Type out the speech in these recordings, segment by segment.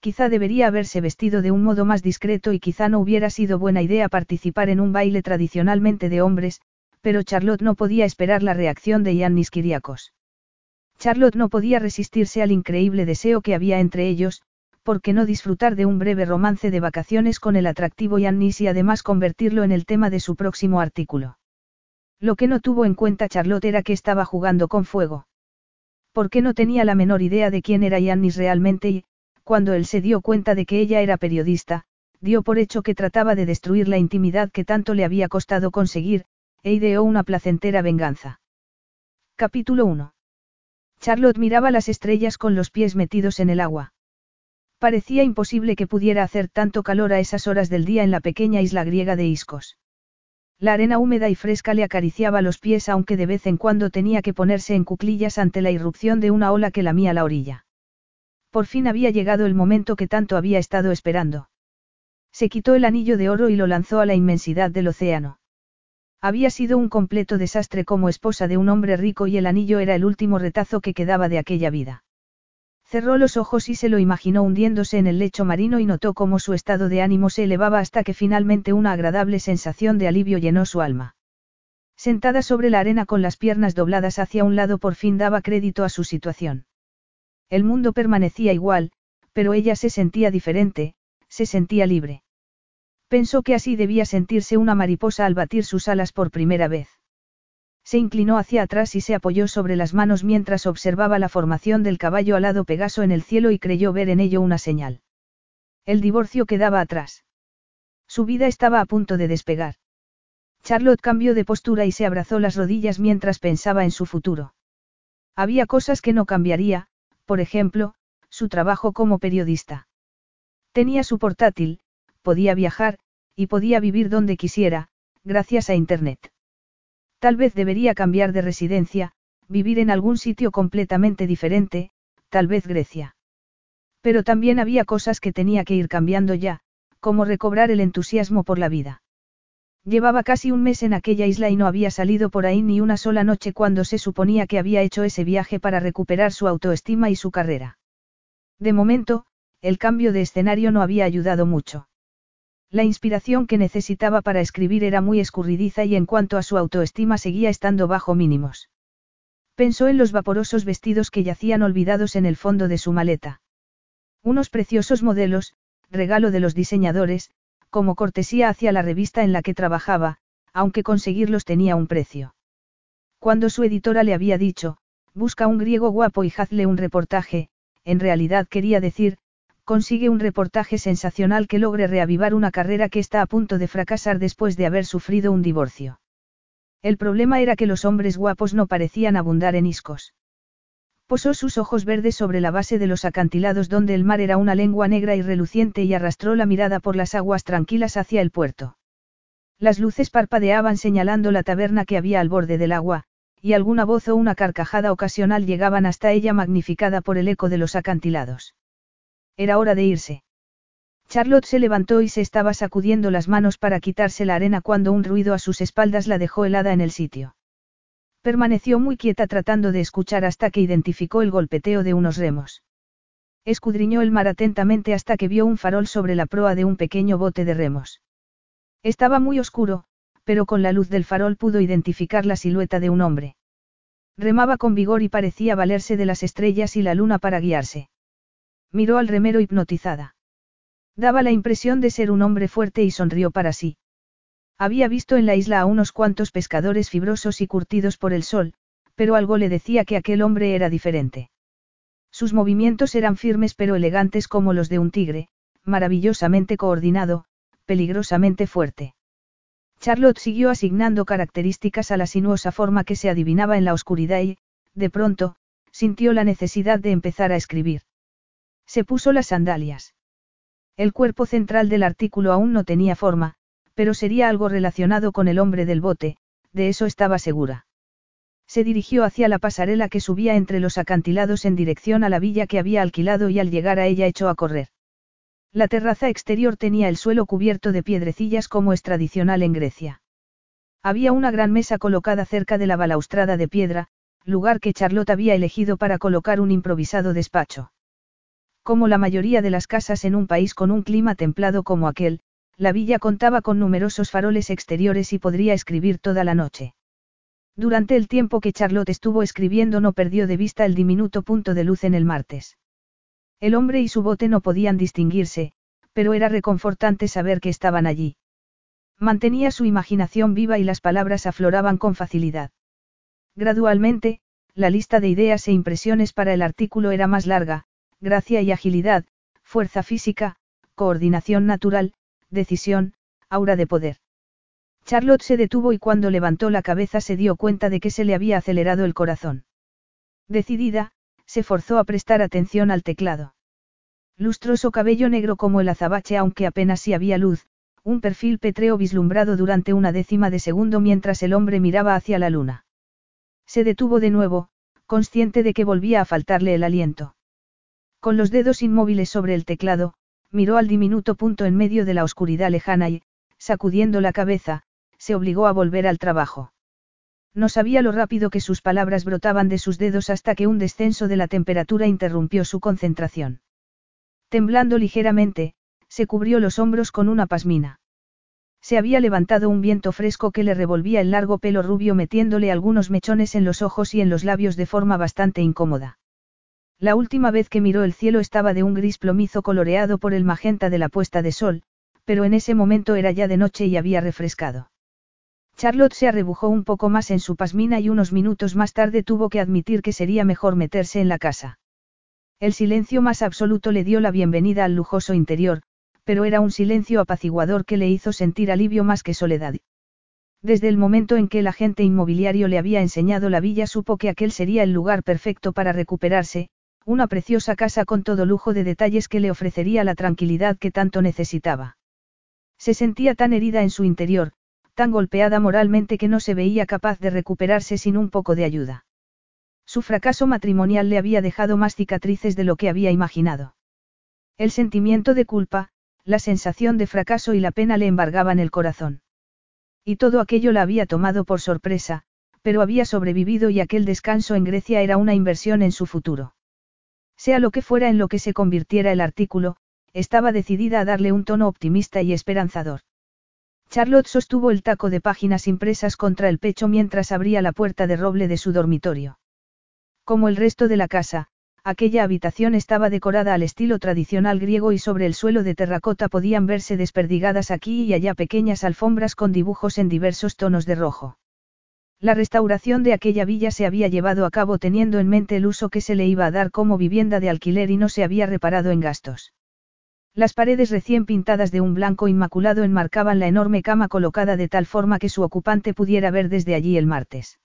Quizá debería haberse vestido de un modo más discreto y quizá no hubiera sido buena idea participar en un baile tradicionalmente de hombres, pero Charlotte no podía esperar la reacción de Yannis Kiriakos. Charlotte no podía resistirse al increíble deseo que había entre ellos, porque no disfrutar de un breve romance de vacaciones con el atractivo Yannis y además convertirlo en el tema de su próximo artículo. Lo que no tuvo en cuenta Charlotte era que estaba jugando con fuego. Porque no tenía la menor idea de quién era Yannis realmente y, cuando él se dio cuenta de que ella era periodista, dio por hecho que trataba de destruir la intimidad que tanto le había costado conseguir, e ideó una placentera venganza. Capítulo 1. Charlotte miraba las estrellas con los pies metidos en el agua. Parecía imposible que pudiera hacer tanto calor a esas horas del día en la pequeña isla griega de Iscos. La arena húmeda y fresca le acariciaba los pies aunque de vez en cuando tenía que ponerse en cuclillas ante la irrupción de una ola que lamía la orilla. Por fin había llegado el momento que tanto había estado esperando. Se quitó el anillo de oro y lo lanzó a la inmensidad del océano. Había sido un completo desastre como esposa de un hombre rico y el anillo era el último retazo que quedaba de aquella vida. Cerró los ojos y se lo imaginó hundiéndose en el lecho marino y notó cómo su estado de ánimo se elevaba hasta que finalmente una agradable sensación de alivio llenó su alma. Sentada sobre la arena con las piernas dobladas hacia un lado por fin daba crédito a su situación. El mundo permanecía igual, pero ella se sentía diferente, se sentía libre. Pensó que así debía sentirse una mariposa al batir sus alas por primera vez. Se inclinó hacia atrás y se apoyó sobre las manos mientras observaba la formación del caballo alado Pegaso en el cielo y creyó ver en ello una señal. El divorcio quedaba atrás. Su vida estaba a punto de despegar. Charlotte cambió de postura y se abrazó las rodillas mientras pensaba en su futuro. Había cosas que no cambiaría, por ejemplo, su trabajo como periodista. Tenía su portátil, podía viajar, y podía vivir donde quisiera, gracias a Internet. Tal vez debería cambiar de residencia, vivir en algún sitio completamente diferente, tal vez Grecia. Pero también había cosas que tenía que ir cambiando ya, como recobrar el entusiasmo por la vida. Llevaba casi un mes en aquella isla y no había salido por ahí ni una sola noche cuando se suponía que había hecho ese viaje para recuperar su autoestima y su carrera. De momento, el cambio de escenario no había ayudado mucho. La inspiración que necesitaba para escribir era muy escurridiza y en cuanto a su autoestima seguía estando bajo mínimos. Pensó en los vaporosos vestidos que yacían olvidados en el fondo de su maleta. Unos preciosos modelos, regalo de los diseñadores, como cortesía hacia la revista en la que trabajaba, aunque conseguirlos tenía un precio. Cuando su editora le había dicho, busca un griego guapo y hazle un reportaje, en realidad quería decir, consigue un reportaje sensacional que logre reavivar una carrera que está a punto de fracasar después de haber sufrido un divorcio. El problema era que los hombres guapos no parecían abundar en iscos. Posó sus ojos verdes sobre la base de los acantilados donde el mar era una lengua negra y reluciente y arrastró la mirada por las aguas tranquilas hacia el puerto. Las luces parpadeaban señalando la taberna que había al borde del agua, y alguna voz o una carcajada ocasional llegaban hasta ella magnificada por el eco de los acantilados. Era hora de irse. Charlotte se levantó y se estaba sacudiendo las manos para quitarse la arena cuando un ruido a sus espaldas la dejó helada en el sitio. Permaneció muy quieta tratando de escuchar hasta que identificó el golpeteo de unos remos. Escudriñó el mar atentamente hasta que vio un farol sobre la proa de un pequeño bote de remos. Estaba muy oscuro, pero con la luz del farol pudo identificar la silueta de un hombre. Remaba con vigor y parecía valerse de las estrellas y la luna para guiarse. Miró al remero hipnotizada. Daba la impresión de ser un hombre fuerte y sonrió para sí. Había visto en la isla a unos cuantos pescadores fibrosos y curtidos por el sol, pero algo le decía que aquel hombre era diferente. Sus movimientos eran firmes pero elegantes como los de un tigre, maravillosamente coordinado, peligrosamente fuerte. Charlotte siguió asignando características a la sinuosa forma que se adivinaba en la oscuridad y, de pronto, sintió la necesidad de empezar a escribir. Se puso las sandalias. El cuerpo central del artículo aún no tenía forma, pero sería algo relacionado con el hombre del bote, de eso estaba segura. Se dirigió hacia la pasarela que subía entre los acantilados en dirección a la villa que había alquilado y al llegar a ella echó a correr. La terraza exterior tenía el suelo cubierto de piedrecillas como es tradicional en Grecia. Había una gran mesa colocada cerca de la balaustrada de piedra, lugar que Charlotte había elegido para colocar un improvisado despacho. Como la mayoría de las casas en un país con un clima templado como aquel, la villa contaba con numerosos faroles exteriores y podría escribir toda la noche. Durante el tiempo que Charlotte estuvo escribiendo no perdió de vista el diminuto punto de luz en el martes. El hombre y su bote no podían distinguirse, pero era reconfortante saber que estaban allí. Mantenía su imaginación viva y las palabras afloraban con facilidad. Gradualmente, la lista de ideas e impresiones para el artículo era más larga, gracia y agilidad, fuerza física, coordinación natural, decisión, aura de poder. Charlotte se detuvo y cuando levantó la cabeza se dio cuenta de que se le había acelerado el corazón. Decidida, se forzó a prestar atención al teclado. Lustroso cabello negro como el azabache aunque apenas si había luz, un perfil petreo vislumbrado durante una décima de segundo mientras el hombre miraba hacia la luna. Se detuvo de nuevo, consciente de que volvía a faltarle el aliento. Con los dedos inmóviles sobre el teclado, miró al diminuto punto en medio de la oscuridad lejana y, sacudiendo la cabeza, se obligó a volver al trabajo. No sabía lo rápido que sus palabras brotaban de sus dedos hasta que un descenso de la temperatura interrumpió su concentración. Temblando ligeramente, se cubrió los hombros con una pasmina. Se había levantado un viento fresco que le revolvía el largo pelo rubio metiéndole algunos mechones en los ojos y en los labios de forma bastante incómoda. La última vez que miró el cielo estaba de un gris plomizo coloreado por el magenta de la puesta de sol, pero en ese momento era ya de noche y había refrescado. Charlotte se arrebujó un poco más en su pasmina y unos minutos más tarde tuvo que admitir que sería mejor meterse en la casa. El silencio más absoluto le dio la bienvenida al lujoso interior, pero era un silencio apaciguador que le hizo sentir alivio más que soledad. Desde el momento en que el agente inmobiliario le había enseñado la villa supo que aquel sería el lugar perfecto para recuperarse, una preciosa casa con todo lujo de detalles que le ofrecería la tranquilidad que tanto necesitaba. Se sentía tan herida en su interior, tan golpeada moralmente que no se veía capaz de recuperarse sin un poco de ayuda. Su fracaso matrimonial le había dejado más cicatrices de lo que había imaginado. El sentimiento de culpa, la sensación de fracaso y la pena le embargaban el corazón. Y todo aquello la había tomado por sorpresa, pero había sobrevivido y aquel descanso en Grecia era una inversión en su futuro. Sea lo que fuera en lo que se convirtiera el artículo, estaba decidida a darle un tono optimista y esperanzador. Charlotte sostuvo el taco de páginas impresas contra el pecho mientras abría la puerta de roble de su dormitorio. Como el resto de la casa, aquella habitación estaba decorada al estilo tradicional griego y sobre el suelo de terracota podían verse desperdigadas aquí y allá pequeñas alfombras con dibujos en diversos tonos de rojo. La restauración de aquella villa se había llevado a cabo teniendo en mente el uso que se le iba a dar como vivienda de alquiler y no se había reparado en gastos. Las paredes recién pintadas de un blanco inmaculado enmarcaban la enorme cama colocada de tal forma que su ocupante pudiera ver desde allí el martes.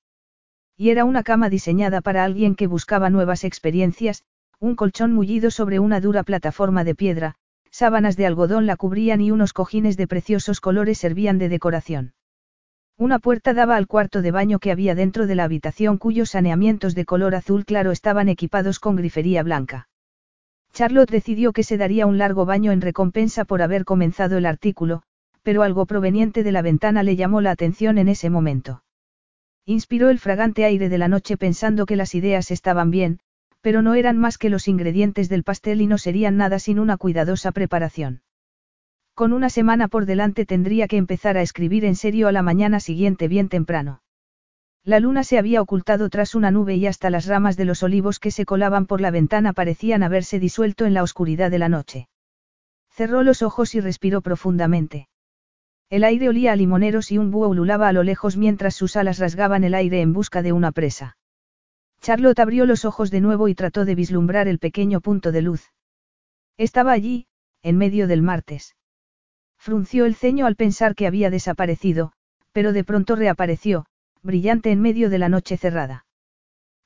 Y era una cama diseñada para alguien que buscaba nuevas experiencias, un colchón mullido sobre una dura plataforma de piedra, sábanas de algodón la cubrían y unos cojines de preciosos colores servían de decoración. Una puerta daba al cuarto de baño que había dentro de la habitación cuyos saneamientos de color azul claro estaban equipados con grifería blanca. Charlotte decidió que se daría un largo baño en recompensa por haber comenzado el artículo, pero algo proveniente de la ventana le llamó la atención en ese momento. Inspiró el fragante aire de la noche pensando que las ideas estaban bien, pero no eran más que los ingredientes del pastel y no serían nada sin una cuidadosa preparación. Con una semana por delante tendría que empezar a escribir en serio a la mañana siguiente bien temprano. La luna se había ocultado tras una nube y hasta las ramas de los olivos que se colaban por la ventana parecían haberse disuelto en la oscuridad de la noche. Cerró los ojos y respiró profundamente. El aire olía a limoneros y un búho ululaba a lo lejos mientras sus alas rasgaban el aire en busca de una presa. Charlotte abrió los ojos de nuevo y trató de vislumbrar el pequeño punto de luz. Estaba allí, en medio del martes. Frunció el ceño al pensar que había desaparecido, pero de pronto reapareció, brillante en medio de la noche cerrada.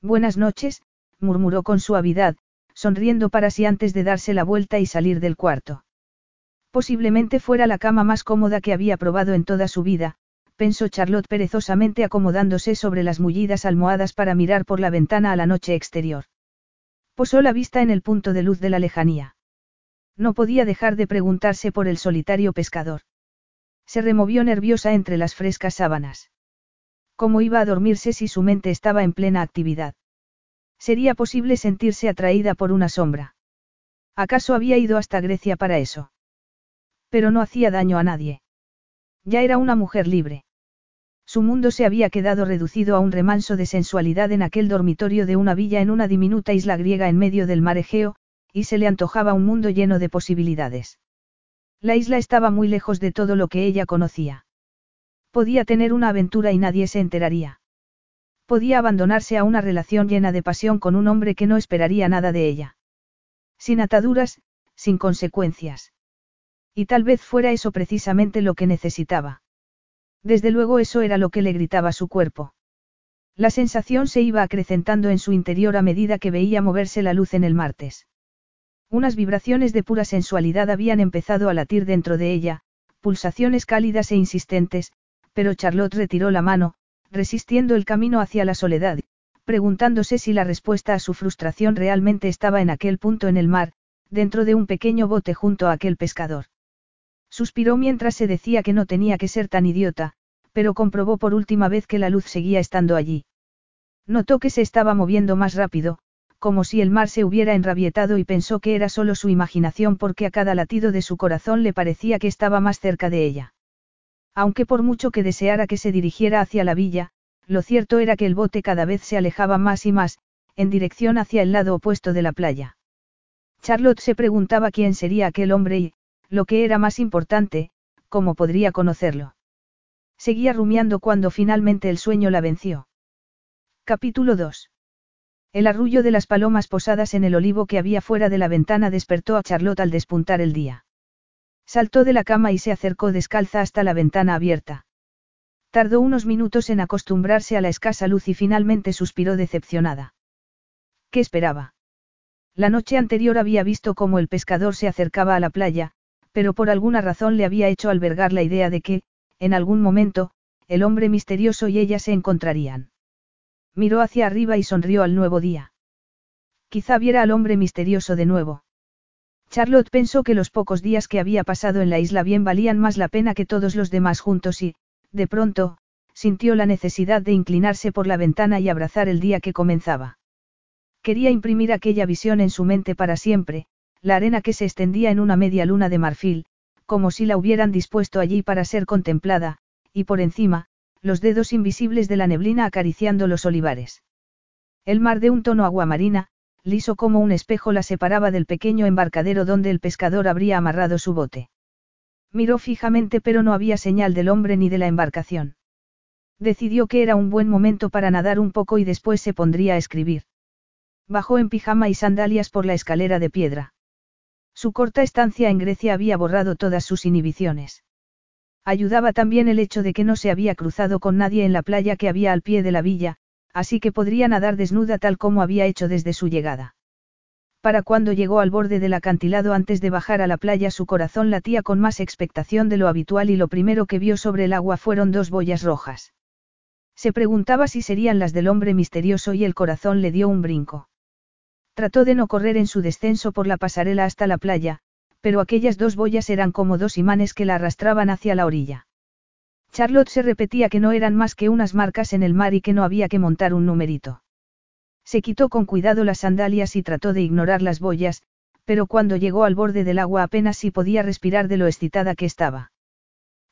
Buenas noches, murmuró con suavidad, sonriendo para sí antes de darse la vuelta y salir del cuarto. Posiblemente fuera la cama más cómoda que había probado en toda su vida, pensó Charlotte perezosamente acomodándose sobre las mullidas almohadas para mirar por la ventana a la noche exterior. Posó la vista en el punto de luz de la lejanía. No podía dejar de preguntarse por el solitario pescador. Se removió nerviosa entre las frescas sábanas. ¿Cómo iba a dormirse si su mente estaba en plena actividad? Sería posible sentirse atraída por una sombra. ¿Acaso había ido hasta Grecia para eso? Pero no hacía daño a nadie. Ya era una mujer libre. Su mundo se había quedado reducido a un remanso de sensualidad en aquel dormitorio de una villa en una diminuta isla griega en medio del mar Egeo, y se le antojaba un mundo lleno de posibilidades. La isla estaba muy lejos de todo lo que ella conocía. Podía tener una aventura y nadie se enteraría. Podía abandonarse a una relación llena de pasión con un hombre que no esperaría nada de ella. Sin ataduras, sin consecuencias. Y tal vez fuera eso precisamente lo que necesitaba. Desde luego eso era lo que le gritaba su cuerpo. La sensación se iba acrecentando en su interior a medida que veía moverse la luz en el martes. Unas vibraciones de pura sensualidad habían empezado a latir dentro de ella, pulsaciones cálidas e insistentes, pero Charlotte retiró la mano, resistiendo el camino hacia la soledad, preguntándose si la respuesta a su frustración realmente estaba en aquel punto en el mar, dentro de un pequeño bote junto a aquel pescador. Suspiró mientras se decía que no tenía que ser tan idiota, pero comprobó por última vez que la luz seguía estando allí. Notó que se estaba moviendo más rápido, como si el mar se hubiera enrabietado y pensó que era solo su imaginación porque a cada latido de su corazón le parecía que estaba más cerca de ella. Aunque por mucho que deseara que se dirigiera hacia la villa, lo cierto era que el bote cada vez se alejaba más y más, en dirección hacia el lado opuesto de la playa. Charlotte se preguntaba quién sería aquel hombre y, lo que era más importante, cómo podría conocerlo. Seguía rumiando cuando finalmente el sueño la venció. Capítulo 2. El arrullo de las palomas posadas en el olivo que había fuera de la ventana despertó a Charlotte al despuntar el día. Saltó de la cama y se acercó descalza hasta la ventana abierta. Tardó unos minutos en acostumbrarse a la escasa luz y finalmente suspiró decepcionada. ¿Qué esperaba? La noche anterior había visto cómo el pescador se acercaba a la playa, pero por alguna razón le había hecho albergar la idea de que, en algún momento, el hombre misterioso y ella se encontrarían. Miró hacia arriba y sonrió al nuevo día. Quizá viera al hombre misterioso de nuevo. Charlotte pensó que los pocos días que había pasado en la isla bien valían más la pena que todos los demás juntos y, de pronto, sintió la necesidad de inclinarse por la ventana y abrazar el día que comenzaba. Quería imprimir aquella visión en su mente para siempre, la arena que se extendía en una media luna de marfil, como si la hubieran dispuesto allí para ser contemplada, y por encima, los dedos invisibles de la neblina acariciando los olivares. El mar de un tono aguamarina, liso como un espejo la separaba del pequeño embarcadero donde el pescador habría amarrado su bote. Miró fijamente pero no había señal del hombre ni de la embarcación. Decidió que era un buen momento para nadar un poco y después se pondría a escribir. Bajó en pijama y sandalias por la escalera de piedra. Su corta estancia en Grecia había borrado todas sus inhibiciones. Ayudaba también el hecho de que no se había cruzado con nadie en la playa que había al pie de la villa, así que podría nadar desnuda tal como había hecho desde su llegada. Para cuando llegó al borde del acantilado antes de bajar a la playa su corazón latía con más expectación de lo habitual y lo primero que vio sobre el agua fueron dos boyas rojas. Se preguntaba si serían las del hombre misterioso y el corazón le dio un brinco. Trató de no correr en su descenso por la pasarela hasta la playa, pero aquellas dos boyas eran como dos imanes que la arrastraban hacia la orilla. Charlotte se repetía que no eran más que unas marcas en el mar y que no había que montar un numerito. Se quitó con cuidado las sandalias y trató de ignorar las boyas, pero cuando llegó al borde del agua apenas si podía respirar de lo excitada que estaba.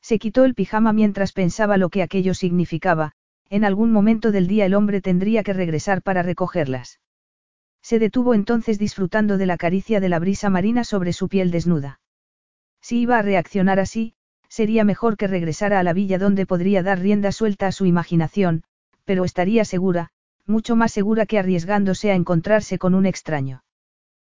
Se quitó el pijama mientras pensaba lo que aquello significaba, en algún momento del día el hombre tendría que regresar para recogerlas. Se detuvo entonces disfrutando de la caricia de la brisa marina sobre su piel desnuda. Si iba a reaccionar así, sería mejor que regresara a la villa donde podría dar rienda suelta a su imaginación, pero estaría segura, mucho más segura que arriesgándose a encontrarse con un extraño.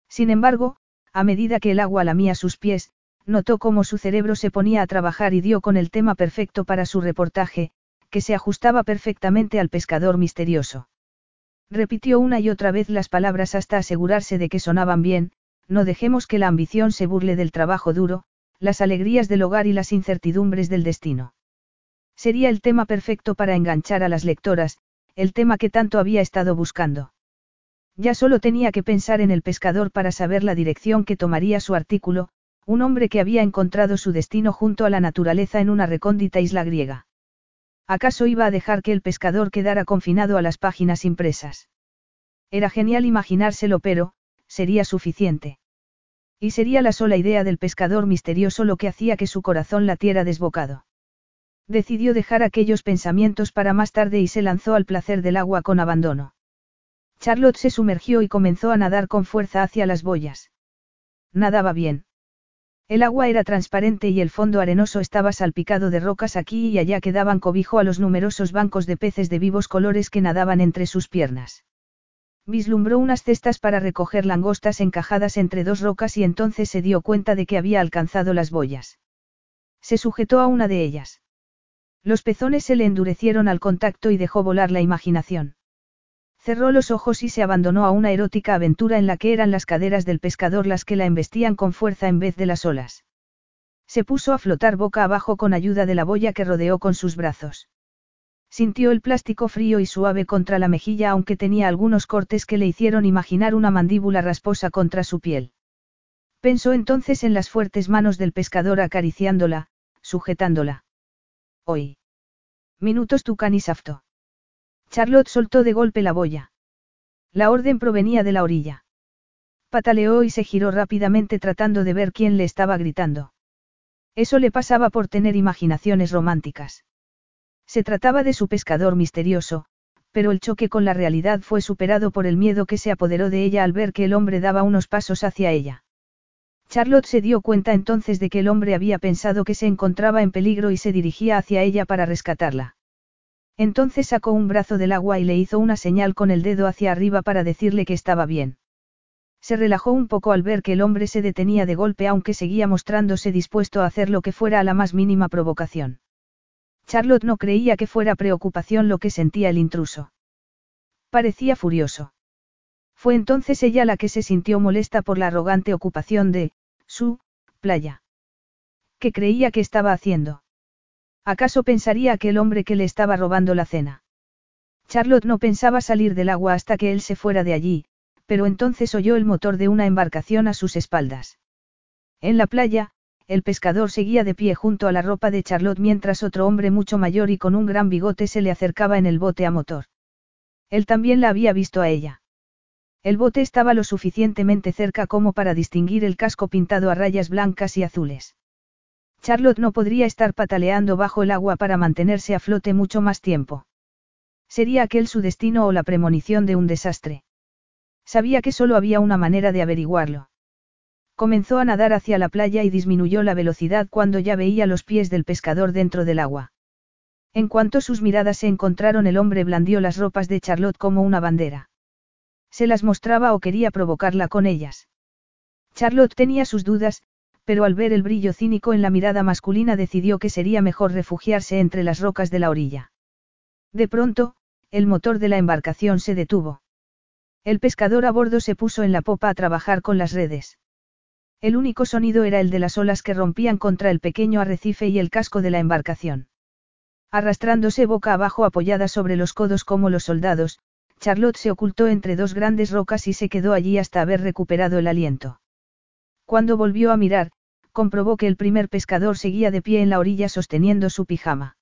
Sin embargo, a medida que el agua lamía sus pies, notó cómo su cerebro se ponía a trabajar y dio con el tema perfecto para su reportaje, que se ajustaba perfectamente al pescador misterioso. Repitió una y otra vez las palabras hasta asegurarse de que sonaban bien, no dejemos que la ambición se burle del trabajo duro, las alegrías del hogar y las incertidumbres del destino. Sería el tema perfecto para enganchar a las lectoras, el tema que tanto había estado buscando. Ya solo tenía que pensar en el pescador para saber la dirección que tomaría su artículo, un hombre que había encontrado su destino junto a la naturaleza en una recóndita isla griega. ¿Acaso iba a dejar que el pescador quedara confinado a las páginas impresas? Era genial imaginárselo, pero, sería suficiente. Y sería la sola idea del pescador misterioso lo que hacía que su corazón latiera desbocado. Decidió dejar aquellos pensamientos para más tarde y se lanzó al placer del agua con abandono. Charlotte se sumergió y comenzó a nadar con fuerza hacia las boyas. Nadaba bien. El agua era transparente y el fondo arenoso estaba salpicado de rocas aquí y allá que daban cobijo a los numerosos bancos de peces de vivos colores que nadaban entre sus piernas. Vislumbró unas cestas para recoger langostas encajadas entre dos rocas y entonces se dio cuenta de que había alcanzado las boyas. Se sujetó a una de ellas. Los pezones se le endurecieron al contacto y dejó volar la imaginación. Cerró los ojos y se abandonó a una erótica aventura en la que eran las caderas del pescador las que la embestían con fuerza en vez de las olas. Se puso a flotar boca abajo con ayuda de la boya que rodeó con sus brazos. Sintió el plástico frío y suave contra la mejilla aunque tenía algunos cortes que le hicieron imaginar una mandíbula rasposa contra su piel. Pensó entonces en las fuertes manos del pescador acariciándola, sujetándola. Hoy. Minutos tu canisafto. Charlotte soltó de golpe la boya. La orden provenía de la orilla. Pataleó y se giró rápidamente tratando de ver quién le estaba gritando. Eso le pasaba por tener imaginaciones románticas. Se trataba de su pescador misterioso, pero el choque con la realidad fue superado por el miedo que se apoderó de ella al ver que el hombre daba unos pasos hacia ella. Charlotte se dio cuenta entonces de que el hombre había pensado que se encontraba en peligro y se dirigía hacia ella para rescatarla. Entonces sacó un brazo del agua y le hizo una señal con el dedo hacia arriba para decirle que estaba bien. Se relajó un poco al ver que el hombre se detenía de golpe aunque seguía mostrándose dispuesto a hacer lo que fuera a la más mínima provocación. Charlotte no creía que fuera preocupación lo que sentía el intruso. Parecía furioso. Fue entonces ella la que se sintió molesta por la arrogante ocupación de, su, playa. ¿Qué creía que estaba haciendo? ¿Acaso pensaría aquel hombre que le estaba robando la cena? Charlotte no pensaba salir del agua hasta que él se fuera de allí, pero entonces oyó el motor de una embarcación a sus espaldas. En la playa, el pescador seguía de pie junto a la ropa de Charlotte mientras otro hombre mucho mayor y con un gran bigote se le acercaba en el bote a motor. Él también la había visto a ella. El bote estaba lo suficientemente cerca como para distinguir el casco pintado a rayas blancas y azules. Charlotte no podría estar pataleando bajo el agua para mantenerse a flote mucho más tiempo. ¿Sería aquel su destino o la premonición de un desastre? Sabía que solo había una manera de averiguarlo. Comenzó a nadar hacia la playa y disminuyó la velocidad cuando ya veía los pies del pescador dentro del agua. En cuanto sus miradas se encontraron el hombre blandió las ropas de Charlotte como una bandera. Se las mostraba o quería provocarla con ellas. Charlotte tenía sus dudas, pero al ver el brillo cínico en la mirada masculina decidió que sería mejor refugiarse entre las rocas de la orilla. De pronto, el motor de la embarcación se detuvo. El pescador a bordo se puso en la popa a trabajar con las redes. El único sonido era el de las olas que rompían contra el pequeño arrecife y el casco de la embarcación. Arrastrándose boca abajo apoyada sobre los codos como los soldados, Charlotte se ocultó entre dos grandes rocas y se quedó allí hasta haber recuperado el aliento. Cuando volvió a mirar, comprobó que el primer pescador seguía de pie en la orilla sosteniendo su pijama.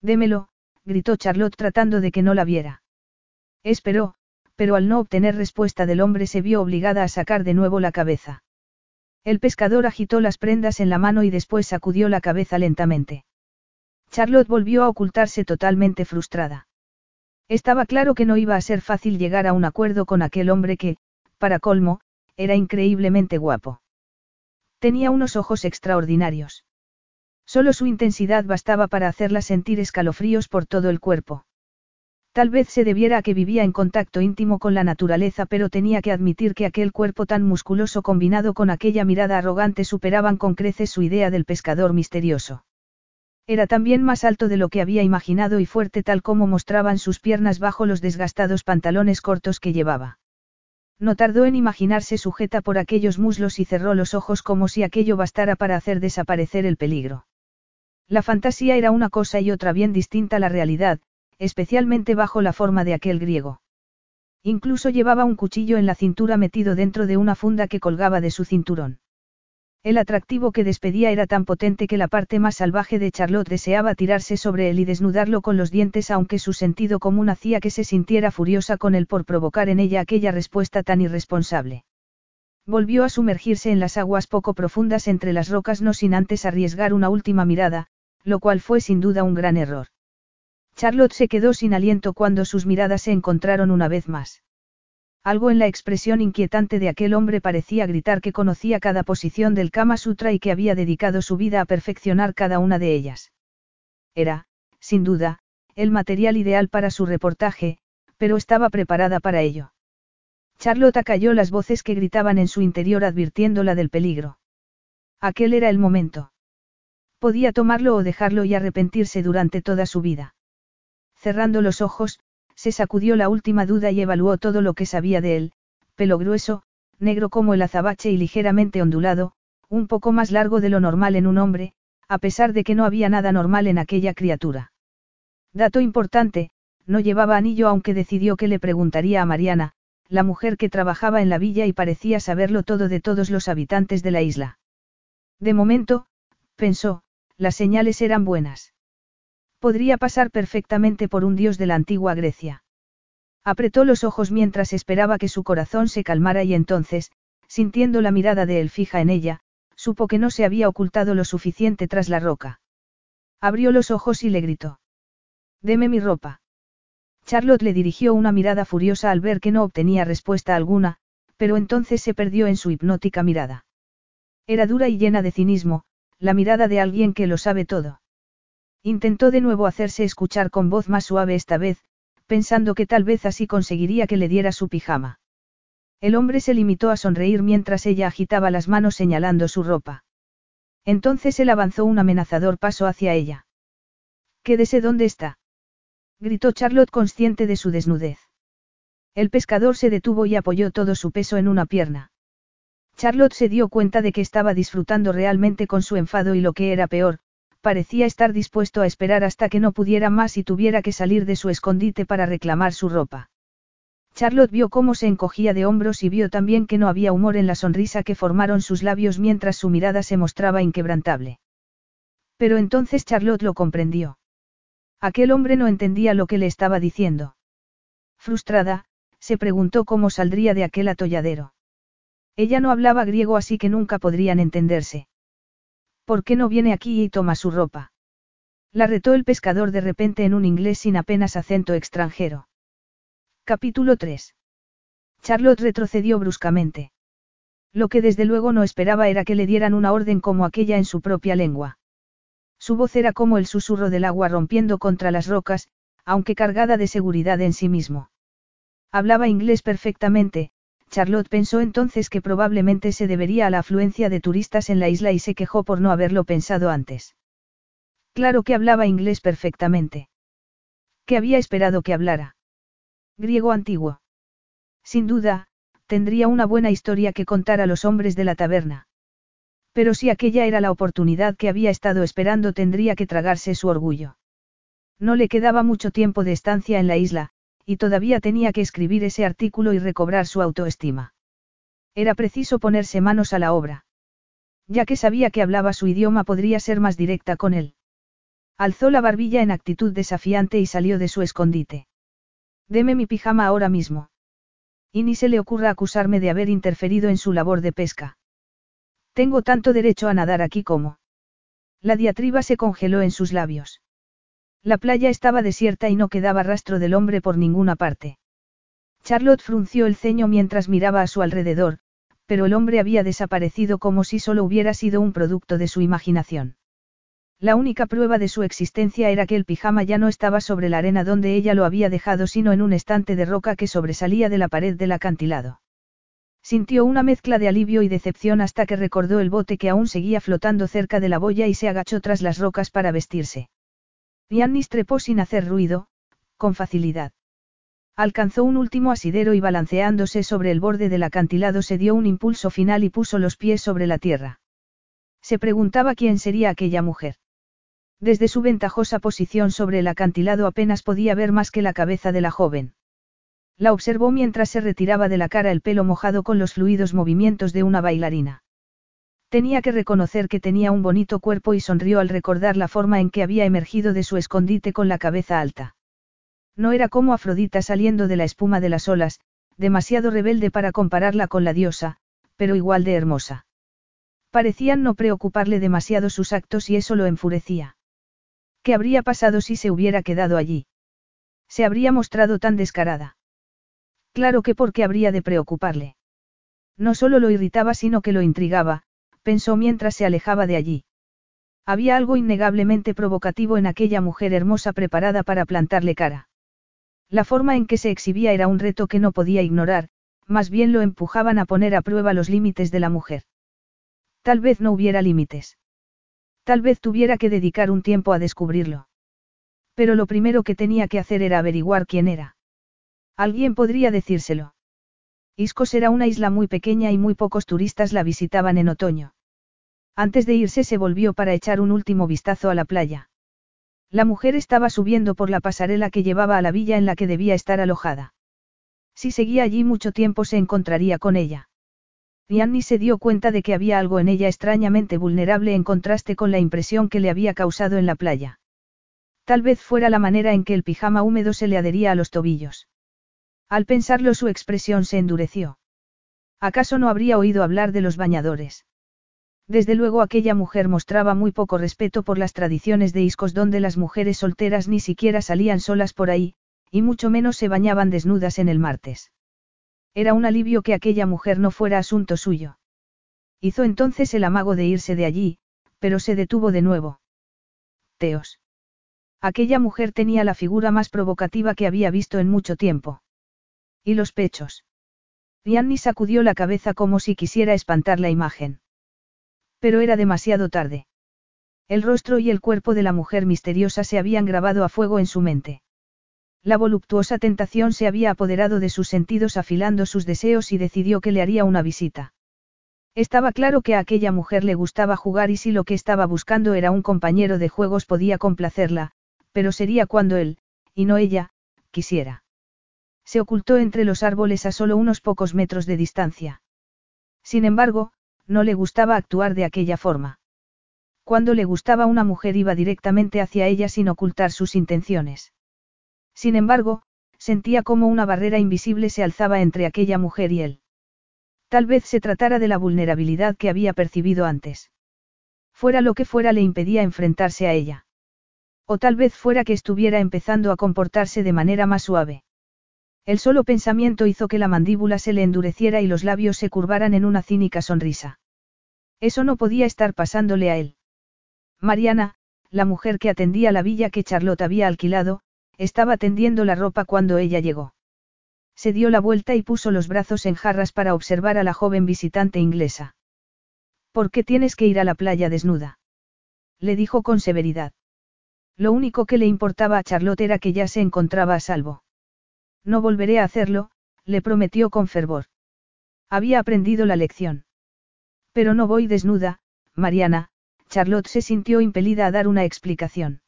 Démelo, gritó Charlotte tratando de que no la viera. Esperó, pero al no obtener respuesta del hombre se vio obligada a sacar de nuevo la cabeza. El pescador agitó las prendas en la mano y después sacudió la cabeza lentamente. Charlotte volvió a ocultarse totalmente frustrada. Estaba claro que no iba a ser fácil llegar a un acuerdo con aquel hombre que, para colmo, era increíblemente guapo. Tenía unos ojos extraordinarios. Solo su intensidad bastaba para hacerla sentir escalofríos por todo el cuerpo. Tal vez se debiera a que vivía en contacto íntimo con la naturaleza, pero tenía que admitir que aquel cuerpo tan musculoso combinado con aquella mirada arrogante superaban con creces su idea del pescador misterioso. Era también más alto de lo que había imaginado y fuerte tal como mostraban sus piernas bajo los desgastados pantalones cortos que llevaba. No tardó en imaginarse sujeta por aquellos muslos y cerró los ojos como si aquello bastara para hacer desaparecer el peligro. La fantasía era una cosa y otra bien distinta a la realidad, especialmente bajo la forma de aquel griego. Incluso llevaba un cuchillo en la cintura metido dentro de una funda que colgaba de su cinturón. El atractivo que despedía era tan potente que la parte más salvaje de Charlotte deseaba tirarse sobre él y desnudarlo con los dientes aunque su sentido común hacía que se sintiera furiosa con él por provocar en ella aquella respuesta tan irresponsable. Volvió a sumergirse en las aguas poco profundas entre las rocas no sin antes arriesgar una última mirada, lo cual fue sin duda un gran error. Charlotte se quedó sin aliento cuando sus miradas se encontraron una vez más. Algo en la expresión inquietante de aquel hombre parecía gritar que conocía cada posición del Kama Sutra y que había dedicado su vida a perfeccionar cada una de ellas. Era, sin duda, el material ideal para su reportaje, pero estaba preparada para ello. Charlotte calló las voces que gritaban en su interior advirtiéndola del peligro. Aquel era el momento. Podía tomarlo o dejarlo y arrepentirse durante toda su vida. Cerrando los ojos, se sacudió la última duda y evaluó todo lo que sabía de él, pelo grueso, negro como el azabache y ligeramente ondulado, un poco más largo de lo normal en un hombre, a pesar de que no había nada normal en aquella criatura. Dato importante, no llevaba anillo aunque decidió que le preguntaría a Mariana, la mujer que trabajaba en la villa y parecía saberlo todo de todos los habitantes de la isla. De momento, pensó, las señales eran buenas. Podría pasar perfectamente por un dios de la antigua Grecia. Apretó los ojos mientras esperaba que su corazón se calmara y entonces, sintiendo la mirada de él fija en ella, supo que no se había ocultado lo suficiente tras la roca. Abrió los ojos y le gritó. Deme mi ropa. Charlotte le dirigió una mirada furiosa al ver que no obtenía respuesta alguna, pero entonces se perdió en su hipnótica mirada. Era dura y llena de cinismo, la mirada de alguien que lo sabe todo. Intentó de nuevo hacerse escuchar con voz más suave esta vez, pensando que tal vez así conseguiría que le diera su pijama. El hombre se limitó a sonreír mientras ella agitaba las manos señalando su ropa. Entonces él avanzó un amenazador paso hacia ella. Quédese donde está. Gritó Charlotte consciente de su desnudez. El pescador se detuvo y apoyó todo su peso en una pierna. Charlotte se dio cuenta de que estaba disfrutando realmente con su enfado y lo que era peor, parecía estar dispuesto a esperar hasta que no pudiera más y tuviera que salir de su escondite para reclamar su ropa. Charlotte vio cómo se encogía de hombros y vio también que no había humor en la sonrisa que formaron sus labios mientras su mirada se mostraba inquebrantable. Pero entonces Charlotte lo comprendió. Aquel hombre no entendía lo que le estaba diciendo. Frustrada, se preguntó cómo saldría de aquel atolladero. Ella no hablaba griego así que nunca podrían entenderse. ¿Por qué no viene aquí y toma su ropa? La retó el pescador de repente en un inglés sin apenas acento extranjero. Capítulo 3. Charlotte retrocedió bruscamente. Lo que desde luego no esperaba era que le dieran una orden como aquella en su propia lengua. Su voz era como el susurro del agua rompiendo contra las rocas, aunque cargada de seguridad en sí mismo. Hablaba inglés perfectamente, Charlotte pensó entonces que probablemente se debería a la afluencia de turistas en la isla y se quejó por no haberlo pensado antes. Claro que hablaba inglés perfectamente. ¿Qué había esperado que hablara? Griego antiguo. Sin duda, tendría una buena historia que contar a los hombres de la taberna. Pero si aquella era la oportunidad que había estado esperando tendría que tragarse su orgullo. No le quedaba mucho tiempo de estancia en la isla, y todavía tenía que escribir ese artículo y recobrar su autoestima. Era preciso ponerse manos a la obra. Ya que sabía que hablaba su idioma podría ser más directa con él. Alzó la barbilla en actitud desafiante y salió de su escondite. Deme mi pijama ahora mismo. Y ni se le ocurra acusarme de haber interferido en su labor de pesca. Tengo tanto derecho a nadar aquí como. La diatriba se congeló en sus labios. La playa estaba desierta y no quedaba rastro del hombre por ninguna parte. Charlotte frunció el ceño mientras miraba a su alrededor, pero el hombre había desaparecido como si solo hubiera sido un producto de su imaginación. La única prueba de su existencia era que el pijama ya no estaba sobre la arena donde ella lo había dejado, sino en un estante de roca que sobresalía de la pared del acantilado. Sintió una mezcla de alivio y decepción hasta que recordó el bote que aún seguía flotando cerca de la boya y se agachó tras las rocas para vestirse. Yannis trepó sin hacer ruido, con facilidad. Alcanzó un último asidero y balanceándose sobre el borde del acantilado se dio un impulso final y puso los pies sobre la tierra. Se preguntaba quién sería aquella mujer. Desde su ventajosa posición sobre el acantilado apenas podía ver más que la cabeza de la joven. La observó mientras se retiraba de la cara el pelo mojado con los fluidos movimientos de una bailarina. Tenía que reconocer que tenía un bonito cuerpo y sonrió al recordar la forma en que había emergido de su escondite con la cabeza alta. No era como Afrodita saliendo de la espuma de las olas, demasiado rebelde para compararla con la diosa, pero igual de hermosa. Parecían no preocuparle demasiado sus actos y eso lo enfurecía. ¿Qué habría pasado si se hubiera quedado allí? Se habría mostrado tan descarada. Claro que porque habría de preocuparle. No solo lo irritaba sino que lo intrigaba, pensó mientras se alejaba de allí. Había algo innegablemente provocativo en aquella mujer hermosa preparada para plantarle cara. La forma en que se exhibía era un reto que no podía ignorar, más bien lo empujaban a poner a prueba los límites de la mujer. Tal vez no hubiera límites. Tal vez tuviera que dedicar un tiempo a descubrirlo. Pero lo primero que tenía que hacer era averiguar quién era. Alguien podría decírselo. Iscos era una isla muy pequeña y muy pocos turistas la visitaban en otoño. Antes de irse se volvió para echar un último vistazo a la playa. La mujer estaba subiendo por la pasarela que llevaba a la villa en la que debía estar alojada. Si seguía allí mucho tiempo se encontraría con ella. Annie se dio cuenta de que había algo en ella extrañamente vulnerable en contraste con la impresión que le había causado en la playa. Tal vez fuera la manera en que el pijama húmedo se le adhería a los tobillos. Al pensarlo su expresión se endureció. ¿Acaso no habría oído hablar de los bañadores? Desde luego aquella mujer mostraba muy poco respeto por las tradiciones de Iscos donde las mujeres solteras ni siquiera salían solas por ahí, y mucho menos se bañaban desnudas en el martes. Era un alivio que aquella mujer no fuera asunto suyo. Hizo entonces el amago de irse de allí, pero se detuvo de nuevo. Teos. Aquella mujer tenía la figura más provocativa que había visto en mucho tiempo. ¿Y los pechos? Rianni sacudió la cabeza como si quisiera espantar la imagen. Pero era demasiado tarde. El rostro y el cuerpo de la mujer misteriosa se habían grabado a fuego en su mente. La voluptuosa tentación se había apoderado de sus sentidos afilando sus deseos y decidió que le haría una visita. Estaba claro que a aquella mujer le gustaba jugar y si lo que estaba buscando era un compañero de juegos podía complacerla, pero sería cuando él, y no ella, quisiera. Se ocultó entre los árboles a solo unos pocos metros de distancia. Sin embargo, no le gustaba actuar de aquella forma. Cuando le gustaba una mujer iba directamente hacia ella sin ocultar sus intenciones. Sin embargo, sentía como una barrera invisible se alzaba entre aquella mujer y él. Tal vez se tratara de la vulnerabilidad que había percibido antes. Fuera lo que fuera le impedía enfrentarse a ella. O tal vez fuera que estuviera empezando a comportarse de manera más suave. El solo pensamiento hizo que la mandíbula se le endureciera y los labios se curvaran en una cínica sonrisa. Eso no podía estar pasándole a él. Mariana, la mujer que atendía la villa que Charlotte había alquilado, estaba tendiendo la ropa cuando ella llegó. Se dio la vuelta y puso los brazos en jarras para observar a la joven visitante inglesa. ¿Por qué tienes que ir a la playa desnuda? Le dijo con severidad. Lo único que le importaba a Charlotte era que ya se encontraba a salvo. No volveré a hacerlo, le prometió con fervor. Había aprendido la lección. Pero no voy desnuda, Mariana, Charlotte se sintió impelida a dar una explicación.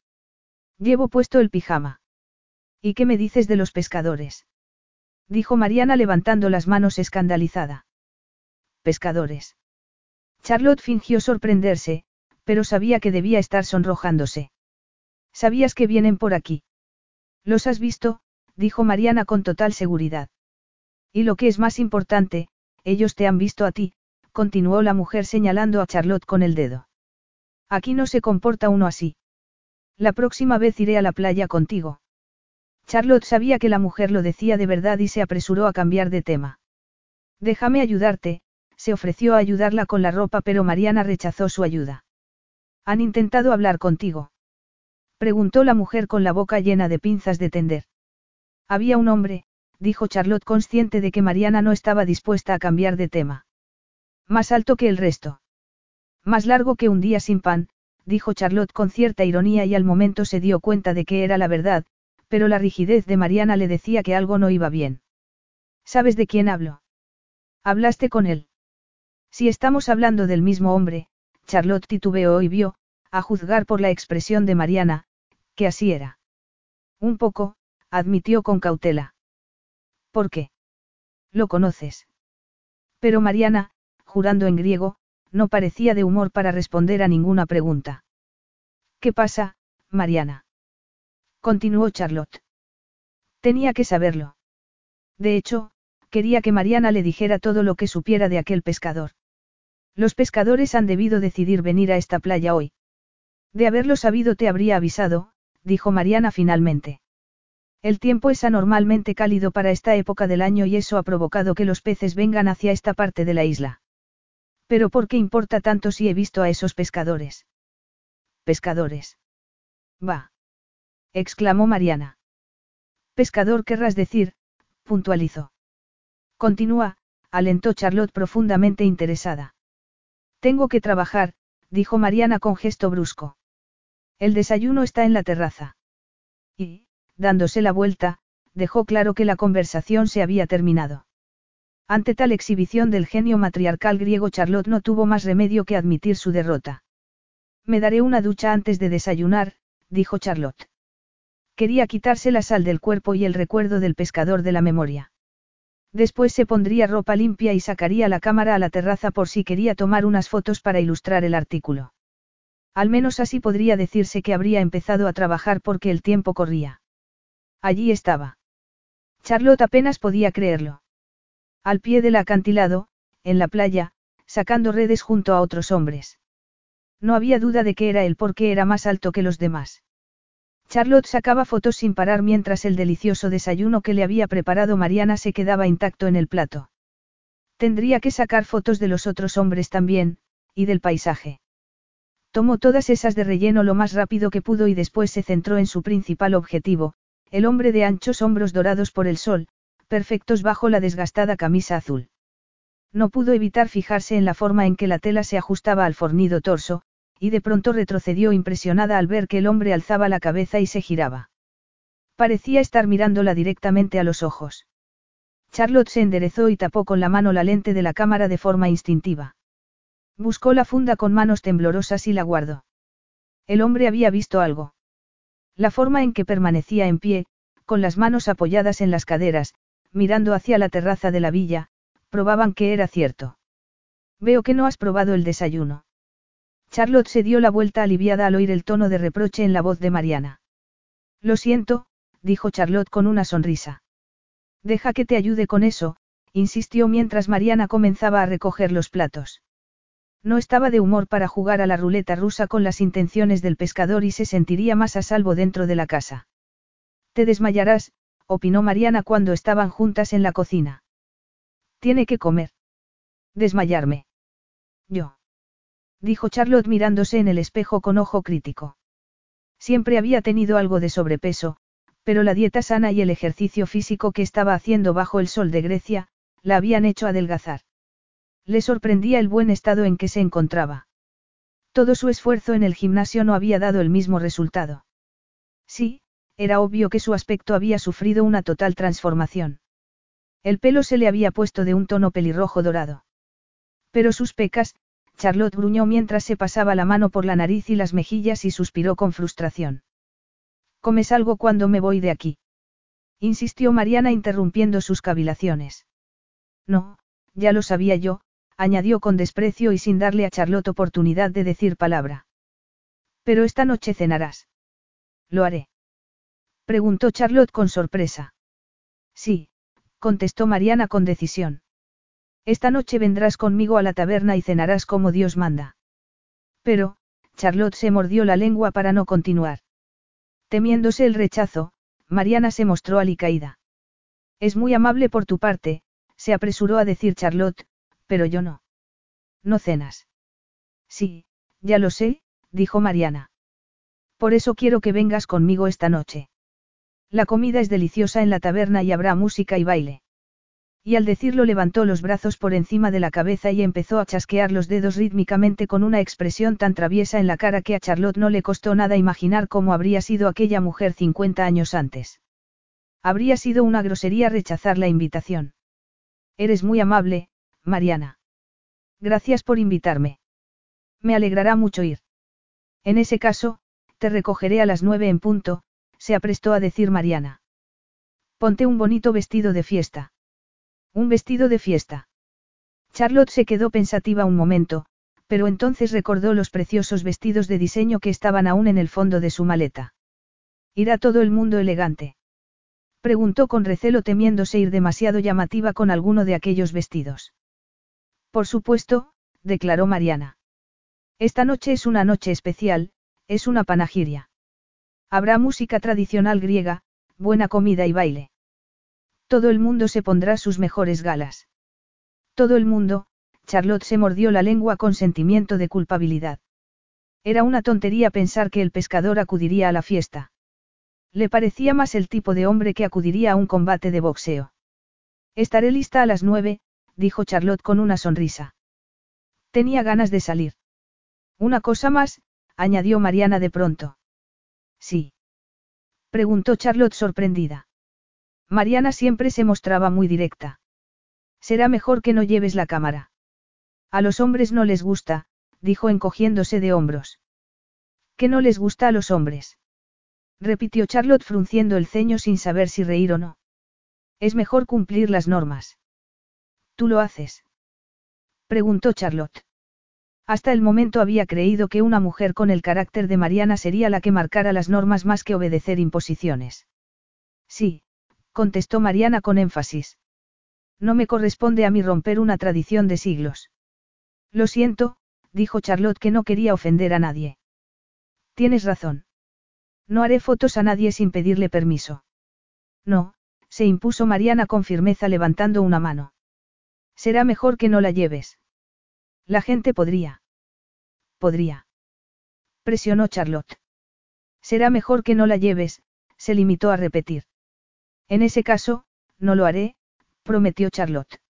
Llevo puesto el pijama. ¿Y qué me dices de los pescadores? Dijo Mariana levantando las manos escandalizada. Pescadores. Charlotte fingió sorprenderse, pero sabía que debía estar sonrojándose. ¿Sabías que vienen por aquí? ¿Los has visto? Dijo Mariana con total seguridad. Y lo que es más importante, ellos te han visto a ti, continuó la mujer señalando a Charlotte con el dedo. Aquí no se comporta uno así. La próxima vez iré a la playa contigo. Charlotte sabía que la mujer lo decía de verdad y se apresuró a cambiar de tema. Déjame ayudarte, se ofreció a ayudarla con la ropa pero Mariana rechazó su ayuda. ¿Han intentado hablar contigo? Preguntó la mujer con la boca llena de pinzas de tender. Había un hombre, dijo Charlotte consciente de que Mariana no estaba dispuesta a cambiar de tema. Más alto que el resto. Más largo que un día sin pan, dijo Charlotte con cierta ironía y al momento se dio cuenta de que era la verdad, pero la rigidez de Mariana le decía que algo no iba bien. ¿Sabes de quién hablo? ¿Hablaste con él? Si estamos hablando del mismo hombre, Charlotte titubeó y vio, a juzgar por la expresión de Mariana, que así era. Un poco, admitió con cautela. ¿Por qué? Lo conoces. Pero Mariana, jurando en griego, no parecía de humor para responder a ninguna pregunta. ¿Qué pasa, Mariana? Continuó Charlotte. Tenía que saberlo. De hecho, quería que Mariana le dijera todo lo que supiera de aquel pescador. Los pescadores han debido decidir venir a esta playa hoy. De haberlo sabido te habría avisado, dijo Mariana finalmente. El tiempo es anormalmente cálido para esta época del año y eso ha provocado que los peces vengan hacia esta parte de la isla. Pero ¿por qué importa tanto si he visto a esos pescadores? Pescadores. Va. exclamó Mariana. Pescador querrás decir, puntualizó. Continúa, alentó Charlotte profundamente interesada. Tengo que trabajar, dijo Mariana con gesto brusco. El desayuno está en la terraza. Y, dándose la vuelta, dejó claro que la conversación se había terminado. Ante tal exhibición del genio matriarcal griego Charlotte no tuvo más remedio que admitir su derrota. Me daré una ducha antes de desayunar, dijo Charlotte. Quería quitarse la sal del cuerpo y el recuerdo del pescador de la memoria. Después se pondría ropa limpia y sacaría la cámara a la terraza por si quería tomar unas fotos para ilustrar el artículo. Al menos así podría decirse que habría empezado a trabajar porque el tiempo corría. Allí estaba. Charlotte apenas podía creerlo. Al pie del acantilado, en la playa, sacando redes junto a otros hombres. No había duda de que era él porque era más alto que los demás. Charlotte sacaba fotos sin parar mientras el delicioso desayuno que le había preparado Mariana se quedaba intacto en el plato. Tendría que sacar fotos de los otros hombres también, y del paisaje. Tomó todas esas de relleno lo más rápido que pudo y después se centró en su principal objetivo, el hombre de anchos hombros dorados por el sol, perfectos bajo la desgastada camisa azul. No pudo evitar fijarse en la forma en que la tela se ajustaba al fornido torso, y de pronto retrocedió impresionada al ver que el hombre alzaba la cabeza y se giraba. Parecía estar mirándola directamente a los ojos. Charlotte se enderezó y tapó con la mano la lente de la cámara de forma instintiva. Buscó la funda con manos temblorosas y la guardó. El hombre había visto algo. La forma en que permanecía en pie, con las manos apoyadas en las caderas, mirando hacia la terraza de la villa, probaban que era cierto. Veo que no has probado el desayuno. Charlotte se dio la vuelta aliviada al oír el tono de reproche en la voz de Mariana. Lo siento, dijo Charlotte con una sonrisa. Deja que te ayude con eso, insistió mientras Mariana comenzaba a recoger los platos. No estaba de humor para jugar a la ruleta rusa con las intenciones del pescador y se sentiría más a salvo dentro de la casa. Te desmayarás, opinó Mariana cuando estaban juntas en la cocina. Tiene que comer. Desmayarme. Yo. Dijo Charlotte mirándose en el espejo con ojo crítico. Siempre había tenido algo de sobrepeso, pero la dieta sana y el ejercicio físico que estaba haciendo bajo el sol de Grecia, la habían hecho adelgazar. Le sorprendía el buen estado en que se encontraba. Todo su esfuerzo en el gimnasio no había dado el mismo resultado. Sí, era obvio que su aspecto había sufrido una total transformación. El pelo se le había puesto de un tono pelirrojo dorado. Pero sus pecas, Charlotte gruñó mientras se pasaba la mano por la nariz y las mejillas y suspiró con frustración. ¿Comes algo cuando me voy de aquí? insistió Mariana interrumpiendo sus cavilaciones. No, ya lo sabía yo, añadió con desprecio y sin darle a Charlotte oportunidad de decir palabra. Pero esta noche cenarás. Lo haré. Preguntó Charlotte con sorpresa. Sí, contestó Mariana con decisión. Esta noche vendrás conmigo a la taberna y cenarás como Dios manda. Pero, Charlotte se mordió la lengua para no continuar. Temiéndose el rechazo, Mariana se mostró alicaída. Es muy amable por tu parte, se apresuró a decir Charlotte, pero yo no. No cenas. Sí, ya lo sé, dijo Mariana. Por eso quiero que vengas conmigo esta noche. La comida es deliciosa en la taberna y habrá música y baile. Y al decirlo levantó los brazos por encima de la cabeza y empezó a chasquear los dedos rítmicamente con una expresión tan traviesa en la cara que a Charlotte no le costó nada imaginar cómo habría sido aquella mujer 50 años antes. Habría sido una grosería rechazar la invitación. Eres muy amable, Mariana. Gracias por invitarme. Me alegrará mucho ir. En ese caso, te recogeré a las nueve en punto, se aprestó a decir Mariana. Ponte un bonito vestido de fiesta. Un vestido de fiesta. Charlotte se quedó pensativa un momento, pero entonces recordó los preciosos vestidos de diseño que estaban aún en el fondo de su maleta. ¿Irá todo el mundo elegante? Preguntó con recelo temiéndose ir demasiado llamativa con alguno de aquellos vestidos. Por supuesto, declaró Mariana. Esta noche es una noche especial, es una panagiria. Habrá música tradicional griega, buena comida y baile. Todo el mundo se pondrá sus mejores galas. Todo el mundo, Charlotte se mordió la lengua con sentimiento de culpabilidad. Era una tontería pensar que el pescador acudiría a la fiesta. Le parecía más el tipo de hombre que acudiría a un combate de boxeo. Estaré lista a las nueve, dijo Charlotte con una sonrisa. Tenía ganas de salir. Una cosa más, añadió Mariana de pronto. Sí. Preguntó Charlotte sorprendida. Mariana siempre se mostraba muy directa. Será mejor que no lleves la cámara. A los hombres no les gusta, dijo encogiéndose de hombros. ¿Qué no les gusta a los hombres? repitió Charlotte frunciendo el ceño sin saber si reír o no. Es mejor cumplir las normas. ¿Tú lo haces? preguntó Charlotte. Hasta el momento había creído que una mujer con el carácter de Mariana sería la que marcara las normas más que obedecer imposiciones. Sí, contestó Mariana con énfasis. No me corresponde a mí romper una tradición de siglos. Lo siento, dijo Charlotte que no quería ofender a nadie. Tienes razón. No haré fotos a nadie sin pedirle permiso. No, se impuso Mariana con firmeza levantando una mano. Será mejor que no la lleves. La gente podría. Podría. Presionó Charlotte. Será mejor que no la lleves, se limitó a repetir. En ese caso, no lo haré, prometió Charlotte.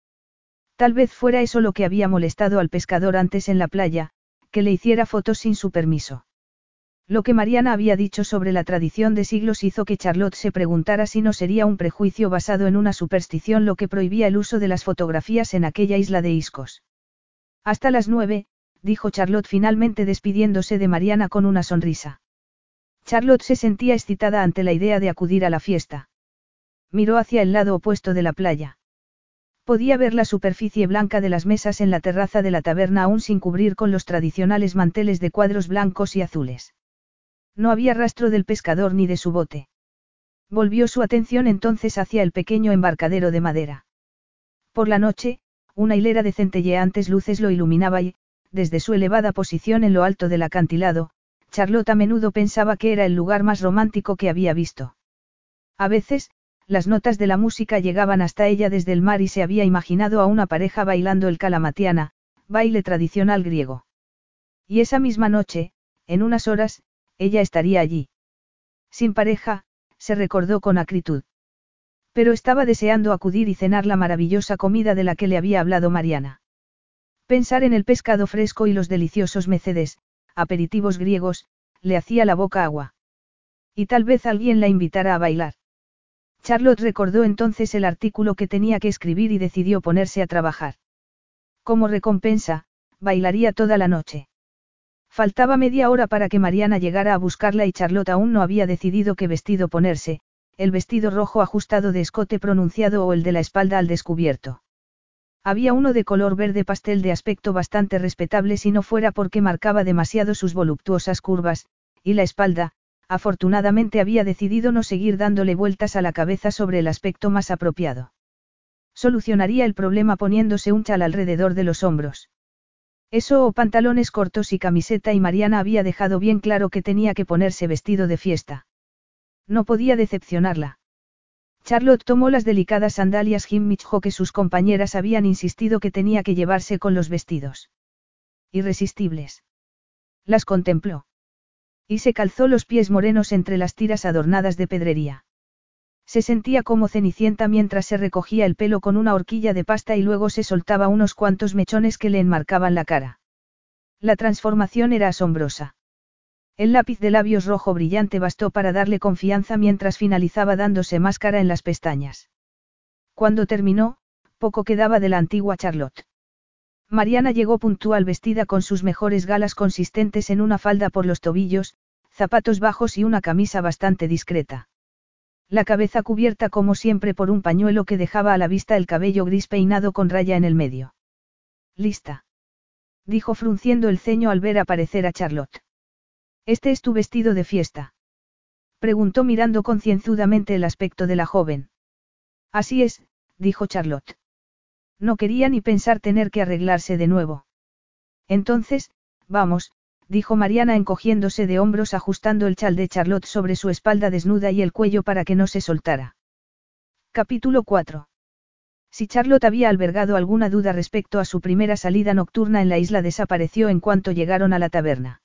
Tal vez fuera eso lo que había molestado al pescador antes en la playa, que le hiciera fotos sin su permiso. Lo que Mariana había dicho sobre la tradición de siglos hizo que Charlotte se preguntara si no sería un prejuicio basado en una superstición lo que prohibía el uso de las fotografías en aquella isla de Iscos. Hasta las nueve, dijo Charlotte finalmente despidiéndose de Mariana con una sonrisa. Charlotte se sentía excitada ante la idea de acudir a la fiesta miró hacia el lado opuesto de la playa. Podía ver la superficie blanca de las mesas en la terraza de la taberna aún sin cubrir con los tradicionales manteles de cuadros blancos y azules. No había rastro del pescador ni de su bote. Volvió su atención entonces hacia el pequeño embarcadero de madera. Por la noche, una hilera de centelleantes luces lo iluminaba y, desde su elevada posición en lo alto del acantilado, Charlotte a menudo pensaba que era el lugar más romántico que había visto. A veces, las notas de la música llegaban hasta ella desde el mar y se había imaginado a una pareja bailando el calamatiana, baile tradicional griego. Y esa misma noche, en unas horas, ella estaría allí. Sin pareja, se recordó con acritud. Pero estaba deseando acudir y cenar la maravillosa comida de la que le había hablado Mariana. Pensar en el pescado fresco y los deliciosos mecedes, aperitivos griegos, le hacía la boca agua. Y tal vez alguien la invitara a bailar. Charlotte recordó entonces el artículo que tenía que escribir y decidió ponerse a trabajar. Como recompensa, bailaría toda la noche. Faltaba media hora para que Mariana llegara a buscarla y Charlotte aún no había decidido qué vestido ponerse, el vestido rojo ajustado de escote pronunciado o el de la espalda al descubierto. Había uno de color verde pastel de aspecto bastante respetable si no fuera porque marcaba demasiado sus voluptuosas curvas, y la espalda, afortunadamente había decidido no seguir dándole vueltas a la cabeza sobre el aspecto más apropiado. Solucionaría el problema poniéndose un chal alrededor de los hombros. Eso o pantalones cortos y camiseta y Mariana había dejado bien claro que tenía que ponerse vestido de fiesta. No podía decepcionarla. Charlotte tomó las delicadas sandalias Himmichjo que sus compañeras habían insistido que tenía que llevarse con los vestidos. Irresistibles. Las contempló. Y se calzó los pies morenos entre las tiras adornadas de pedrería. Se sentía como cenicienta mientras se recogía el pelo con una horquilla de pasta y luego se soltaba unos cuantos mechones que le enmarcaban la cara. La transformación era asombrosa. El lápiz de labios rojo brillante bastó para darle confianza mientras finalizaba dándose máscara en las pestañas. Cuando terminó, poco quedaba de la antigua Charlotte. Mariana llegó puntual vestida con sus mejores galas consistentes en una falda por los tobillos, zapatos bajos y una camisa bastante discreta. La cabeza cubierta como siempre por un pañuelo que dejaba a la vista el cabello gris peinado con raya en el medio. Lista. Dijo frunciendo el ceño al ver aparecer a Charlotte. ¿Este es tu vestido de fiesta? Preguntó mirando concienzudamente el aspecto de la joven. Así es, dijo Charlotte. No quería ni pensar tener que arreglarse de nuevo. Entonces, vamos, dijo Mariana encogiéndose de hombros ajustando el chal de Charlotte sobre su espalda desnuda y el cuello para que no se soltara. Capítulo 4. Si Charlotte había albergado alguna duda respecto a su primera salida nocturna en la isla desapareció en cuanto llegaron a la taberna.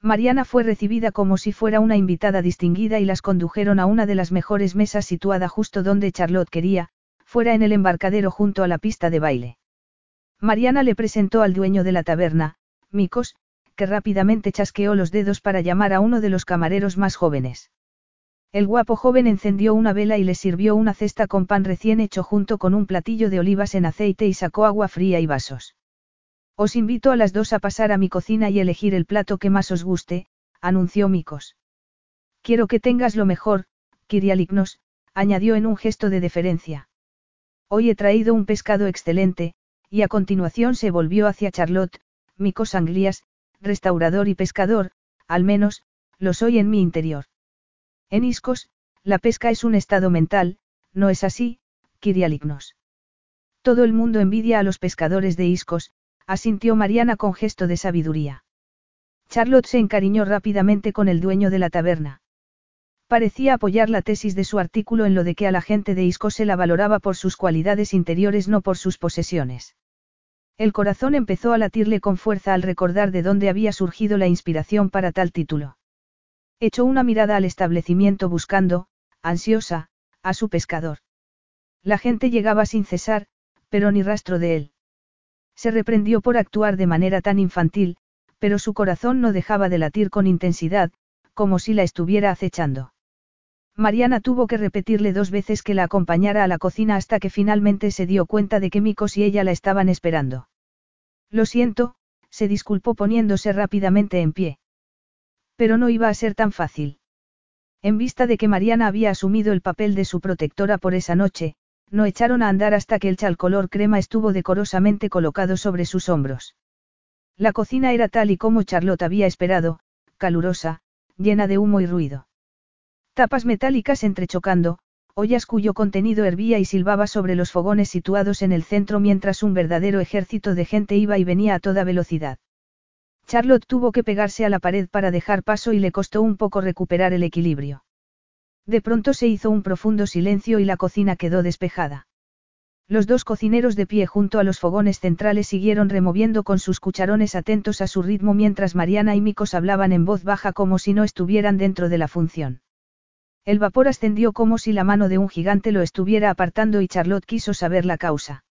Mariana fue recibida como si fuera una invitada distinguida y las condujeron a una de las mejores mesas situada justo donde Charlotte quería, fuera en el embarcadero junto a la pista de baile. Mariana le presentó al dueño de la taberna, Mikos, que rápidamente chasqueó los dedos para llamar a uno de los camareros más jóvenes. El guapo joven encendió una vela y le sirvió una cesta con pan recién hecho junto con un platillo de olivas en aceite y sacó agua fría y vasos. Os invito a las dos a pasar a mi cocina y elegir el plato que más os guste, anunció Mikos. Quiero que tengas lo mejor, Kirialiknos, añadió en un gesto de deferencia. Hoy he traído un pescado excelente, y a continuación se volvió hacia Charlotte, Mikos Anglias, restaurador y pescador, al menos, lo soy en mi interior. En Iscos, la pesca es un estado mental, ¿no es así, Kirialignos? Todo el mundo envidia a los pescadores de Iscos, asintió Mariana con gesto de sabiduría. Charlotte se encariñó rápidamente con el dueño de la taberna. Parecía apoyar la tesis de su artículo en lo de que a la gente de Iscos se la valoraba por sus cualidades interiores no por sus posesiones. El corazón empezó a latirle con fuerza al recordar de dónde había surgido la inspiración para tal título. Echó una mirada al establecimiento buscando, ansiosa, a su pescador. La gente llegaba sin cesar, pero ni rastro de él. Se reprendió por actuar de manera tan infantil, pero su corazón no dejaba de latir con intensidad, como si la estuviera acechando. Mariana tuvo que repetirle dos veces que la acompañara a la cocina hasta que finalmente se dio cuenta de que Mikos y ella la estaban esperando. Lo siento, se disculpó poniéndose rápidamente en pie. Pero no iba a ser tan fácil. En vista de que Mariana había asumido el papel de su protectora por esa noche, no echaron a andar hasta que el chal color crema estuvo decorosamente colocado sobre sus hombros. La cocina era tal y como Charlotte había esperado, calurosa, llena de humo y ruido. Tapas metálicas entrechocando, ollas cuyo contenido hervía y silbaba sobre los fogones situados en el centro mientras un verdadero ejército de gente iba y venía a toda velocidad. Charlotte tuvo que pegarse a la pared para dejar paso y le costó un poco recuperar el equilibrio. De pronto se hizo un profundo silencio y la cocina quedó despejada. Los dos cocineros de pie junto a los fogones centrales siguieron removiendo con sus cucharones atentos a su ritmo mientras Mariana y Mikos hablaban en voz baja como si no estuvieran dentro de la función. El vapor ascendió como si la mano de un gigante lo estuviera apartando y Charlotte quiso saber la causa.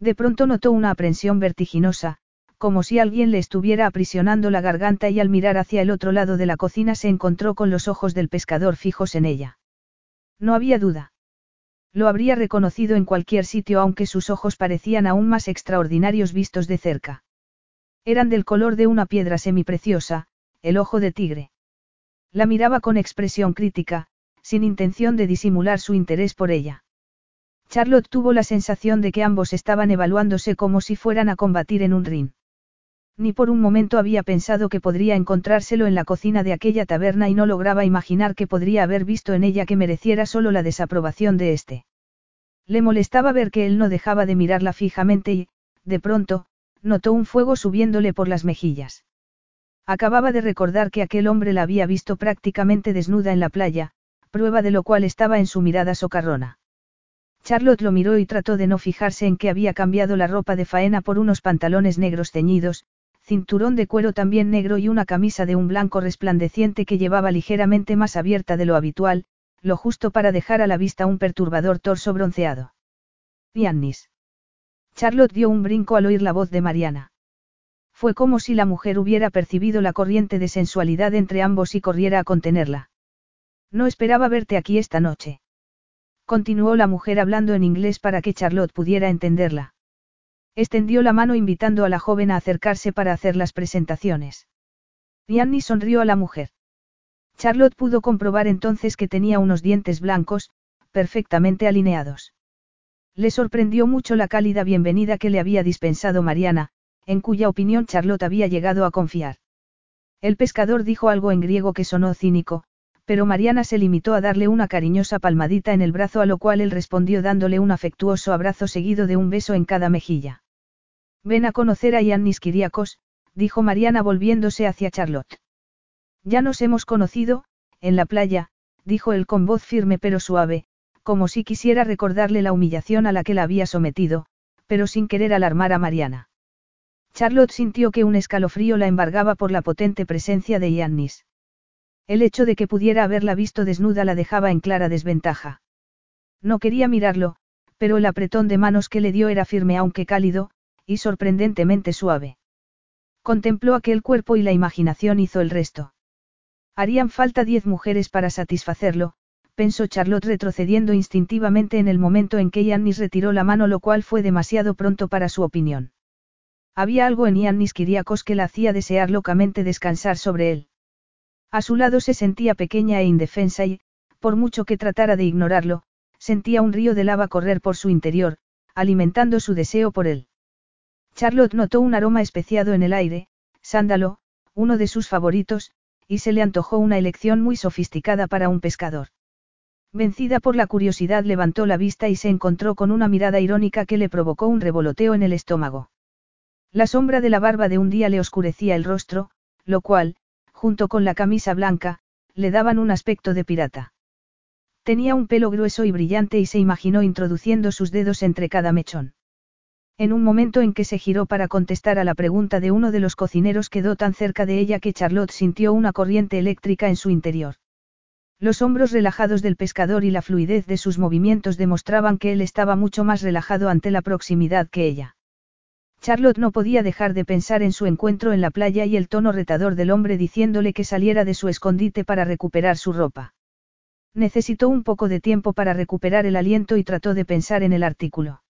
De pronto notó una aprensión vertiginosa, como si alguien le estuviera aprisionando la garganta y al mirar hacia el otro lado de la cocina se encontró con los ojos del pescador fijos en ella. No había duda. Lo habría reconocido en cualquier sitio aunque sus ojos parecían aún más extraordinarios vistos de cerca. Eran del color de una piedra semipreciosa, el ojo de tigre. La miraba con expresión crítica, sin intención de disimular su interés por ella. Charlotte tuvo la sensación de que ambos estaban evaluándose como si fueran a combatir en un ring. Ni por un momento había pensado que podría encontrárselo en la cocina de aquella taberna y no lograba imaginar que podría haber visto en ella que mereciera solo la desaprobación de éste. Le molestaba ver que él no dejaba de mirarla fijamente y, de pronto, notó un fuego subiéndole por las mejillas. Acababa de recordar que aquel hombre la había visto prácticamente desnuda en la playa, prueba de lo cual estaba en su mirada socarrona. Charlotte lo miró y trató de no fijarse en que había cambiado la ropa de faena por unos pantalones negros ceñidos, cinturón de cuero también negro y una camisa de un blanco resplandeciente que llevaba ligeramente más abierta de lo habitual, lo justo para dejar a la vista un perturbador torso bronceado. Yannis. Charlotte dio un brinco al oír la voz de Mariana. Fue como si la mujer hubiera percibido la corriente de sensualidad entre ambos y corriera a contenerla. No esperaba verte aquí esta noche. Continuó la mujer hablando en inglés para que Charlotte pudiera entenderla. Extendió la mano invitando a la joven a acercarse para hacer las presentaciones. Yanni sonrió a la mujer. Charlotte pudo comprobar entonces que tenía unos dientes blancos, perfectamente alineados. Le sorprendió mucho la cálida bienvenida que le había dispensado Mariana, en cuya opinión Charlotte había llegado a confiar. El pescador dijo algo en griego que sonó cínico, pero Mariana se limitó a darle una cariñosa palmadita en el brazo a lo cual él respondió dándole un afectuoso abrazo seguido de un beso en cada mejilla. Ven a conocer a Yannis Kiriakos, dijo Mariana volviéndose hacia Charlotte. Ya nos hemos conocido, en la playa, dijo él con voz firme pero suave, como si quisiera recordarle la humillación a la que la había sometido, pero sin querer alarmar a Mariana. Charlotte sintió que un escalofrío la embargaba por la potente presencia de Yannis. El hecho de que pudiera haberla visto desnuda la dejaba en clara desventaja. No quería mirarlo, pero el apretón de manos que le dio era firme aunque cálido, y sorprendentemente suave. Contempló aquel cuerpo y la imaginación hizo el resto. Harían falta diez mujeres para satisfacerlo, pensó Charlotte retrocediendo instintivamente en el momento en que Yannis retiró la mano lo cual fue demasiado pronto para su opinión. Había algo en Yannis Kiriakos que la hacía desear locamente descansar sobre él. A su lado se sentía pequeña e indefensa y, por mucho que tratara de ignorarlo, sentía un río de lava correr por su interior, alimentando su deseo por él. Charlotte notó un aroma especiado en el aire, sándalo, uno de sus favoritos, y se le antojó una elección muy sofisticada para un pescador. Vencida por la curiosidad levantó la vista y se encontró con una mirada irónica que le provocó un revoloteo en el estómago. La sombra de la barba de un día le oscurecía el rostro, lo cual, junto con la camisa blanca, le daban un aspecto de pirata. Tenía un pelo grueso y brillante y se imaginó introduciendo sus dedos entre cada mechón. En un momento en que se giró para contestar a la pregunta de uno de los cocineros quedó tan cerca de ella que Charlotte sintió una corriente eléctrica en su interior. Los hombros relajados del pescador y la fluidez de sus movimientos demostraban que él estaba mucho más relajado ante la proximidad que ella. Charlotte no podía dejar de pensar en su encuentro en la playa y el tono retador del hombre diciéndole que saliera de su escondite para recuperar su ropa. Necesitó un poco de tiempo para recuperar el aliento y trató de pensar en el artículo.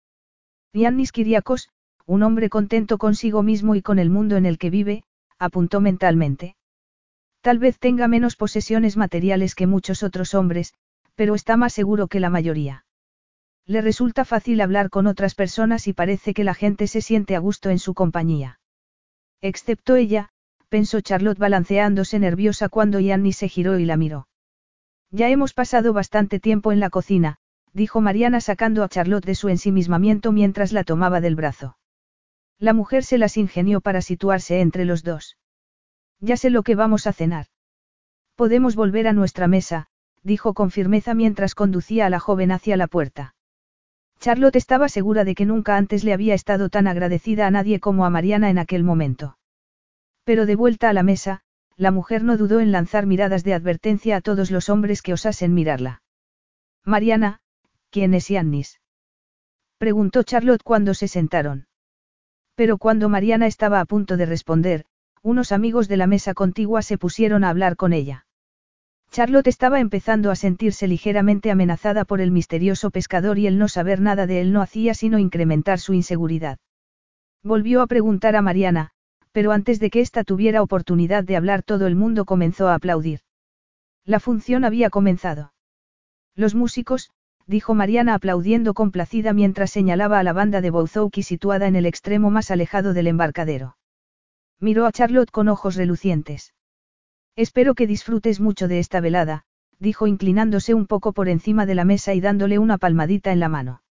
Yannis Kiriakos, un hombre contento consigo mismo y con el mundo en el que vive, apuntó mentalmente. Tal vez tenga menos posesiones materiales que muchos otros hombres, pero está más seguro que la mayoría. Le resulta fácil hablar con otras personas y parece que la gente se siente a gusto en su compañía. Excepto ella, pensó Charlotte balanceándose nerviosa cuando Yanni se giró y la miró. Ya hemos pasado bastante tiempo en la cocina, dijo Mariana sacando a Charlotte de su ensimismamiento mientras la tomaba del brazo. La mujer se las ingenió para situarse entre los dos. Ya sé lo que vamos a cenar. Podemos volver a nuestra mesa, dijo con firmeza mientras conducía a la joven hacia la puerta. Charlotte estaba segura de que nunca antes le había estado tan agradecida a nadie como a Mariana en aquel momento. Pero de vuelta a la mesa, la mujer no dudó en lanzar miradas de advertencia a todos los hombres que osasen mirarla. Mariana, ¿quién es Yannis? preguntó Charlotte cuando se sentaron. Pero cuando Mariana estaba a punto de responder, unos amigos de la mesa contigua se pusieron a hablar con ella. Charlotte estaba empezando a sentirse ligeramente amenazada por el misterioso pescador y el no saber nada de él no hacía sino incrementar su inseguridad. Volvió a preguntar a Mariana, pero antes de que ésta tuviera oportunidad de hablar todo el mundo comenzó a aplaudir. La función había comenzado. Los músicos, dijo Mariana aplaudiendo complacida mientras señalaba a la banda de Bouzouki situada en el extremo más alejado del embarcadero. Miró a Charlotte con ojos relucientes. Espero que disfrutes mucho de esta velada, dijo inclinándose un poco por encima de la mesa y dándole una palmadita en la mano.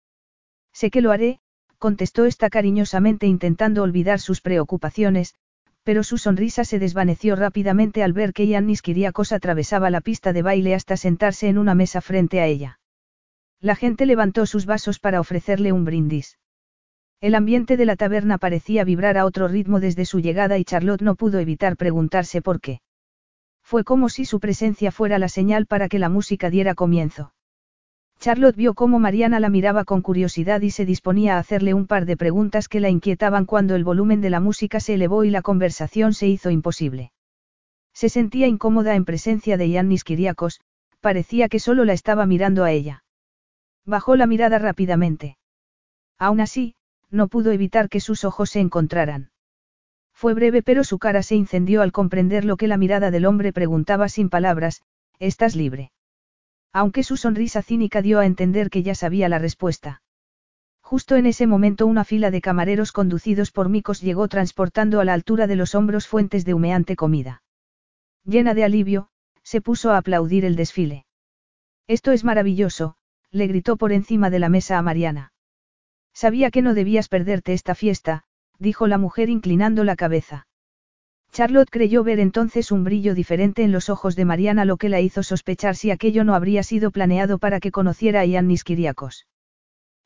Sé que lo haré, contestó esta cariñosamente intentando olvidar sus preocupaciones, pero su sonrisa se desvaneció rápidamente al ver que Yannis Kiriakos atravesaba la pista de baile hasta sentarse en una mesa frente a ella. La gente levantó sus vasos para ofrecerle un brindis. El ambiente de la taberna parecía vibrar a otro ritmo desde su llegada y Charlotte no pudo evitar preguntarse por qué. Fue como si su presencia fuera la señal para que la música diera comienzo. Charlotte vio cómo Mariana la miraba con curiosidad y se disponía a hacerle un par de preguntas que la inquietaban cuando el volumen de la música se elevó y la conversación se hizo imposible. Se sentía incómoda en presencia de Yannis Kiriakos, parecía que solo la estaba mirando a ella. Bajó la mirada rápidamente. Aún así, no pudo evitar que sus ojos se encontraran. Fue breve pero su cara se incendió al comprender lo que la mirada del hombre preguntaba sin palabras, ¿estás libre? Aunque su sonrisa cínica dio a entender que ya sabía la respuesta. Justo en ese momento una fila de camareros conducidos por micos llegó transportando a la altura de los hombros fuentes de humeante comida. Llena de alivio, se puso a aplaudir el desfile. Esto es maravilloso, le gritó por encima de la mesa a Mariana. Sabía que no debías perderte esta fiesta, dijo la mujer inclinando la cabeza. Charlotte creyó ver entonces un brillo diferente en los ojos de Mariana lo que la hizo sospechar si aquello no habría sido planeado para que conociera a Yannis Kiriakos.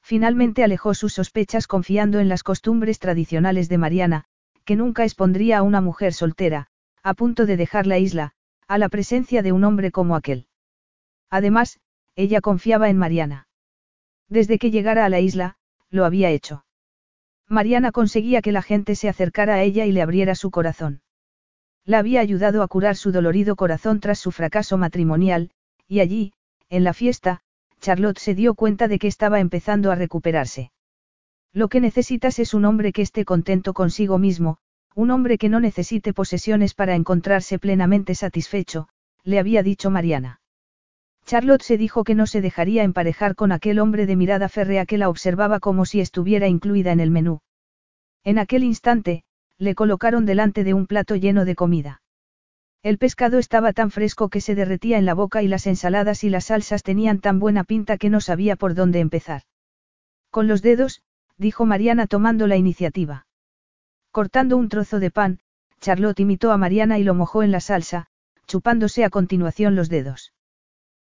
Finalmente alejó sus sospechas confiando en las costumbres tradicionales de Mariana, que nunca expondría a una mujer soltera, a punto de dejar la isla, a la presencia de un hombre como aquel. Además, ella confiaba en Mariana. Desde que llegara a la isla, lo había hecho. Mariana conseguía que la gente se acercara a ella y le abriera su corazón. La había ayudado a curar su dolorido corazón tras su fracaso matrimonial, y allí, en la fiesta, Charlotte se dio cuenta de que estaba empezando a recuperarse. Lo que necesitas es un hombre que esté contento consigo mismo, un hombre que no necesite posesiones para encontrarse plenamente satisfecho, le había dicho Mariana. Charlotte se dijo que no se dejaría emparejar con aquel hombre de mirada férrea que la observaba como si estuviera incluida en el menú. En aquel instante, le colocaron delante de un plato lleno de comida. El pescado estaba tan fresco que se derretía en la boca y las ensaladas y las salsas tenían tan buena pinta que no sabía por dónde empezar. Con los dedos, dijo Mariana tomando la iniciativa. Cortando un trozo de pan, Charlotte imitó a Mariana y lo mojó en la salsa, chupándose a continuación los dedos.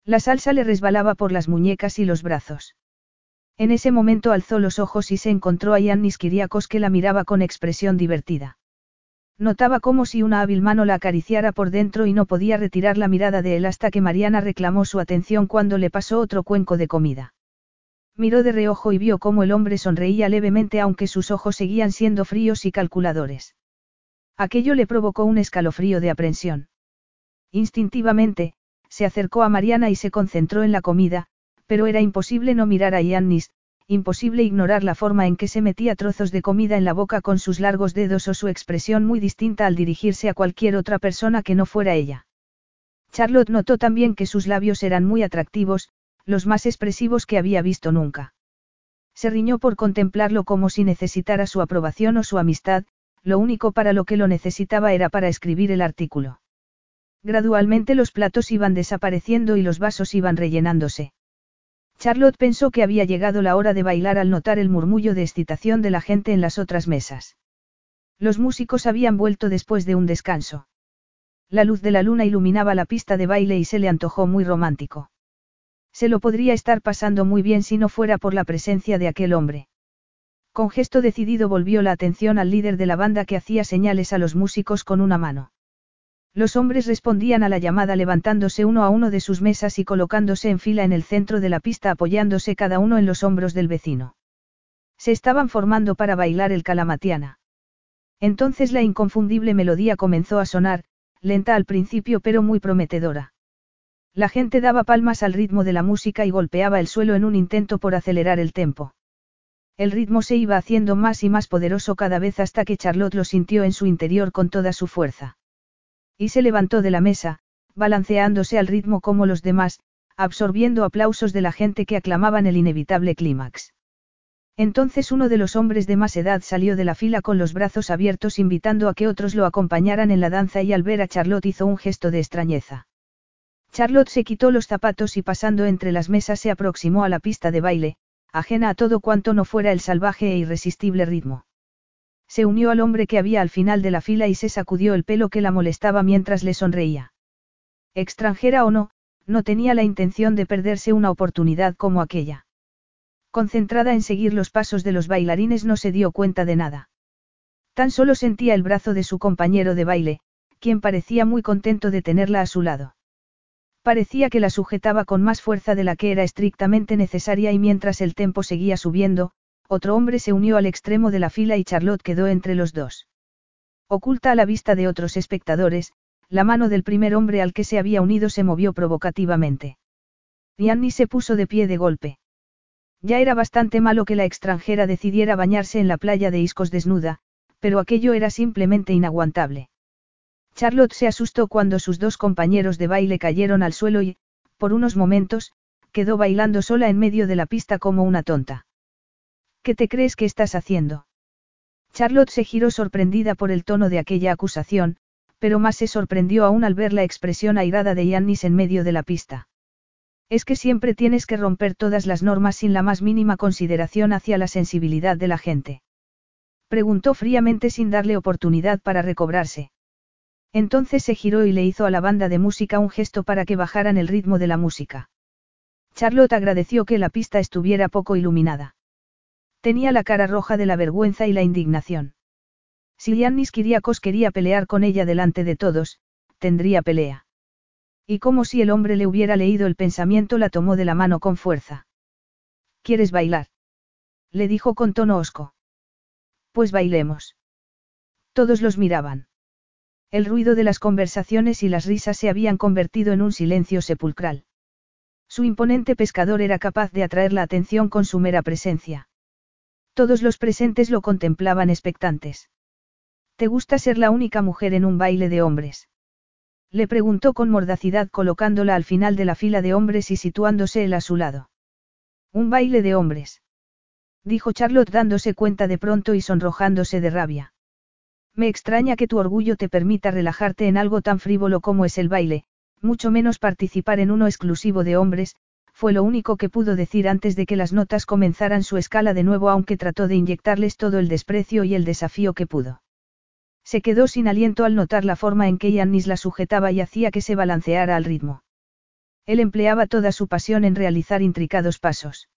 La salsa le resbalaba por las muñecas y los brazos. En ese momento alzó los ojos y se encontró a Yannis Kiriakos que la miraba con expresión divertida. Notaba como si una hábil mano la acariciara por dentro y no podía retirar la mirada de él hasta que Mariana reclamó su atención cuando le pasó otro cuenco de comida. Miró de reojo y vio cómo el hombre sonreía levemente aunque sus ojos seguían siendo fríos y calculadores. Aquello le provocó un escalofrío de aprensión. Instintivamente, se acercó a Mariana y se concentró en la comida, pero era imposible no mirar a Yannis, imposible ignorar la forma en que se metía trozos de comida en la boca con sus largos dedos o su expresión muy distinta al dirigirse a cualquier otra persona que no fuera ella. Charlotte notó también que sus labios eran muy atractivos, los más expresivos que había visto nunca. Se riñó por contemplarlo como si necesitara su aprobación o su amistad, lo único para lo que lo necesitaba era para escribir el artículo. Gradualmente los platos iban desapareciendo y los vasos iban rellenándose. Charlotte pensó que había llegado la hora de bailar al notar el murmullo de excitación de la gente en las otras mesas. Los músicos habían vuelto después de un descanso. La luz de la luna iluminaba la pista de baile y se le antojó muy romántico. Se lo podría estar pasando muy bien si no fuera por la presencia de aquel hombre. Con gesto decidido volvió la atención al líder de la banda que hacía señales a los músicos con una mano. Los hombres respondían a la llamada levantándose uno a uno de sus mesas y colocándose en fila en el centro de la pista apoyándose cada uno en los hombros del vecino. Se estaban formando para bailar el calamatiana. Entonces la inconfundible melodía comenzó a sonar, lenta al principio pero muy prometedora. La gente daba palmas al ritmo de la música y golpeaba el suelo en un intento por acelerar el tempo. El ritmo se iba haciendo más y más poderoso cada vez hasta que Charlotte lo sintió en su interior con toda su fuerza. Y se levantó de la mesa, balanceándose al ritmo como los demás, absorbiendo aplausos de la gente que aclamaban el inevitable clímax. Entonces uno de los hombres de más edad salió de la fila con los brazos abiertos invitando a que otros lo acompañaran en la danza y al ver a Charlotte hizo un gesto de extrañeza. Charlotte se quitó los zapatos y pasando entre las mesas se aproximó a la pista de baile, ajena a todo cuanto no fuera el salvaje e irresistible ritmo. Se unió al hombre que había al final de la fila y se sacudió el pelo que la molestaba mientras le sonreía. Extranjera o no, no tenía la intención de perderse una oportunidad como aquella. Concentrada en seguir los pasos de los bailarines no se dio cuenta de nada. Tan solo sentía el brazo de su compañero de baile, quien parecía muy contento de tenerla a su lado. Parecía que la sujetaba con más fuerza de la que era estrictamente necesaria y mientras el tempo seguía subiendo, otro hombre se unió al extremo de la fila y Charlotte quedó entre los dos. Oculta a la vista de otros espectadores, la mano del primer hombre al que se había unido se movió provocativamente. Annie se puso de pie de golpe. Ya era bastante malo que la extranjera decidiera bañarse en la playa de Iscos desnuda, pero aquello era simplemente inaguantable. Charlotte se asustó cuando sus dos compañeros de baile cayeron al suelo y, por unos momentos, quedó bailando sola en medio de la pista como una tonta. ¿Qué te crees que estás haciendo? Charlotte se giró sorprendida por el tono de aquella acusación, pero más se sorprendió aún al ver la expresión airada de Yannis en medio de la pista. Es que siempre tienes que romper todas las normas sin la más mínima consideración hacia la sensibilidad de la gente. Preguntó fríamente sin darle oportunidad para recobrarse. Entonces se giró y le hizo a la banda de música un gesto para que bajaran el ritmo de la música. Charlotte agradeció que la pista estuviera poco iluminada. Tenía la cara roja de la vergüenza y la indignación. Si Yannis Kiriakos quería pelear con ella delante de todos, tendría pelea. Y como si el hombre le hubiera leído el pensamiento, la tomó de la mano con fuerza. ¿Quieres bailar? Le dijo con tono hosco. Pues bailemos. Todos los miraban. El ruido de las conversaciones y las risas se habían convertido en un silencio sepulcral. Su imponente pescador era capaz de atraer la atención con su mera presencia. Todos los presentes lo contemplaban expectantes. ¿Te gusta ser la única mujer en un baile de hombres? Le preguntó con mordacidad colocándola al final de la fila de hombres y situándose él a su lado. Un baile de hombres. Dijo Charlotte dándose cuenta de pronto y sonrojándose de rabia. Me extraña que tu orgullo te permita relajarte en algo tan frívolo como es el baile, mucho menos participar en uno exclusivo de hombres, fue lo único que pudo decir antes de que las notas comenzaran su escala de nuevo aunque trató de inyectarles todo el desprecio y el desafío que pudo. Se quedó sin aliento al notar la forma en que Yannis la sujetaba y hacía que se balanceara al ritmo. Él empleaba toda su pasión en realizar intricados pasos.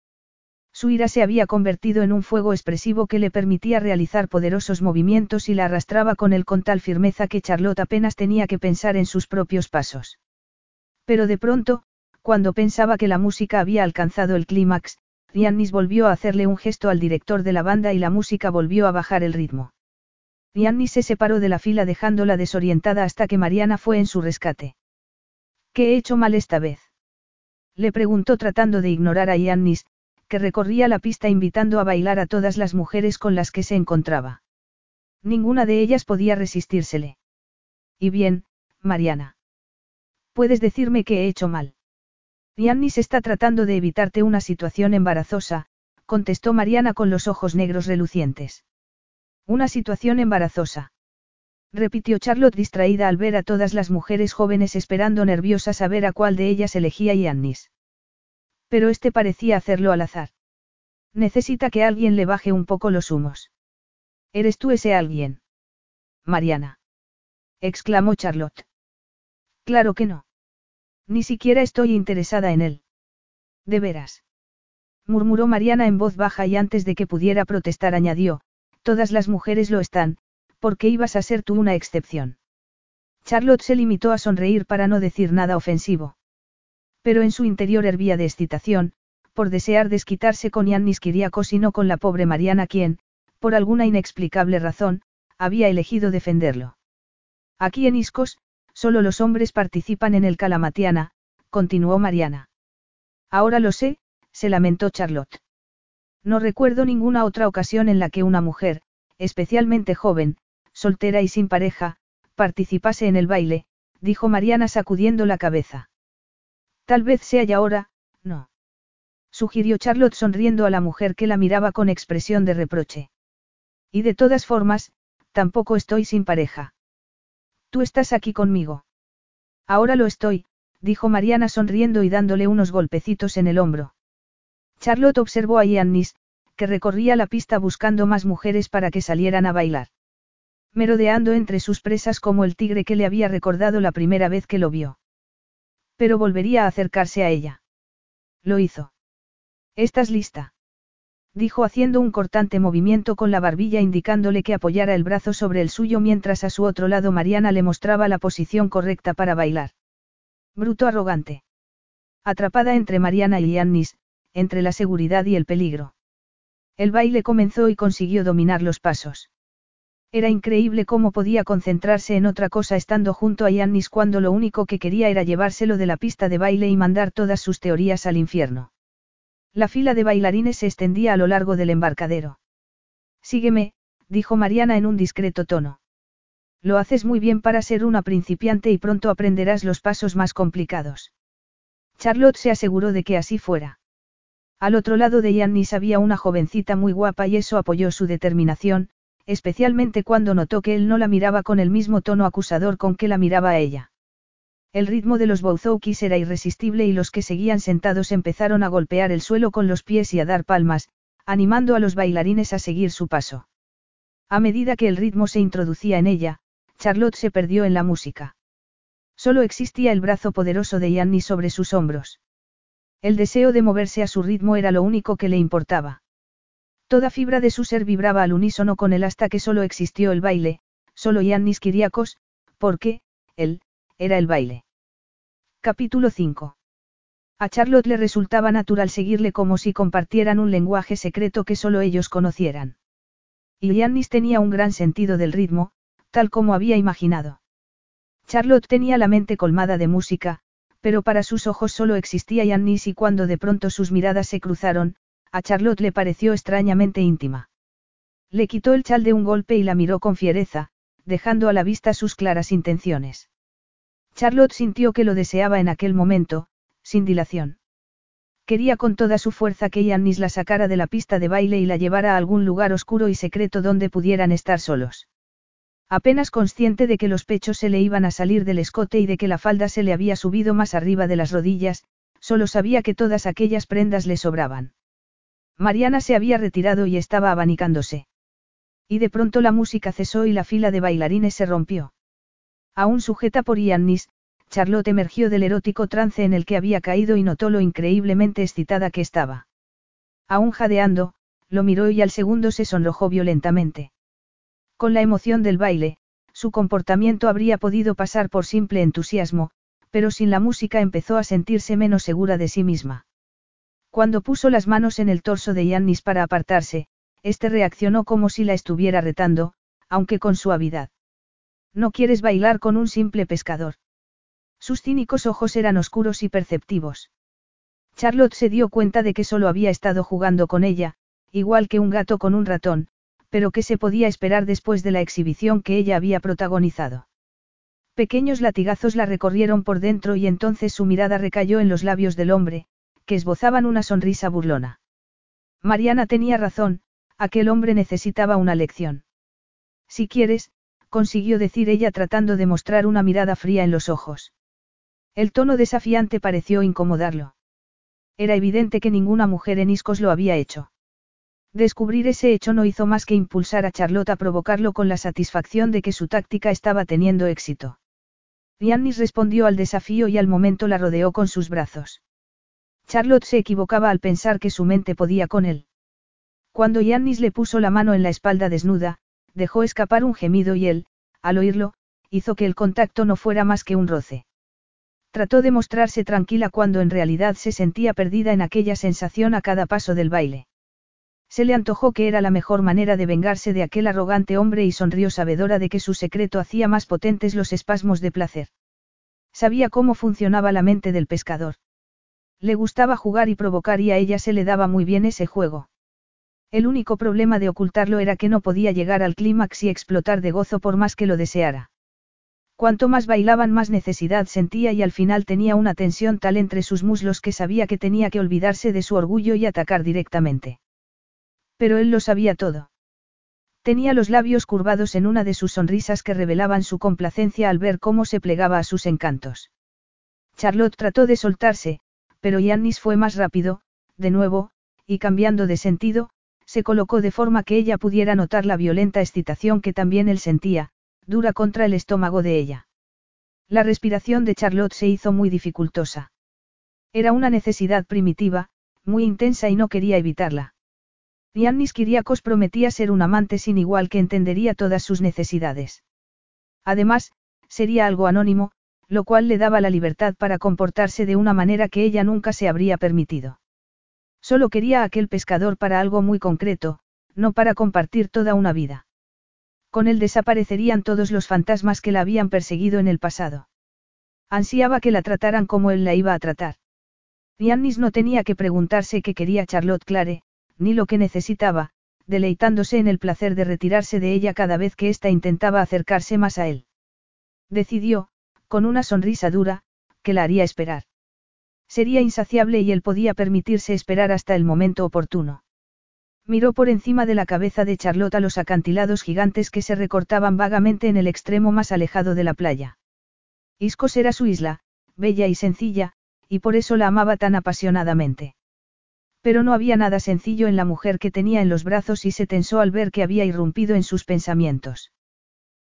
Su ira se había convertido en un fuego expresivo que le permitía realizar poderosos movimientos y la arrastraba con él con tal firmeza que Charlotte apenas tenía que pensar en sus propios pasos. Pero de pronto, cuando pensaba que la música había alcanzado el clímax, Yannis volvió a hacerle un gesto al director de la banda y la música volvió a bajar el ritmo. Yannis se separó de la fila dejándola desorientada hasta que Mariana fue en su rescate. ¿Qué he hecho mal esta vez? Le preguntó tratando de ignorar a Yannis, que recorría la pista invitando a bailar a todas las mujeres con las que se encontraba. Ninguna de ellas podía resistírsele. Y bien, Mariana. Puedes decirme que he hecho mal. Yannis está tratando de evitarte una situación embarazosa, contestó Mariana con los ojos negros relucientes. Una situación embarazosa. Repitió Charlotte distraída al ver a todas las mujeres jóvenes esperando nerviosas a ver a cuál de ellas elegía Yannis. Pero este parecía hacerlo al azar. Necesita que alguien le baje un poco los humos. ¿Eres tú ese alguien? Mariana. exclamó Charlotte. Claro que no. Ni siquiera estoy interesada en él. De veras. murmuró Mariana en voz baja y antes de que pudiera protestar añadió, todas las mujeres lo están, porque ibas a ser tú una excepción. Charlotte se limitó a sonreír para no decir nada ofensivo. Pero en su interior hervía de excitación, por desear desquitarse con Yannis Kiriakos y no con la pobre Mariana quien, por alguna inexplicable razón, había elegido defenderlo. Aquí en Iscos, solo los hombres participan en el Calamatiana, continuó Mariana. Ahora lo sé, se lamentó Charlotte. No recuerdo ninguna otra ocasión en la que una mujer, especialmente joven, soltera y sin pareja, participase en el baile, dijo Mariana sacudiendo la cabeza. Tal vez sea ya ahora, no. Sugirió Charlotte sonriendo a la mujer que la miraba con expresión de reproche. Y de todas formas, tampoco estoy sin pareja. Tú estás aquí conmigo. Ahora lo estoy, dijo Mariana sonriendo y dándole unos golpecitos en el hombro. Charlotte observó a Yannis, que recorría la pista buscando más mujeres para que salieran a bailar. Merodeando entre sus presas como el tigre que le había recordado la primera vez que lo vio. Pero volvería a acercarse a ella. Lo hizo. ¿Estás lista? Dijo haciendo un cortante movimiento con la barbilla indicándole que apoyara el brazo sobre el suyo mientras a su otro lado Mariana le mostraba la posición correcta para bailar. Bruto arrogante. Atrapada entre Mariana y Yannis, entre la seguridad y el peligro. El baile comenzó y consiguió dominar los pasos. Era increíble cómo podía concentrarse en otra cosa estando junto a Yannis cuando lo único que quería era llevárselo de la pista de baile y mandar todas sus teorías al infierno. La fila de bailarines se extendía a lo largo del embarcadero. Sígueme, dijo Mariana en un discreto tono. Lo haces muy bien para ser una principiante y pronto aprenderás los pasos más complicados. Charlotte se aseguró de que así fuera. Al otro lado de Yannis había una jovencita muy guapa y eso apoyó su determinación, especialmente cuando notó que él no la miraba con el mismo tono acusador con que la miraba a ella. El ritmo de los Bouzouki era irresistible y los que seguían sentados empezaron a golpear el suelo con los pies y a dar palmas, animando a los bailarines a seguir su paso. A medida que el ritmo se introducía en ella, Charlotte se perdió en la música. Solo existía el brazo poderoso de Yanni sobre sus hombros. El deseo de moverse a su ritmo era lo único que le importaba. Toda fibra de su ser vibraba al unísono con él hasta que solo existió el baile, solo Yannis Kiriakos, porque, él, era el baile. Capítulo 5. A Charlotte le resultaba natural seguirle como si compartieran un lenguaje secreto que solo ellos conocieran. Y Yannis tenía un gran sentido del ritmo, tal como había imaginado. Charlotte tenía la mente colmada de música, pero para sus ojos solo existía Yannis y cuando de pronto sus miradas se cruzaron, a Charlotte le pareció extrañamente íntima. Le quitó el chal de un golpe y la miró con fiereza, dejando a la vista sus claras intenciones. Charlotte sintió que lo deseaba en aquel momento, sin dilación. Quería con toda su fuerza que Yannis la sacara de la pista de baile y la llevara a algún lugar oscuro y secreto donde pudieran estar solos. Apenas consciente de que los pechos se le iban a salir del escote y de que la falda se le había subido más arriba de las rodillas, solo sabía que todas aquellas prendas le sobraban. Mariana se había retirado y estaba abanicándose. Y de pronto la música cesó y la fila de bailarines se rompió. Aún sujeta por Yannis, Charlotte emergió del erótico trance en el que había caído y notó lo increíblemente excitada que estaba. Aún jadeando, lo miró y al segundo se sonrojó violentamente. Con la emoción del baile, su comportamiento habría podido pasar por simple entusiasmo, pero sin la música empezó a sentirse menos segura de sí misma. Cuando puso las manos en el torso de Yannis para apartarse, este reaccionó como si la estuviera retando, aunque con suavidad. No quieres bailar con un simple pescador. Sus cínicos ojos eran oscuros y perceptivos. Charlotte se dio cuenta de que solo había estado jugando con ella, igual que un gato con un ratón, pero que se podía esperar después de la exhibición que ella había protagonizado. Pequeños latigazos la recorrieron por dentro y entonces su mirada recayó en los labios del hombre, que esbozaban una sonrisa burlona. Mariana tenía razón, aquel hombre necesitaba una lección. Si quieres, consiguió decir ella tratando de mostrar una mirada fría en los ojos. El tono desafiante pareció incomodarlo. Era evidente que ninguna mujer en Iscos lo había hecho. Descubrir ese hecho no hizo más que impulsar a Charlotte a provocarlo con la satisfacción de que su táctica estaba teniendo éxito. Giannis respondió al desafío y al momento la rodeó con sus brazos. Charlotte se equivocaba al pensar que su mente podía con él. Cuando Giannis le puso la mano en la espalda desnuda, dejó escapar un gemido y él, al oírlo, hizo que el contacto no fuera más que un roce. Trató de mostrarse tranquila cuando en realidad se sentía perdida en aquella sensación a cada paso del baile. Se le antojó que era la mejor manera de vengarse de aquel arrogante hombre y sonrió sabedora de que su secreto hacía más potentes los espasmos de placer. Sabía cómo funcionaba la mente del pescador. Le gustaba jugar y provocar y a ella se le daba muy bien ese juego. El único problema de ocultarlo era que no podía llegar al clímax y explotar de gozo por más que lo deseara. Cuanto más bailaban más necesidad sentía y al final tenía una tensión tal entre sus muslos que sabía que tenía que olvidarse de su orgullo y atacar directamente. Pero él lo sabía todo. Tenía los labios curvados en una de sus sonrisas que revelaban su complacencia al ver cómo se plegaba a sus encantos. Charlotte trató de soltarse, pero Yannis fue más rápido, de nuevo, y cambiando de sentido, se colocó de forma que ella pudiera notar la violenta excitación que también él sentía, dura contra el estómago de ella. La respiración de Charlotte se hizo muy dificultosa. Era una necesidad primitiva, muy intensa y no quería evitarla. Yannis Kiriakos prometía ser un amante sin igual que entendería todas sus necesidades. Además, sería algo anónimo, lo cual le daba la libertad para comportarse de una manera que ella nunca se habría permitido. Solo quería a aquel pescador para algo muy concreto, no para compartir toda una vida. Con él desaparecerían todos los fantasmas que la habían perseguido en el pasado. Ansiaba que la trataran como él la iba a tratar. Yannis no tenía que preguntarse qué quería Charlotte Clare, ni lo que necesitaba, deleitándose en el placer de retirarse de ella cada vez que ésta intentaba acercarse más a él. Decidió, con una sonrisa dura, que la haría esperar. Sería insaciable y él podía permitirse esperar hasta el momento oportuno. Miró por encima de la cabeza de Charlotte los acantilados gigantes que se recortaban vagamente en el extremo más alejado de la playa. Iscos era su isla, bella y sencilla, y por eso la amaba tan apasionadamente. Pero no había nada sencillo en la mujer que tenía en los brazos y se tensó al ver que había irrumpido en sus pensamientos.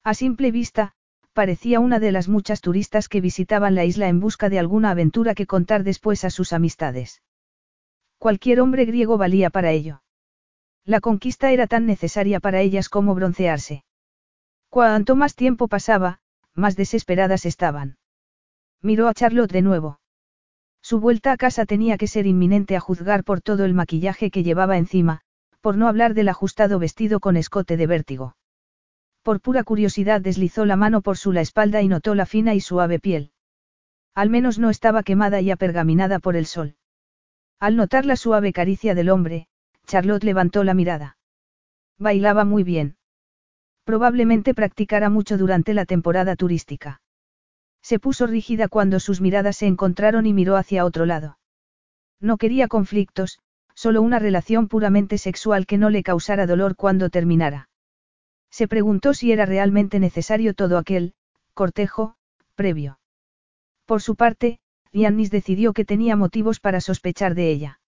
A simple vista, parecía una de las muchas turistas que visitaban la isla en busca de alguna aventura que contar después a sus amistades. Cualquier hombre griego valía para ello. La conquista era tan necesaria para ellas como broncearse. Cuanto más tiempo pasaba, más desesperadas estaban. Miró a Charlotte de nuevo. Su vuelta a casa tenía que ser inminente a juzgar por todo el maquillaje que llevaba encima, por no hablar del ajustado vestido con escote de vértigo. Por pura curiosidad deslizó la mano por su la espalda y notó la fina y suave piel. Al menos no estaba quemada y apergaminada por el sol. Al notar la suave caricia del hombre, Charlotte levantó la mirada. Bailaba muy bien. Probablemente practicara mucho durante la temporada turística. Se puso rígida cuando sus miradas se encontraron y miró hacia otro lado. No quería conflictos, solo una relación puramente sexual que no le causara dolor cuando terminara. Se preguntó si era realmente necesario todo aquel, cortejo, previo. Por su parte, Yannis decidió que tenía motivos para sospechar de ella.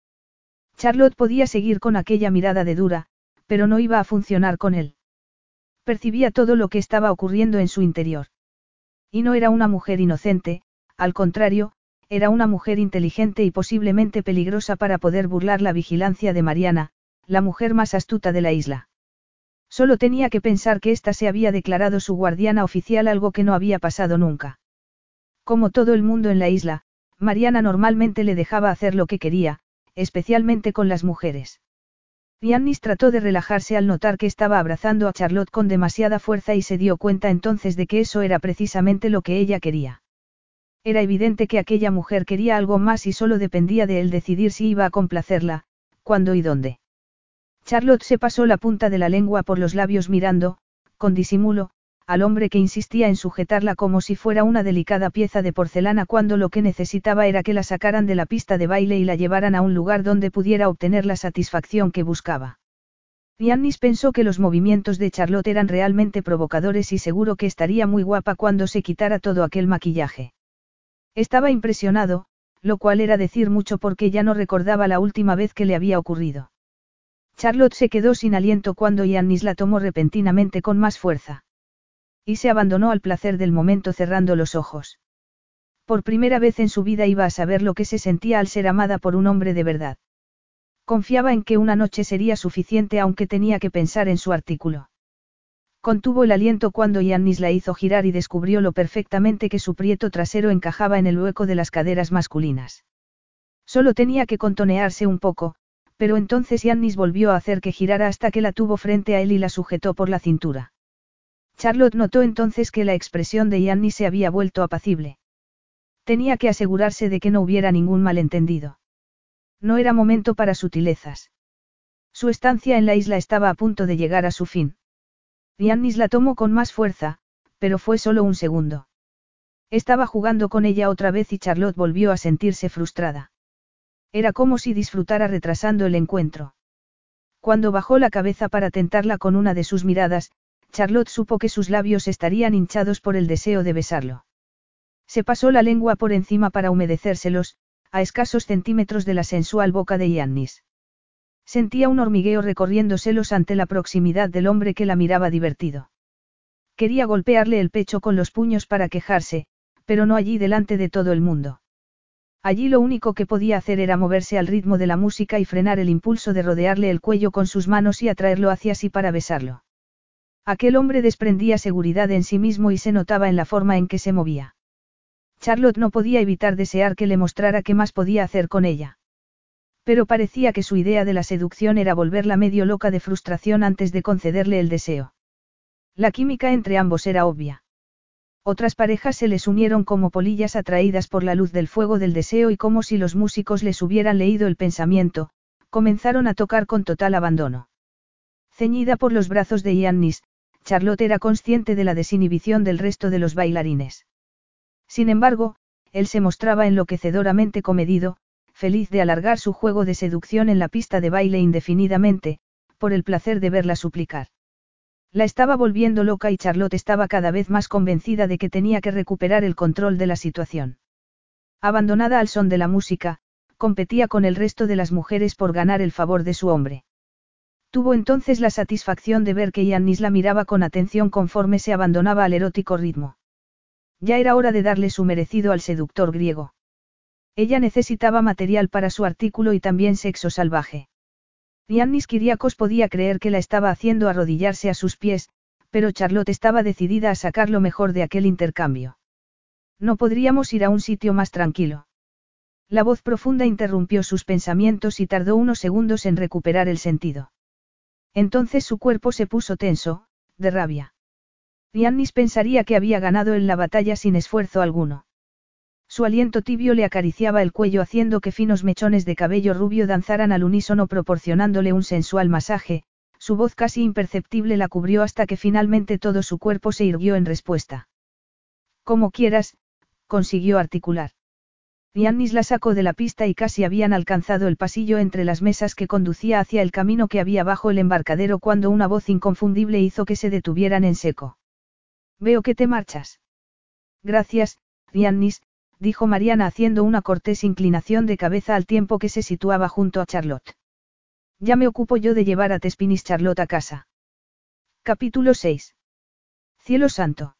Charlotte podía seguir con aquella mirada de dura, pero no iba a funcionar con él. Percibía todo lo que estaba ocurriendo en su interior. Y no era una mujer inocente, al contrario, era una mujer inteligente y posiblemente peligrosa para poder burlar la vigilancia de Mariana, la mujer más astuta de la isla. Solo tenía que pensar que ésta se había declarado su guardiana oficial algo que no había pasado nunca. Como todo el mundo en la isla, Mariana normalmente le dejaba hacer lo que quería, especialmente con las mujeres. Yannis trató de relajarse al notar que estaba abrazando a Charlotte con demasiada fuerza y se dio cuenta entonces de que eso era precisamente lo que ella quería. Era evidente que aquella mujer quería algo más y solo dependía de él decidir si iba a complacerla, cuándo y dónde. Charlotte se pasó la punta de la lengua por los labios mirando, con disimulo, al hombre que insistía en sujetarla como si fuera una delicada pieza de porcelana cuando lo que necesitaba era que la sacaran de la pista de baile y la llevaran a un lugar donde pudiera obtener la satisfacción que buscaba. Yannis pensó que los movimientos de Charlotte eran realmente provocadores y seguro que estaría muy guapa cuando se quitara todo aquel maquillaje. Estaba impresionado, lo cual era decir mucho porque ya no recordaba la última vez que le había ocurrido. Charlotte se quedó sin aliento cuando Yannis la tomó repentinamente con más fuerza. Y se abandonó al placer del momento cerrando los ojos. Por primera vez en su vida iba a saber lo que se sentía al ser amada por un hombre de verdad. Confiaba en que una noche sería suficiente aunque tenía que pensar en su artículo. Contuvo el aliento cuando Yannis la hizo girar y descubrió lo perfectamente que su prieto trasero encajaba en el hueco de las caderas masculinas. Solo tenía que contonearse un poco, pero entonces Yannis volvió a hacer que girara hasta que la tuvo frente a él y la sujetó por la cintura. Charlotte notó entonces que la expresión de Yanni se había vuelto apacible. Tenía que asegurarse de que no hubiera ningún malentendido. No era momento para sutilezas. Su estancia en la isla estaba a punto de llegar a su fin. Yannis la tomó con más fuerza, pero fue solo un segundo. Estaba jugando con ella otra vez y Charlotte volvió a sentirse frustrada. Era como si disfrutara retrasando el encuentro. Cuando bajó la cabeza para tentarla con una de sus miradas, Charlotte supo que sus labios estarían hinchados por el deseo de besarlo. Se pasó la lengua por encima para humedecérselos, a escasos centímetros de la sensual boca de Yannis. Sentía un hormigueo recorriéndoselos ante la proximidad del hombre que la miraba divertido. Quería golpearle el pecho con los puños para quejarse, pero no allí delante de todo el mundo. Allí lo único que podía hacer era moverse al ritmo de la música y frenar el impulso de rodearle el cuello con sus manos y atraerlo hacia sí para besarlo. Aquel hombre desprendía seguridad en sí mismo y se notaba en la forma en que se movía. Charlotte no podía evitar desear que le mostrara qué más podía hacer con ella. Pero parecía que su idea de la seducción era volverla medio loca de frustración antes de concederle el deseo. La química entre ambos era obvia. Otras parejas se les unieron como polillas atraídas por la luz del fuego del deseo y como si los músicos les hubieran leído el pensamiento, comenzaron a tocar con total abandono. Ceñida por los brazos de Iannis, Charlotte era consciente de la desinhibición del resto de los bailarines. Sin embargo, él se mostraba enloquecedoramente comedido, feliz de alargar su juego de seducción en la pista de baile indefinidamente, por el placer de verla suplicar. La estaba volviendo loca y Charlotte estaba cada vez más convencida de que tenía que recuperar el control de la situación. Abandonada al son de la música, competía con el resto de las mujeres por ganar el favor de su hombre. Tuvo entonces la satisfacción de ver que Yannis la miraba con atención conforme se abandonaba al erótico ritmo. Ya era hora de darle su merecido al seductor griego. Ella necesitaba material para su artículo y también sexo salvaje. Yannis Kiriakos podía creer que la estaba haciendo arrodillarse a sus pies, pero Charlotte estaba decidida a sacar lo mejor de aquel intercambio. No podríamos ir a un sitio más tranquilo. La voz profunda interrumpió sus pensamientos y tardó unos segundos en recuperar el sentido. Entonces su cuerpo se puso tenso, de rabia. Yannis pensaría que había ganado en la batalla sin esfuerzo alguno. Su aliento tibio le acariciaba el cuello haciendo que finos mechones de cabello rubio danzaran al unísono proporcionándole un sensual masaje, su voz casi imperceptible la cubrió hasta que finalmente todo su cuerpo se irguió en respuesta. Como quieras, consiguió articular. Yannis la sacó de la pista y casi habían alcanzado el pasillo entre las mesas que conducía hacia el camino que había bajo el embarcadero cuando una voz inconfundible hizo que se detuvieran en seco. Veo que te marchas. Gracias, Yannis, dijo Mariana haciendo una cortés inclinación de cabeza al tiempo que se situaba junto a Charlotte. Ya me ocupo yo de llevar a Tespinis Charlotte a casa. Capítulo 6. Cielo santo.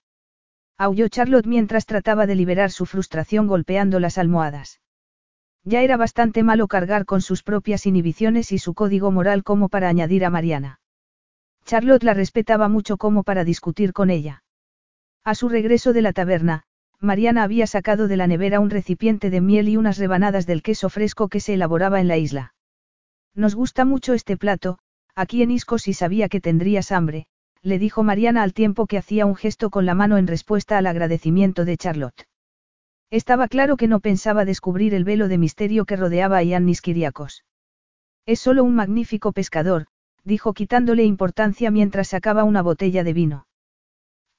Aulló Charlotte mientras trataba de liberar su frustración golpeando las almohadas. Ya era bastante malo cargar con sus propias inhibiciones y su código moral como para añadir a Mariana. Charlotte la respetaba mucho como para discutir con ella. A su regreso de la taberna, Mariana había sacado de la nevera un recipiente de miel y unas rebanadas del queso fresco que se elaboraba en la isla. Nos gusta mucho este plato, aquí en Isco si sabía que tendrías hambre, le dijo Mariana al tiempo que hacía un gesto con la mano en respuesta al agradecimiento de Charlotte. Estaba claro que no pensaba descubrir el velo de misterio que rodeaba a Yannis Kiriakos. Es solo un magnífico pescador, dijo quitándole importancia mientras sacaba una botella de vino.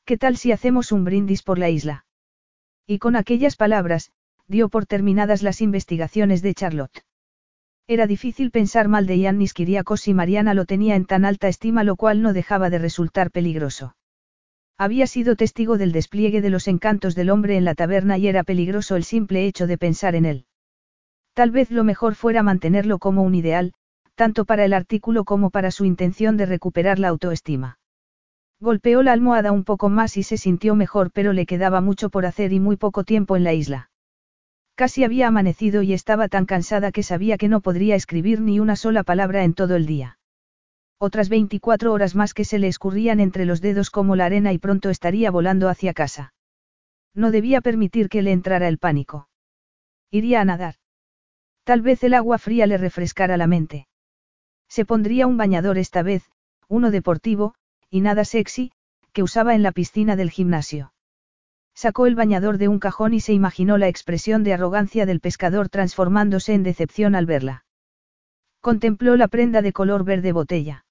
¿Qué tal si hacemos un brindis por la isla? Y con aquellas palabras, dio por terminadas las investigaciones de Charlotte. Era difícil pensar mal de Yannis Kiriakos y Mariana lo tenía en tan alta estima lo cual no dejaba de resultar peligroso. Había sido testigo del despliegue de los encantos del hombre en la taberna y era peligroso el simple hecho de pensar en él. Tal vez lo mejor fuera mantenerlo como un ideal, tanto para el artículo como para su intención de recuperar la autoestima. Golpeó la almohada un poco más y se sintió mejor, pero le quedaba mucho por hacer y muy poco tiempo en la isla. Casi había amanecido y estaba tan cansada que sabía que no podría escribir ni una sola palabra en todo el día. Otras 24 horas más que se le escurrían entre los dedos como la arena y pronto estaría volando hacia casa. No debía permitir que le entrara el pánico. Iría a nadar. Tal vez el agua fría le refrescara la mente. Se pondría un bañador esta vez, uno deportivo, y nada sexy, que usaba en la piscina del gimnasio. Sacó el bañador de un cajón y se imaginó la expresión de arrogancia del pescador transformándose en decepción al verla. Contempló la prenda de color verde botella.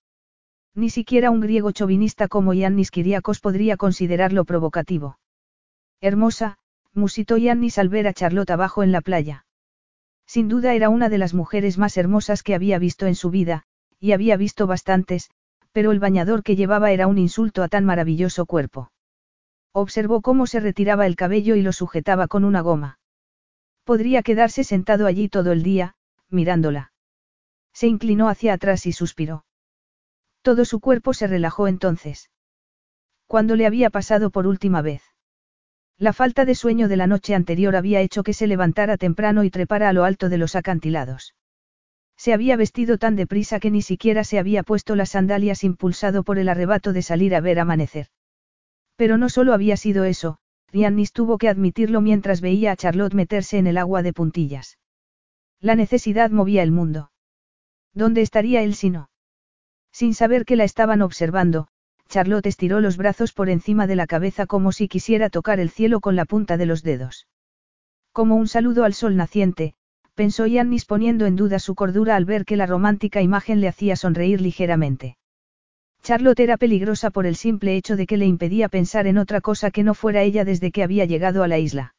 Ni siquiera un griego chauvinista como Yannis Kiriakos podría considerarlo provocativo. Hermosa, musitó Yannis al ver a Charlotte abajo en la playa. Sin duda era una de las mujeres más hermosas que había visto en su vida, y había visto bastantes, pero el bañador que llevaba era un insulto a tan maravilloso cuerpo. Observó cómo se retiraba el cabello y lo sujetaba con una goma. Podría quedarse sentado allí todo el día, mirándola. Se inclinó hacia atrás y suspiró. Todo su cuerpo se relajó entonces. Cuando le había pasado por última vez? La falta de sueño de la noche anterior había hecho que se levantara temprano y trepara a lo alto de los acantilados. Se había vestido tan deprisa que ni siquiera se había puesto las sandalias impulsado por el arrebato de salir a ver amanecer. Pero no solo había sido eso, Riannis tuvo que admitirlo mientras veía a Charlotte meterse en el agua de puntillas. La necesidad movía el mundo. ¿Dónde estaría él si no? Sin saber que la estaban observando, Charlotte estiró los brazos por encima de la cabeza como si quisiera tocar el cielo con la punta de los dedos. Como un saludo al sol naciente, pensó Yannis poniendo en duda su cordura al ver que la romántica imagen le hacía sonreír ligeramente. Charlotte era peligrosa por el simple hecho de que le impedía pensar en otra cosa que no fuera ella desde que había llegado a la isla.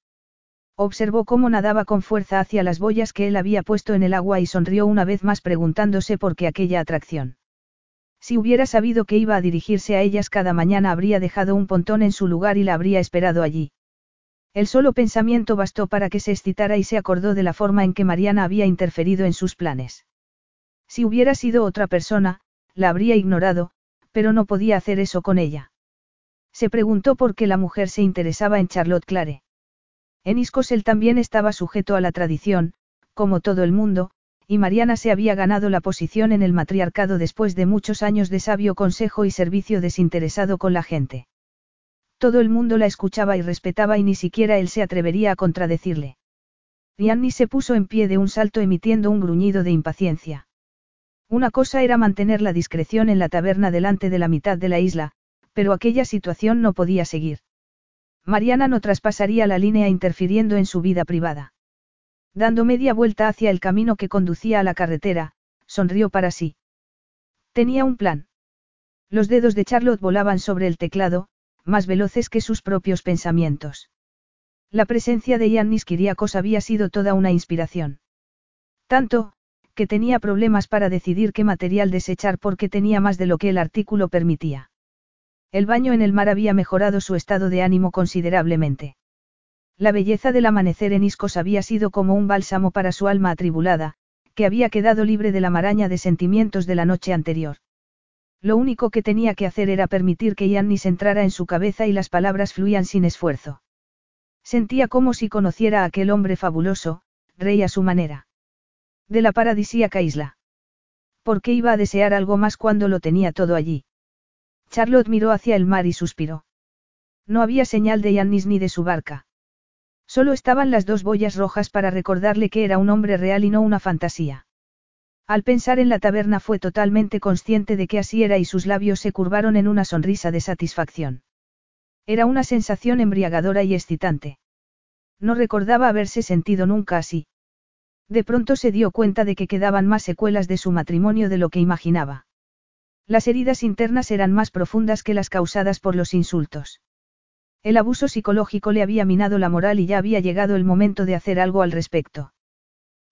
Observó cómo nadaba con fuerza hacia las boyas que él había puesto en el agua y sonrió una vez más preguntándose por qué aquella atracción. Si hubiera sabido que iba a dirigirse a ellas cada mañana habría dejado un pontón en su lugar y la habría esperado allí. El solo pensamiento bastó para que se excitara y se acordó de la forma en que Mariana había interferido en sus planes. Si hubiera sido otra persona, la habría ignorado, pero no podía hacer eso con ella. Se preguntó por qué la mujer se interesaba en Charlotte Clare. En Iscos él también estaba sujeto a la tradición, como todo el mundo, y Mariana se había ganado la posición en el matriarcado después de muchos años de sabio consejo y servicio desinteresado con la gente. Todo el mundo la escuchaba y respetaba y ni siquiera él se atrevería a contradecirle. Rianni se puso en pie de un salto emitiendo un gruñido de impaciencia. Una cosa era mantener la discreción en la taberna delante de la mitad de la isla, pero aquella situación no podía seguir. Mariana no traspasaría la línea interfiriendo en su vida privada. Dando media vuelta hacia el camino que conducía a la carretera, sonrió para sí. Tenía un plan. Los dedos de Charlotte volaban sobre el teclado, más veloces que sus propios pensamientos. La presencia de Yannis Kiriakos había sido toda una inspiración. Tanto, que tenía problemas para decidir qué material desechar porque tenía más de lo que el artículo permitía. El baño en el mar había mejorado su estado de ánimo considerablemente. La belleza del amanecer en Iscos había sido como un bálsamo para su alma atribulada, que había quedado libre de la maraña de sentimientos de la noche anterior. Lo único que tenía que hacer era permitir que Yannis entrara en su cabeza y las palabras fluían sin esfuerzo. Sentía como si conociera a aquel hombre fabuloso, rey a su manera. De la paradisíaca isla. ¿Por qué iba a desear algo más cuando lo tenía todo allí? Charlotte miró hacia el mar y suspiró. No había señal de Yannis ni de su barca. Solo estaban las dos boyas rojas para recordarle que era un hombre real y no una fantasía. Al pensar en la taberna fue totalmente consciente de que así era y sus labios se curvaron en una sonrisa de satisfacción. Era una sensación embriagadora y excitante. No recordaba haberse sentido nunca así. De pronto se dio cuenta de que quedaban más secuelas de su matrimonio de lo que imaginaba. Las heridas internas eran más profundas que las causadas por los insultos. El abuso psicológico le había minado la moral y ya había llegado el momento de hacer algo al respecto.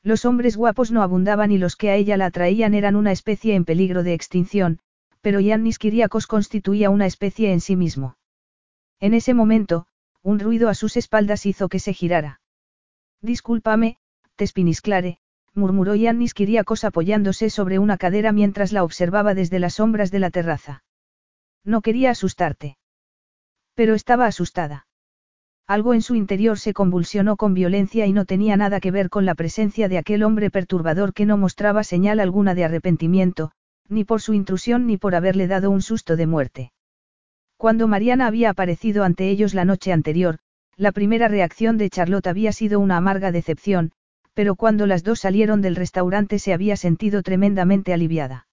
Los hombres guapos no abundaban y los que a ella la atraían eran una especie en peligro de extinción, pero Yannis Kiriakos constituía una especie en sí mismo. En ese momento, un ruido a sus espaldas hizo que se girara. Discúlpame, Tespinisclare, murmuró Yannis Kiriakos apoyándose sobre una cadera mientras la observaba desde las sombras de la terraza. No quería asustarte. Pero estaba asustada. Algo en su interior se convulsionó con violencia y no tenía nada que ver con la presencia de aquel hombre perturbador que no mostraba señal alguna de arrepentimiento, ni por su intrusión ni por haberle dado un susto de muerte. Cuando Mariana había aparecido ante ellos la noche anterior, la primera reacción de Charlotte había sido una amarga decepción, pero cuando las dos salieron del restaurante se había sentido tremendamente aliviada.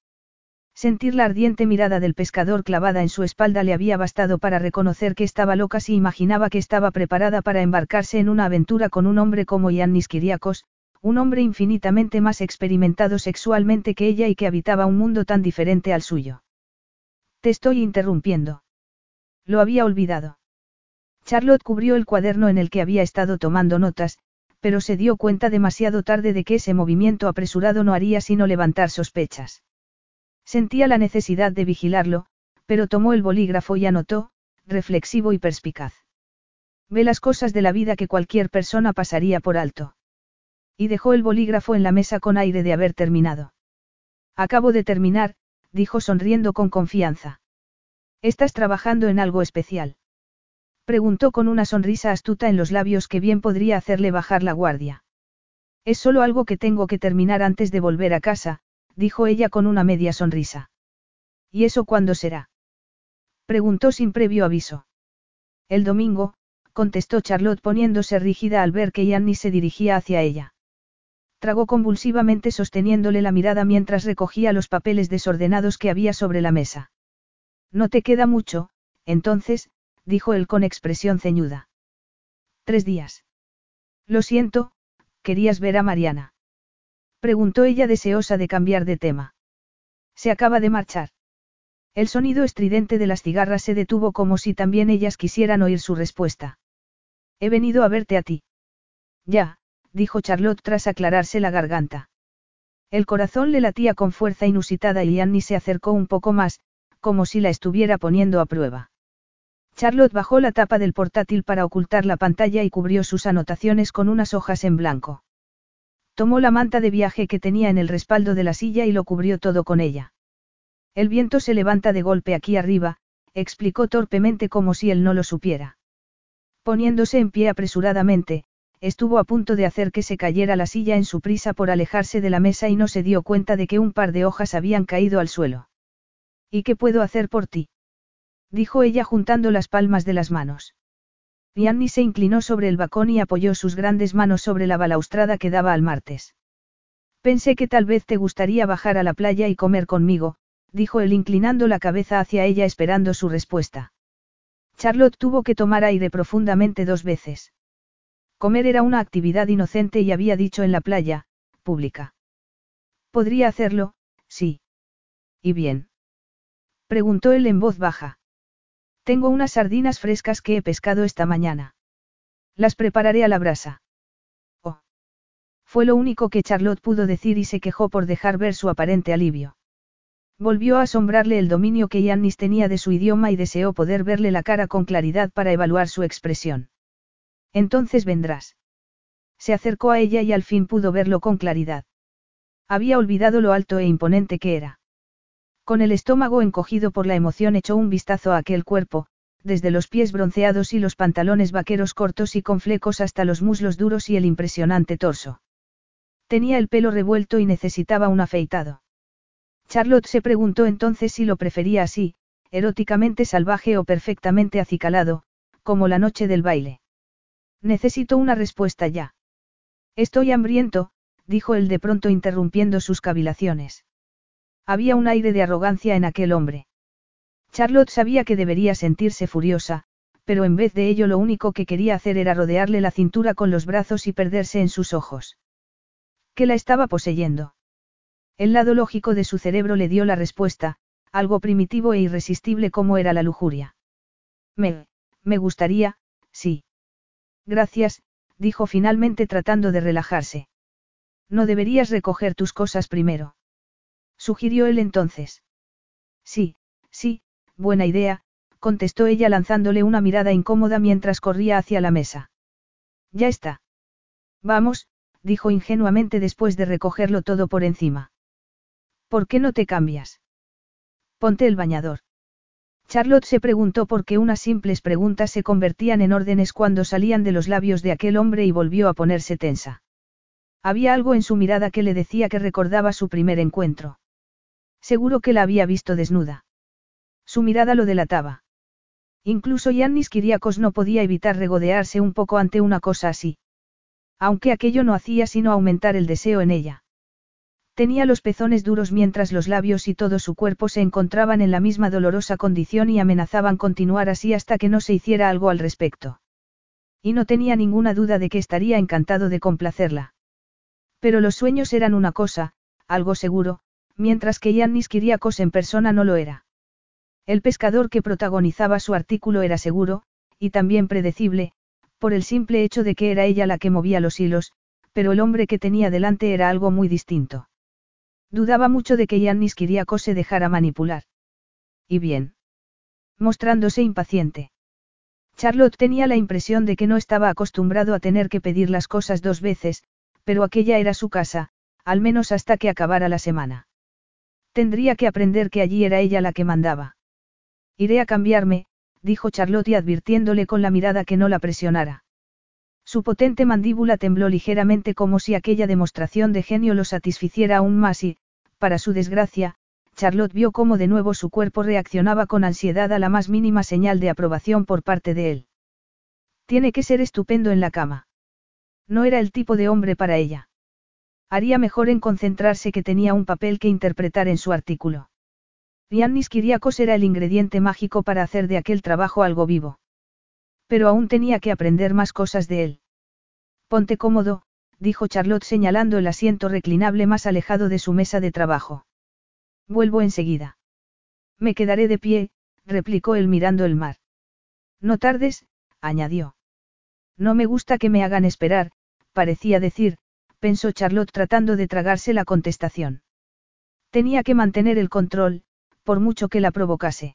Sentir la ardiente mirada del pescador clavada en su espalda le había bastado para reconocer que estaba loca si imaginaba que estaba preparada para embarcarse en una aventura con un hombre como Yannis Kiriakos, un hombre infinitamente más experimentado sexualmente que ella y que habitaba un mundo tan diferente al suyo. Te estoy interrumpiendo. Lo había olvidado. Charlotte cubrió el cuaderno en el que había estado tomando notas, pero se dio cuenta demasiado tarde de que ese movimiento apresurado no haría sino levantar sospechas. Sentía la necesidad de vigilarlo, pero tomó el bolígrafo y anotó, reflexivo y perspicaz. Ve las cosas de la vida que cualquier persona pasaría por alto. Y dejó el bolígrafo en la mesa con aire de haber terminado. Acabo de terminar, dijo sonriendo con confianza. Estás trabajando en algo especial. Preguntó con una sonrisa astuta en los labios que bien podría hacerle bajar la guardia. Es solo algo que tengo que terminar antes de volver a casa, dijo ella con una media sonrisa. ¿Y eso cuándo será? Preguntó sin previo aviso. El domingo, contestó Charlotte poniéndose rígida al ver que Yanni se dirigía hacia ella. Tragó convulsivamente sosteniéndole la mirada mientras recogía los papeles desordenados que había sobre la mesa. No te queda mucho, entonces, dijo él con expresión ceñuda. Tres días. Lo siento, querías ver a Mariana. Preguntó ella deseosa de cambiar de tema. Se acaba de marchar. El sonido estridente de las cigarras se detuvo como si también ellas quisieran oír su respuesta. He venido a verte a ti. Ya, dijo Charlotte tras aclararse la garganta. El corazón le latía con fuerza inusitada y Annie se acercó un poco más, como si la estuviera poniendo a prueba. Charlotte bajó la tapa del portátil para ocultar la pantalla y cubrió sus anotaciones con unas hojas en blanco. Tomó la manta de viaje que tenía en el respaldo de la silla y lo cubrió todo con ella. El viento se levanta de golpe aquí arriba, explicó torpemente como si él no lo supiera. Poniéndose en pie apresuradamente, estuvo a punto de hacer que se cayera la silla en su prisa por alejarse de la mesa y no se dio cuenta de que un par de hojas habían caído al suelo. ¿Y qué puedo hacer por ti? dijo ella juntando las palmas de las manos. Yanni se inclinó sobre el bacón y apoyó sus grandes manos sobre la balaustrada que daba al martes. Pensé que tal vez te gustaría bajar a la playa y comer conmigo, dijo él inclinando la cabeza hacia ella esperando su respuesta. Charlotte tuvo que tomar aire profundamente dos veces. Comer era una actividad inocente y había dicho en la playa, pública. Podría hacerlo, sí. ¿Y bien? Preguntó él en voz baja. Tengo unas sardinas frescas que he pescado esta mañana. Las prepararé a la brasa. Oh. Fue lo único que Charlotte pudo decir y se quejó por dejar ver su aparente alivio. Volvió a asombrarle el dominio que Yannis tenía de su idioma y deseó poder verle la cara con claridad para evaluar su expresión. Entonces vendrás. Se acercó a ella y al fin pudo verlo con claridad. Había olvidado lo alto e imponente que era. Con el estómago encogido por la emoción echó un vistazo a aquel cuerpo, desde los pies bronceados y los pantalones vaqueros cortos y con flecos hasta los muslos duros y el impresionante torso. Tenía el pelo revuelto y necesitaba un afeitado. Charlotte se preguntó entonces si lo prefería así, eróticamente salvaje o perfectamente acicalado, como la noche del baile. Necesito una respuesta ya. Estoy hambriento, dijo él de pronto interrumpiendo sus cavilaciones. Había un aire de arrogancia en aquel hombre. Charlotte sabía que debería sentirse furiosa, pero en vez de ello lo único que quería hacer era rodearle la cintura con los brazos y perderse en sus ojos. ¿Qué la estaba poseyendo? El lado lógico de su cerebro le dio la respuesta, algo primitivo e irresistible como era la lujuria. Me, me gustaría, sí. Gracias, dijo finalmente tratando de relajarse. No deberías recoger tus cosas primero. Sugirió él entonces. Sí, sí, buena idea, contestó ella lanzándole una mirada incómoda mientras corría hacia la mesa. Ya está. Vamos, dijo ingenuamente después de recogerlo todo por encima. ¿Por qué no te cambias? Ponte el bañador. Charlotte se preguntó por qué unas simples preguntas se convertían en órdenes cuando salían de los labios de aquel hombre y volvió a ponerse tensa. Había algo en su mirada que le decía que recordaba su primer encuentro. Seguro que la había visto desnuda. Su mirada lo delataba. Incluso Yannis Kiriakos no podía evitar regodearse un poco ante una cosa así. Aunque aquello no hacía sino aumentar el deseo en ella. Tenía los pezones duros mientras los labios y todo su cuerpo se encontraban en la misma dolorosa condición y amenazaban continuar así hasta que no se hiciera algo al respecto. Y no tenía ninguna duda de que estaría encantado de complacerla. Pero los sueños eran una cosa, algo seguro, mientras que Yannis Kiriakos en persona no lo era. El pescador que protagonizaba su artículo era seguro, y también predecible, por el simple hecho de que era ella la que movía los hilos, pero el hombre que tenía delante era algo muy distinto. Dudaba mucho de que Yannis Kiriakos se dejara manipular. Y bien. Mostrándose impaciente. Charlotte tenía la impresión de que no estaba acostumbrado a tener que pedir las cosas dos veces, pero aquella era su casa, al menos hasta que acabara la semana. Tendría que aprender que allí era ella la que mandaba. Iré a cambiarme, dijo Charlotte advirtiéndole con la mirada que no la presionara. Su potente mandíbula tembló ligeramente como si aquella demostración de genio lo satisficiera aún más y, para su desgracia, Charlotte vio cómo de nuevo su cuerpo reaccionaba con ansiedad a la más mínima señal de aprobación por parte de él. Tiene que ser estupendo en la cama. No era el tipo de hombre para ella. Haría mejor en concentrarse que tenía un papel que interpretar en su artículo. Yannis Kiriakos era el ingrediente mágico para hacer de aquel trabajo algo vivo. Pero aún tenía que aprender más cosas de él. Ponte cómodo, dijo Charlotte señalando el asiento reclinable más alejado de su mesa de trabajo. Vuelvo enseguida. Me quedaré de pie, replicó él mirando el mar. No tardes, añadió. No me gusta que me hagan esperar, parecía decir, pensó Charlotte tratando de tragarse la contestación. Tenía que mantener el control, por mucho que la provocase.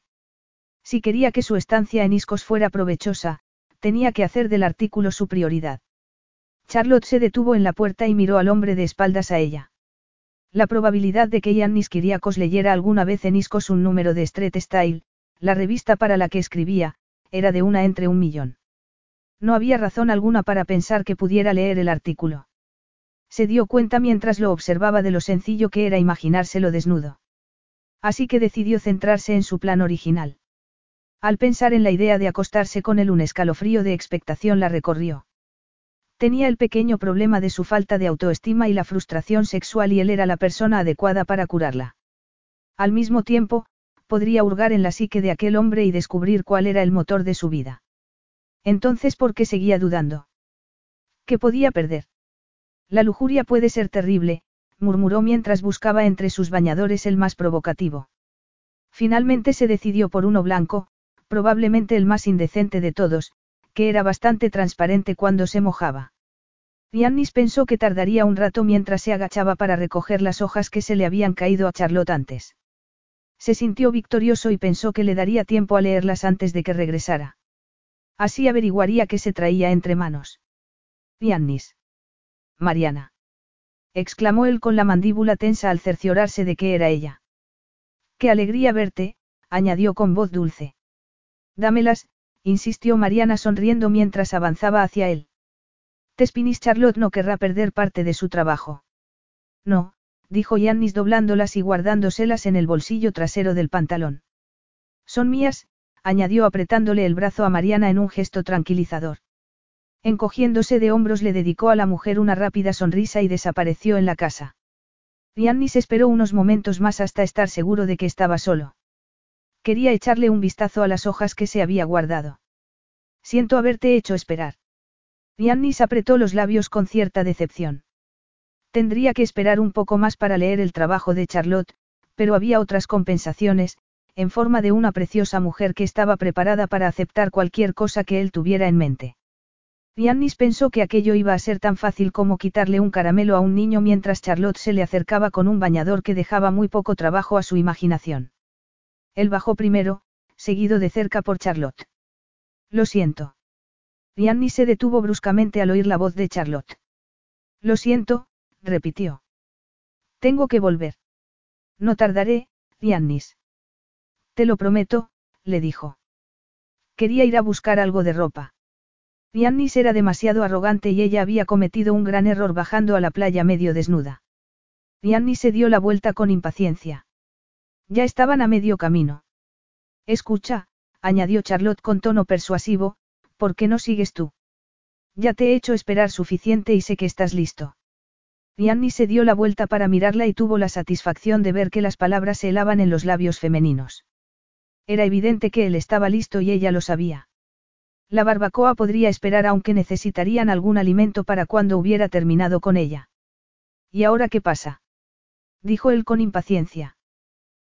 Si quería que su estancia en Iscos fuera provechosa, tenía que hacer del artículo su prioridad. Charlotte se detuvo en la puerta y miró al hombre de espaldas a ella. La probabilidad de que Yannis Kiriakos leyera alguna vez en Iscos un número de Street Style, la revista para la que escribía, era de una entre un millón. No había razón alguna para pensar que pudiera leer el artículo. Se dio cuenta mientras lo observaba de lo sencillo que era imaginárselo desnudo. Así que decidió centrarse en su plan original. Al pensar en la idea de acostarse con él un escalofrío de expectación la recorrió. Tenía el pequeño problema de su falta de autoestima y la frustración sexual y él era la persona adecuada para curarla. Al mismo tiempo, podría hurgar en la psique de aquel hombre y descubrir cuál era el motor de su vida. Entonces, ¿por qué seguía dudando? ¿Qué podía perder? La lujuria puede ser terrible, murmuró mientras buscaba entre sus bañadores el más provocativo. Finalmente se decidió por uno blanco, probablemente el más indecente de todos, que era bastante transparente cuando se mojaba. Yannis pensó que tardaría un rato mientras se agachaba para recoger las hojas que se le habían caído a Charlotte antes. Se sintió victorioso y pensó que le daría tiempo a leerlas antes de que regresara. Así averiguaría qué se traía entre manos. Yannis. Mariana. exclamó él con la mandíbula tensa al cerciorarse de que era ella. Qué alegría verte, añadió con voz dulce. Dámelas, insistió Mariana sonriendo mientras avanzaba hacia él. Tespinis Charlotte no querrá perder parte de su trabajo. No, dijo Yannis doblándolas y guardándoselas en el bolsillo trasero del pantalón. Son mías, añadió apretándole el brazo a Mariana en un gesto tranquilizador. Encogiéndose de hombros le dedicó a la mujer una rápida sonrisa y desapareció en la casa. Yannis esperó unos momentos más hasta estar seguro de que estaba solo. Quería echarle un vistazo a las hojas que se había guardado. Siento haberte hecho esperar. Yannis apretó los labios con cierta decepción. Tendría que esperar un poco más para leer el trabajo de Charlotte, pero había otras compensaciones, en forma de una preciosa mujer que estaba preparada para aceptar cualquier cosa que él tuviera en mente. Yannis pensó que aquello iba a ser tan fácil como quitarle un caramelo a un niño mientras Charlotte se le acercaba con un bañador que dejaba muy poco trabajo a su imaginación. Él bajó primero, seguido de cerca por Charlotte. Lo siento. Yannis se detuvo bruscamente al oír la voz de Charlotte. Lo siento, repitió. Tengo que volver. No tardaré, Yannis. Te lo prometo, le dijo. Quería ir a buscar algo de ropa. Yannis era demasiado arrogante y ella había cometido un gran error bajando a la playa medio desnuda. Yannis se dio la vuelta con impaciencia. Ya estaban a medio camino. Escucha, añadió Charlotte con tono persuasivo, ¿por qué no sigues tú? Ya te he hecho esperar suficiente y sé que estás listo. Yanni se dio la vuelta para mirarla y tuvo la satisfacción de ver que las palabras se helaban en los labios femeninos. Era evidente que él estaba listo y ella lo sabía. La barbacoa podría esperar aunque necesitarían algún alimento para cuando hubiera terminado con ella. ¿Y ahora qué pasa? dijo él con impaciencia.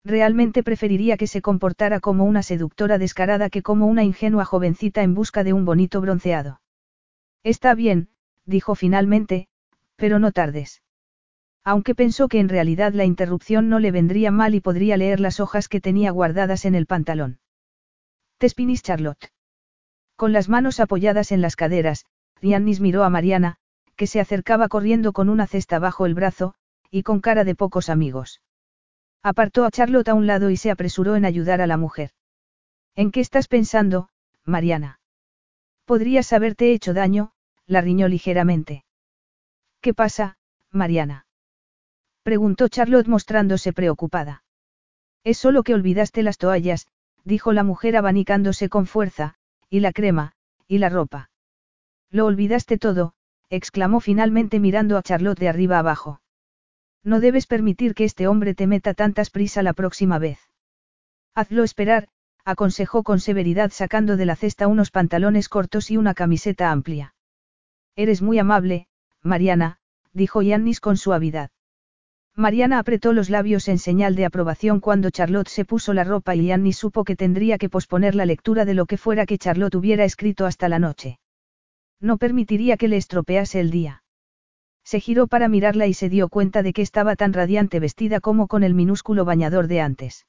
Realmente preferiría que se comportara como una seductora descarada que como una ingenua jovencita en busca de un bonito bronceado. Está bien, dijo finalmente, pero no tardes. Aunque pensó que en realidad la interrupción no le vendría mal y podría leer las hojas que tenía guardadas en el pantalón. Tespinis Charlotte. Con las manos apoyadas en las caderas, Riannis miró a Mariana, que se acercaba corriendo con una cesta bajo el brazo, y con cara de pocos amigos. Apartó a Charlotte a un lado y se apresuró en ayudar a la mujer. ¿En qué estás pensando, Mariana? Podrías haberte hecho daño, la riñó ligeramente. ¿Qué pasa, Mariana? Preguntó Charlotte mostrándose preocupada. Es solo que olvidaste las toallas, dijo la mujer abanicándose con fuerza, y la crema, y la ropa. Lo olvidaste todo, exclamó finalmente mirando a Charlotte de arriba abajo. No debes permitir que este hombre te meta tantas prisa la próxima vez. Hazlo esperar, aconsejó con severidad sacando de la cesta unos pantalones cortos y una camiseta amplia. Eres muy amable, Mariana, dijo Yannis con suavidad. Mariana apretó los labios en señal de aprobación cuando Charlotte se puso la ropa y Yannis supo que tendría que posponer la lectura de lo que fuera que Charlotte hubiera escrito hasta la noche. No permitiría que le estropease el día. Se giró para mirarla y se dio cuenta de que estaba tan radiante vestida como con el minúsculo bañador de antes.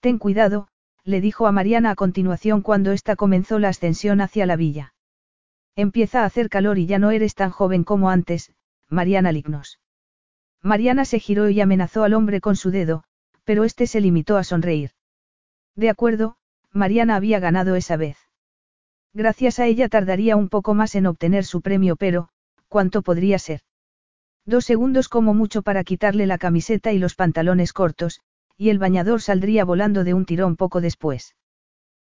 Ten cuidado, le dijo a Mariana a continuación cuando ésta comenzó la ascensión hacia la villa. Empieza a hacer calor y ya no eres tan joven como antes, Mariana Lignos. Mariana se giró y amenazó al hombre con su dedo, pero este se limitó a sonreír. De acuerdo, Mariana había ganado esa vez. Gracias a ella tardaría un poco más en obtener su premio, pero, ¿cuánto podría ser? Dos segundos como mucho para quitarle la camiseta y los pantalones cortos, y el bañador saldría volando de un tirón poco después.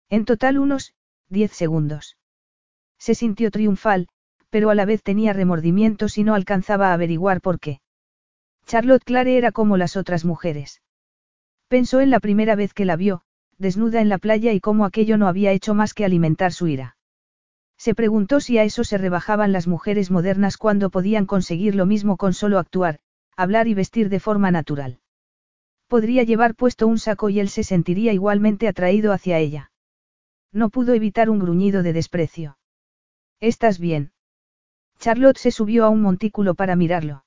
En total unos, diez segundos. Se sintió triunfal, pero a la vez tenía remordimientos y no alcanzaba a averiguar por qué. Charlotte Clare era como las otras mujeres. Pensó en la primera vez que la vio, desnuda en la playa y cómo aquello no había hecho más que alimentar su ira. Se preguntó si a eso se rebajaban las mujeres modernas cuando podían conseguir lo mismo con solo actuar, hablar y vestir de forma natural. Podría llevar puesto un saco y él se sentiría igualmente atraído hacia ella. No pudo evitar un gruñido de desprecio. ¿Estás bien? Charlotte se subió a un montículo para mirarlo.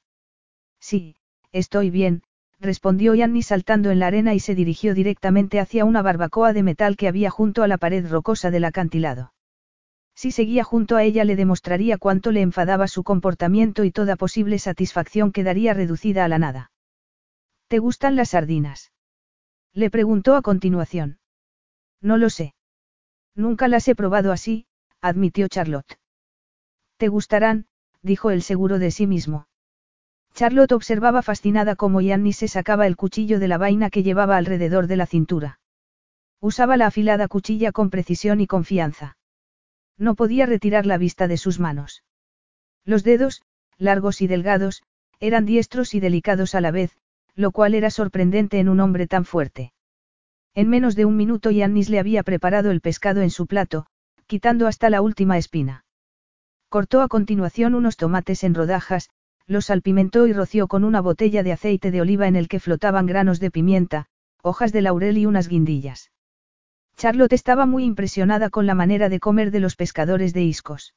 Sí, Estoy bien, respondió Yanni saltando en la arena y se dirigió directamente hacia una barbacoa de metal que había junto a la pared rocosa del acantilado. Si seguía junto a ella le demostraría cuánto le enfadaba su comportamiento y toda posible satisfacción quedaría reducida a la nada. ¿Te gustan las sardinas? Le preguntó a continuación. No lo sé. Nunca las he probado así, admitió Charlotte. Te gustarán, dijo el seguro de sí mismo. Charlotte observaba fascinada cómo Yanni se sacaba el cuchillo de la vaina que llevaba alrededor de la cintura. Usaba la afilada cuchilla con precisión y confianza. No podía retirar la vista de sus manos. Los dedos, largos y delgados, eran diestros y delicados a la vez, lo cual era sorprendente en un hombre tan fuerte. En menos de un minuto Yannis le había preparado el pescado en su plato, quitando hasta la última espina. Cortó a continuación unos tomates en rodajas, los salpimentó y roció con una botella de aceite de oliva en el que flotaban granos de pimienta, hojas de laurel y unas guindillas. Charlotte estaba muy impresionada con la manera de comer de los pescadores de iscos.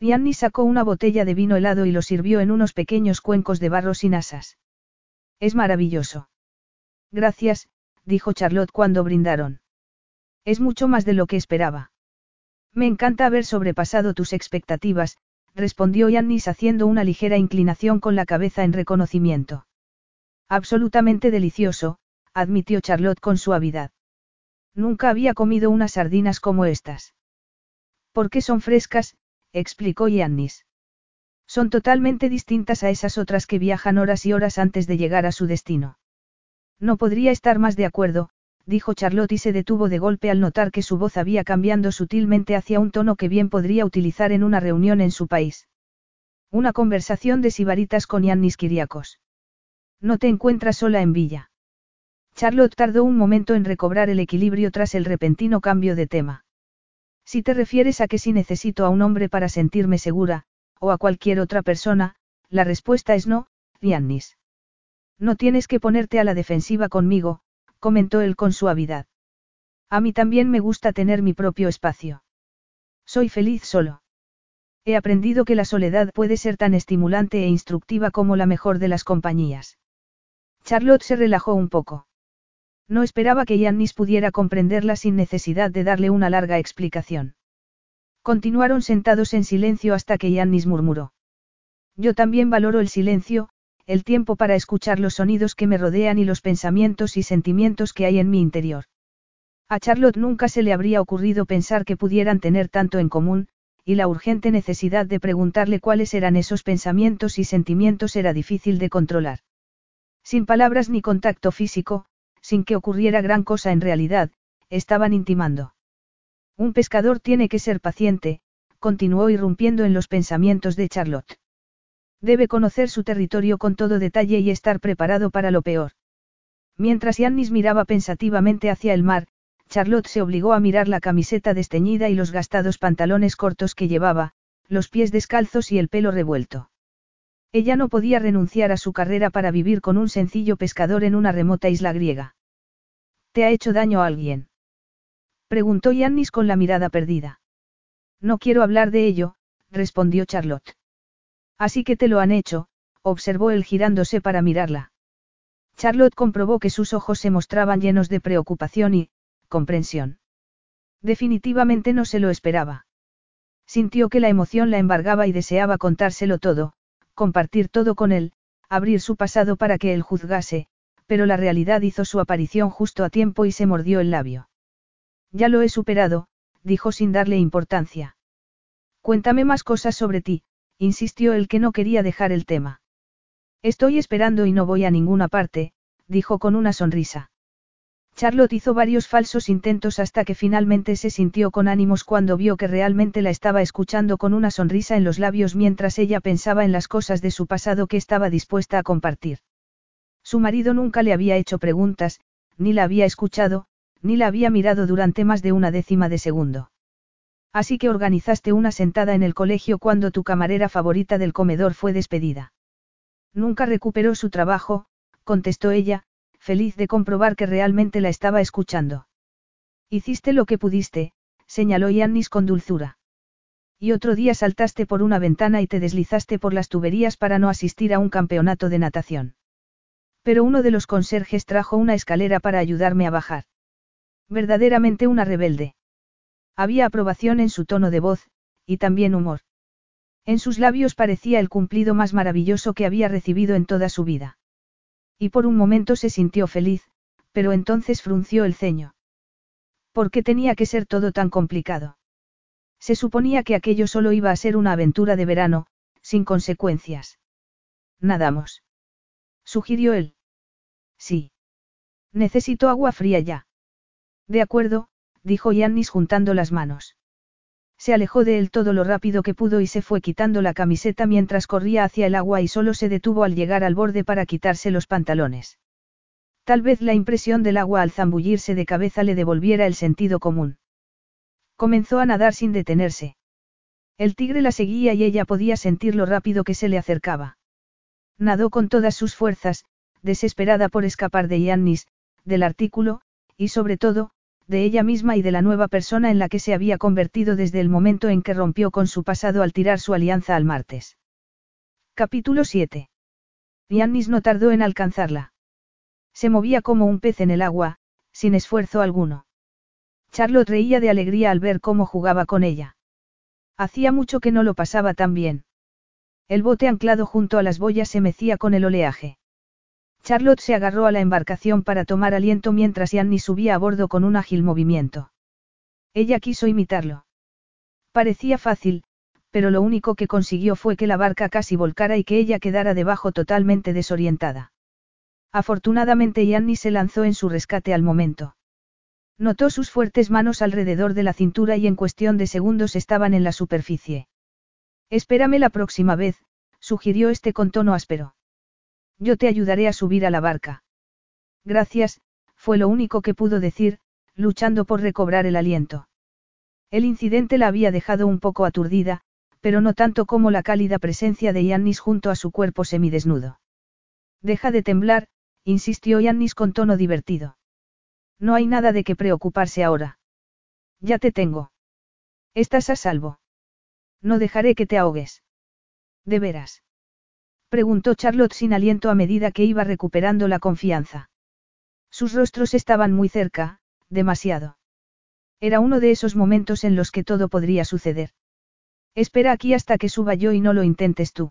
Gianni sacó una botella de vino helado y lo sirvió en unos pequeños cuencos de barro sin asas. Es maravilloso. Gracias, dijo Charlotte cuando brindaron. Es mucho más de lo que esperaba. Me encanta haber sobrepasado tus expectativas, respondió Yannis haciendo una ligera inclinación con la cabeza en reconocimiento. Absolutamente delicioso, admitió Charlotte con suavidad. Nunca había comido unas sardinas como estas. ¿Por qué son frescas? explicó Yannis. Son totalmente distintas a esas otras que viajan horas y horas antes de llegar a su destino. No podría estar más de acuerdo, dijo Charlotte y se detuvo de golpe al notar que su voz había cambiando sutilmente hacia un tono que bien podría utilizar en una reunión en su país. Una conversación de sibaritas con Yannis Kiriakos. No te encuentras sola en Villa. Charlotte tardó un momento en recobrar el equilibrio tras el repentino cambio de tema. Si te refieres a que si necesito a un hombre para sentirme segura, o a cualquier otra persona, la respuesta es no, Yannis. No tienes que ponerte a la defensiva conmigo, comentó él con suavidad. A mí también me gusta tener mi propio espacio. Soy feliz solo. He aprendido que la soledad puede ser tan estimulante e instructiva como la mejor de las compañías. Charlotte se relajó un poco. No esperaba que Yannis pudiera comprenderla sin necesidad de darle una larga explicación. Continuaron sentados en silencio hasta que Yannis murmuró. Yo también valoro el silencio, el tiempo para escuchar los sonidos que me rodean y los pensamientos y sentimientos que hay en mi interior. A Charlotte nunca se le habría ocurrido pensar que pudieran tener tanto en común, y la urgente necesidad de preguntarle cuáles eran esos pensamientos y sentimientos era difícil de controlar. Sin palabras ni contacto físico, sin que ocurriera gran cosa en realidad, estaban intimando. Un pescador tiene que ser paciente, continuó irrumpiendo en los pensamientos de Charlotte. Debe conocer su territorio con todo detalle y estar preparado para lo peor. Mientras Yannis miraba pensativamente hacia el mar, Charlotte se obligó a mirar la camiseta desteñida y los gastados pantalones cortos que llevaba, los pies descalzos y el pelo revuelto. Ella no podía renunciar a su carrera para vivir con un sencillo pescador en una remota isla griega. ¿Te ha hecho daño a alguien? Preguntó Yannis con la mirada perdida. No quiero hablar de ello, respondió Charlotte. Así que te lo han hecho, observó él girándose para mirarla. Charlotte comprobó que sus ojos se mostraban llenos de preocupación y, comprensión. Definitivamente no se lo esperaba. Sintió que la emoción la embargaba y deseaba contárselo todo, compartir todo con él, abrir su pasado para que él juzgase, pero la realidad hizo su aparición justo a tiempo y se mordió el labio. Ya lo he superado, dijo sin darle importancia. Cuéntame más cosas sobre ti, insistió el que no quería dejar el tema. Estoy esperando y no voy a ninguna parte, dijo con una sonrisa. Charlotte hizo varios falsos intentos hasta que finalmente se sintió con ánimos cuando vio que realmente la estaba escuchando con una sonrisa en los labios mientras ella pensaba en las cosas de su pasado que estaba dispuesta a compartir. Su marido nunca le había hecho preguntas, ni la había escuchado, ni la había mirado durante más de una décima de segundo. Así que organizaste una sentada en el colegio cuando tu camarera favorita del comedor fue despedida. Nunca recuperó su trabajo, contestó ella, feliz de comprobar que realmente la estaba escuchando. Hiciste lo que pudiste, señaló Yannis con dulzura. Y otro día saltaste por una ventana y te deslizaste por las tuberías para no asistir a un campeonato de natación. Pero uno de los conserjes trajo una escalera para ayudarme a bajar. Verdaderamente una rebelde. Había aprobación en su tono de voz, y también humor. En sus labios parecía el cumplido más maravilloso que había recibido en toda su vida. Y por un momento se sintió feliz, pero entonces frunció el ceño. ¿Por qué tenía que ser todo tan complicado? Se suponía que aquello solo iba a ser una aventura de verano, sin consecuencias. Nadamos. Sugirió él. Sí. Necesito agua fría ya. De acuerdo, dijo Yannis juntando las manos. Se alejó de él todo lo rápido que pudo y se fue quitando la camiseta mientras corría hacia el agua y solo se detuvo al llegar al borde para quitarse los pantalones. Tal vez la impresión del agua al zambullirse de cabeza le devolviera el sentido común. Comenzó a nadar sin detenerse. El tigre la seguía y ella podía sentir lo rápido que se le acercaba. Nadó con todas sus fuerzas, desesperada por escapar de Yannis, del artículo, y sobre todo, de ella misma y de la nueva persona en la que se había convertido desde el momento en que rompió con su pasado al tirar su alianza al martes. Capítulo 7. Yannis no tardó en alcanzarla. Se movía como un pez en el agua, sin esfuerzo alguno. Charlotte reía de alegría al ver cómo jugaba con ella. Hacía mucho que no lo pasaba tan bien. El bote anclado junto a las boyas se mecía con el oleaje. Charlotte se agarró a la embarcación para tomar aliento mientras Yanni subía a bordo con un ágil movimiento. Ella quiso imitarlo. Parecía fácil, pero lo único que consiguió fue que la barca casi volcara y que ella quedara debajo totalmente desorientada. Afortunadamente Yanni se lanzó en su rescate al momento. Notó sus fuertes manos alrededor de la cintura y en cuestión de segundos estaban en la superficie. Espérame la próxima vez, sugirió este con tono áspero. Yo te ayudaré a subir a la barca. Gracias, fue lo único que pudo decir, luchando por recobrar el aliento. El incidente la había dejado un poco aturdida, pero no tanto como la cálida presencia de Yannis junto a su cuerpo semidesnudo. Deja de temblar, insistió Yannis con tono divertido. No hay nada de qué preocuparse ahora. Ya te tengo. Estás a salvo. No dejaré que te ahogues. De veras. Preguntó Charlotte sin aliento a medida que iba recuperando la confianza. Sus rostros estaban muy cerca, demasiado. Era uno de esos momentos en los que todo podría suceder. Espera aquí hasta que suba yo y no lo intentes tú.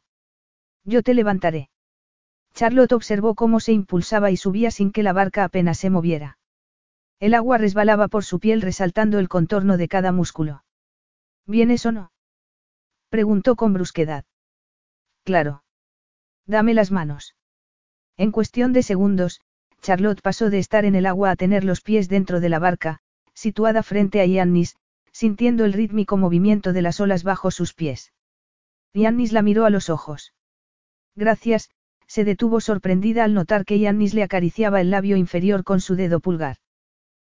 Yo te levantaré. Charlotte observó cómo se impulsaba y subía sin que la barca apenas se moviera. El agua resbalaba por su piel resaltando el contorno de cada músculo. ¿Vienes o no? Preguntó con brusquedad. Claro. Dame las manos. En cuestión de segundos, Charlotte pasó de estar en el agua a tener los pies dentro de la barca, situada frente a Yannis, sintiendo el rítmico movimiento de las olas bajo sus pies. Yannis la miró a los ojos. Gracias, se detuvo sorprendida al notar que Yannis le acariciaba el labio inferior con su dedo pulgar.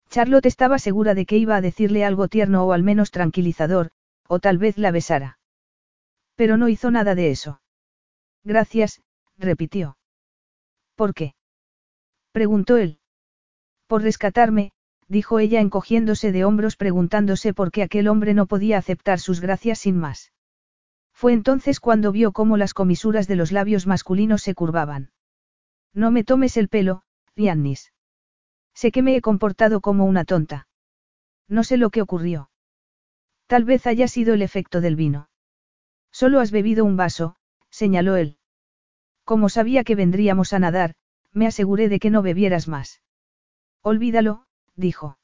Charlotte estaba segura de que iba a decirle algo tierno o al menos tranquilizador, o tal vez la besara. Pero no hizo nada de eso. Gracias, repitió. ¿Por qué? preguntó él. Por rescatarme, dijo ella encogiéndose de hombros preguntándose por qué aquel hombre no podía aceptar sus gracias sin más. Fue entonces cuando vio cómo las comisuras de los labios masculinos se curvaban. No me tomes el pelo, Yannis. Sé que me he comportado como una tonta. No sé lo que ocurrió. Tal vez haya sido el efecto del vino. Solo has bebido un vaso, señaló él. Como sabía que vendríamos a nadar, me aseguré de que no bebieras más. Olvídalo, dijo.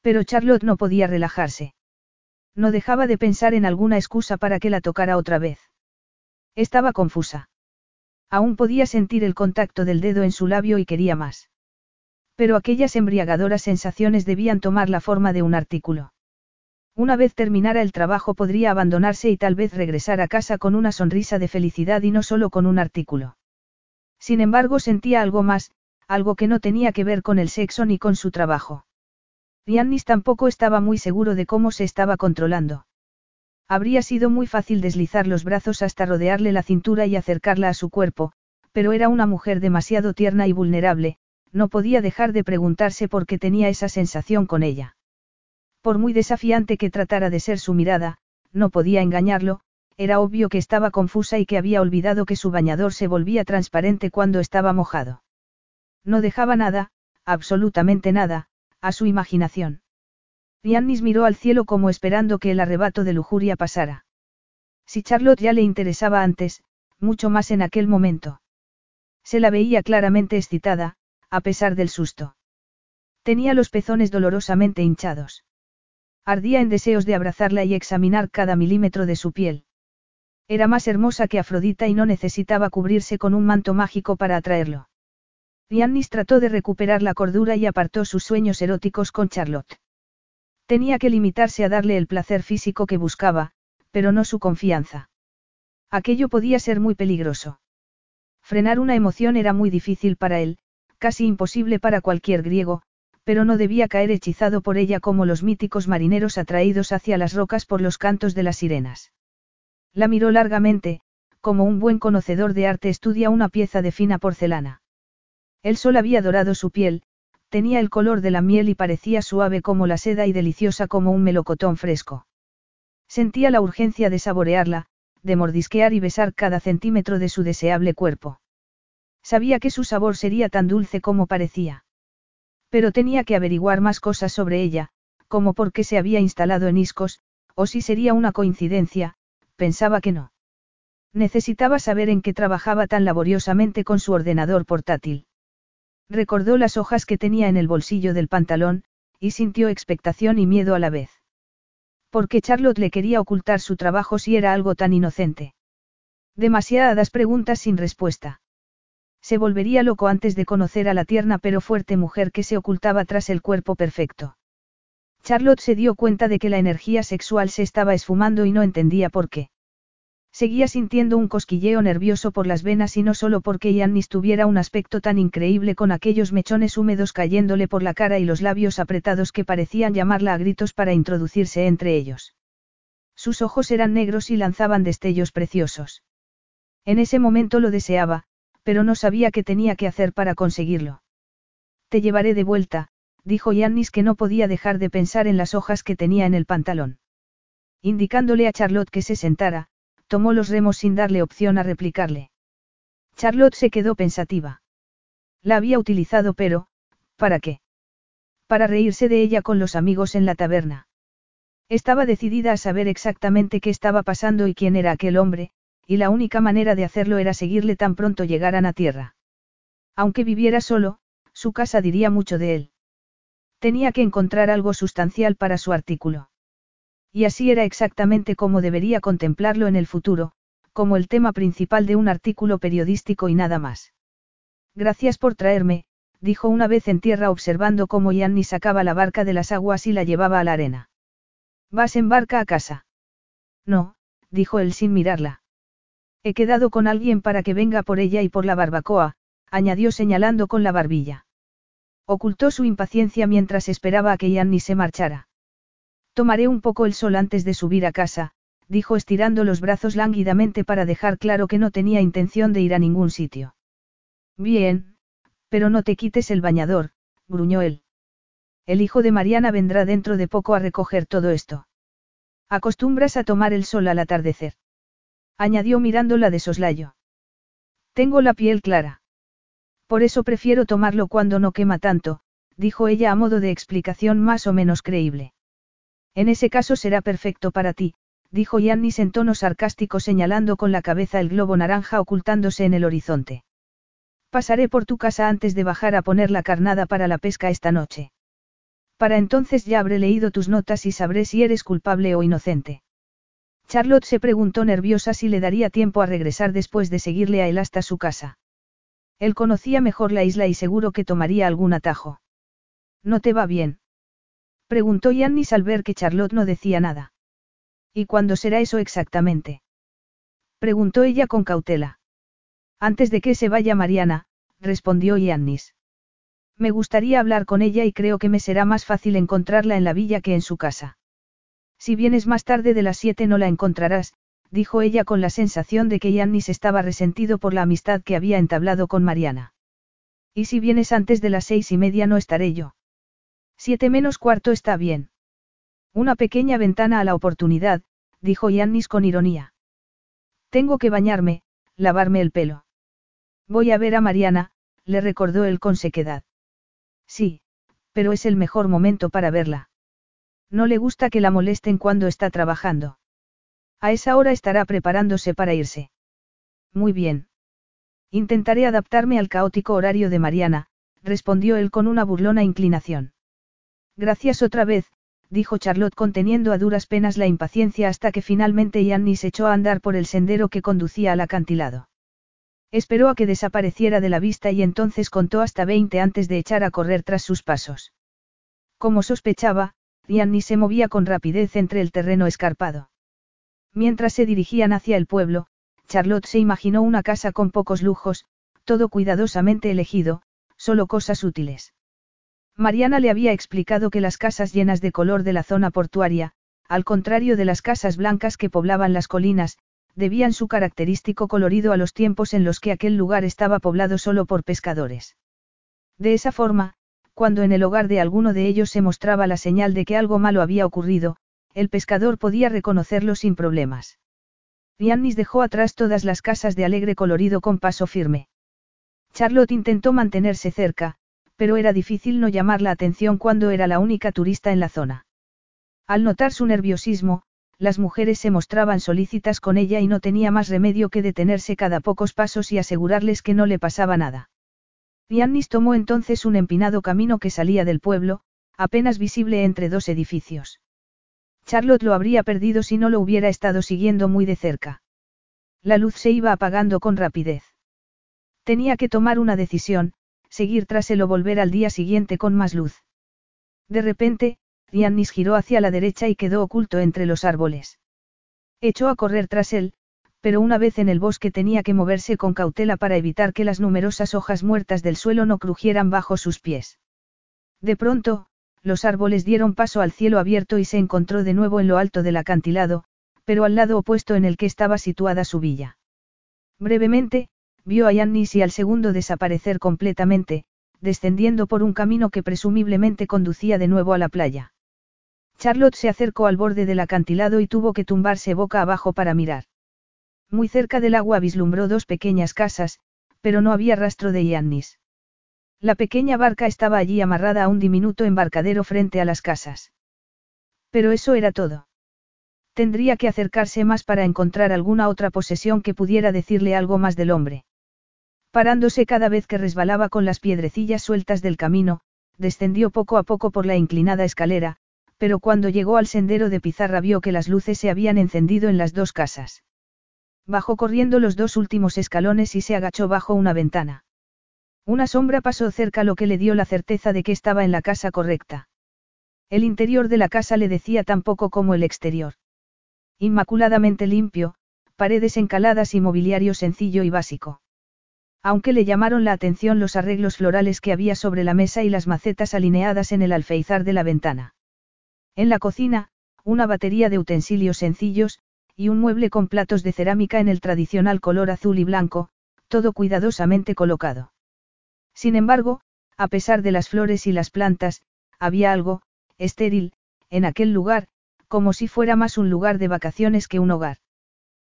Pero Charlotte no podía relajarse. No dejaba de pensar en alguna excusa para que la tocara otra vez. Estaba confusa. Aún podía sentir el contacto del dedo en su labio y quería más. Pero aquellas embriagadoras sensaciones debían tomar la forma de un artículo. Una vez terminara el trabajo podría abandonarse y tal vez regresar a casa con una sonrisa de felicidad y no solo con un artículo. Sin embargo sentía algo más, algo que no tenía que ver con el sexo ni con su trabajo. Giannis tampoco estaba muy seguro de cómo se estaba controlando. Habría sido muy fácil deslizar los brazos hasta rodearle la cintura y acercarla a su cuerpo, pero era una mujer demasiado tierna y vulnerable, no podía dejar de preguntarse por qué tenía esa sensación con ella. Por muy desafiante que tratara de ser su mirada, no podía engañarlo, era obvio que estaba confusa y que había olvidado que su bañador se volvía transparente cuando estaba mojado. No dejaba nada, absolutamente nada, a su imaginación. Giannis miró al cielo como esperando que el arrebato de lujuria pasara. Si Charlotte ya le interesaba antes, mucho más en aquel momento. Se la veía claramente excitada, a pesar del susto. Tenía los pezones dolorosamente hinchados. Ardía en deseos de abrazarla y examinar cada milímetro de su piel. Era más hermosa que Afrodita y no necesitaba cubrirse con un manto mágico para atraerlo. Giannis trató de recuperar la cordura y apartó sus sueños eróticos con Charlotte. Tenía que limitarse a darle el placer físico que buscaba, pero no su confianza. Aquello podía ser muy peligroso. Frenar una emoción era muy difícil para él, casi imposible para cualquier griego, pero no debía caer hechizado por ella como los míticos marineros atraídos hacia las rocas por los cantos de las sirenas. La miró largamente, como un buen conocedor de arte estudia una pieza de fina porcelana. El sol había dorado su piel, tenía el color de la miel y parecía suave como la seda y deliciosa como un melocotón fresco. Sentía la urgencia de saborearla, de mordisquear y besar cada centímetro de su deseable cuerpo. Sabía que su sabor sería tan dulce como parecía. Pero tenía que averiguar más cosas sobre ella, como por qué se había instalado en Iscos, o si sería una coincidencia, pensaba que no. Necesitaba saber en qué trabajaba tan laboriosamente con su ordenador portátil. Recordó las hojas que tenía en el bolsillo del pantalón, y sintió expectación y miedo a la vez. ¿Por qué Charlotte le quería ocultar su trabajo si era algo tan inocente? Demasiadas preguntas sin respuesta. Se volvería loco antes de conocer a la tierna pero fuerte mujer que se ocultaba tras el cuerpo perfecto. Charlotte se dio cuenta de que la energía sexual se estaba esfumando y no entendía por qué. Seguía sintiendo un cosquilleo nervioso por las venas y no solo porque Yannis tuviera un aspecto tan increíble con aquellos mechones húmedos cayéndole por la cara y los labios apretados que parecían llamarla a gritos para introducirse entre ellos. Sus ojos eran negros y lanzaban destellos preciosos. En ese momento lo deseaba, pero no sabía qué tenía que hacer para conseguirlo. Te llevaré de vuelta, dijo Yannis que no podía dejar de pensar en las hojas que tenía en el pantalón. Indicándole a Charlotte que se sentara, tomó los remos sin darle opción a replicarle. Charlotte se quedó pensativa. La había utilizado pero, ¿para qué? Para reírse de ella con los amigos en la taberna. Estaba decidida a saber exactamente qué estaba pasando y quién era aquel hombre, y la única manera de hacerlo era seguirle tan pronto llegaran a tierra. Aunque viviera solo, su casa diría mucho de él. Tenía que encontrar algo sustancial para su artículo. Y así era exactamente como debería contemplarlo en el futuro, como el tema principal de un artículo periodístico y nada más. Gracias por traerme, dijo una vez en tierra observando cómo Yanni sacaba la barca de las aguas y la llevaba a la arena. ¿Vas en barca a casa? No, dijo él sin mirarla. He quedado con alguien para que venga por ella y por la barbacoa, añadió señalando con la barbilla. Ocultó su impaciencia mientras esperaba a que Yanni se marchara. Tomaré un poco el sol antes de subir a casa, dijo estirando los brazos lánguidamente para dejar claro que no tenía intención de ir a ningún sitio. Bien, pero no te quites el bañador, gruñó él. El hijo de Mariana vendrá dentro de poco a recoger todo esto. Acostumbras a tomar el sol al atardecer. Añadió mirándola de soslayo. Tengo la piel clara. Por eso prefiero tomarlo cuando no quema tanto, dijo ella a modo de explicación más o menos creíble. En ese caso será perfecto para ti, dijo Yannis en tono sarcástico señalando con la cabeza el globo naranja ocultándose en el horizonte. Pasaré por tu casa antes de bajar a poner la carnada para la pesca esta noche. Para entonces ya habré leído tus notas y sabré si eres culpable o inocente. Charlotte se preguntó nerviosa si le daría tiempo a regresar después de seguirle a él hasta su casa. Él conocía mejor la isla y seguro que tomaría algún atajo. ¿No te va bien? Preguntó Yannis al ver que Charlotte no decía nada. ¿Y cuándo será eso exactamente? Preguntó ella con cautela. Antes de que se vaya Mariana, respondió Yannis. Me gustaría hablar con ella y creo que me será más fácil encontrarla en la villa que en su casa. Si vienes más tarde de las siete no la encontrarás, dijo ella con la sensación de que Yannis estaba resentido por la amistad que había entablado con Mariana. Y si vienes antes de las seis y media no estaré yo. Siete menos cuarto está bien. Una pequeña ventana a la oportunidad, dijo Yannis con ironía. Tengo que bañarme, lavarme el pelo. Voy a ver a Mariana, le recordó él con sequedad. Sí, pero es el mejor momento para verla. No le gusta que la molesten cuando está trabajando. A esa hora estará preparándose para irse. Muy bien. Intentaré adaptarme al caótico horario de Mariana, respondió él con una burlona inclinación. Gracias otra vez, dijo Charlotte conteniendo a duras penas la impaciencia hasta que finalmente Yanni se echó a andar por el sendero que conducía al acantilado. Esperó a que desapareciera de la vista y entonces contó hasta veinte antes de echar a correr tras sus pasos. Como sospechaba, Yanni se movía con rapidez entre el terreno escarpado. Mientras se dirigían hacia el pueblo, Charlotte se imaginó una casa con pocos lujos, todo cuidadosamente elegido, solo cosas útiles. Mariana le había explicado que las casas llenas de color de la zona portuaria, al contrario de las casas blancas que poblaban las colinas, debían su característico colorido a los tiempos en los que aquel lugar estaba poblado solo por pescadores. De esa forma, cuando en el hogar de alguno de ellos se mostraba la señal de que algo malo había ocurrido, el pescador podía reconocerlo sin problemas. Yannis dejó atrás todas las casas de alegre colorido con paso firme. Charlotte intentó mantenerse cerca, pero era difícil no llamar la atención cuando era la única turista en la zona. Al notar su nerviosismo, las mujeres se mostraban solícitas con ella y no tenía más remedio que detenerse cada pocos pasos y asegurarles que no le pasaba nada. Yannis tomó entonces un empinado camino que salía del pueblo, apenas visible entre dos edificios. Charlotte lo habría perdido si no lo hubiera estado siguiendo muy de cerca. La luz se iba apagando con rapidez. Tenía que tomar una decisión, seguir tras él o volver al día siguiente con más luz. De repente, Giannis giró hacia la derecha y quedó oculto entre los árboles. Echó a correr tras él, pero una vez en el bosque tenía que moverse con cautela para evitar que las numerosas hojas muertas del suelo no crujieran bajo sus pies. De pronto, los árboles dieron paso al cielo abierto y se encontró de nuevo en lo alto del acantilado, pero al lado opuesto en el que estaba situada su villa. Brevemente, vio a Yannis y al segundo desaparecer completamente, descendiendo por un camino que presumiblemente conducía de nuevo a la playa. Charlotte se acercó al borde del acantilado y tuvo que tumbarse boca abajo para mirar. Muy cerca del agua vislumbró dos pequeñas casas, pero no había rastro de Yannis. La pequeña barca estaba allí amarrada a un diminuto embarcadero frente a las casas. Pero eso era todo. Tendría que acercarse más para encontrar alguna otra posesión que pudiera decirle algo más del hombre. Parándose cada vez que resbalaba con las piedrecillas sueltas del camino, descendió poco a poco por la inclinada escalera, pero cuando llegó al sendero de pizarra vio que las luces se habían encendido en las dos casas. Bajó corriendo los dos últimos escalones y se agachó bajo una ventana. Una sombra pasó cerca lo que le dio la certeza de que estaba en la casa correcta. El interior de la casa le decía tan poco como el exterior. Inmaculadamente limpio, paredes encaladas y mobiliario sencillo y básico. Aunque le llamaron la atención los arreglos florales que había sobre la mesa y las macetas alineadas en el alfeizar de la ventana. En la cocina, una batería de utensilios sencillos, y un mueble con platos de cerámica en el tradicional color azul y blanco, todo cuidadosamente colocado. Sin embargo, a pesar de las flores y las plantas, había algo, estéril, en aquel lugar, como si fuera más un lugar de vacaciones que un hogar.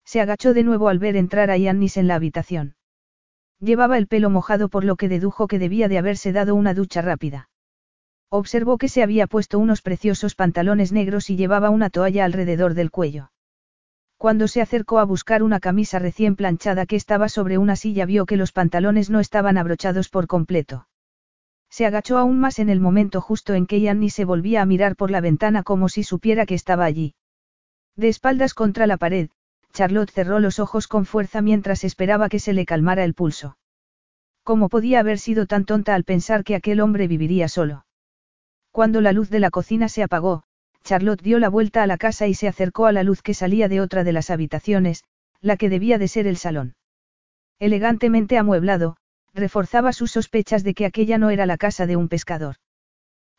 Se agachó de nuevo al ver entrar a Yannis en la habitación. Llevaba el pelo mojado por lo que dedujo que debía de haberse dado una ducha rápida. Observó que se había puesto unos preciosos pantalones negros y llevaba una toalla alrededor del cuello. Cuando se acercó a buscar una camisa recién planchada que estaba sobre una silla vio que los pantalones no estaban abrochados por completo. Se agachó aún más en el momento justo en que Yanni se volvía a mirar por la ventana como si supiera que estaba allí. De espaldas contra la pared, Charlotte cerró los ojos con fuerza mientras esperaba que se le calmara el pulso. ¿Cómo podía haber sido tan tonta al pensar que aquel hombre viviría solo? Cuando la luz de la cocina se apagó, Charlotte dio la vuelta a la casa y se acercó a la luz que salía de otra de las habitaciones, la que debía de ser el salón. Elegantemente amueblado, reforzaba sus sospechas de que aquella no era la casa de un pescador.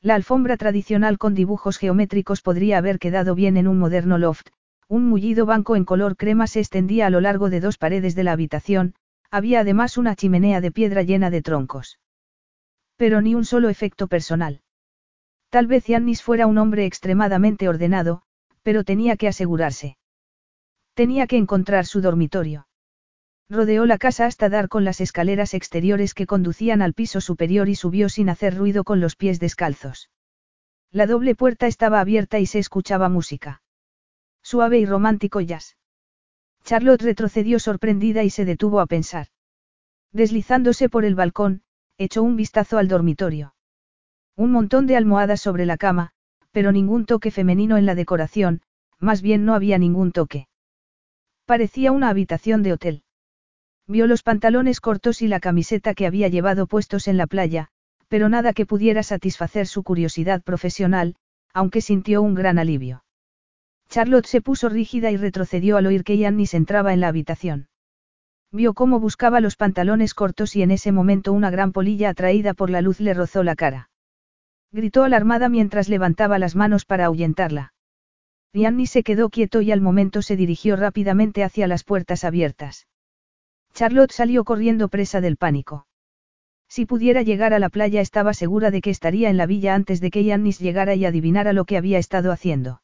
La alfombra tradicional con dibujos geométricos podría haber quedado bien en un moderno loft, un mullido banco en color crema se extendía a lo largo de dos paredes de la habitación, había además una chimenea de piedra llena de troncos. Pero ni un solo efecto personal. Tal vez Yannis fuera un hombre extremadamente ordenado, pero tenía que asegurarse. Tenía que encontrar su dormitorio. Rodeó la casa hasta dar con las escaleras exteriores que conducían al piso superior y subió sin hacer ruido con los pies descalzos. La doble puerta estaba abierta y se escuchaba música. Suave y romántico jazz. Charlotte retrocedió sorprendida y se detuvo a pensar. Deslizándose por el balcón, echó un vistazo al dormitorio. Un montón de almohadas sobre la cama, pero ningún toque femenino en la decoración, más bien no había ningún toque. Parecía una habitación de hotel. Vio los pantalones cortos y la camiseta que había llevado puestos en la playa, pero nada que pudiera satisfacer su curiosidad profesional, aunque sintió un gran alivio. Charlotte se puso rígida y retrocedió al oír que Yannis entraba en la habitación. Vio cómo buscaba los pantalones cortos y en ese momento una gran polilla atraída por la luz le rozó la cara. Gritó alarmada mientras levantaba las manos para ahuyentarla. Gianni se quedó quieto y al momento se dirigió rápidamente hacia las puertas abiertas. Charlotte salió corriendo presa del pánico. Si pudiera llegar a la playa estaba segura de que estaría en la villa antes de que Yannis llegara y adivinara lo que había estado haciendo.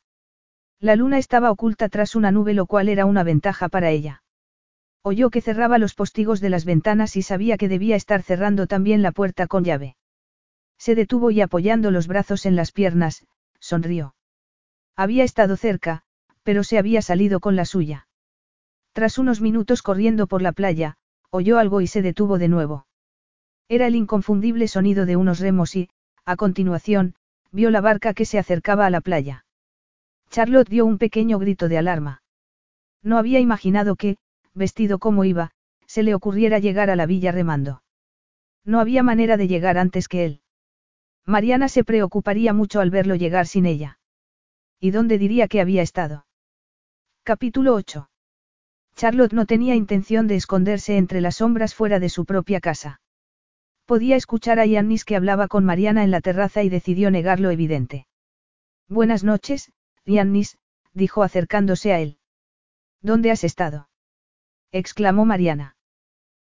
La luna estaba oculta tras una nube lo cual era una ventaja para ella. Oyó que cerraba los postigos de las ventanas y sabía que debía estar cerrando también la puerta con llave. Se detuvo y apoyando los brazos en las piernas, sonrió. Había estado cerca, pero se había salido con la suya. Tras unos minutos corriendo por la playa, oyó algo y se detuvo de nuevo. Era el inconfundible sonido de unos remos y, a continuación, vio la barca que se acercaba a la playa. Charlotte dio un pequeño grito de alarma. No había imaginado que, vestido como iba, se le ocurriera llegar a la villa remando. No había manera de llegar antes que él. Mariana se preocuparía mucho al verlo llegar sin ella. ¿Y dónde diría que había estado? Capítulo 8. Charlotte no tenía intención de esconderse entre las sombras fuera de su propia casa. Podía escuchar a Yannis que hablaba con Mariana en la terraza y decidió negar lo evidente. Buenas noches, Yannis, dijo acercándose a él. ¿Dónde has estado? exclamó Mariana.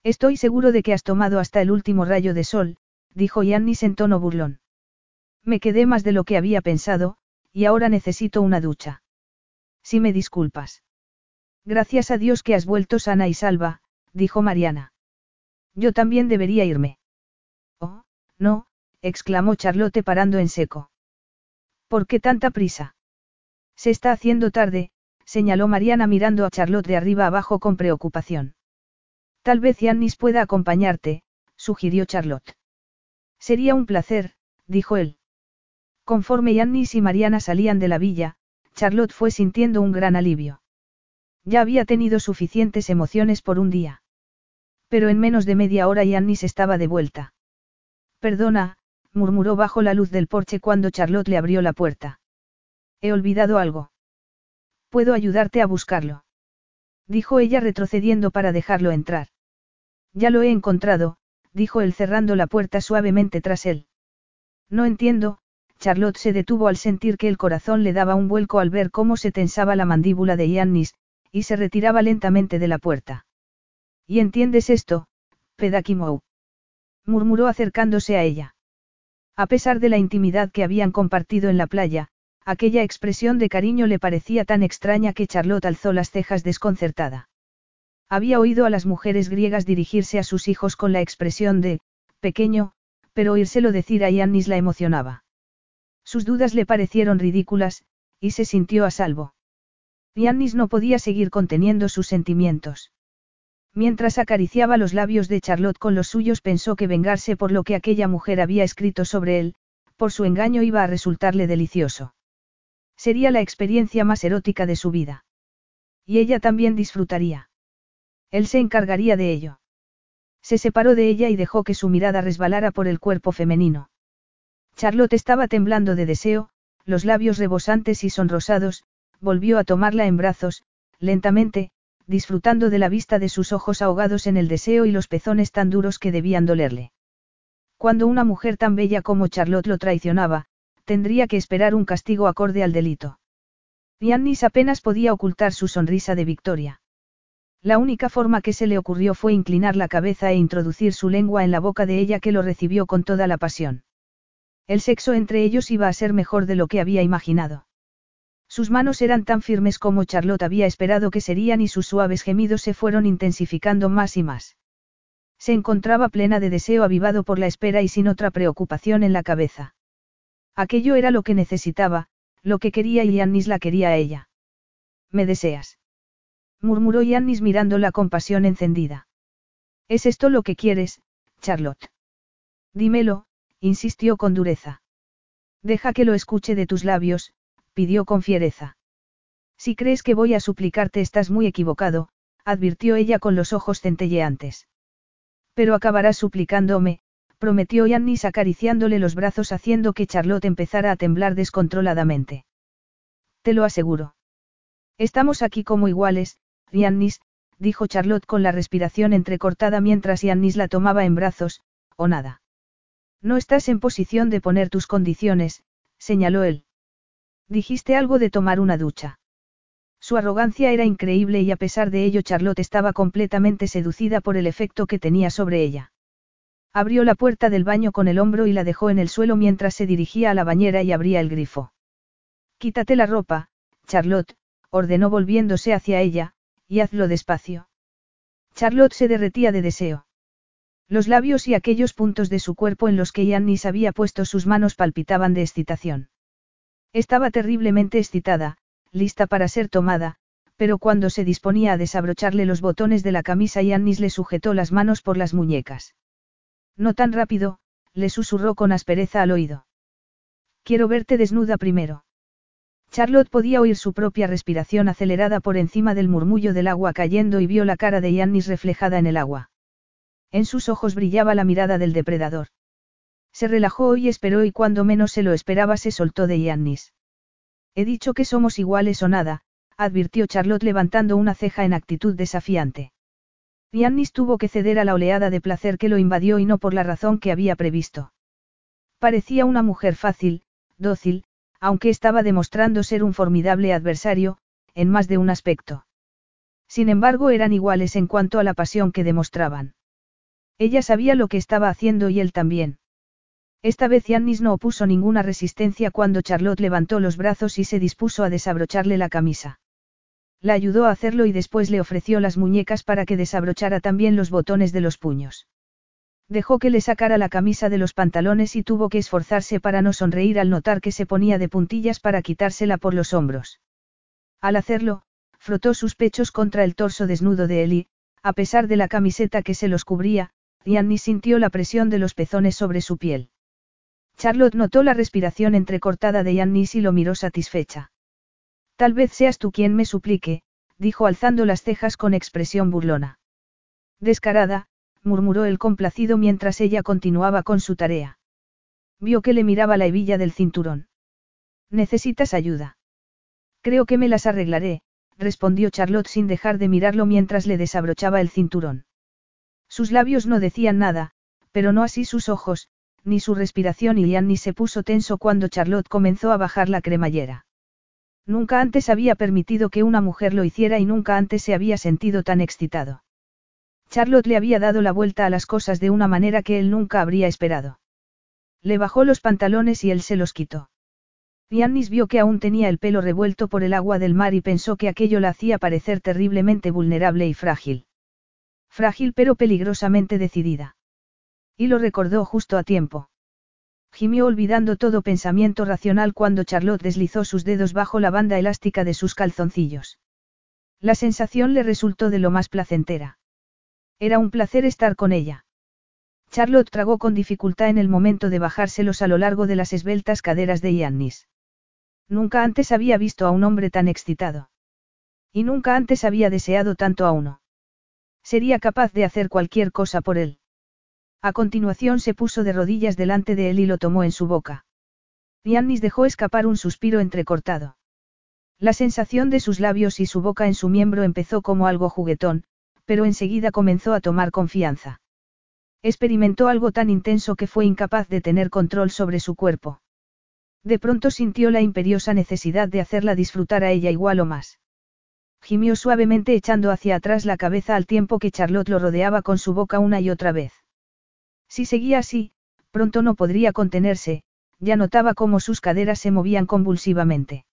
Estoy seguro de que has tomado hasta el último rayo de sol, dijo Yannis en tono burlón. Me quedé más de lo que había pensado, y ahora necesito una ducha. Si me disculpas. Gracias a Dios que has vuelto sana y salva, dijo Mariana. Yo también debería irme. Oh, no, exclamó Charlotte parando en seco. ¿Por qué tanta prisa? Se está haciendo tarde, señaló Mariana mirando a Charlotte de arriba abajo con preocupación. Tal vez Yannis pueda acompañarte, sugirió Charlotte. Sería un placer, dijo él. Conforme Yannis y Mariana salían de la villa, Charlotte fue sintiendo un gran alivio. Ya había tenido suficientes emociones por un día. Pero en menos de media hora Yannis estaba de vuelta. Perdona, murmuró bajo la luz del porche cuando Charlotte le abrió la puerta. He olvidado algo. Puedo ayudarte a buscarlo. Dijo ella retrocediendo para dejarlo entrar. Ya lo he encontrado, dijo él cerrando la puerta suavemente tras él. No entiendo, Charlotte se detuvo al sentir que el corazón le daba un vuelco al ver cómo se tensaba la mandíbula de Yannis, y se retiraba lentamente de la puerta. ¿Y entiendes esto, Pedakimou? murmuró acercándose a ella. A pesar de la intimidad que habían compartido en la playa, aquella expresión de cariño le parecía tan extraña que Charlotte alzó las cejas desconcertada. Había oído a las mujeres griegas dirigirse a sus hijos con la expresión de, pequeño, pero oírselo decir a Yannis la emocionaba. Sus dudas le parecieron ridículas, y se sintió a salvo. Yannis no podía seguir conteniendo sus sentimientos. Mientras acariciaba los labios de Charlotte con los suyos pensó que vengarse por lo que aquella mujer había escrito sobre él, por su engaño iba a resultarle delicioso. Sería la experiencia más erótica de su vida. Y ella también disfrutaría. Él se encargaría de ello. Se separó de ella y dejó que su mirada resbalara por el cuerpo femenino. Charlotte estaba temblando de deseo, los labios rebosantes y sonrosados, volvió a tomarla en brazos, lentamente, disfrutando de la vista de sus ojos ahogados en el deseo y los pezones tan duros que debían dolerle. Cuando una mujer tan bella como Charlotte lo traicionaba, tendría que esperar un castigo acorde al delito. Yannis apenas podía ocultar su sonrisa de victoria. La única forma que se le ocurrió fue inclinar la cabeza e introducir su lengua en la boca de ella que lo recibió con toda la pasión. El sexo entre ellos iba a ser mejor de lo que había imaginado. Sus manos eran tan firmes como Charlotte había esperado que serían y sus suaves gemidos se fueron intensificando más y más. Se encontraba plena de deseo avivado por la espera y sin otra preocupación en la cabeza. Aquello era lo que necesitaba, lo que quería y Yannis la quería a ella. ¿Me deseas? Murmuró Yannis mirándola con pasión encendida. ¿Es esto lo que quieres, Charlotte? Dímelo, insistió con dureza. Deja que lo escuche de tus labios, pidió con fiereza. Si crees que voy a suplicarte estás muy equivocado, advirtió ella con los ojos centelleantes. Pero acabarás suplicándome, prometió Yannis acariciándole los brazos haciendo que Charlotte empezara a temblar descontroladamente. Te lo aseguro. Estamos aquí como iguales, Yannis, dijo Charlotte con la respiración entrecortada mientras Yannis la tomaba en brazos, o nada. No estás en posición de poner tus condiciones, señaló él. Dijiste algo de tomar una ducha. Su arrogancia era increíble y a pesar de ello Charlotte estaba completamente seducida por el efecto que tenía sobre ella. Abrió la puerta del baño con el hombro y la dejó en el suelo mientras se dirigía a la bañera y abría el grifo. Quítate la ropa, Charlotte, ordenó volviéndose hacia ella, y hazlo despacio. Charlotte se derretía de deseo. Los labios y aquellos puntos de su cuerpo en los que Yannis había puesto sus manos palpitaban de excitación. Estaba terriblemente excitada, lista para ser tomada, pero cuando se disponía a desabrocharle los botones de la camisa Yannis le sujetó las manos por las muñecas. No tan rápido, le susurró con aspereza al oído. Quiero verte desnuda primero. Charlotte podía oír su propia respiración acelerada por encima del murmullo del agua cayendo y vio la cara de Yannis reflejada en el agua. En sus ojos brillaba la mirada del depredador. Se relajó y esperó y cuando menos se lo esperaba se soltó de Yannis. He dicho que somos iguales o nada, advirtió Charlotte levantando una ceja en actitud desafiante. Yannis tuvo que ceder a la oleada de placer que lo invadió y no por la razón que había previsto. Parecía una mujer fácil, dócil, aunque estaba demostrando ser un formidable adversario, en más de un aspecto. Sin embargo, eran iguales en cuanto a la pasión que demostraban. Ella sabía lo que estaba haciendo y él también. Esta vez Yannis no opuso ninguna resistencia cuando Charlotte levantó los brazos y se dispuso a desabrocharle la camisa. La ayudó a hacerlo y después le ofreció las muñecas para que desabrochara también los botones de los puños. Dejó que le sacara la camisa de los pantalones y tuvo que esforzarse para no sonreír al notar que se ponía de puntillas para quitársela por los hombros. Al hacerlo, frotó sus pechos contra el torso desnudo de Eli, a pesar de la camiseta que se los cubría, Yannis sintió la presión de los pezones sobre su piel. Charlotte notó la respiración entrecortada de Yannis y lo miró satisfecha. Tal vez seas tú quien me suplique, dijo alzando las cejas con expresión burlona. Descarada, murmuró el complacido mientras ella continuaba con su tarea. Vio que le miraba la hebilla del cinturón. ¿Necesitas ayuda? Creo que me las arreglaré, respondió Charlotte sin dejar de mirarlo mientras le desabrochaba el cinturón. Sus labios no decían nada, pero no así sus ojos, ni su respiración y ni se puso tenso cuando Charlotte comenzó a bajar la cremallera. Nunca antes había permitido que una mujer lo hiciera y nunca antes se había sentido tan excitado. Charlotte le había dado la vuelta a las cosas de una manera que él nunca habría esperado. Le bajó los pantalones y él se los quitó. Yannis vio que aún tenía el pelo revuelto por el agua del mar y pensó que aquello la hacía parecer terriblemente vulnerable y frágil. Frágil pero peligrosamente decidida. Y lo recordó justo a tiempo. Gimió olvidando todo pensamiento racional cuando Charlotte deslizó sus dedos bajo la banda elástica de sus calzoncillos. La sensación le resultó de lo más placentera. Era un placer estar con ella. Charlotte tragó con dificultad en el momento de bajárselos a lo largo de las esbeltas caderas de Yannis. Nunca antes había visto a un hombre tan excitado. Y nunca antes había deseado tanto a uno. Sería capaz de hacer cualquier cosa por él. A continuación se puso de rodillas delante de él y lo tomó en su boca. Yannis dejó escapar un suspiro entrecortado. La sensación de sus labios y su boca en su miembro empezó como algo juguetón, pero enseguida comenzó a tomar confianza. Experimentó algo tan intenso que fue incapaz de tener control sobre su cuerpo. De pronto sintió la imperiosa necesidad de hacerla disfrutar a ella igual o más. Gimió suavemente echando hacia atrás la cabeza al tiempo que Charlotte lo rodeaba con su boca una y otra vez. Si seguía así, pronto no podría contenerse, ya notaba cómo sus caderas se movían convulsivamente.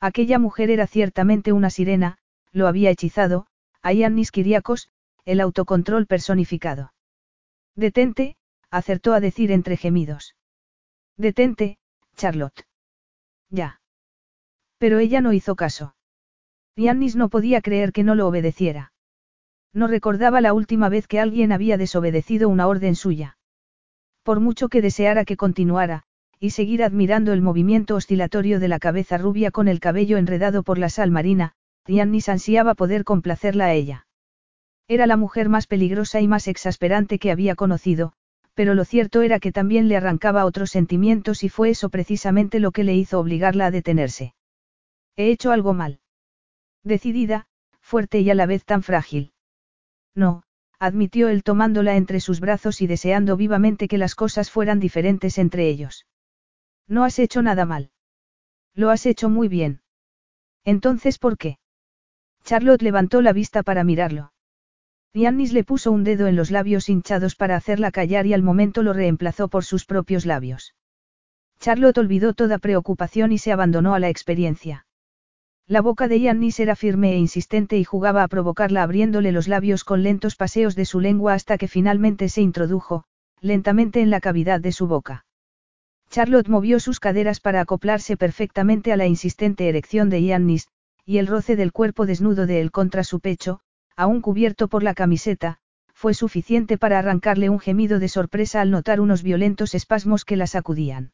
Aquella mujer era ciertamente una sirena, lo había hechizado, a Yannis Kiriakos, el autocontrol personificado. Detente, acertó a decir entre gemidos. Detente, Charlotte. Ya. Pero ella no hizo caso. Yannis no podía creer que no lo obedeciera. No recordaba la última vez que alguien había desobedecido una orden suya. Por mucho que deseara que continuara, y seguir admirando el movimiento oscilatorio de la cabeza rubia con el cabello enredado por la sal marina, Yannis ansiaba poder complacerla a ella. Era la mujer más peligrosa y más exasperante que había conocido, pero lo cierto era que también le arrancaba otros sentimientos y fue eso precisamente lo que le hizo obligarla a detenerse. He hecho algo mal. Decidida, fuerte y a la vez tan frágil. No, admitió él tomándola entre sus brazos y deseando vivamente que las cosas fueran diferentes entre ellos. No has hecho nada mal. Lo has hecho muy bien. Entonces, ¿por qué? Charlotte levantó la vista para mirarlo. Yannis le puso un dedo en los labios hinchados para hacerla callar y al momento lo reemplazó por sus propios labios. Charlotte olvidó toda preocupación y se abandonó a la experiencia. La boca de Yannis era firme e insistente y jugaba a provocarla abriéndole los labios con lentos paseos de su lengua hasta que finalmente se introdujo, lentamente en la cavidad de su boca. Charlotte movió sus caderas para acoplarse perfectamente a la insistente erección de Yannis, y el roce del cuerpo desnudo de él contra su pecho, aún cubierto por la camiseta, fue suficiente para arrancarle un gemido de sorpresa al notar unos violentos espasmos que la sacudían.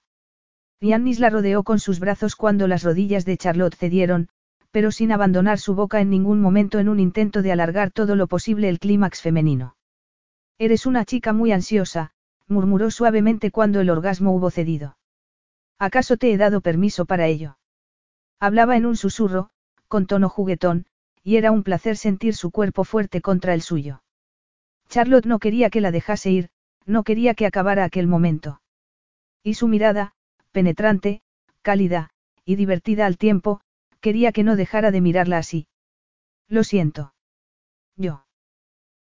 Yannis la rodeó con sus brazos cuando las rodillas de Charlotte cedieron, pero sin abandonar su boca en ningún momento en un intento de alargar todo lo posible el clímax femenino. Eres una chica muy ansiosa, murmuró suavemente cuando el orgasmo hubo cedido. ¿Acaso te he dado permiso para ello? Hablaba en un susurro, con tono juguetón, y era un placer sentir su cuerpo fuerte contra el suyo. Charlotte no quería que la dejase ir, no quería que acabara aquel momento. Y su mirada, penetrante, cálida, y divertida al tiempo, quería que no dejara de mirarla así. Lo siento. Yo.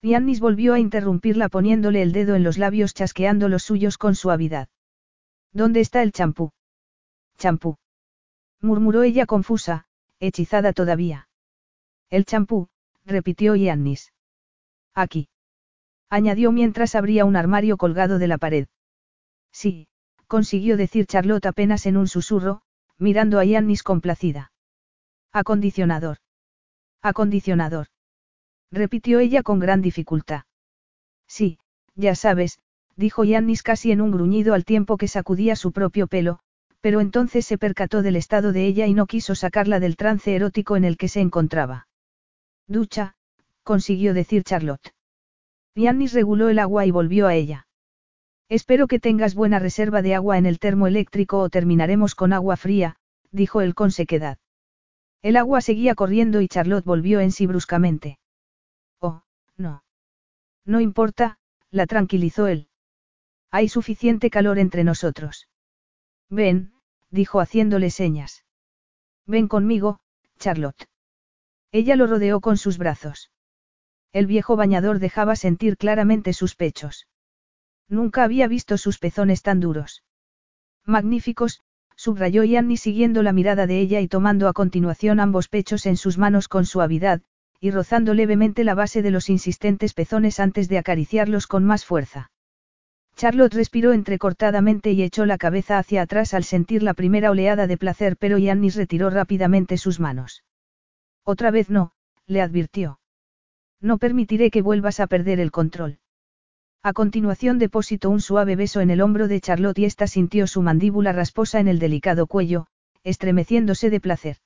Yannis volvió a interrumpirla poniéndole el dedo en los labios chasqueando los suyos con suavidad. ¿Dónde está el champú? Champú. murmuró ella confusa, hechizada todavía. El champú, repitió Yannis. Aquí. Añadió mientras abría un armario colgado de la pared. Sí, consiguió decir Charlotte apenas en un susurro, mirando a Yannis complacida. Acondicionador. Acondicionador. Repitió ella con gran dificultad. Sí, ya sabes, dijo Yannis casi en un gruñido al tiempo que sacudía su propio pelo, pero entonces se percató del estado de ella y no quiso sacarla del trance erótico en el que se encontraba. Ducha, consiguió decir Charlotte. Yannis reguló el agua y volvió a ella. Espero que tengas buena reserva de agua en el termo eléctrico o terminaremos con agua fría, dijo él con sequedad. El agua seguía corriendo y Charlotte volvió en sí bruscamente. Oh, no. No importa, la tranquilizó él. Hay suficiente calor entre nosotros. Ven, dijo haciéndole señas. Ven conmigo, Charlotte. Ella lo rodeó con sus brazos. El viejo bañador dejaba sentir claramente sus pechos. Nunca había visto sus pezones tan duros. Magníficos, subrayó Yanni siguiendo la mirada de ella y tomando a continuación ambos pechos en sus manos con suavidad, y rozando levemente la base de los insistentes pezones antes de acariciarlos con más fuerza. Charlotte respiró entrecortadamente y echó la cabeza hacia atrás al sentir la primera oleada de placer, pero Yannis retiró rápidamente sus manos. Otra vez no, le advirtió. No permitiré que vuelvas a perder el control. A continuación depositó un suave beso en el hombro de Charlotte y ésta sintió su mandíbula rasposa en el delicado cuello, estremeciéndose de placer.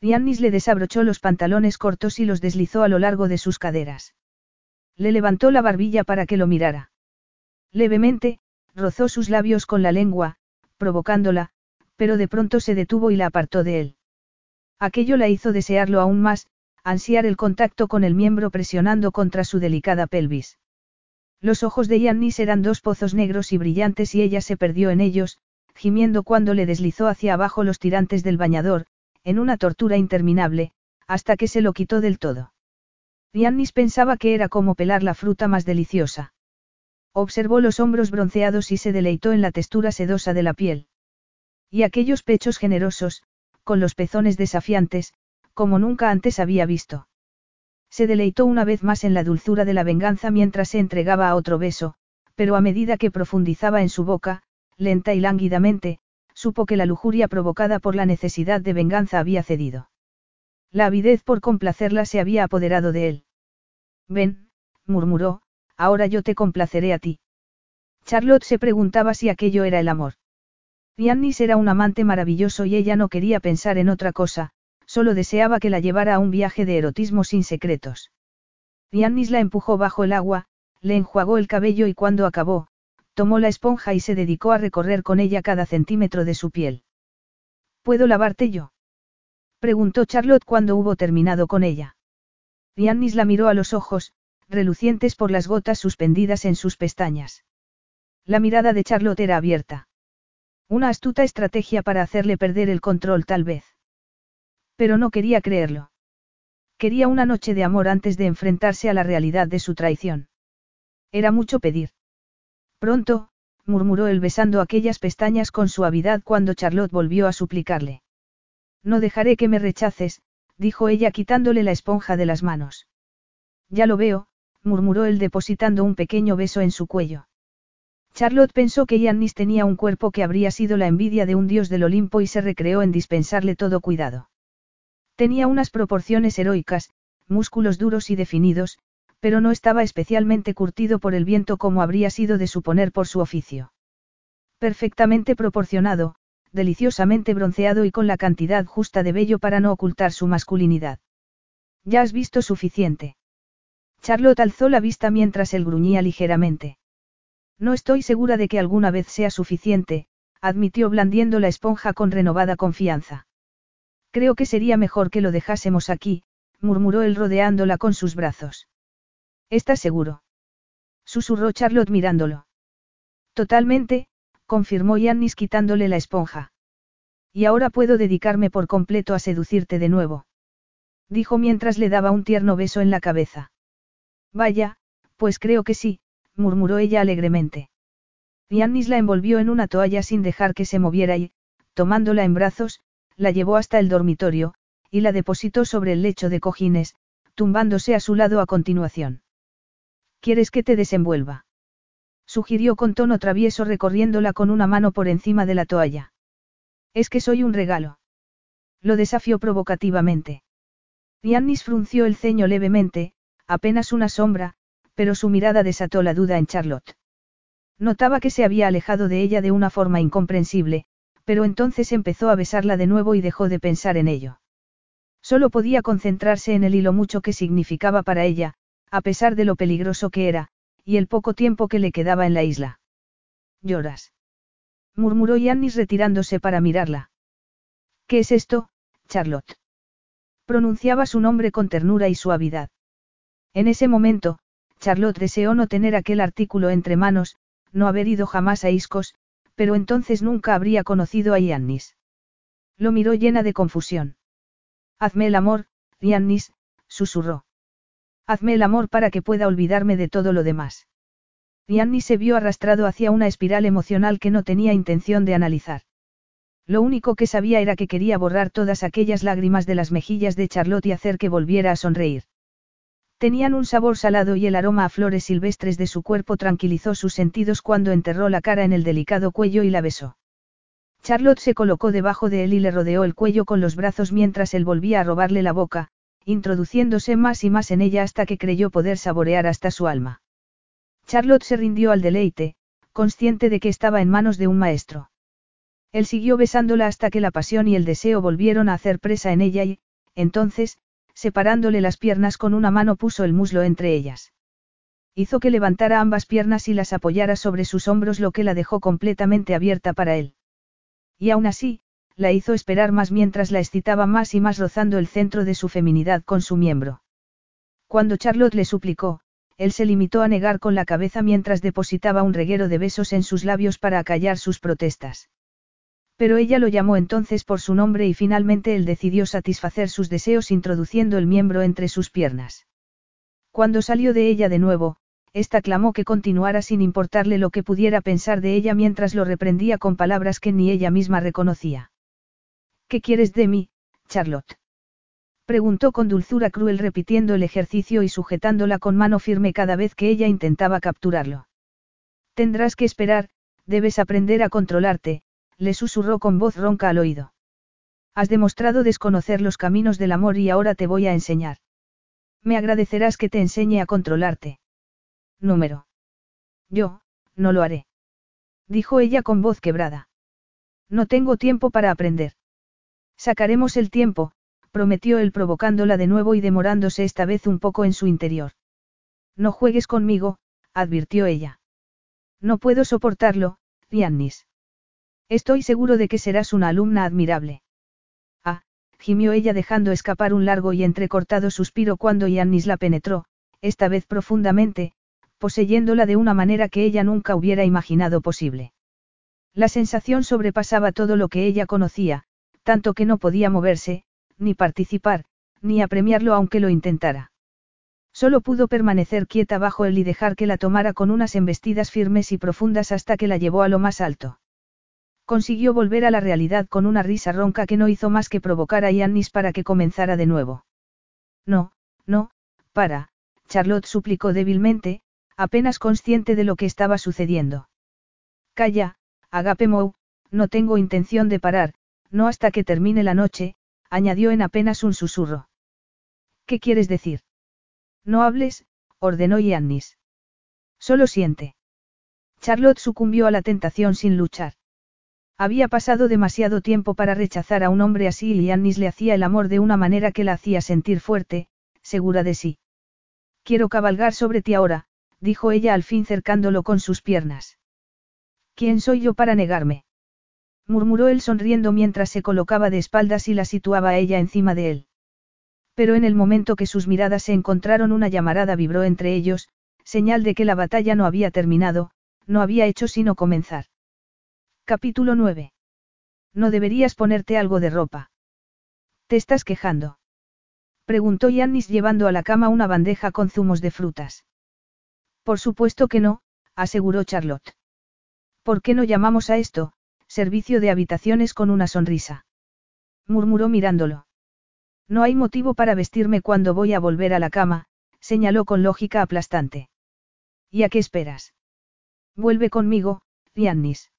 Yannis le desabrochó los pantalones cortos y los deslizó a lo largo de sus caderas. Le levantó la barbilla para que lo mirara. Levemente, rozó sus labios con la lengua, provocándola, pero de pronto se detuvo y la apartó de él. Aquello la hizo desearlo aún más, ansiar el contacto con el miembro presionando contra su delicada pelvis. Los ojos de Yannis eran dos pozos negros y brillantes y ella se perdió en ellos, gimiendo cuando le deslizó hacia abajo los tirantes del bañador, en una tortura interminable, hasta que se lo quitó del todo. Yannis pensaba que era como pelar la fruta más deliciosa. Observó los hombros bronceados y se deleitó en la textura sedosa de la piel. Y aquellos pechos generosos, con los pezones desafiantes, como nunca antes había visto. Se deleitó una vez más en la dulzura de la venganza mientras se entregaba a otro beso, pero a medida que profundizaba en su boca, lenta y lánguidamente, supo que la lujuria provocada por la necesidad de venganza había cedido. La avidez por complacerla se había apoderado de él. Ven, murmuró, ahora yo te complaceré a ti. Charlotte se preguntaba si aquello era el amor. Yannis era un amante maravilloso y ella no quería pensar en otra cosa, Solo deseaba que la llevara a un viaje de erotismo sin secretos. Yannis la empujó bajo el agua, le enjuagó el cabello y cuando acabó, tomó la esponja y se dedicó a recorrer con ella cada centímetro de su piel. ¿Puedo lavarte yo? preguntó Charlotte cuando hubo terminado con ella. Yannis la miró a los ojos, relucientes por las gotas suspendidas en sus pestañas. La mirada de Charlotte era abierta. Una astuta estrategia para hacerle perder el control tal vez. Pero no quería creerlo. Quería una noche de amor antes de enfrentarse a la realidad de su traición. Era mucho pedir. Pronto, murmuró él besando aquellas pestañas con suavidad cuando Charlotte volvió a suplicarle. No dejaré que me rechaces, dijo ella quitándole la esponja de las manos. Ya lo veo, murmuró él depositando un pequeño beso en su cuello. Charlotte pensó que Yannis tenía un cuerpo que habría sido la envidia de un dios del Olimpo y se recreó en dispensarle todo cuidado. Tenía unas proporciones heroicas, músculos duros y definidos, pero no estaba especialmente curtido por el viento como habría sido de suponer por su oficio. Perfectamente proporcionado, deliciosamente bronceado y con la cantidad justa de vello para no ocultar su masculinidad. Ya has visto suficiente. Charlotte alzó la vista mientras él gruñía ligeramente. No estoy segura de que alguna vez sea suficiente, admitió blandiendo la esponja con renovada confianza. Creo que sería mejor que lo dejásemos aquí, murmuró él rodeándola con sus brazos. ¿Estás seguro? Susurró Charlotte mirándolo. Totalmente, confirmó Yannis quitándole la esponja. Y ahora puedo dedicarme por completo a seducirte de nuevo. Dijo mientras le daba un tierno beso en la cabeza. Vaya, pues creo que sí, murmuró ella alegremente. Yannis la envolvió en una toalla sin dejar que se moviera y, tomándola en brazos, la llevó hasta el dormitorio, y la depositó sobre el lecho de cojines, tumbándose a su lado a continuación. ¿Quieres que te desenvuelva? Sugirió con tono travieso recorriéndola con una mano por encima de la toalla. Es que soy un regalo. Lo desafió provocativamente. Yannis frunció el ceño levemente, apenas una sombra, pero su mirada desató la duda en Charlotte. Notaba que se había alejado de ella de una forma incomprensible, pero entonces empezó a besarla de nuevo y dejó de pensar en ello. Solo podía concentrarse en él y lo mucho que significaba para ella, a pesar de lo peligroso que era, y el poco tiempo que le quedaba en la isla. Lloras. murmuró Yannis retirándose para mirarla. ¿Qué es esto, Charlotte? Pronunciaba su nombre con ternura y suavidad. En ese momento, Charlotte deseó no tener aquel artículo entre manos, no haber ido jamás a Iscos, pero entonces nunca habría conocido a Yannis. Lo miró llena de confusión. Hazme el amor, Yannis, susurró. Hazme el amor para que pueda olvidarme de todo lo demás. Yannis se vio arrastrado hacia una espiral emocional que no tenía intención de analizar. Lo único que sabía era que quería borrar todas aquellas lágrimas de las mejillas de Charlotte y hacer que volviera a sonreír. Tenían un sabor salado y el aroma a flores silvestres de su cuerpo tranquilizó sus sentidos cuando enterró la cara en el delicado cuello y la besó. Charlotte se colocó debajo de él y le rodeó el cuello con los brazos mientras él volvía a robarle la boca, introduciéndose más y más en ella hasta que creyó poder saborear hasta su alma. Charlotte se rindió al deleite, consciente de que estaba en manos de un maestro. Él siguió besándola hasta que la pasión y el deseo volvieron a hacer presa en ella y, entonces, separándole las piernas con una mano puso el muslo entre ellas. Hizo que levantara ambas piernas y las apoyara sobre sus hombros lo que la dejó completamente abierta para él. Y aún así, la hizo esperar más mientras la excitaba más y más rozando el centro de su feminidad con su miembro. Cuando Charlotte le suplicó, él se limitó a negar con la cabeza mientras depositaba un reguero de besos en sus labios para acallar sus protestas. Pero ella lo llamó entonces por su nombre y finalmente él decidió satisfacer sus deseos introduciendo el miembro entre sus piernas. Cuando salió de ella de nuevo, ésta clamó que continuara sin importarle lo que pudiera pensar de ella mientras lo reprendía con palabras que ni ella misma reconocía. ¿Qué quieres de mí, Charlotte? Preguntó con dulzura cruel repitiendo el ejercicio y sujetándola con mano firme cada vez que ella intentaba capturarlo. Tendrás que esperar, debes aprender a controlarte, le susurró con voz ronca al oído. Has demostrado desconocer los caminos del amor y ahora te voy a enseñar. Me agradecerás que te enseñe a controlarte. Número. Yo, no lo haré. Dijo ella con voz quebrada. No tengo tiempo para aprender. Sacaremos el tiempo, prometió él provocándola de nuevo y demorándose esta vez un poco en su interior. No juegues conmigo, advirtió ella. No puedo soportarlo, Yannis. Estoy seguro de que serás una alumna admirable. Ah, gimió ella dejando escapar un largo y entrecortado suspiro cuando Yannis la penetró, esta vez profundamente, poseyéndola de una manera que ella nunca hubiera imaginado posible. La sensación sobrepasaba todo lo que ella conocía, tanto que no podía moverse, ni participar, ni apremiarlo aunque lo intentara. Solo pudo permanecer quieta bajo él y dejar que la tomara con unas embestidas firmes y profundas hasta que la llevó a lo más alto. Consiguió volver a la realidad con una risa ronca que no hizo más que provocar a Yannis para que comenzara de nuevo. No, no, para, Charlotte suplicó débilmente, apenas consciente de lo que estaba sucediendo. Calla, Agape Mou, no tengo intención de parar, no hasta que termine la noche, añadió en apenas un susurro. ¿Qué quieres decir? No hables, ordenó Yannis. Solo siente. Charlotte sucumbió a la tentación sin luchar. Había pasado demasiado tiempo para rechazar a un hombre así y Yannis le hacía el amor de una manera que la hacía sentir fuerte, segura de sí. Quiero cabalgar sobre ti ahora, dijo ella al fin cercándolo con sus piernas. ¿Quién soy yo para negarme? murmuró él sonriendo mientras se colocaba de espaldas y la situaba a ella encima de él. Pero en el momento que sus miradas se encontraron una llamarada vibró entre ellos, señal de que la batalla no había terminado, no había hecho sino comenzar. Capítulo 9. No deberías ponerte algo de ropa. ¿Te estás quejando? Preguntó Yannis llevando a la cama una bandeja con zumos de frutas. Por supuesto que no, aseguró Charlotte. ¿Por qué no llamamos a esto, servicio de habitaciones con una sonrisa? murmuró mirándolo. No hay motivo para vestirme cuando voy a volver a la cama, señaló con lógica aplastante. ¿Y a qué esperas? Vuelve conmigo, Yannis.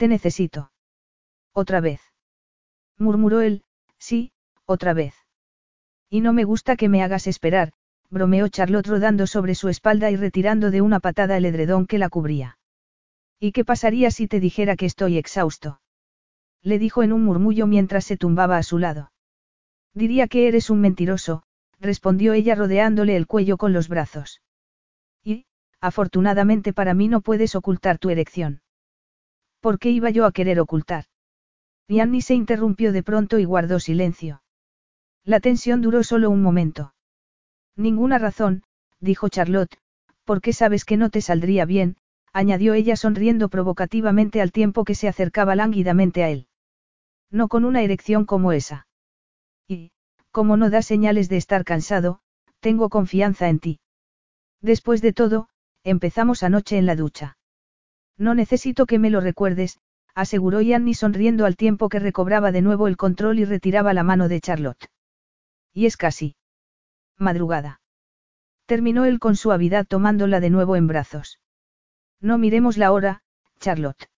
Te necesito. Otra vez. Murmuró él, sí, otra vez. Y no me gusta que me hagas esperar, bromeó Charlotte rodando sobre su espalda y retirando de una patada el edredón que la cubría. ¿Y qué pasaría si te dijera que estoy exhausto? Le dijo en un murmullo mientras se tumbaba a su lado. Diría que eres un mentiroso, respondió ella rodeándole el cuello con los brazos. Y, afortunadamente para mí no puedes ocultar tu erección. ¿Por qué iba yo a querer ocultar? Y Annie se interrumpió de pronto y guardó silencio. La tensión duró solo un momento. Ninguna razón, dijo Charlotte, porque sabes que no te saldría bien, añadió ella sonriendo provocativamente al tiempo que se acercaba lánguidamente a él. No con una erección como esa. Y, como no das señales de estar cansado, tengo confianza en ti. Después de todo, empezamos anoche en la ducha. No necesito que me lo recuerdes, aseguró Yanni sonriendo al tiempo que recobraba de nuevo el control y retiraba la mano de Charlotte. Y es casi. Madrugada. Terminó él con suavidad tomándola de nuevo en brazos. No miremos la hora, Charlotte.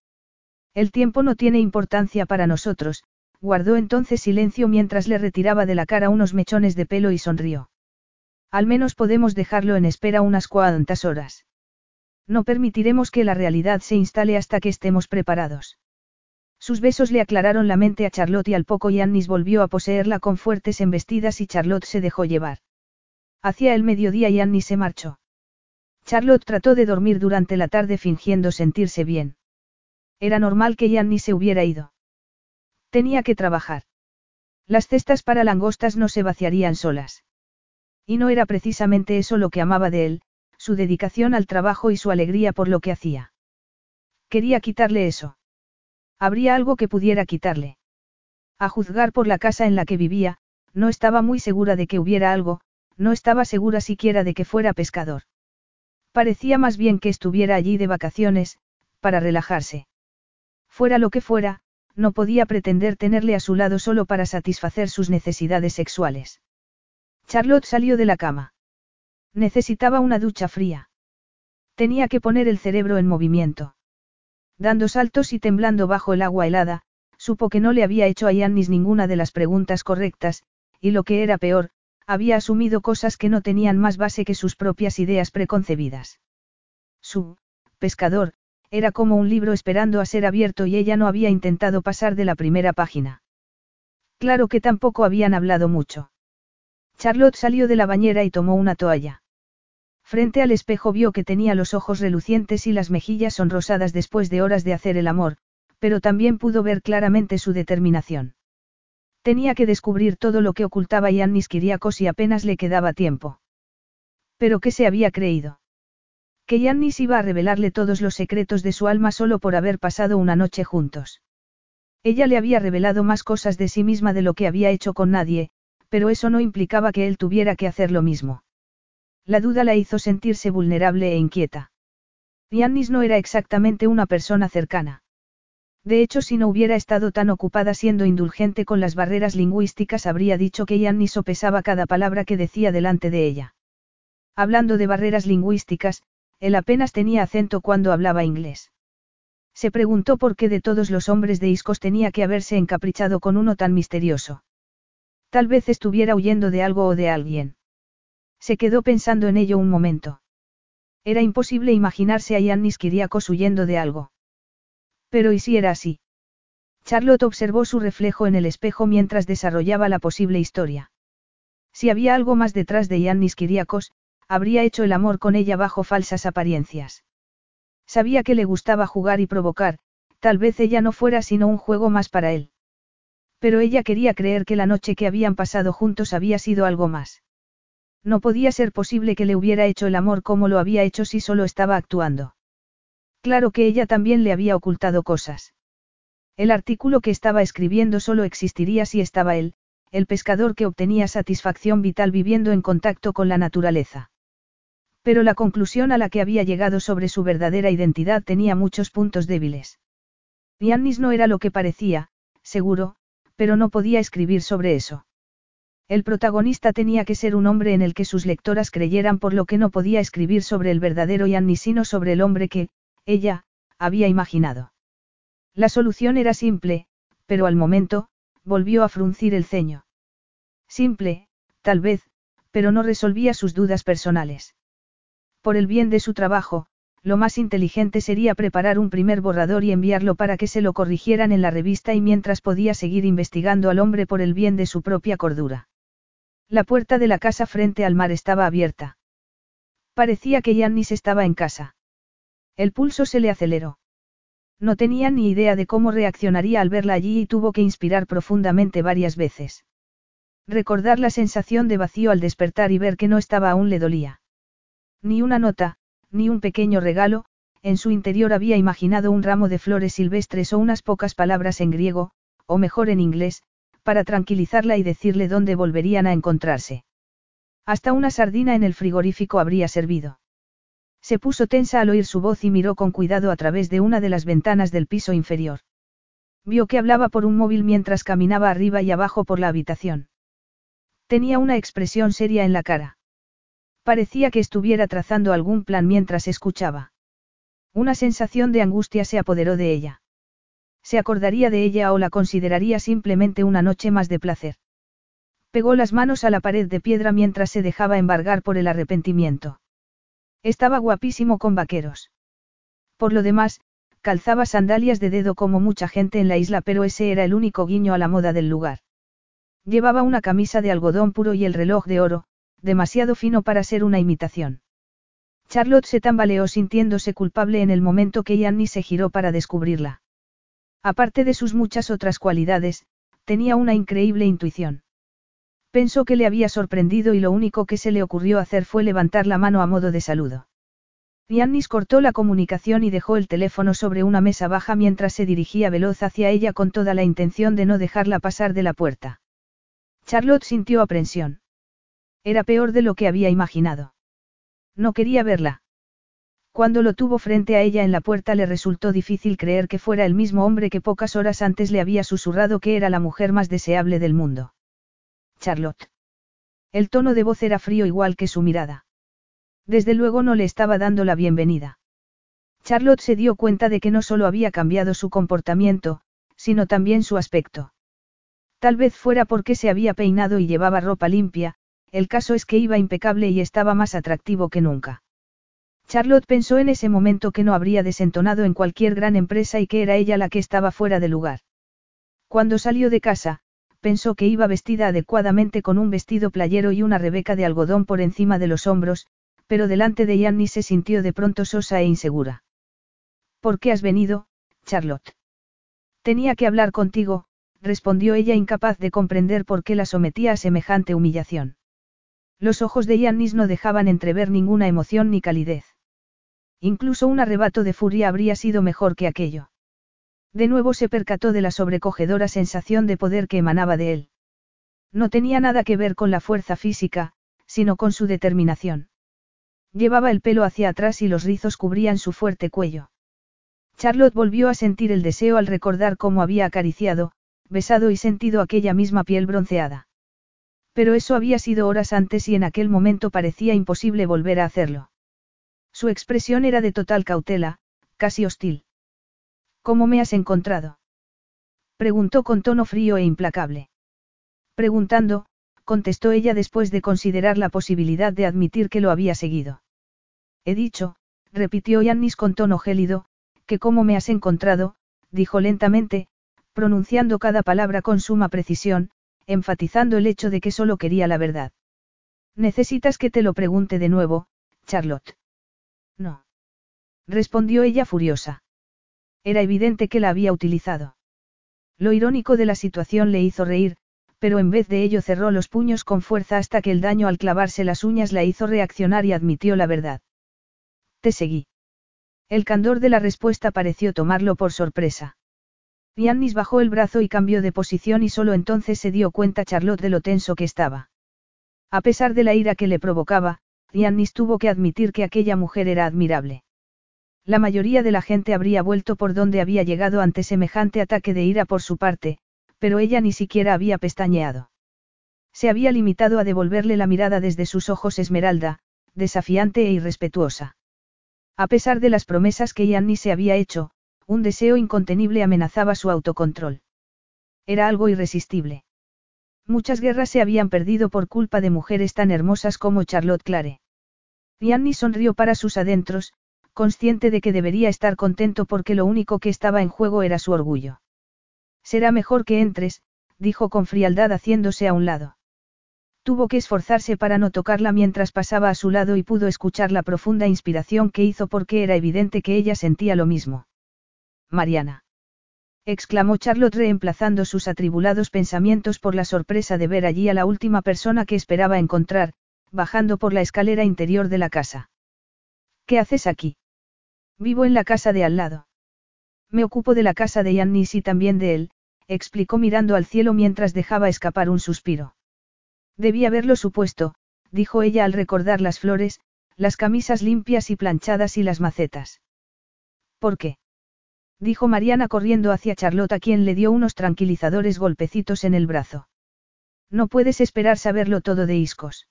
El tiempo no tiene importancia para nosotros, guardó entonces silencio mientras le retiraba de la cara unos mechones de pelo y sonrió. Al menos podemos dejarlo en espera unas cuantas horas. No permitiremos que la realidad se instale hasta que estemos preparados. Sus besos le aclararon la mente a Charlotte y al poco Yannis volvió a poseerla con fuertes embestidas y Charlotte se dejó llevar. Hacia el mediodía Yannis se marchó. Charlotte trató de dormir durante la tarde fingiendo sentirse bien. Era normal que Yannis se hubiera ido. Tenía que trabajar. Las cestas para langostas no se vaciarían solas. Y no era precisamente eso lo que amaba de él, su dedicación al trabajo y su alegría por lo que hacía. Quería quitarle eso. Habría algo que pudiera quitarle. A juzgar por la casa en la que vivía, no estaba muy segura de que hubiera algo, no estaba segura siquiera de que fuera pescador. Parecía más bien que estuviera allí de vacaciones, para relajarse. Fuera lo que fuera, no podía pretender tenerle a su lado solo para satisfacer sus necesidades sexuales. Charlotte salió de la cama. Necesitaba una ducha fría. Tenía que poner el cerebro en movimiento. Dando saltos y temblando bajo el agua helada, supo que no le había hecho a Yannis ninguna de las preguntas correctas, y lo que era peor, había asumido cosas que no tenían más base que sus propias ideas preconcebidas. Su, pescador, era como un libro esperando a ser abierto y ella no había intentado pasar de la primera página. Claro que tampoco habían hablado mucho. Charlotte salió de la bañera y tomó una toalla. Frente al espejo vio que tenía los ojos relucientes y las mejillas sonrosadas después de horas de hacer el amor, pero también pudo ver claramente su determinación. Tenía que descubrir todo lo que ocultaba Yannis Kiriakos y apenas le quedaba tiempo. Pero ¿qué se había creído? Que Yannis iba a revelarle todos los secretos de su alma solo por haber pasado una noche juntos. Ella le había revelado más cosas de sí misma de lo que había hecho con nadie, pero eso no implicaba que él tuviera que hacer lo mismo. La duda la hizo sentirse vulnerable e inquieta. Yannis no era exactamente una persona cercana. De hecho, si no hubiera estado tan ocupada siendo indulgente con las barreras lingüísticas, habría dicho que Yannis sopesaba cada palabra que decía delante de ella. Hablando de barreras lingüísticas, él apenas tenía acento cuando hablaba inglés. Se preguntó por qué de todos los hombres de Iscos tenía que haberse encaprichado con uno tan misterioso. Tal vez estuviera huyendo de algo o de alguien. Se quedó pensando en ello un momento. Era imposible imaginarse a Yannis Kiriakos huyendo de algo. Pero ¿y si era así? Charlotte observó su reflejo en el espejo mientras desarrollaba la posible historia. Si había algo más detrás de Yannis Kiriakos, habría hecho el amor con ella bajo falsas apariencias. Sabía que le gustaba jugar y provocar, tal vez ella no fuera sino un juego más para él. Pero ella quería creer que la noche que habían pasado juntos había sido algo más. No podía ser posible que le hubiera hecho el amor como lo había hecho si solo estaba actuando. Claro que ella también le había ocultado cosas. El artículo que estaba escribiendo solo existiría si estaba él, el pescador que obtenía satisfacción vital viviendo en contacto con la naturaleza. Pero la conclusión a la que había llegado sobre su verdadera identidad tenía muchos puntos débiles. Yannis no era lo que parecía, seguro, pero no podía escribir sobre eso. El protagonista tenía que ser un hombre en el que sus lectoras creyeran por lo que no podía escribir sobre el verdadero Yanni sino sobre el hombre que, ella, había imaginado. La solución era simple, pero al momento, volvió a fruncir el ceño. Simple, tal vez, pero no resolvía sus dudas personales. Por el bien de su trabajo, Lo más inteligente sería preparar un primer borrador y enviarlo para que se lo corrigieran en la revista y mientras podía seguir investigando al hombre por el bien de su propia cordura. La puerta de la casa frente al mar estaba abierta. Parecía que Yannis estaba en casa. El pulso se le aceleró. No tenía ni idea de cómo reaccionaría al verla allí y tuvo que inspirar profundamente varias veces. Recordar la sensación de vacío al despertar y ver que no estaba aún le dolía. Ni una nota, ni un pequeño regalo, en su interior había imaginado un ramo de flores silvestres o unas pocas palabras en griego, o mejor en inglés, para tranquilizarla y decirle dónde volverían a encontrarse. Hasta una sardina en el frigorífico habría servido. Se puso tensa al oír su voz y miró con cuidado a través de una de las ventanas del piso inferior. Vio que hablaba por un móvil mientras caminaba arriba y abajo por la habitación. Tenía una expresión seria en la cara. Parecía que estuviera trazando algún plan mientras escuchaba. Una sensación de angustia se apoderó de ella. Se acordaría de ella o la consideraría simplemente una noche más de placer. Pegó las manos a la pared de piedra mientras se dejaba embargar por el arrepentimiento. Estaba guapísimo con vaqueros. Por lo demás, calzaba sandalias de dedo como mucha gente en la isla, pero ese era el único guiño a la moda del lugar. Llevaba una camisa de algodón puro y el reloj de oro, demasiado fino para ser una imitación. Charlotte se tambaleó sintiéndose culpable en el momento que Yanni se giró para descubrirla. Aparte de sus muchas otras cualidades, tenía una increíble intuición. Pensó que le había sorprendido y lo único que se le ocurrió hacer fue levantar la mano a modo de saludo. Yannis cortó la comunicación y dejó el teléfono sobre una mesa baja mientras se dirigía veloz hacia ella con toda la intención de no dejarla pasar de la puerta. Charlotte sintió aprensión. Era peor de lo que había imaginado. No quería verla. Cuando lo tuvo frente a ella en la puerta le resultó difícil creer que fuera el mismo hombre que pocas horas antes le había susurrado que era la mujer más deseable del mundo. Charlotte. El tono de voz era frío igual que su mirada. Desde luego no le estaba dando la bienvenida. Charlotte se dio cuenta de que no solo había cambiado su comportamiento, sino también su aspecto. Tal vez fuera porque se había peinado y llevaba ropa limpia, el caso es que iba impecable y estaba más atractivo que nunca. Charlotte pensó en ese momento que no habría desentonado en cualquier gran empresa y que era ella la que estaba fuera de lugar. Cuando salió de casa, pensó que iba vestida adecuadamente con un vestido playero y una rebeca de algodón por encima de los hombros, pero delante de Yanni se sintió de pronto sosa e insegura. ¿Por qué has venido, Charlotte? Tenía que hablar contigo, respondió ella incapaz de comprender por qué la sometía a semejante humillación. Los ojos de Yannis no dejaban entrever ninguna emoción ni calidez. Incluso un arrebato de furia habría sido mejor que aquello. De nuevo se percató de la sobrecogedora sensación de poder que emanaba de él. No tenía nada que ver con la fuerza física, sino con su determinación. Llevaba el pelo hacia atrás y los rizos cubrían su fuerte cuello. Charlotte volvió a sentir el deseo al recordar cómo había acariciado, besado y sentido aquella misma piel bronceada. Pero eso había sido horas antes y en aquel momento parecía imposible volver a hacerlo. Su expresión era de total cautela, casi hostil. ¿Cómo me has encontrado? Preguntó con tono frío e implacable. Preguntando, contestó ella después de considerar la posibilidad de admitir que lo había seguido. He dicho, repitió Yannis con tono gélido, que cómo me has encontrado, dijo lentamente, pronunciando cada palabra con suma precisión, enfatizando el hecho de que solo quería la verdad. Necesitas que te lo pregunte de nuevo, Charlotte. No. Respondió ella furiosa. Era evidente que la había utilizado. Lo irónico de la situación le hizo reír, pero en vez de ello cerró los puños con fuerza hasta que el daño al clavarse las uñas la hizo reaccionar y admitió la verdad. Te seguí. El candor de la respuesta pareció tomarlo por sorpresa. Yannis bajó el brazo y cambió de posición y solo entonces se dio cuenta Charlotte de lo tenso que estaba. A pesar de la ira que le provocaba, Yannis tuvo que admitir que aquella mujer era admirable. La mayoría de la gente habría vuelto por donde había llegado ante semejante ataque de ira por su parte, pero ella ni siquiera había pestañeado. Se había limitado a devolverle la mirada desde sus ojos esmeralda, desafiante e irrespetuosa. A pesar de las promesas que Yannis se había hecho, un deseo incontenible amenazaba su autocontrol. Era algo irresistible. Muchas guerras se habían perdido por culpa de mujeres tan hermosas como Charlotte Clare. Annie sonrió para sus adentros, consciente de que debería estar contento porque lo único que estaba en juego era su orgullo. Será mejor que entres, dijo con frialdad haciéndose a un lado. Tuvo que esforzarse para no tocarla mientras pasaba a su lado y pudo escuchar la profunda inspiración que hizo porque era evidente que ella sentía lo mismo. Mariana. exclamó Charlotte reemplazando sus atribulados pensamientos por la sorpresa de ver allí a la última persona que esperaba encontrar, bajando por la escalera interior de la casa. ¿Qué haces aquí? Vivo en la casa de al lado. Me ocupo de la casa de Yannis y también de él, explicó mirando al cielo mientras dejaba escapar un suspiro. Debí haberlo supuesto, dijo ella al recordar las flores, las camisas limpias y planchadas y las macetas. ¿Por qué? dijo Mariana corriendo hacia Charlotte a quien le dio unos tranquilizadores golpecitos en el brazo. No puedes esperar saberlo todo de Iscos.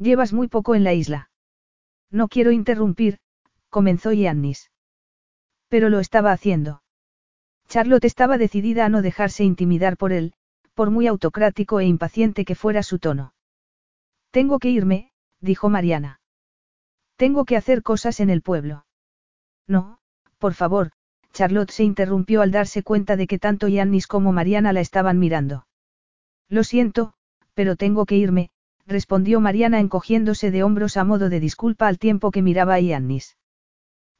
Llevas muy poco en la isla. No quiero interrumpir, comenzó Yannis. Pero lo estaba haciendo. Charlotte estaba decidida a no dejarse intimidar por él, por muy autocrático e impaciente que fuera su tono. Tengo que irme, dijo Mariana. Tengo que hacer cosas en el pueblo. No, por favor, Charlotte se interrumpió al darse cuenta de que tanto Yannis como Mariana la estaban mirando. Lo siento, pero tengo que irme, respondió Mariana encogiéndose de hombros a modo de disculpa al tiempo que miraba a Yannis.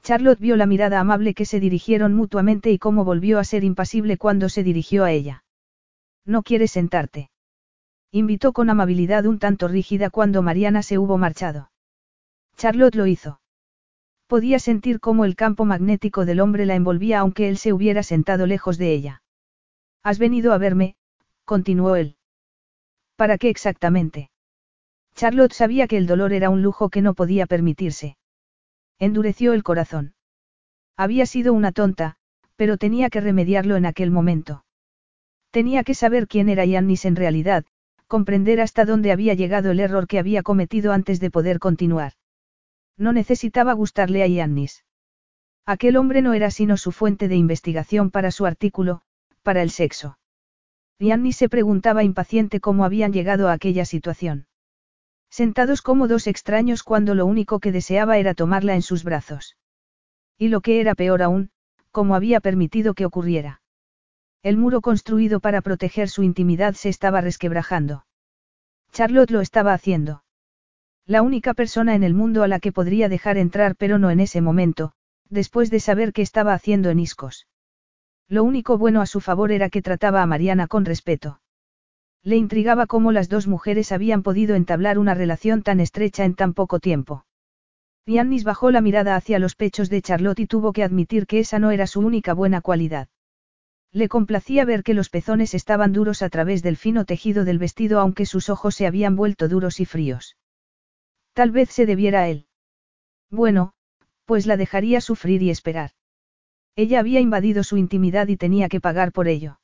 Charlotte vio la mirada amable que se dirigieron mutuamente y cómo volvió a ser impasible cuando se dirigió a ella. ¿No quieres sentarte? Invitó con amabilidad un tanto rígida cuando Mariana se hubo marchado. Charlotte lo hizo. Podía sentir cómo el campo magnético del hombre la envolvía aunque él se hubiera sentado lejos de ella. Has venido a verme, continuó él. ¿Para qué exactamente? Charlotte sabía que el dolor era un lujo que no podía permitirse. Endureció el corazón. Había sido una tonta, pero tenía que remediarlo en aquel momento. Tenía que saber quién era Yannis en realidad, comprender hasta dónde había llegado el error que había cometido antes de poder continuar. No necesitaba gustarle a Yannis. Aquel hombre no era sino su fuente de investigación para su artículo, para el sexo. Yannis se preguntaba impaciente cómo habían llegado a aquella situación. Sentados como dos extraños cuando lo único que deseaba era tomarla en sus brazos. Y lo que era peor aún, cómo había permitido que ocurriera. El muro construido para proteger su intimidad se estaba resquebrajando. Charlotte lo estaba haciendo. La única persona en el mundo a la que podría dejar entrar pero no en ese momento, después de saber qué estaba haciendo en Iscos. Lo único bueno a su favor era que trataba a Mariana con respeto. Le intrigaba cómo las dos mujeres habían podido entablar una relación tan estrecha en tan poco tiempo. Yannis bajó la mirada hacia los pechos de Charlotte y tuvo que admitir que esa no era su única buena cualidad. Le complacía ver que los pezones estaban duros a través del fino tejido del vestido aunque sus ojos se habían vuelto duros y fríos. Tal vez se debiera a él. Bueno, pues la dejaría sufrir y esperar. Ella había invadido su intimidad y tenía que pagar por ello.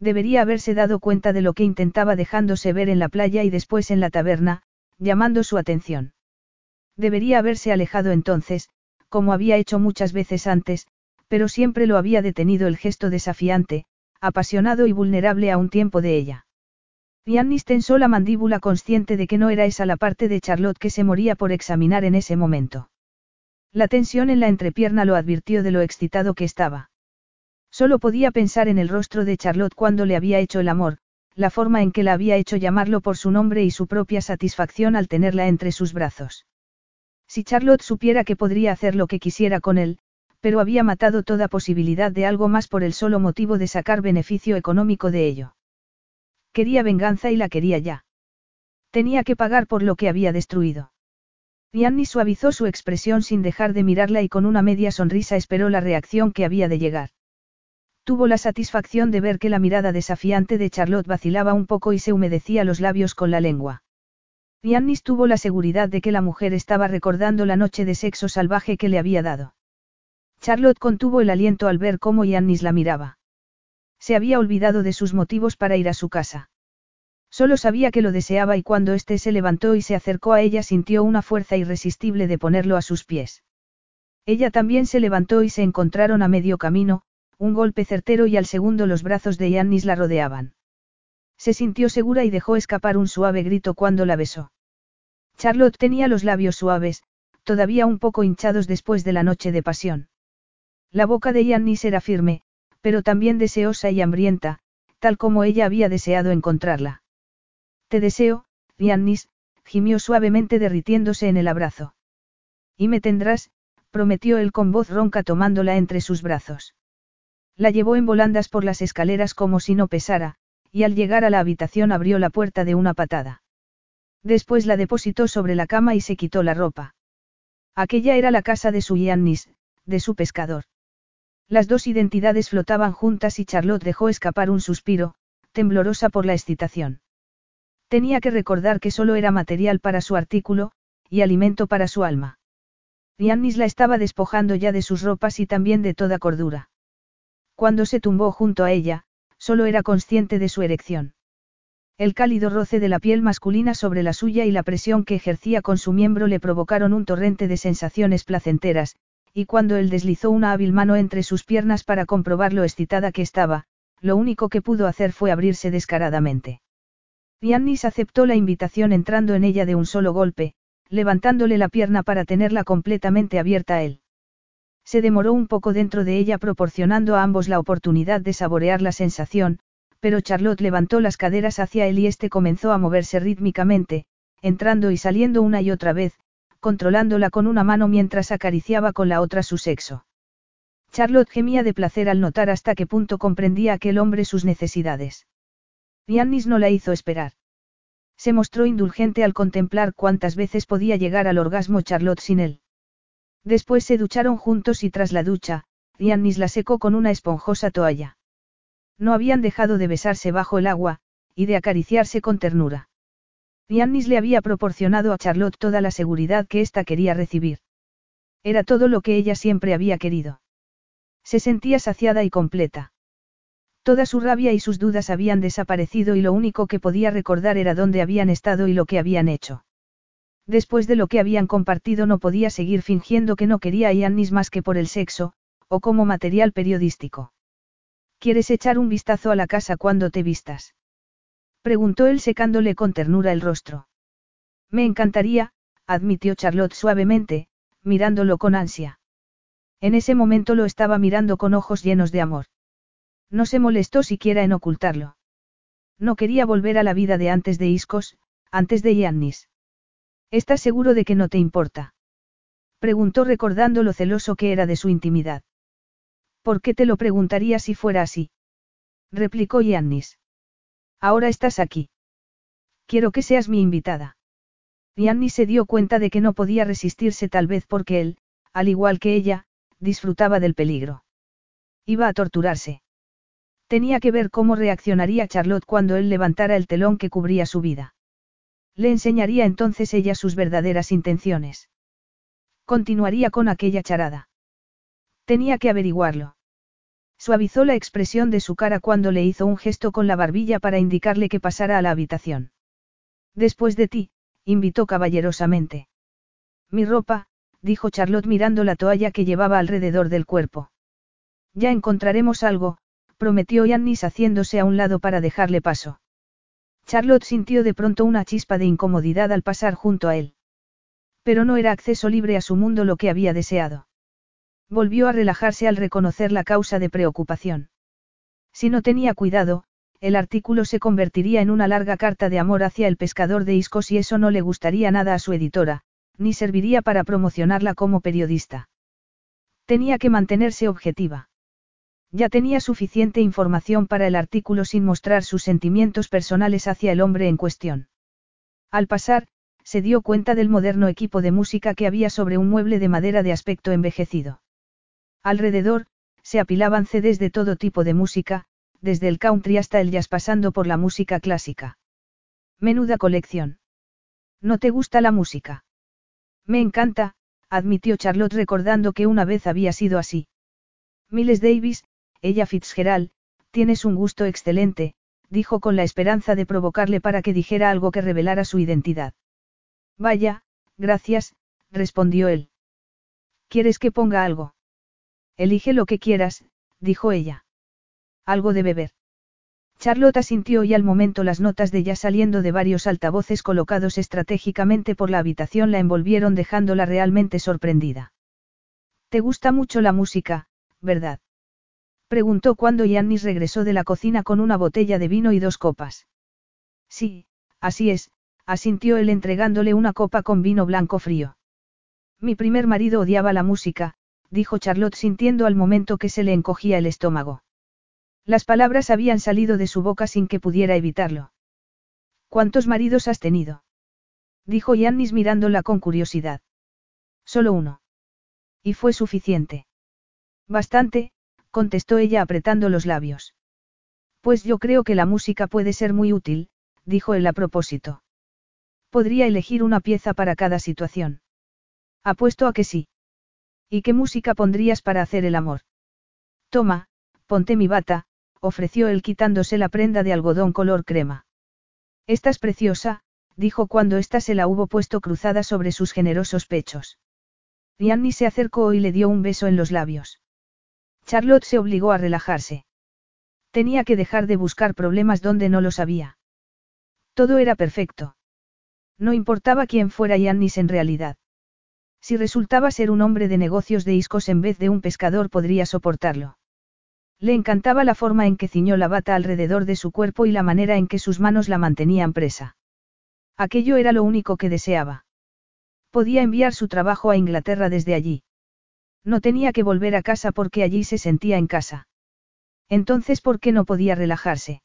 Debería haberse dado cuenta de lo que intentaba dejándose ver en la playa y después en la taberna, llamando su atención. Debería haberse alejado entonces, como había hecho muchas veces antes, pero siempre lo había detenido el gesto desafiante, apasionado y vulnerable a un tiempo de ella. Yannis tensó la mandíbula consciente de que no era esa la parte de Charlotte que se moría por examinar en ese momento. La tensión en la entrepierna lo advirtió de lo excitado que estaba. Solo podía pensar en el rostro de Charlotte cuando le había hecho el amor, la forma en que la había hecho llamarlo por su nombre y su propia satisfacción al tenerla entre sus brazos. Si Charlotte supiera que podría hacer lo que quisiera con él, pero había matado toda posibilidad de algo más por el solo motivo de sacar beneficio económico de ello. Quería venganza y la quería ya. Tenía que pagar por lo que había destruido. Gianni suavizó su expresión sin dejar de mirarla y con una media sonrisa esperó la reacción que había de llegar. Tuvo la satisfacción de ver que la mirada desafiante de Charlotte vacilaba un poco y se humedecía los labios con la lengua. Giannis tuvo la seguridad de que la mujer estaba recordando la noche de sexo salvaje que le había dado. Charlotte contuvo el aliento al ver cómo Yannis la miraba. Se había olvidado de sus motivos para ir a su casa. Solo sabía que lo deseaba y cuando éste se levantó y se acercó a ella sintió una fuerza irresistible de ponerlo a sus pies. Ella también se levantó y se encontraron a medio camino, un golpe certero y al segundo los brazos de Yannis la rodeaban. Se sintió segura y dejó escapar un suave grito cuando la besó. Charlotte tenía los labios suaves, todavía un poco hinchados después de la noche de pasión. La boca de Yannis era firme, pero también deseosa y hambrienta, tal como ella había deseado encontrarla. Te deseo, Yannis, gimió suavemente derritiéndose en el abrazo. Y me tendrás, prometió él con voz ronca tomándola entre sus brazos. La llevó en volandas por las escaleras como si no pesara, y al llegar a la habitación abrió la puerta de una patada. Después la depositó sobre la cama y se quitó la ropa. Aquella era la casa de su Yannis, de su pescador. Las dos identidades flotaban juntas y Charlotte dejó escapar un suspiro, temblorosa por la excitación. Tenía que recordar que solo era material para su artículo, y alimento para su alma. Yannis la estaba despojando ya de sus ropas y también de toda cordura. Cuando se tumbó junto a ella, solo era consciente de su erección. El cálido roce de la piel masculina sobre la suya y la presión que ejercía con su miembro le provocaron un torrente de sensaciones placenteras, y cuando él deslizó una hábil mano entre sus piernas para comprobar lo excitada que estaba, lo único que pudo hacer fue abrirse descaradamente. Yannis aceptó la invitación entrando en ella de un solo golpe, levantándole la pierna para tenerla completamente abierta a él. Se demoró un poco dentro de ella proporcionando a ambos la oportunidad de saborear la sensación, pero Charlotte levantó las caderas hacia él y éste comenzó a moverse rítmicamente, entrando y saliendo una y otra vez, controlándola con una mano mientras acariciaba con la otra su sexo. Charlotte gemía de placer al notar hasta qué punto comprendía aquel hombre sus necesidades. Yannis no la hizo esperar. Se mostró indulgente al contemplar cuántas veces podía llegar al orgasmo Charlotte sin él. Después se ducharon juntos y tras la ducha, Yannis la secó con una esponjosa toalla. No habían dejado de besarse bajo el agua, y de acariciarse con ternura. Yannis le había proporcionado a Charlotte toda la seguridad que ésta quería recibir. Era todo lo que ella siempre había querido. Se sentía saciada y completa. Toda su rabia y sus dudas habían desaparecido y lo único que podía recordar era dónde habían estado y lo que habían hecho. Después de lo que habían compartido no podía seguir fingiendo que no quería a Yannis más que por el sexo, o como material periodístico. ¿Quieres echar un vistazo a la casa cuando te vistas? Preguntó él secándole con ternura el rostro. Me encantaría, admitió Charlotte suavemente, mirándolo con ansia. En ese momento lo estaba mirando con ojos llenos de amor. No se molestó siquiera en ocultarlo. No quería volver a la vida de antes de Iscos, antes de Yannis. ¿Estás seguro de que no te importa? Preguntó recordando lo celoso que era de su intimidad. ¿Por qué te lo preguntaría si fuera así? replicó Yannis. Ahora estás aquí. Quiero que seas mi invitada. Yanni se dio cuenta de que no podía resistirse tal vez porque él, al igual que ella, disfrutaba del peligro. Iba a torturarse. Tenía que ver cómo reaccionaría Charlotte cuando él levantara el telón que cubría su vida. Le enseñaría entonces ella sus verdaderas intenciones. Continuaría con aquella charada. Tenía que averiguarlo. Suavizó la expresión de su cara cuando le hizo un gesto con la barbilla para indicarle que pasara a la habitación. Después de ti, invitó caballerosamente. Mi ropa, dijo Charlotte mirando la toalla que llevaba alrededor del cuerpo. Ya encontraremos algo, prometió Yannis haciéndose a un lado para dejarle paso. Charlotte sintió de pronto una chispa de incomodidad al pasar junto a él. Pero no era acceso libre a su mundo lo que había deseado. Volvió a relajarse al reconocer la causa de preocupación. Si no tenía cuidado, el artículo se convertiría en una larga carta de amor hacia el pescador de Iscos y eso no le gustaría nada a su editora, ni serviría para promocionarla como periodista. Tenía que mantenerse objetiva. Ya tenía suficiente información para el artículo sin mostrar sus sentimientos personales hacia el hombre en cuestión. Al pasar, se dio cuenta del moderno equipo de música que había sobre un mueble de madera de aspecto envejecido. Alrededor, se apilaban CDs de todo tipo de música, desde el country hasta el jazz pasando por la música clásica. Menuda colección. ¿No te gusta la música? Me encanta, admitió Charlotte recordando que una vez había sido así. Miles Davis, ella Fitzgerald, tienes un gusto excelente, dijo con la esperanza de provocarle para que dijera algo que revelara su identidad. Vaya, gracias, respondió él. ¿Quieres que ponga algo? Elige lo que quieras, dijo ella. Algo de beber. Charlotte asintió y al momento las notas de ya saliendo de varios altavoces colocados estratégicamente por la habitación la envolvieron dejándola realmente sorprendida. ¿Te gusta mucho la música, verdad? Preguntó cuando Yannis regresó de la cocina con una botella de vino y dos copas. Sí, así es, asintió él entregándole una copa con vino blanco frío. Mi primer marido odiaba la música, dijo Charlotte sintiendo al momento que se le encogía el estómago. Las palabras habían salido de su boca sin que pudiera evitarlo. ¿Cuántos maridos has tenido? dijo Yannis mirándola con curiosidad. Solo uno. Y fue suficiente. Bastante, contestó ella apretando los labios. Pues yo creo que la música puede ser muy útil, dijo él a propósito. Podría elegir una pieza para cada situación. Apuesto a que sí. ¿Y qué música pondrías para hacer el amor? Toma, ponte mi bata, ofreció él quitándose la prenda de algodón color crema. Estás preciosa, dijo cuando ésta se la hubo puesto cruzada sobre sus generosos pechos. Yanni se acercó y le dio un beso en los labios. Charlotte se obligó a relajarse. Tenía que dejar de buscar problemas donde no los había. Todo era perfecto. No importaba quién fuera Yannis en realidad. Si resultaba ser un hombre de negocios de iscos en vez de un pescador podría soportarlo. Le encantaba la forma en que ciñó la bata alrededor de su cuerpo y la manera en que sus manos la mantenían presa. Aquello era lo único que deseaba. Podía enviar su trabajo a Inglaterra desde allí. No tenía que volver a casa porque allí se sentía en casa. Entonces, ¿por qué no podía relajarse?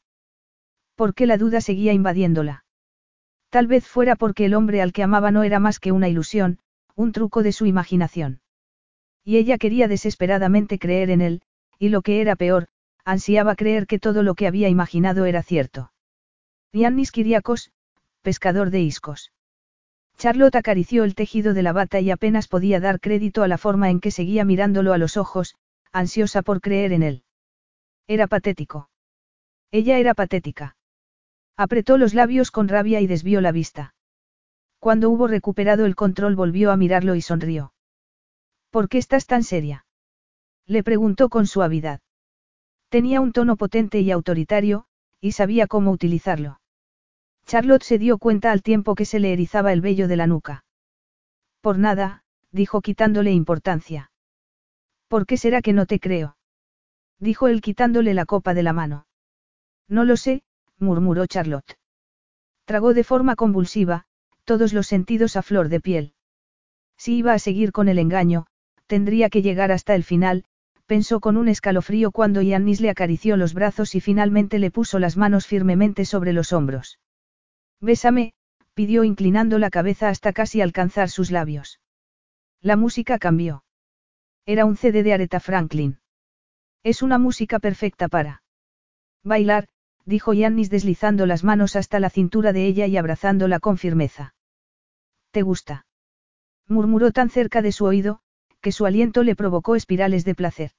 ¿Por qué la duda seguía invadiéndola? Tal vez fuera porque el hombre al que amaba no era más que una ilusión, un truco de su imaginación. Y ella quería desesperadamente creer en él, y lo que era peor, ansiaba creer que todo lo que había imaginado era cierto. Yannis Kiriakos, pescador de iscos. Charlotte acarició el tejido de la bata y apenas podía dar crédito a la forma en que seguía mirándolo a los ojos, ansiosa por creer en él. Era patético. Ella era patética. Apretó los labios con rabia y desvió la vista. Cuando hubo recuperado el control volvió a mirarlo y sonrió. ¿Por qué estás tan seria? Le preguntó con suavidad. Tenía un tono potente y autoritario, y sabía cómo utilizarlo. Charlotte se dio cuenta al tiempo que se le erizaba el vello de la nuca. Por nada, dijo quitándole importancia. ¿Por qué será que no te creo? dijo él quitándole la copa de la mano. No lo sé, murmuró Charlotte. Tragó de forma convulsiva, todos los sentidos a flor de piel. Si iba a seguir con el engaño, tendría que llegar hasta el final, pensó con un escalofrío cuando Yannis le acarició los brazos y finalmente le puso las manos firmemente sobre los hombros. Bésame, pidió inclinando la cabeza hasta casi alcanzar sus labios. La música cambió. Era un CD de Aretha Franklin. Es una música perfecta para bailar, dijo Yannis deslizando las manos hasta la cintura de ella y abrazándola con firmeza. ¿Te gusta? murmuró tan cerca de su oído, que su aliento le provocó espirales de placer.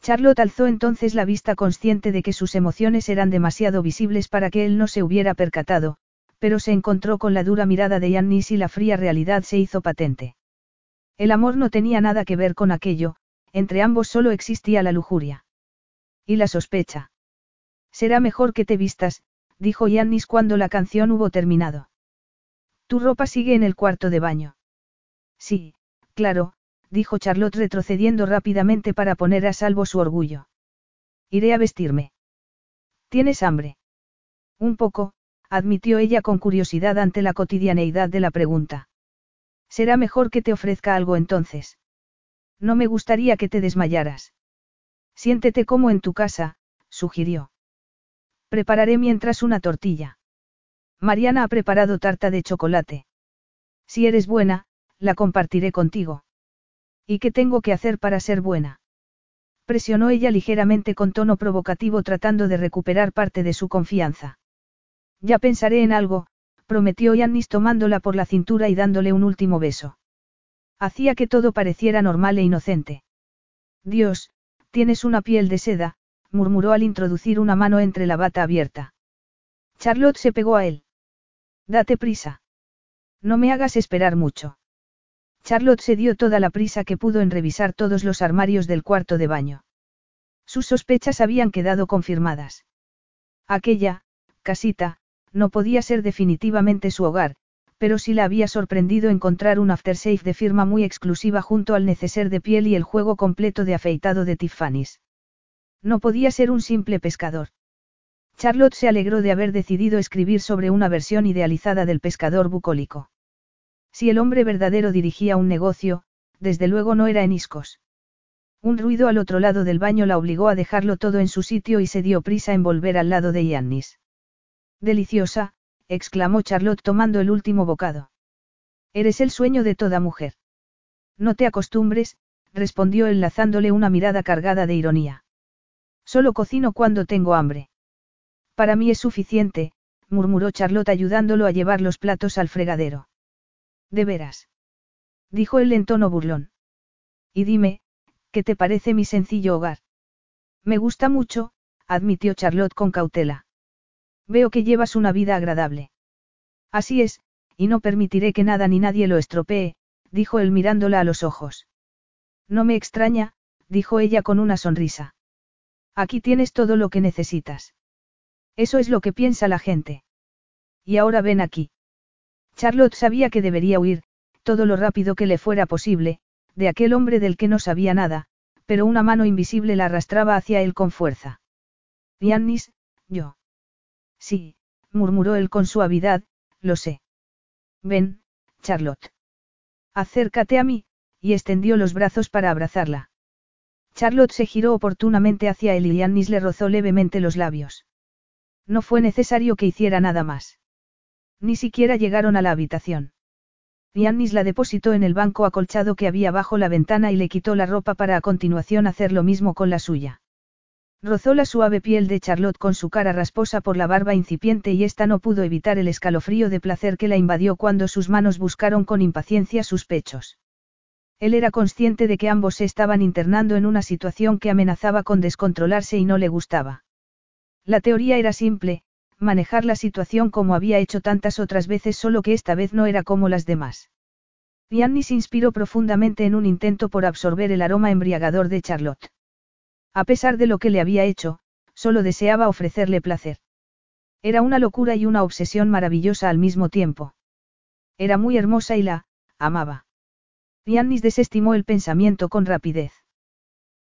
Charlotte alzó entonces la vista consciente de que sus emociones eran demasiado visibles para que él no se hubiera percatado, pero se encontró con la dura mirada de Yannis y la fría realidad se hizo patente. El amor no tenía nada que ver con aquello, entre ambos solo existía la lujuria. Y la sospecha. Será mejor que te vistas, dijo Yannis cuando la canción hubo terminado. Tu ropa sigue en el cuarto de baño. Sí, claro, dijo Charlotte retrocediendo rápidamente para poner a salvo su orgullo. Iré a vestirme. ¿Tienes hambre? Un poco, admitió ella con curiosidad ante la cotidianeidad de la pregunta. Será mejor que te ofrezca algo entonces. No me gustaría que te desmayaras. Siéntete como en tu casa, sugirió. Prepararé mientras una tortilla. Mariana ha preparado tarta de chocolate. Si eres buena, la compartiré contigo. ¿Y qué tengo que hacer para ser buena? Presionó ella ligeramente con tono provocativo tratando de recuperar parte de su confianza. Ya pensaré en algo, prometió Yannis tomándola por la cintura y dándole un último beso. Hacía que todo pareciera normal e inocente. Dios, tienes una piel de seda, murmuró al introducir una mano entre la bata abierta. Charlotte se pegó a él. Date prisa. No me hagas esperar mucho. Charlotte se dio toda la prisa que pudo en revisar todos los armarios del cuarto de baño. Sus sospechas habían quedado confirmadas. Aquella, casita, no podía ser definitivamente su hogar, pero sí la había sorprendido encontrar un aftershave de firma muy exclusiva junto al neceser de piel y el juego completo de afeitado de Tiffany's. No podía ser un simple pescador. Charlotte se alegró de haber decidido escribir sobre una versión idealizada del pescador bucólico. Si el hombre verdadero dirigía un negocio, desde luego no era en Iscos. Un ruido al otro lado del baño la obligó a dejarlo todo en su sitio y se dio prisa en volver al lado de Yannis. Deliciosa, exclamó Charlotte tomando el último bocado. Eres el sueño de toda mujer. No te acostumbres, respondió él lanzándole una mirada cargada de ironía. Solo cocino cuando tengo hambre. Para mí es suficiente, murmuró Charlotte ayudándolo a llevar los platos al fregadero. ¿De veras? dijo él en tono burlón. Y dime, ¿qué te parece mi sencillo hogar? Me gusta mucho, admitió Charlotte con cautela. Veo que llevas una vida agradable. Así es, y no permitiré que nada ni nadie lo estropee, dijo él mirándola a los ojos. No me extraña, dijo ella con una sonrisa. Aquí tienes todo lo que necesitas. Eso es lo que piensa la gente. Y ahora ven aquí. Charlotte sabía que debería huir, todo lo rápido que le fuera posible, de aquel hombre del que no sabía nada, pero una mano invisible la arrastraba hacia él con fuerza. Yannis, yo. Sí, murmuró él con suavidad, lo sé. Ven, Charlotte. Acércate a mí, y extendió los brazos para abrazarla. Charlotte se giró oportunamente hacia él y Yannis le rozó levemente los labios. No fue necesario que hiciera nada más. Ni siquiera llegaron a la habitación. Yannis la depositó en el banco acolchado que había bajo la ventana y le quitó la ropa para a continuación hacer lo mismo con la suya. Rozó la suave piel de Charlotte con su cara rasposa por la barba incipiente y ésta no pudo evitar el escalofrío de placer que la invadió cuando sus manos buscaron con impaciencia sus pechos. Él era consciente de que ambos se estaban internando en una situación que amenazaba con descontrolarse y no le gustaba. La teoría era simple, manejar la situación como había hecho tantas otras veces solo que esta vez no era como las demás. se inspiró profundamente en un intento por absorber el aroma embriagador de Charlotte. A pesar de lo que le había hecho, solo deseaba ofrecerle placer. Era una locura y una obsesión maravillosa al mismo tiempo. Era muy hermosa y la, amaba. Yannis desestimó el pensamiento con rapidez.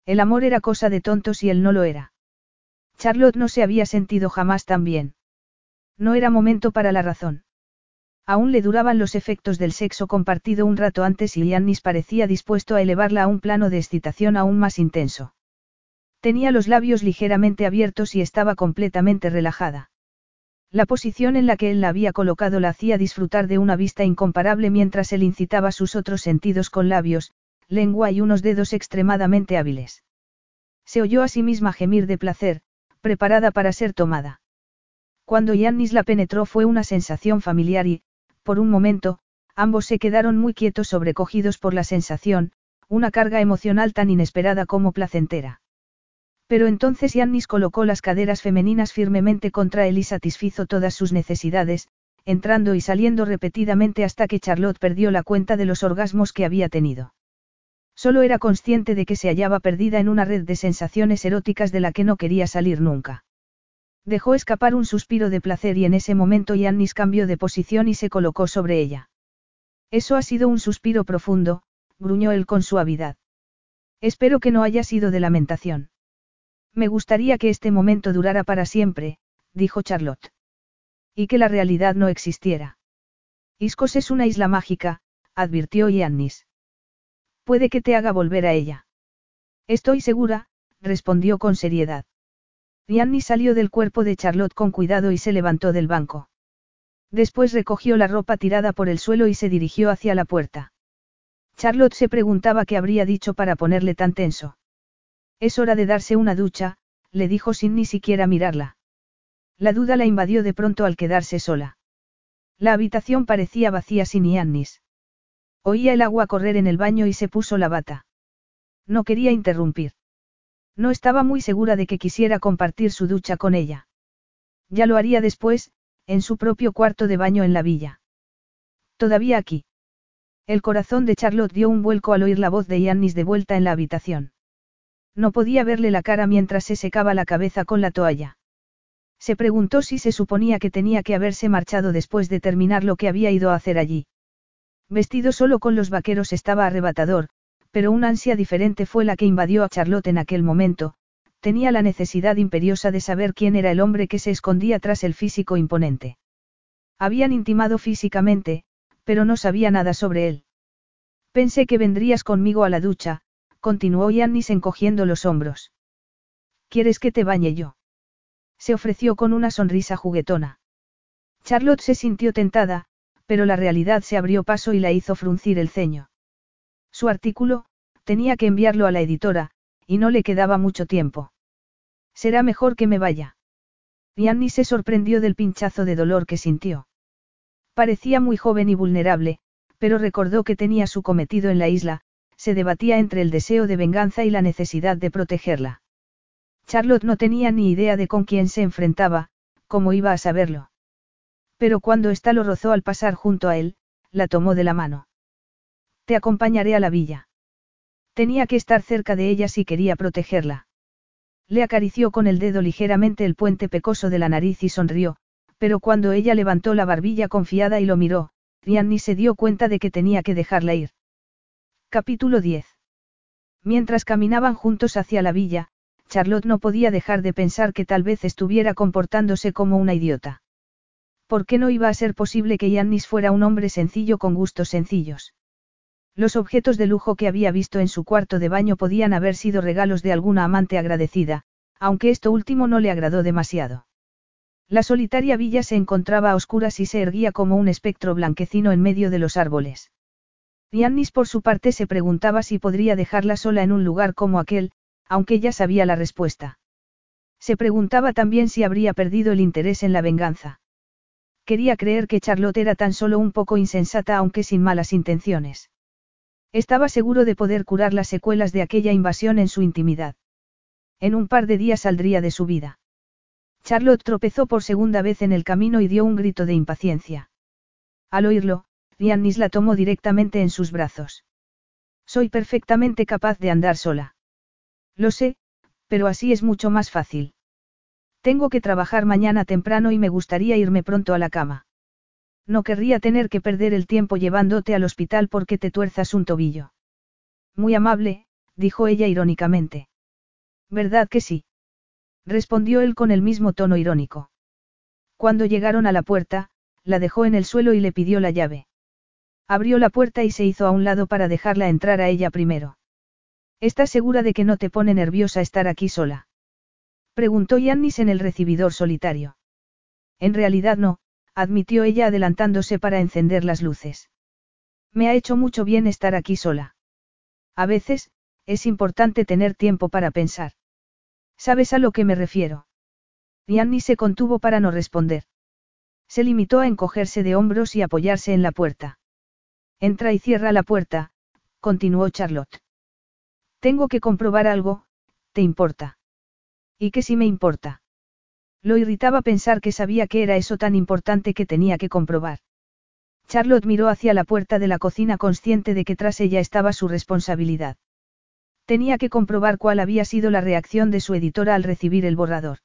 El amor era cosa de tontos y él no lo era. Charlotte no se había sentido jamás tan bien. No era momento para la razón. Aún le duraban los efectos del sexo compartido un rato antes y Yannis parecía dispuesto a elevarla a un plano de excitación aún más intenso. Tenía los labios ligeramente abiertos y estaba completamente relajada. La posición en la que él la había colocado la hacía disfrutar de una vista incomparable mientras él incitaba sus otros sentidos con labios, lengua y unos dedos extremadamente hábiles. Se oyó a sí misma gemir de placer, preparada para ser tomada. Cuando Yannis la penetró fue una sensación familiar y, por un momento, ambos se quedaron muy quietos sobrecogidos por la sensación, una carga emocional tan inesperada como placentera. Pero entonces Yannis colocó las caderas femeninas firmemente contra él y satisfizo todas sus necesidades, entrando y saliendo repetidamente hasta que Charlotte perdió la cuenta de los orgasmos que había tenido. Solo era consciente de que se hallaba perdida en una red de sensaciones eróticas de la que no quería salir nunca. Dejó escapar un suspiro de placer y en ese momento Yannis cambió de posición y se colocó sobre ella. Eso ha sido un suspiro profundo, gruñó él con suavidad. Espero que no haya sido de lamentación. Me gustaría que este momento durara para siempre, dijo Charlotte. Y que la realidad no existiera. Iscos es una isla mágica, advirtió Yannis. Puede que te haga volver a ella. Estoy segura, respondió con seriedad. Yannis salió del cuerpo de Charlotte con cuidado y se levantó del banco. Después recogió la ropa tirada por el suelo y se dirigió hacia la puerta. Charlotte se preguntaba qué habría dicho para ponerle tan tenso. Es hora de darse una ducha, le dijo sin ni siquiera mirarla. La duda la invadió de pronto al quedarse sola. La habitación parecía vacía sin Yannis. Oía el agua correr en el baño y se puso la bata. No quería interrumpir. No estaba muy segura de que quisiera compartir su ducha con ella. Ya lo haría después, en su propio cuarto de baño en la villa. Todavía aquí. El corazón de Charlotte dio un vuelco al oír la voz de Yannis de vuelta en la habitación. No podía verle la cara mientras se secaba la cabeza con la toalla. Se preguntó si se suponía que tenía que haberse marchado después de terminar lo que había ido a hacer allí. Vestido solo con los vaqueros estaba arrebatador, pero una ansia diferente fue la que invadió a Charlotte en aquel momento, tenía la necesidad imperiosa de saber quién era el hombre que se escondía tras el físico imponente. Habían intimado físicamente, pero no sabía nada sobre él. Pensé que vendrías conmigo a la ducha, continuó Yannis encogiendo los hombros. ¿Quieres que te bañe yo? Se ofreció con una sonrisa juguetona. Charlotte se sintió tentada, pero la realidad se abrió paso y la hizo fruncir el ceño. Su artículo, tenía que enviarlo a la editora, y no le quedaba mucho tiempo. Será mejor que me vaya. Yanni se sorprendió del pinchazo de dolor que sintió. Parecía muy joven y vulnerable, pero recordó que tenía su cometido en la isla, se debatía entre el deseo de venganza y la necesidad de protegerla. Charlotte no tenía ni idea de con quién se enfrentaba, cómo iba a saberlo. Pero cuando ésta lo rozó al pasar junto a él, la tomó de la mano. Te acompañaré a la villa. Tenía que estar cerca de ella si quería protegerla. Le acarició con el dedo ligeramente el puente pecoso de la nariz y sonrió, pero cuando ella levantó la barbilla confiada y lo miró, Rianni se dio cuenta de que tenía que dejarla ir. Capítulo 10. Mientras caminaban juntos hacia la villa, Charlotte no podía dejar de pensar que tal vez estuviera comportándose como una idiota. ¿Por qué no iba a ser posible que Yannis fuera un hombre sencillo con gustos sencillos? Los objetos de lujo que había visto en su cuarto de baño podían haber sido regalos de alguna amante agradecida, aunque esto último no le agradó demasiado. La solitaria villa se encontraba a oscuras y se erguía como un espectro blanquecino en medio de los árboles. Yannis por su parte se preguntaba si podría dejarla sola en un lugar como aquel, aunque ya sabía la respuesta. Se preguntaba también si habría perdido el interés en la venganza. Quería creer que Charlotte era tan solo un poco insensata aunque sin malas intenciones. Estaba seguro de poder curar las secuelas de aquella invasión en su intimidad. En un par de días saldría de su vida. Charlotte tropezó por segunda vez en el camino y dio un grito de impaciencia. Al oírlo, Riannis la tomó directamente en sus brazos. Soy perfectamente capaz de andar sola. Lo sé, pero así es mucho más fácil. Tengo que trabajar mañana temprano y me gustaría irme pronto a la cama. No querría tener que perder el tiempo llevándote al hospital porque te tuerzas un tobillo. Muy amable, dijo ella irónicamente. ¿Verdad que sí? Respondió él con el mismo tono irónico. Cuando llegaron a la puerta, la dejó en el suelo y le pidió la llave. Abrió la puerta y se hizo a un lado para dejarla entrar a ella primero. ¿Estás segura de que no te pone nerviosa estar aquí sola? Preguntó Yannis en el recibidor solitario. En realidad no, admitió ella adelantándose para encender las luces. Me ha hecho mucho bien estar aquí sola. A veces, es importante tener tiempo para pensar. ¿Sabes a lo que me refiero? Yannis se contuvo para no responder. Se limitó a encogerse de hombros y apoyarse en la puerta. Entra y cierra la puerta, continuó Charlotte. Tengo que comprobar algo, ¿te importa? ¿Y qué si me importa? Lo irritaba pensar que sabía que era eso tan importante que tenía que comprobar. Charlotte miró hacia la puerta de la cocina consciente de que tras ella estaba su responsabilidad. Tenía que comprobar cuál había sido la reacción de su editora al recibir el borrador.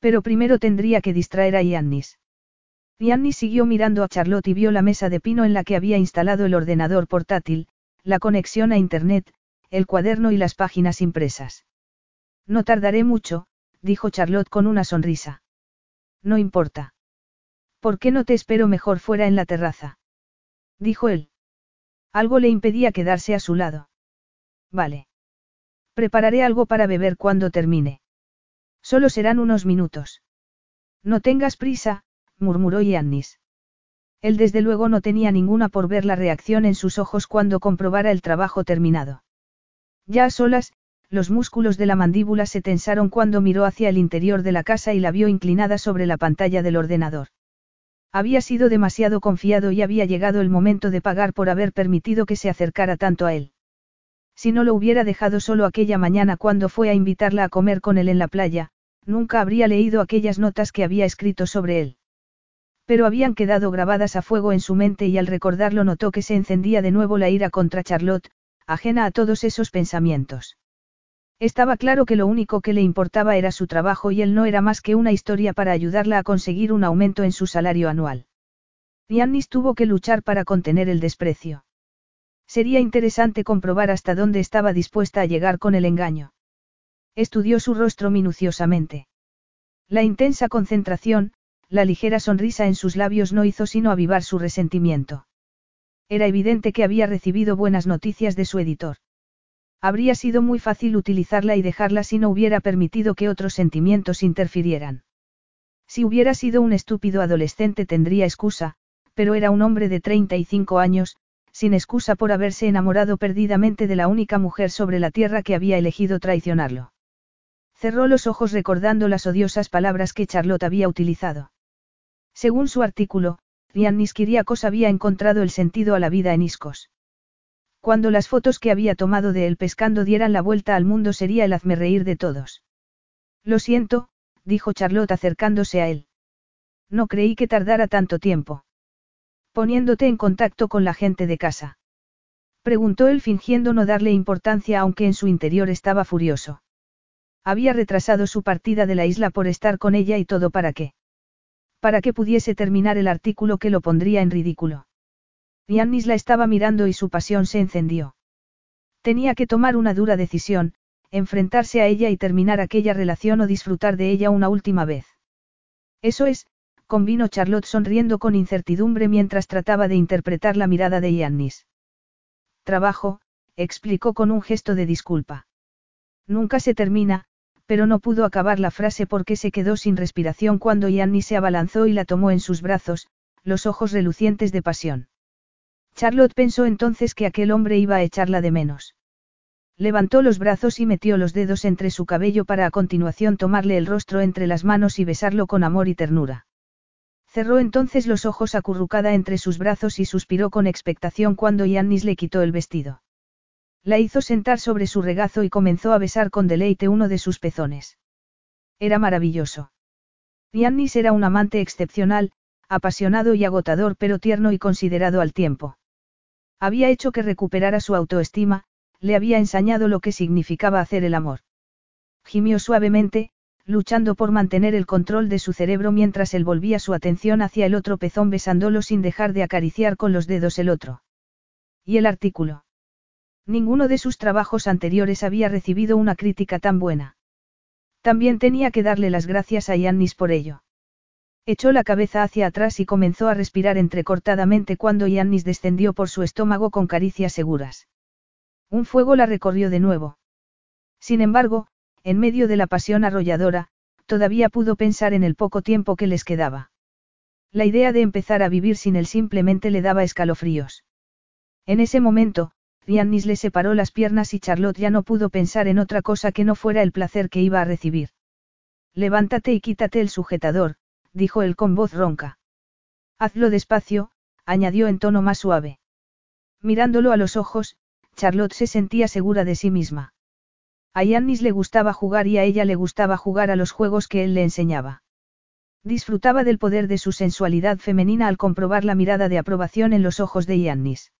Pero primero tendría que distraer a Yannis. Yannis siguió mirando a Charlotte y vio la mesa de pino en la que había instalado el ordenador portátil, la conexión a Internet, el cuaderno y las páginas impresas. No tardaré mucho, dijo Charlotte con una sonrisa. No importa. ¿Por qué no te espero mejor fuera en la terraza? Dijo él. Algo le impedía quedarse a su lado. Vale. Prepararé algo para beber cuando termine. Solo serán unos minutos. No tengas prisa, murmuró Yannis. Él desde luego no tenía ninguna por ver la reacción en sus ojos cuando comprobara el trabajo terminado. Ya a solas, los músculos de la mandíbula se tensaron cuando miró hacia el interior de la casa y la vio inclinada sobre la pantalla del ordenador. Había sido demasiado confiado y había llegado el momento de pagar por haber permitido que se acercara tanto a él. Si no lo hubiera dejado solo aquella mañana cuando fue a invitarla a comer con él en la playa, nunca habría leído aquellas notas que había escrito sobre él. Pero habían quedado grabadas a fuego en su mente y al recordarlo notó que se encendía de nuevo la ira contra Charlotte, ajena a todos esos pensamientos. Estaba claro que lo único que le importaba era su trabajo y él no era más que una historia para ayudarla a conseguir un aumento en su salario anual. Yannis tuvo que luchar para contener el desprecio. Sería interesante comprobar hasta dónde estaba dispuesta a llegar con el engaño. Estudió su rostro minuciosamente. La intensa concentración, la ligera sonrisa en sus labios no hizo sino avivar su resentimiento. Era evidente que había recibido buenas noticias de su editor. Habría sido muy fácil utilizarla y dejarla si no hubiera permitido que otros sentimientos interfirieran. Si hubiera sido un estúpido adolescente tendría excusa, pero era un hombre de 35 años, sin excusa por haberse enamorado perdidamente de la única mujer sobre la tierra que había elegido traicionarlo. Cerró los ojos recordando las odiosas palabras que Charlotte había utilizado. Según su artículo, Riannis Kiriakos había encontrado el sentido a la vida en Iscos. Cuando las fotos que había tomado de él pescando dieran la vuelta al mundo sería el hazme reír de todos. Lo siento, dijo Charlotte acercándose a él. No creí que tardara tanto tiempo. Poniéndote en contacto con la gente de casa. Preguntó él fingiendo no darle importancia aunque en su interior estaba furioso. Había retrasado su partida de la isla por estar con ella y todo para qué. Para que pudiese terminar el artículo que lo pondría en ridículo. Yannis la estaba mirando y su pasión se encendió. Tenía que tomar una dura decisión, enfrentarse a ella y terminar aquella relación o disfrutar de ella una última vez. Eso es, convino Charlotte sonriendo con incertidumbre mientras trataba de interpretar la mirada de Yannis. Trabajo, explicó con un gesto de disculpa. Nunca se termina, pero no pudo acabar la frase porque se quedó sin respiración cuando Yannis se abalanzó y la tomó en sus brazos, los ojos relucientes de pasión. Charlotte pensó entonces que aquel hombre iba a echarla de menos. Levantó los brazos y metió los dedos entre su cabello para a continuación tomarle el rostro entre las manos y besarlo con amor y ternura. Cerró entonces los ojos acurrucada entre sus brazos y suspiró con expectación cuando Yannis le quitó el vestido. La hizo sentar sobre su regazo y comenzó a besar con deleite uno de sus pezones. Era maravilloso. Yannis era un amante excepcional, apasionado y agotador pero tierno y considerado al tiempo. Había hecho que recuperara su autoestima, le había enseñado lo que significaba hacer el amor. Gimió suavemente, luchando por mantener el control de su cerebro mientras él volvía su atención hacia el otro pezón besándolo sin dejar de acariciar con los dedos el otro. ¿Y el artículo? Ninguno de sus trabajos anteriores había recibido una crítica tan buena. También tenía que darle las gracias a Yannis por ello. Echó la cabeza hacia atrás y comenzó a respirar entrecortadamente cuando Yannis descendió por su estómago con caricias seguras. Un fuego la recorrió de nuevo. Sin embargo, en medio de la pasión arrolladora, todavía pudo pensar en el poco tiempo que les quedaba. La idea de empezar a vivir sin él simplemente le daba escalofríos. En ese momento, Yannis le separó las piernas y Charlotte ya no pudo pensar en otra cosa que no fuera el placer que iba a recibir. Levántate y quítate el sujetador, dijo él con voz ronca. Hazlo despacio, añadió en tono más suave. Mirándolo a los ojos, Charlotte se sentía segura de sí misma. A Yannis le gustaba jugar y a ella le gustaba jugar a los juegos que él le enseñaba. Disfrutaba del poder de su sensualidad femenina al comprobar la mirada de aprobación en los ojos de Yannis.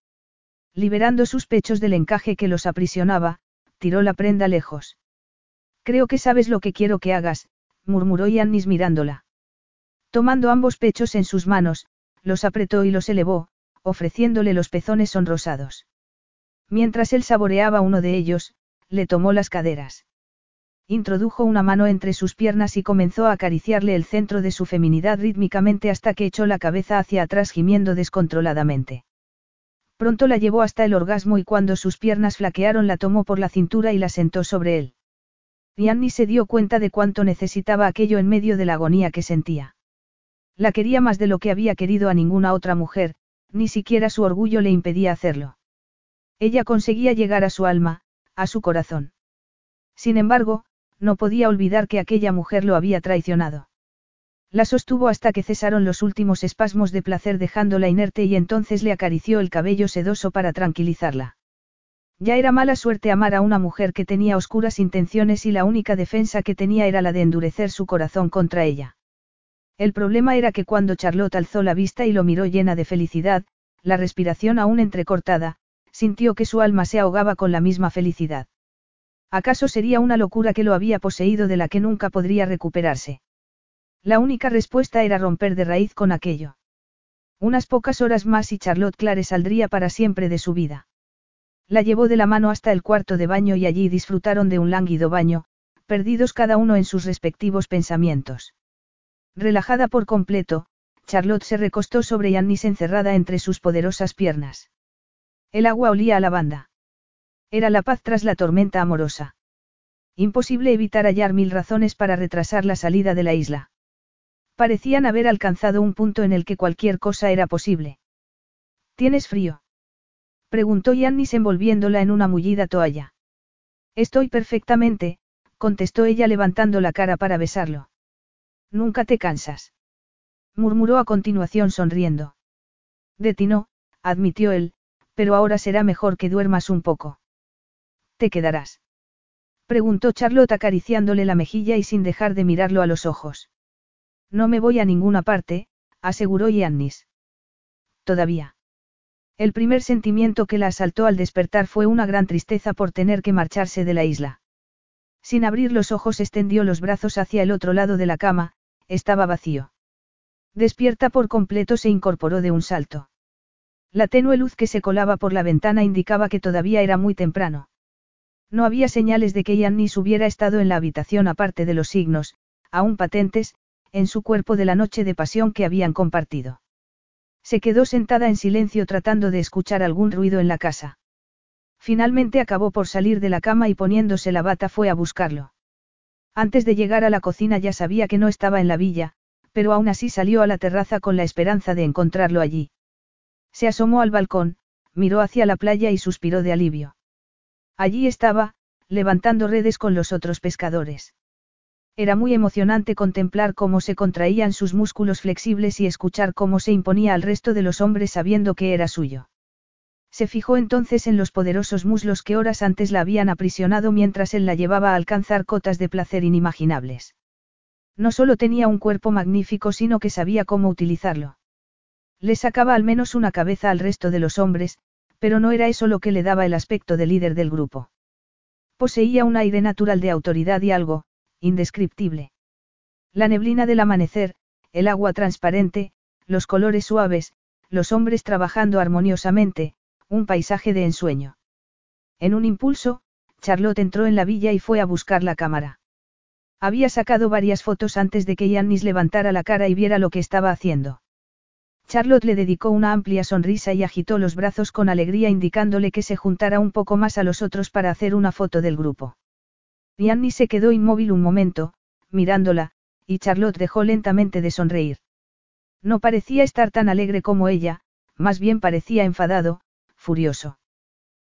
Liberando sus pechos del encaje que los aprisionaba, tiró la prenda lejos. Creo que sabes lo que quiero que hagas, murmuró Yannis mirándola. Tomando ambos pechos en sus manos, los apretó y los elevó, ofreciéndole los pezones sonrosados. Mientras él saboreaba uno de ellos, le tomó las caderas. Introdujo una mano entre sus piernas y comenzó a acariciarle el centro de su feminidad rítmicamente hasta que echó la cabeza hacia atrás gimiendo descontroladamente. Pronto la llevó hasta el orgasmo y cuando sus piernas flaquearon la tomó por la cintura y la sentó sobre él. Yanni se dio cuenta de cuánto necesitaba aquello en medio de la agonía que sentía. La quería más de lo que había querido a ninguna otra mujer, ni siquiera su orgullo le impedía hacerlo. Ella conseguía llegar a su alma, a su corazón. Sin embargo, no podía olvidar que aquella mujer lo había traicionado. La sostuvo hasta que cesaron los últimos espasmos de placer dejándola inerte y entonces le acarició el cabello sedoso para tranquilizarla. Ya era mala suerte amar a una mujer que tenía oscuras intenciones y la única defensa que tenía era la de endurecer su corazón contra ella. El problema era que cuando Charlotte alzó la vista y lo miró llena de felicidad, la respiración aún entrecortada, sintió que su alma se ahogaba con la misma felicidad. ¿Acaso sería una locura que lo había poseído de la que nunca podría recuperarse? La única respuesta era romper de raíz con aquello. Unas pocas horas más y Charlotte Clare saldría para siempre de su vida. La llevó de la mano hasta el cuarto de baño y allí disfrutaron de un lánguido baño, perdidos cada uno en sus respectivos pensamientos. Relajada por completo, Charlotte se recostó sobre Yannis encerrada entre sus poderosas piernas. El agua olía a lavanda. Era la paz tras la tormenta amorosa. Imposible evitar hallar mil razones para retrasar la salida de la isla. Parecían haber alcanzado un punto en el que cualquier cosa era posible. ¿Tienes frío? Preguntó Yannis envolviéndola en una mullida toalla. Estoy perfectamente, contestó ella levantando la cara para besarlo. Nunca te cansas. Murmuró a continuación sonriendo. De ti no, admitió él, pero ahora será mejor que duermas un poco. ¿Te quedarás? Preguntó Charlotte acariciándole la mejilla y sin dejar de mirarlo a los ojos. No me voy a ninguna parte, aseguró Yannis. Todavía. El primer sentimiento que la asaltó al despertar fue una gran tristeza por tener que marcharse de la isla. Sin abrir los ojos extendió los brazos hacia el otro lado de la cama, estaba vacío. Despierta por completo se incorporó de un salto. La tenue luz que se colaba por la ventana indicaba que todavía era muy temprano. No había señales de que Yannis hubiera estado en la habitación aparte de los signos, aún patentes, en su cuerpo de la noche de pasión que habían compartido. Se quedó sentada en silencio tratando de escuchar algún ruido en la casa. Finalmente acabó por salir de la cama y poniéndose la bata fue a buscarlo. Antes de llegar a la cocina ya sabía que no estaba en la villa, pero aún así salió a la terraza con la esperanza de encontrarlo allí. Se asomó al balcón, miró hacia la playa y suspiró de alivio. Allí estaba, levantando redes con los otros pescadores. Era muy emocionante contemplar cómo se contraían sus músculos flexibles y escuchar cómo se imponía al resto de los hombres sabiendo que era suyo. Se fijó entonces en los poderosos muslos que horas antes la habían aprisionado mientras él la llevaba a alcanzar cotas de placer inimaginables. No solo tenía un cuerpo magnífico, sino que sabía cómo utilizarlo. Le sacaba al menos una cabeza al resto de los hombres, pero no era eso lo que le daba el aspecto de líder del grupo. Poseía un aire natural de autoridad y algo, indescriptible. La neblina del amanecer, el agua transparente, los colores suaves, los hombres trabajando armoniosamente, un paisaje de ensueño. En un impulso, Charlotte entró en la villa y fue a buscar la cámara. Había sacado varias fotos antes de que Yannis levantara la cara y viera lo que estaba haciendo. Charlotte le dedicó una amplia sonrisa y agitó los brazos con alegría indicándole que se juntara un poco más a los otros para hacer una foto del grupo. Yanni se quedó inmóvil un momento, mirándola, y Charlotte dejó lentamente de sonreír. No parecía estar tan alegre como ella, más bien parecía enfadado, furioso.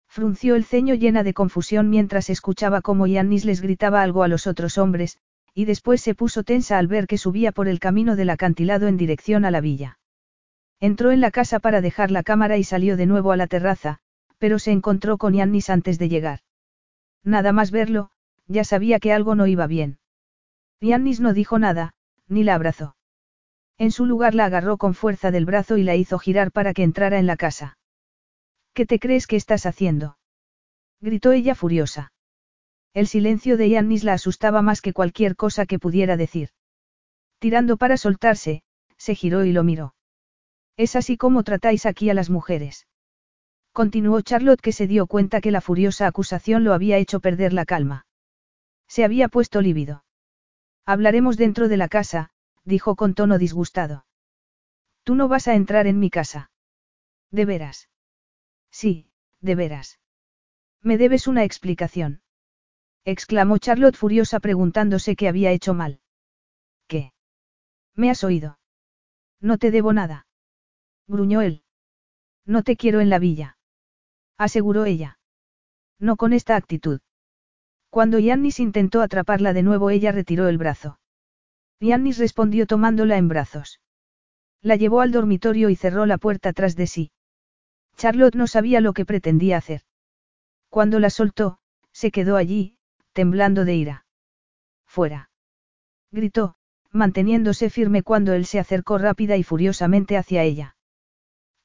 Frunció el ceño llena de confusión mientras escuchaba cómo Yannis les gritaba algo a los otros hombres, y después se puso tensa al ver que subía por el camino del acantilado en dirección a la villa. Entró en la casa para dejar la cámara y salió de nuevo a la terraza, pero se encontró con Yannis antes de llegar. Nada más verlo, ya sabía que algo no iba bien. Yannis no dijo nada, ni la abrazó. En su lugar la agarró con fuerza del brazo y la hizo girar para que entrara en la casa. ¿Qué te crees que estás haciendo? gritó ella furiosa. El silencio de Yannis la asustaba más que cualquier cosa que pudiera decir. Tirando para soltarse, se giró y lo miró. Es así como tratáis aquí a las mujeres. Continuó Charlotte que se dio cuenta que la furiosa acusación lo había hecho perder la calma. Se había puesto lívido. Hablaremos dentro de la casa, dijo con tono disgustado. Tú no vas a entrar en mi casa. ¿De veras? Sí, de veras. Me debes una explicación. exclamó Charlotte furiosa preguntándose qué había hecho mal. ¿Qué? ¿Me has oído? No te debo nada. Gruñó él. No te quiero en la villa. Aseguró ella. No con esta actitud. Cuando Yannis intentó atraparla de nuevo ella retiró el brazo. Yannis respondió tomándola en brazos. La llevó al dormitorio y cerró la puerta tras de sí. Charlotte no sabía lo que pretendía hacer. Cuando la soltó, se quedó allí, temblando de ira. Fuera. Gritó, manteniéndose firme cuando él se acercó rápida y furiosamente hacia ella.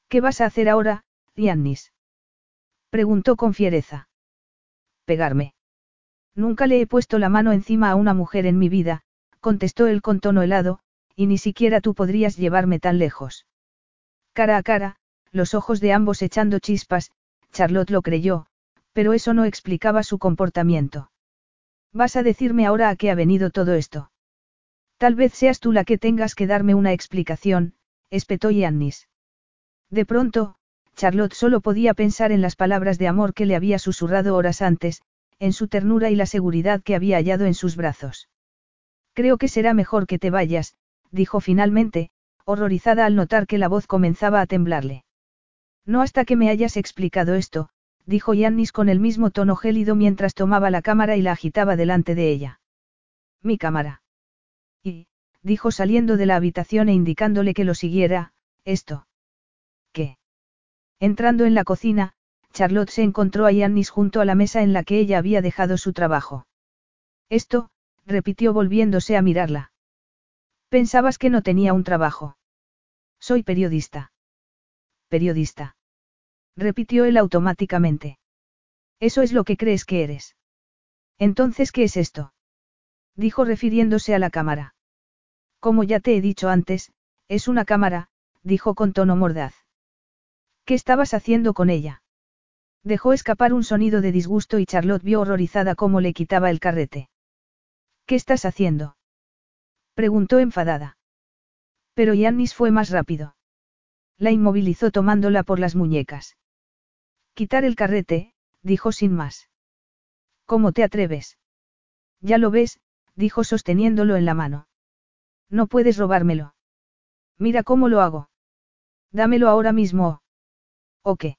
¿Qué vas a hacer ahora, Yannis? Preguntó con fiereza. Pegarme. Nunca le he puesto la mano encima a una mujer en mi vida, contestó él con tono helado, y ni siquiera tú podrías llevarme tan lejos. Cara a cara, los ojos de ambos echando chispas, Charlotte lo creyó, pero eso no explicaba su comportamiento. ¿Vas a decirme ahora a qué ha venido todo esto? Tal vez seas tú la que tengas que darme una explicación, espetó Yannis. De pronto, Charlotte solo podía pensar en las palabras de amor que le había susurrado horas antes, en su ternura y la seguridad que había hallado en sus brazos. Creo que será mejor que te vayas, dijo finalmente, horrorizada al notar que la voz comenzaba a temblarle. No hasta que me hayas explicado esto, dijo Yannis con el mismo tono gélido mientras tomaba la cámara y la agitaba delante de ella. Mi cámara. Y, dijo saliendo de la habitación e indicándole que lo siguiera, esto. ¿Qué? Entrando en la cocina, Charlotte se encontró a Yannis junto a la mesa en la que ella había dejado su trabajo. Esto, repitió volviéndose a mirarla. Pensabas que no tenía un trabajo. Soy periodista. Periodista. Repitió él automáticamente. Eso es lo que crees que eres. Entonces, ¿qué es esto? Dijo refiriéndose a la cámara. Como ya te he dicho antes, es una cámara, dijo con tono mordaz. ¿Qué estabas haciendo con ella? Dejó escapar un sonido de disgusto y Charlotte vio horrorizada cómo le quitaba el carrete. ¿Qué estás haciendo? Preguntó enfadada. Pero Yannis fue más rápido. La inmovilizó tomándola por las muñecas. Quitar el carrete, dijo sin más. ¿Cómo te atreves? Ya lo ves, dijo sosteniéndolo en la mano. No puedes robármelo. Mira cómo lo hago. Dámelo ahora mismo. ¿O qué?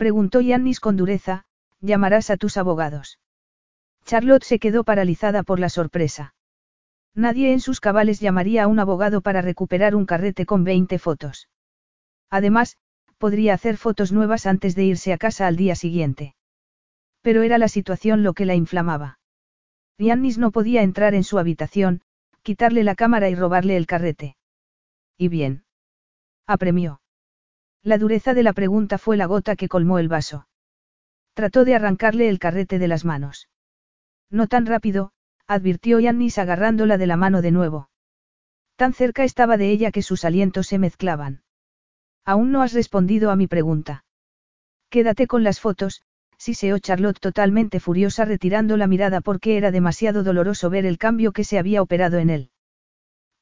Preguntó Yannis con dureza, llamarás a tus abogados. Charlotte se quedó paralizada por la sorpresa. Nadie en sus cabales llamaría a un abogado para recuperar un carrete con 20 fotos. Además, podría hacer fotos nuevas antes de irse a casa al día siguiente. Pero era la situación lo que la inflamaba. Yannis no podía entrar en su habitación, quitarle la cámara y robarle el carrete. ¿Y bien? Apremió. La dureza de la pregunta fue la gota que colmó el vaso. Trató de arrancarle el carrete de las manos. No tan rápido, advirtió Yannis agarrándola de la mano de nuevo. Tan cerca estaba de ella que sus alientos se mezclaban. Aún no has respondido a mi pregunta. Quédate con las fotos, siseó Charlotte totalmente furiosa retirando la mirada porque era demasiado doloroso ver el cambio que se había operado en él.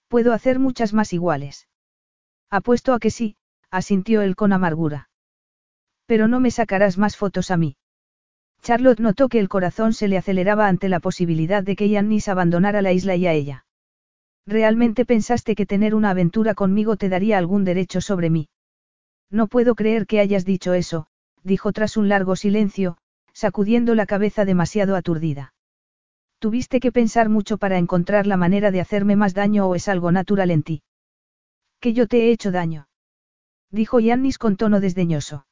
Puedo hacer muchas más iguales. Apuesto a que sí, asintió él con amargura. Pero no me sacarás más fotos a mí. Charlotte notó que el corazón se le aceleraba ante la posibilidad de que Yannis abandonara la isla y a ella. ¿Realmente pensaste que tener una aventura conmigo te daría algún derecho sobre mí? No puedo creer que hayas dicho eso, dijo tras un largo silencio, sacudiendo la cabeza demasiado aturdida. ¿Tuviste que pensar mucho para encontrar la manera de hacerme más daño o es algo natural en ti? Que yo te he hecho daño dijo Yannis con tono desdeñoso.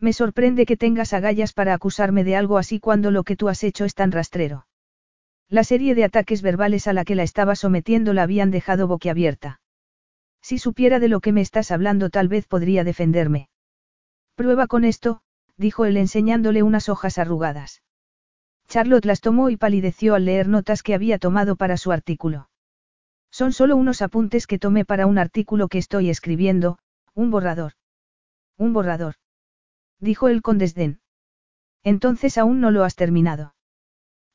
Me sorprende que tengas agallas para acusarme de algo así cuando lo que tú has hecho es tan rastrero. La serie de ataques verbales a la que la estaba sometiendo la habían dejado boquiabierta. Si supiera de lo que me estás hablando tal vez podría defenderme. Prueba con esto, dijo él enseñándole unas hojas arrugadas. Charlotte las tomó y palideció al leer notas que había tomado para su artículo. Son solo unos apuntes que tomé para un artículo que estoy escribiendo, un borrador. Un borrador. Dijo él con desdén. Entonces aún no lo has terminado.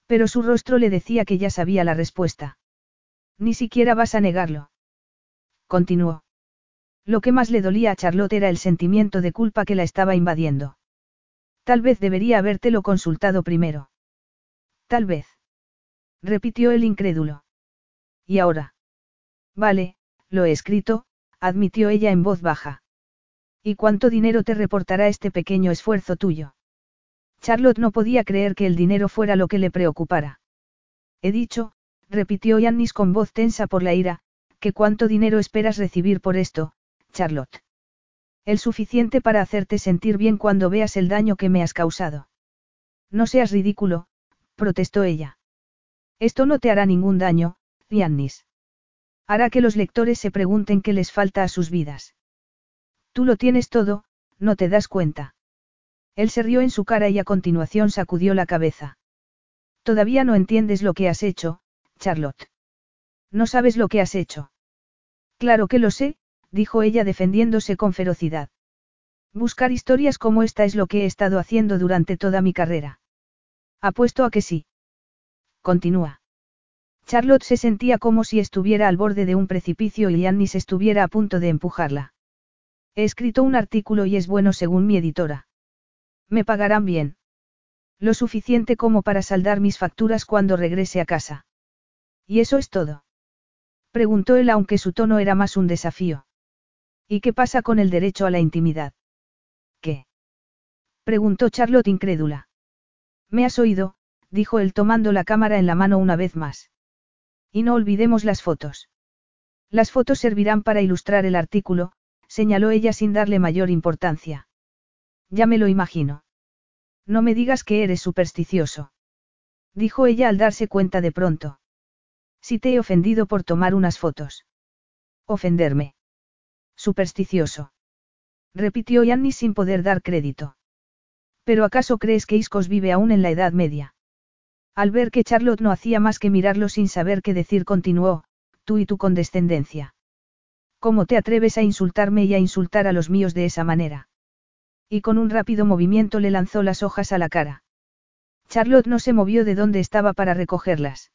Pero su rostro le decía que ya sabía la respuesta. Ni siquiera vas a negarlo. Continuó. Lo que más le dolía a Charlotte era el sentimiento de culpa que la estaba invadiendo. Tal vez debería habértelo consultado primero. Tal vez. Repitió el incrédulo. ¿Y ahora? Vale, lo he escrito, admitió ella en voz baja. ¿Y cuánto dinero te reportará este pequeño esfuerzo tuyo? Charlotte no podía creer que el dinero fuera lo que le preocupara. He dicho, repitió Yannis con voz tensa por la ira, que cuánto dinero esperas recibir por esto, Charlotte. El suficiente para hacerte sentir bien cuando veas el daño que me has causado. No seas ridículo, protestó ella. Esto no te hará ningún daño, Yannis. Hará que los lectores se pregunten qué les falta a sus vidas. Tú lo tienes todo, no te das cuenta. Él se rió en su cara y a continuación sacudió la cabeza. Todavía no entiendes lo que has hecho, Charlotte. No sabes lo que has hecho. Claro que lo sé, dijo ella defendiéndose con ferocidad. Buscar historias como esta es lo que he estado haciendo durante toda mi carrera. Apuesto a que sí. Continúa. Charlotte se sentía como si estuviera al borde de un precipicio y Annis estuviera a punto de empujarla. He escrito un artículo y es bueno según mi editora. Me pagarán bien. Lo suficiente como para saldar mis facturas cuando regrese a casa. ¿Y eso es todo? Preguntó él aunque su tono era más un desafío. ¿Y qué pasa con el derecho a la intimidad? ¿Qué? Preguntó Charlotte incrédula. Me has oído, dijo él tomando la cámara en la mano una vez más. Y no olvidemos las fotos. Las fotos servirán para ilustrar el artículo, señaló ella sin darle mayor importancia. Ya me lo imagino. No me digas que eres supersticioso. Dijo ella al darse cuenta de pronto. Si te he ofendido por tomar unas fotos. Ofenderme. Supersticioso. Repitió Yanni sin poder dar crédito. ¿Pero acaso crees que Iscos vive aún en la Edad Media? Al ver que Charlotte no hacía más que mirarlo sin saber qué decir, continuó, tú y tu condescendencia. ¿Cómo te atreves a insultarme y a insultar a los míos de esa manera? Y con un rápido movimiento le lanzó las hojas a la cara. Charlotte no se movió de donde estaba para recogerlas.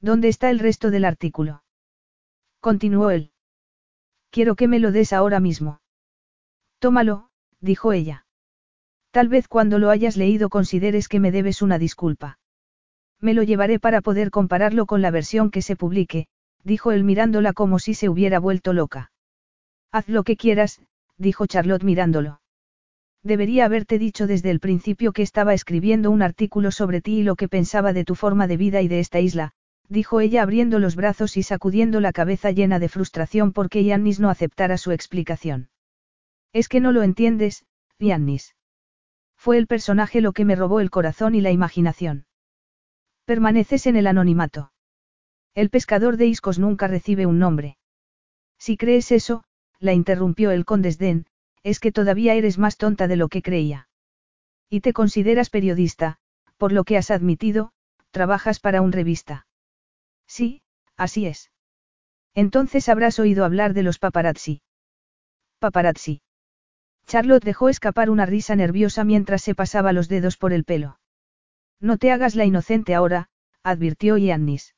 ¿Dónde está el resto del artículo? Continuó él. Quiero que me lo des ahora mismo. Tómalo, dijo ella. Tal vez cuando lo hayas leído consideres que me debes una disculpa. Me lo llevaré para poder compararlo con la versión que se publique, dijo él mirándola como si se hubiera vuelto loca. Haz lo que quieras, dijo Charlotte mirándolo. Debería haberte dicho desde el principio que estaba escribiendo un artículo sobre ti y lo que pensaba de tu forma de vida y de esta isla, dijo ella abriendo los brazos y sacudiendo la cabeza llena de frustración porque Yannis no aceptara su explicación. Es que no lo entiendes, Yannis. Fue el personaje lo que me robó el corazón y la imaginación. Permaneces en el anonimato. El pescador de iscos nunca recibe un nombre. Si crees eso, la interrumpió él con desdén, es que todavía eres más tonta de lo que creía. Y te consideras periodista, por lo que has admitido, trabajas para un revista. Sí, así es. Entonces habrás oído hablar de los paparazzi. Paparazzi. Charlotte dejó escapar una risa nerviosa mientras se pasaba los dedos por el pelo. No te hagas la inocente ahora, advirtió Yannis.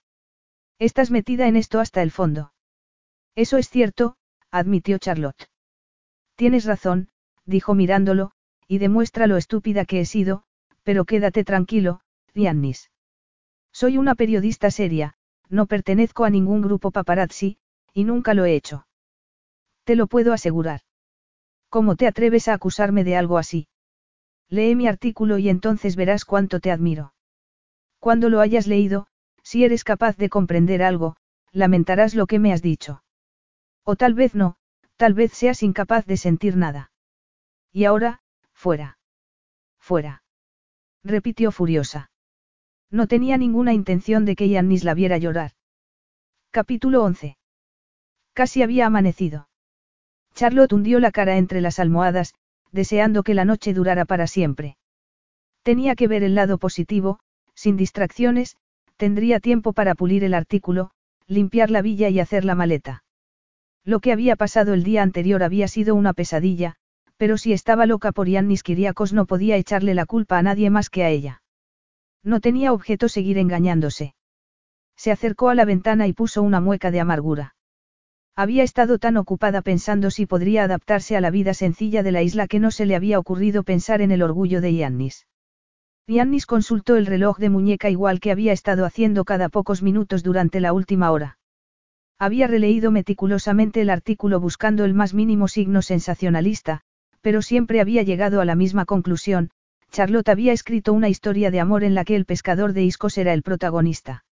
Estás metida en esto hasta el fondo. Eso es cierto, admitió Charlotte. Tienes razón, dijo mirándolo, y demuestra lo estúpida que he sido, pero quédate tranquilo, Yannis. Soy una periodista seria, no pertenezco a ningún grupo paparazzi, y nunca lo he hecho. Te lo puedo asegurar. ¿Cómo te atreves a acusarme de algo así? Lee mi artículo y entonces verás cuánto te admiro. Cuando lo hayas leído, si eres capaz de comprender algo, lamentarás lo que me has dicho. O tal vez no, tal vez seas incapaz de sentir nada. Y ahora, fuera. Fuera. Repitió furiosa. No tenía ninguna intención de que Yannis la viera llorar. Capítulo 11. Casi había amanecido. Charlotte hundió la cara entre las almohadas, deseando que la noche durara para siempre. Tenía que ver el lado positivo, sin distracciones, tendría tiempo para pulir el artículo, limpiar la villa y hacer la maleta. Lo que había pasado el día anterior había sido una pesadilla, pero si estaba loca por Yannis Kiriakos no podía echarle la culpa a nadie más que a ella. No tenía objeto seguir engañándose. Se acercó a la ventana y puso una mueca de amargura. Había estado tan ocupada pensando si podría adaptarse a la vida sencilla de la isla que no se le había ocurrido pensar en el orgullo de Yannis. Yannis consultó el reloj de muñeca igual que había estado haciendo cada pocos minutos durante la última hora. Había releído meticulosamente el artículo buscando el más mínimo signo sensacionalista, pero siempre había llegado a la misma conclusión, Charlotte había escrito una historia de amor en la que el pescador de Iscos era el protagonista.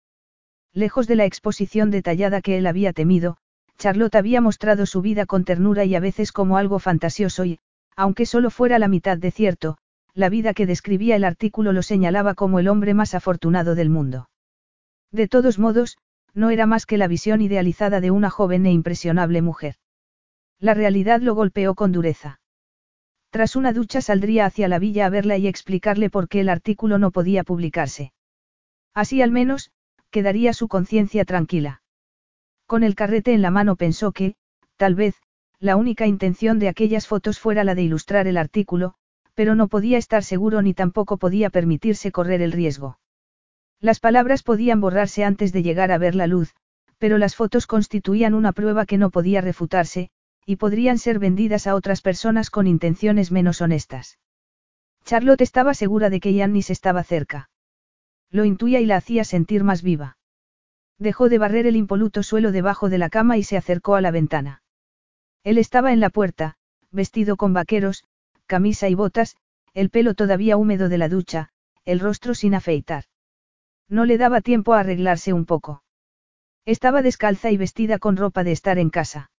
Lejos de la exposición detallada que él había temido, Charlotte había mostrado su vida con ternura y a veces como algo fantasioso y, aunque solo fuera la mitad de cierto, la vida que describía el artículo lo señalaba como el hombre más afortunado del mundo. De todos modos, no era más que la visión idealizada de una joven e impresionable mujer. La realidad lo golpeó con dureza. Tras una ducha saldría hacia la villa a verla y explicarle por qué el artículo no podía publicarse. Así al menos, quedaría su conciencia tranquila. Con el carrete en la mano pensó que, tal vez, la única intención de aquellas fotos fuera la de ilustrar el artículo, pero no podía estar seguro ni tampoco podía permitirse correr el riesgo. Las palabras podían borrarse antes de llegar a ver la luz, pero las fotos constituían una prueba que no podía refutarse, y podrían ser vendidas a otras personas con intenciones menos honestas. Charlotte estaba segura de que Yannis estaba cerca. Lo intuía y la hacía sentir más viva. Dejó de barrer el impoluto suelo debajo de la cama y se acercó a la ventana. Él estaba en la puerta, vestido con vaqueros, camisa y botas, el pelo todavía húmedo de la ducha, el rostro sin afeitar. No le daba tiempo a arreglarse un poco. Estaba descalza y vestida con ropa de estar en casa.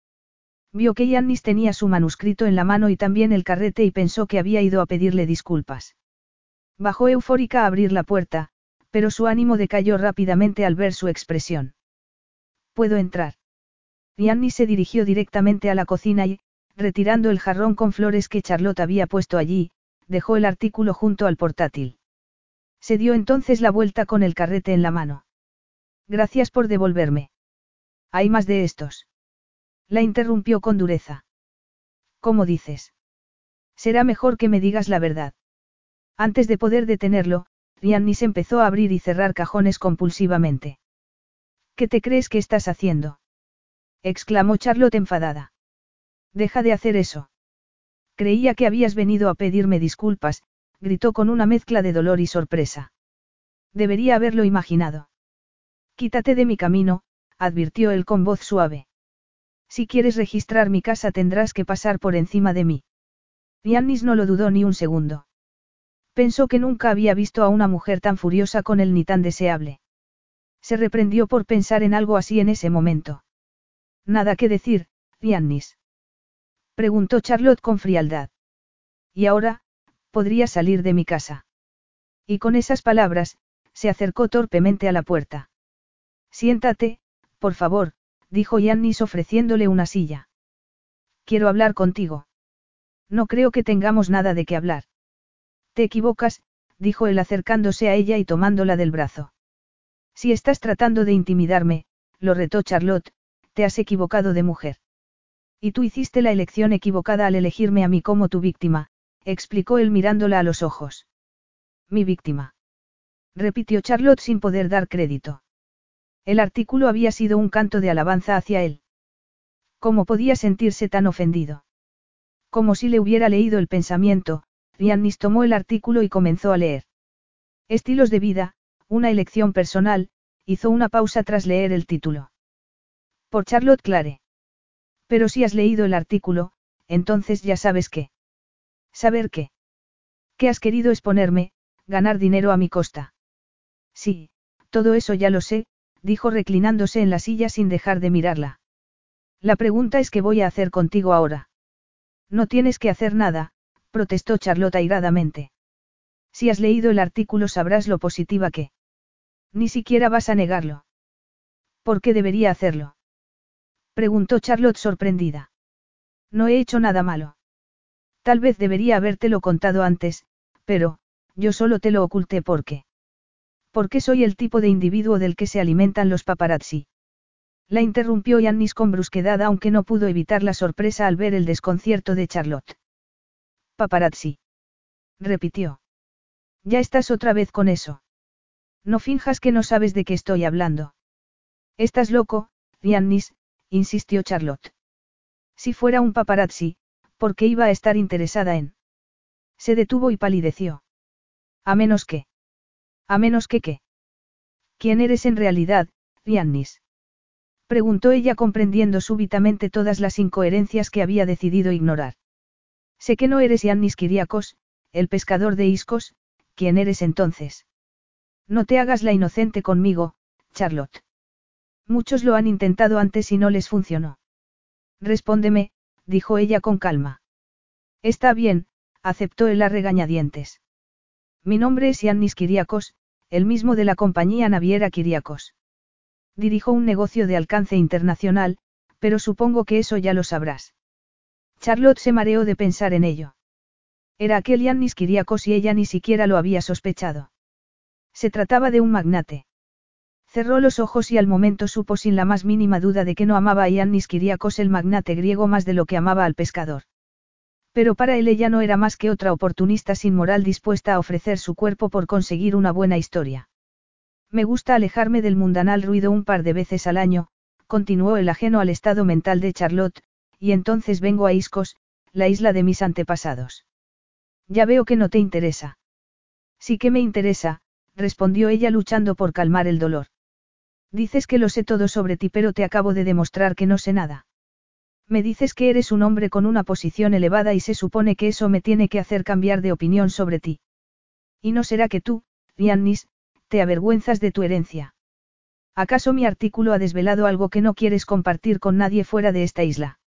Vio que Yannis tenía su manuscrito en la mano y también el carrete y pensó que había ido a pedirle disculpas. Bajó eufórica a abrir la puerta, pero su ánimo decayó rápidamente al ver su expresión. ¿Puedo entrar? Yannis se dirigió directamente a la cocina y, retirando el jarrón con flores que Charlotte había puesto allí, dejó el artículo junto al portátil. Se dio entonces la vuelta con el carrete en la mano. Gracias por devolverme. Hay más de estos. La interrumpió con dureza. ¿Cómo dices? Será mejor que me digas la verdad. Antes de poder detenerlo, Riannis empezó a abrir y cerrar cajones compulsivamente. ¿Qué te crees que estás haciendo? exclamó Charlotte enfadada. Deja de hacer eso. Creía que habías venido a pedirme disculpas, gritó con una mezcla de dolor y sorpresa. Debería haberlo imaginado. Quítate de mi camino, advirtió él con voz suave. Si quieres registrar mi casa tendrás que pasar por encima de mí. Yannis no lo dudó ni un segundo. Pensó que nunca había visto a una mujer tan furiosa con él ni tan deseable. Se reprendió por pensar en algo así en ese momento. Nada que decir, Yannis. Preguntó Charlotte con frialdad. Y ahora, podría salir de mi casa. Y con esas palabras, se acercó torpemente a la puerta. Siéntate, por favor, dijo Yannis ofreciéndole una silla. Quiero hablar contigo. No creo que tengamos nada de qué hablar. Te equivocas, dijo él acercándose a ella y tomándola del brazo. Si estás tratando de intimidarme, lo retó Charlotte, te has equivocado de mujer. Y tú hiciste la elección equivocada al elegirme a mí como tu víctima, explicó él mirándola a los ojos. Mi víctima. Repitió Charlotte sin poder dar crédito. El artículo había sido un canto de alabanza hacia él. ¿Cómo podía sentirse tan ofendido? Como si le hubiera leído el pensamiento, Riannis tomó el artículo y comenzó a leer. Estilos de vida, una elección personal, hizo una pausa tras leer el título. Por Charlotte Clare. Pero si has leído el artículo, entonces ya sabes qué. ¿Saber qué? Que has querido exponerme, ganar dinero a mi costa. Sí, todo eso ya lo sé, dijo reclinándose en la silla sin dejar de mirarla. La pregunta es qué voy a hacer contigo ahora. No tienes que hacer nada, protestó Charlotte airadamente. Si has leído el artículo sabrás lo positiva que. Ni siquiera vas a negarlo. ¿Por qué debería hacerlo? Preguntó Charlotte sorprendida. No he hecho nada malo. Tal vez debería habértelo contado antes, pero, yo solo te lo oculté porque. Porque soy el tipo de individuo del que se alimentan los paparazzi. La interrumpió Yannis con brusquedad aunque no pudo evitar la sorpresa al ver el desconcierto de Charlotte. Paparazzi. Repitió. Ya estás otra vez con eso. No finjas que no sabes de qué estoy hablando. Estás loco, Yannis, insistió Charlotte. Si fuera un paparazzi, ¿por qué iba a estar interesada en? Se detuvo y palideció. A menos que. A menos que qué. ¿Quién eres en realidad, Riannis? Preguntó ella comprendiendo súbitamente todas las incoherencias que había decidido ignorar. Sé que no eres Yannis Kiriakos, el pescador de Iscos, ¿quién eres entonces? No te hagas la inocente conmigo, Charlotte. Muchos lo han intentado antes y no les funcionó. Respóndeme, dijo ella con calma. Está bien, aceptó él a regañadientes. Mi nombre es Yannis Kiriakos, el mismo de la compañía naviera Kiriakos. Dirijo un negocio de alcance internacional, pero supongo que eso ya lo sabrás. Charlotte se mareó de pensar en ello. Era aquel Yannis Kiriakos y ella ni siquiera lo había sospechado. Se trataba de un magnate. Cerró los ojos y al momento supo sin la más mínima duda de que no amaba a Iannis Kiriakos el magnate griego más de lo que amaba al pescador. Pero para él ella no era más que otra oportunista sin moral dispuesta a ofrecer su cuerpo por conseguir una buena historia. Me gusta alejarme del mundanal ruido un par de veces al año, continuó el ajeno al estado mental de Charlotte, y entonces vengo a Iscos, la isla de mis antepasados. Ya veo que no te interesa. Sí que me interesa, respondió ella luchando por calmar el dolor. Dices que lo sé todo sobre ti, pero te acabo de demostrar que no sé nada. Me dices que eres un hombre con una posición elevada y se supone que eso me tiene que hacer cambiar de opinión sobre ti. ¿Y no será que tú, Giannis, te avergüenzas de tu herencia? ¿Acaso mi artículo ha desvelado algo que no quieres compartir con nadie fuera de esta isla?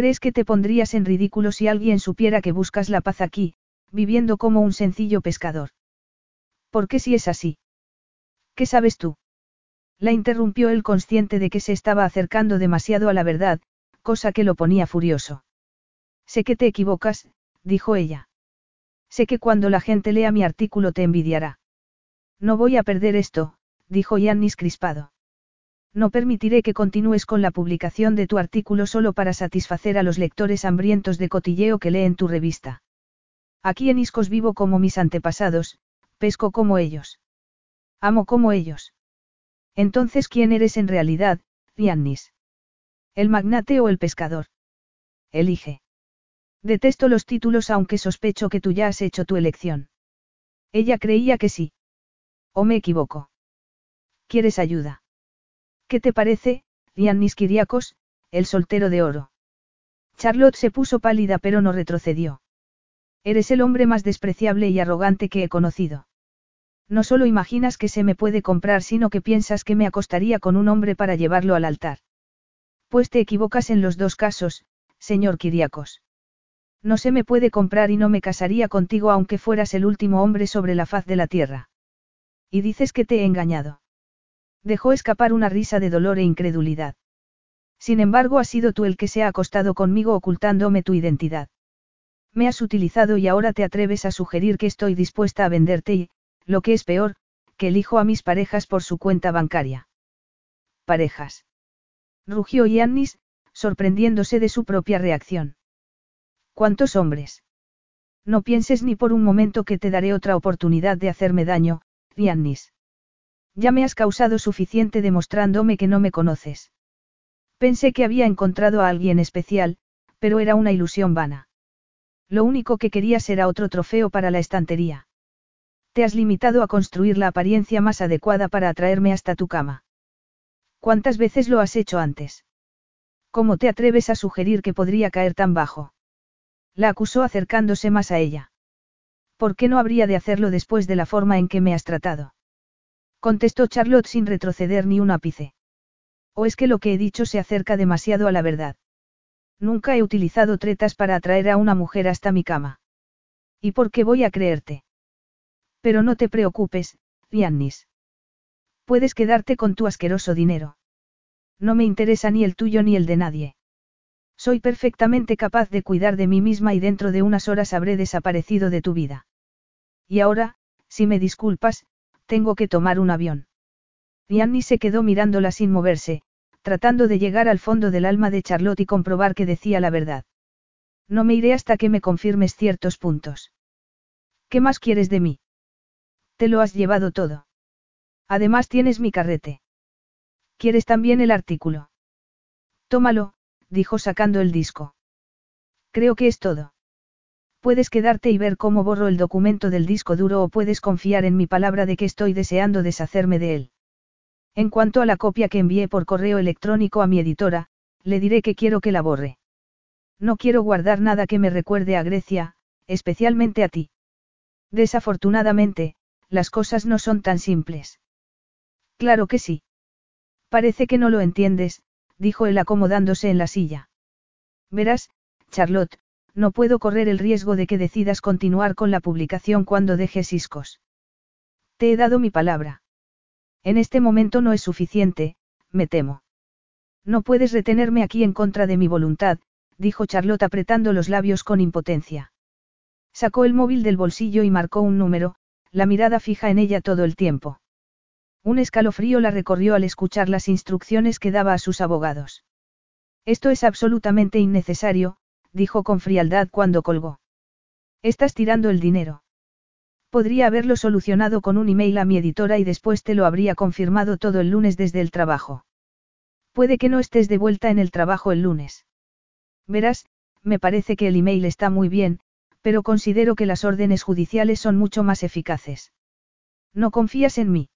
¿Crees que te pondrías en ridículo si alguien supiera que buscas la paz aquí, viviendo como un sencillo pescador? ¿Por qué si es así? ¿Qué sabes tú? La interrumpió él consciente de que se estaba acercando demasiado a la verdad, cosa que lo ponía furioso. Sé que te equivocas, dijo ella. Sé que cuando la gente lea mi artículo te envidiará. No voy a perder esto, dijo Yannis crispado. No permitiré que continúes con la publicación de tu artículo solo para satisfacer a los lectores hambrientos de cotilleo que leen tu revista. Aquí en Iscos vivo como mis antepasados, pesco como ellos. Amo como ellos. Entonces, ¿quién eres en realidad, Yannis? ¿El magnate o el pescador? Elige. Detesto los títulos aunque sospecho que tú ya has hecho tu elección. Ella creía que sí. ¿O me equivoco? ¿Quieres ayuda? ¿Qué te parece, Giannis Kiriakos, el soltero de oro? Charlotte se puso pálida pero no retrocedió. Eres el hombre más despreciable y arrogante que he conocido. No solo imaginas que se me puede comprar, sino que piensas que me acostaría con un hombre para llevarlo al altar. Pues te equivocas en los dos casos, señor Kiriakos. No se me puede comprar y no me casaría contigo aunque fueras el último hombre sobre la faz de la tierra. Y dices que te he engañado. Dejó escapar una risa de dolor e incredulidad. Sin embargo, has sido tú el que se ha acostado conmigo ocultándome tu identidad. Me has utilizado y ahora te atreves a sugerir que estoy dispuesta a venderte y, lo que es peor, que elijo a mis parejas por su cuenta bancaria. Parejas. Rugió Yannis, sorprendiéndose de su propia reacción. ¿Cuántos hombres? No pienses ni por un momento que te daré otra oportunidad de hacerme daño, Yannis. Ya me has causado suficiente demostrándome que no me conoces. Pensé que había encontrado a alguien especial, pero era una ilusión vana. Lo único que querías era otro trofeo para la estantería. Te has limitado a construir la apariencia más adecuada para atraerme hasta tu cama. ¿Cuántas veces lo has hecho antes? ¿Cómo te atreves a sugerir que podría caer tan bajo? La acusó acercándose más a ella. ¿Por qué no habría de hacerlo después de la forma en que me has tratado? Contestó Charlotte sin retroceder ni un ápice. ¿O es que lo que he dicho se acerca demasiado a la verdad? Nunca he utilizado tretas para atraer a una mujer hasta mi cama. ¿Y por qué voy a creerte? Pero no te preocupes, Giannis. Puedes quedarte con tu asqueroso dinero. No me interesa ni el tuyo ni el de nadie. Soy perfectamente capaz de cuidar de mí misma y dentro de unas horas habré desaparecido de tu vida. Y ahora, si me disculpas, tengo que tomar un avión. Annie se quedó mirándola sin moverse, tratando de llegar al fondo del alma de Charlotte y comprobar que decía la verdad. No me iré hasta que me confirmes ciertos puntos. ¿Qué más quieres de mí? Te lo has llevado todo. Además tienes mi carrete. ¿Quieres también el artículo? Tómalo, dijo sacando el disco. Creo que es todo. Puedes quedarte y ver cómo borro el documento del disco duro o puedes confiar en mi palabra de que estoy deseando deshacerme de él. En cuanto a la copia que envié por correo electrónico a mi editora, le diré que quiero que la borre. No quiero guardar nada que me recuerde a Grecia, especialmente a ti. Desafortunadamente, las cosas no son tan simples. Claro que sí. Parece que no lo entiendes, dijo él acomodándose en la silla. Verás, Charlotte, no puedo correr el riesgo de que decidas continuar con la publicación cuando dejes Iscos. Te he dado mi palabra. En este momento no es suficiente, me temo. No puedes retenerme aquí en contra de mi voluntad, dijo Charlotte apretando los labios con impotencia. Sacó el móvil del bolsillo y marcó un número, la mirada fija en ella todo el tiempo. Un escalofrío la recorrió al escuchar las instrucciones que daba a sus abogados. Esto es absolutamente innecesario, dijo con frialdad cuando colgó. Estás tirando el dinero. Podría haberlo solucionado con un email a mi editora y después te lo habría confirmado todo el lunes desde el trabajo. Puede que no estés de vuelta en el trabajo el lunes. Verás, me parece que el email está muy bien, pero considero que las órdenes judiciales son mucho más eficaces. ¿No confías en mí?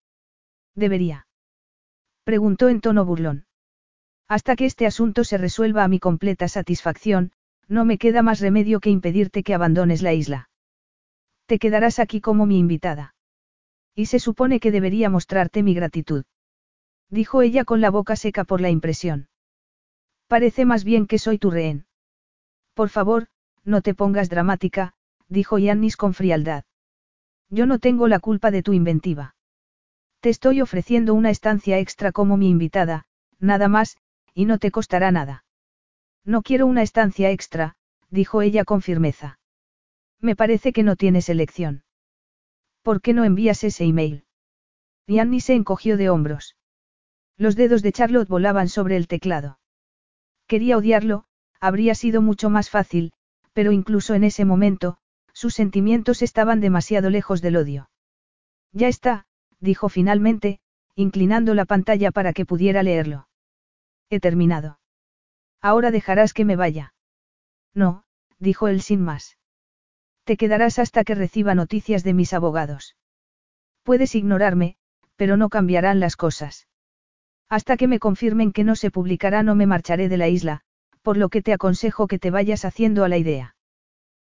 Debería. Preguntó en tono burlón. Hasta que este asunto se resuelva a mi completa satisfacción, no me queda más remedio que impedirte que abandones la isla. Te quedarás aquí como mi invitada. Y se supone que debería mostrarte mi gratitud. Dijo ella con la boca seca por la impresión. Parece más bien que soy tu rehén. Por favor, no te pongas dramática, dijo Yannis con frialdad. Yo no tengo la culpa de tu inventiva. Te estoy ofreciendo una estancia extra como mi invitada, nada más, y no te costará nada. No quiero una estancia extra, dijo ella con firmeza. Me parece que no tienes elección. ¿Por qué no envías ese email? Yanni se encogió de hombros. Los dedos de Charlotte volaban sobre el teclado. Quería odiarlo, habría sido mucho más fácil, pero incluso en ese momento, sus sentimientos estaban demasiado lejos del odio. Ya está, dijo finalmente, inclinando la pantalla para que pudiera leerlo. He terminado. Ahora dejarás que me vaya. No, dijo él sin más. Te quedarás hasta que reciba noticias de mis abogados. Puedes ignorarme, pero no cambiarán las cosas. Hasta que me confirmen que no se publicará no me marcharé de la isla, por lo que te aconsejo que te vayas haciendo a la idea.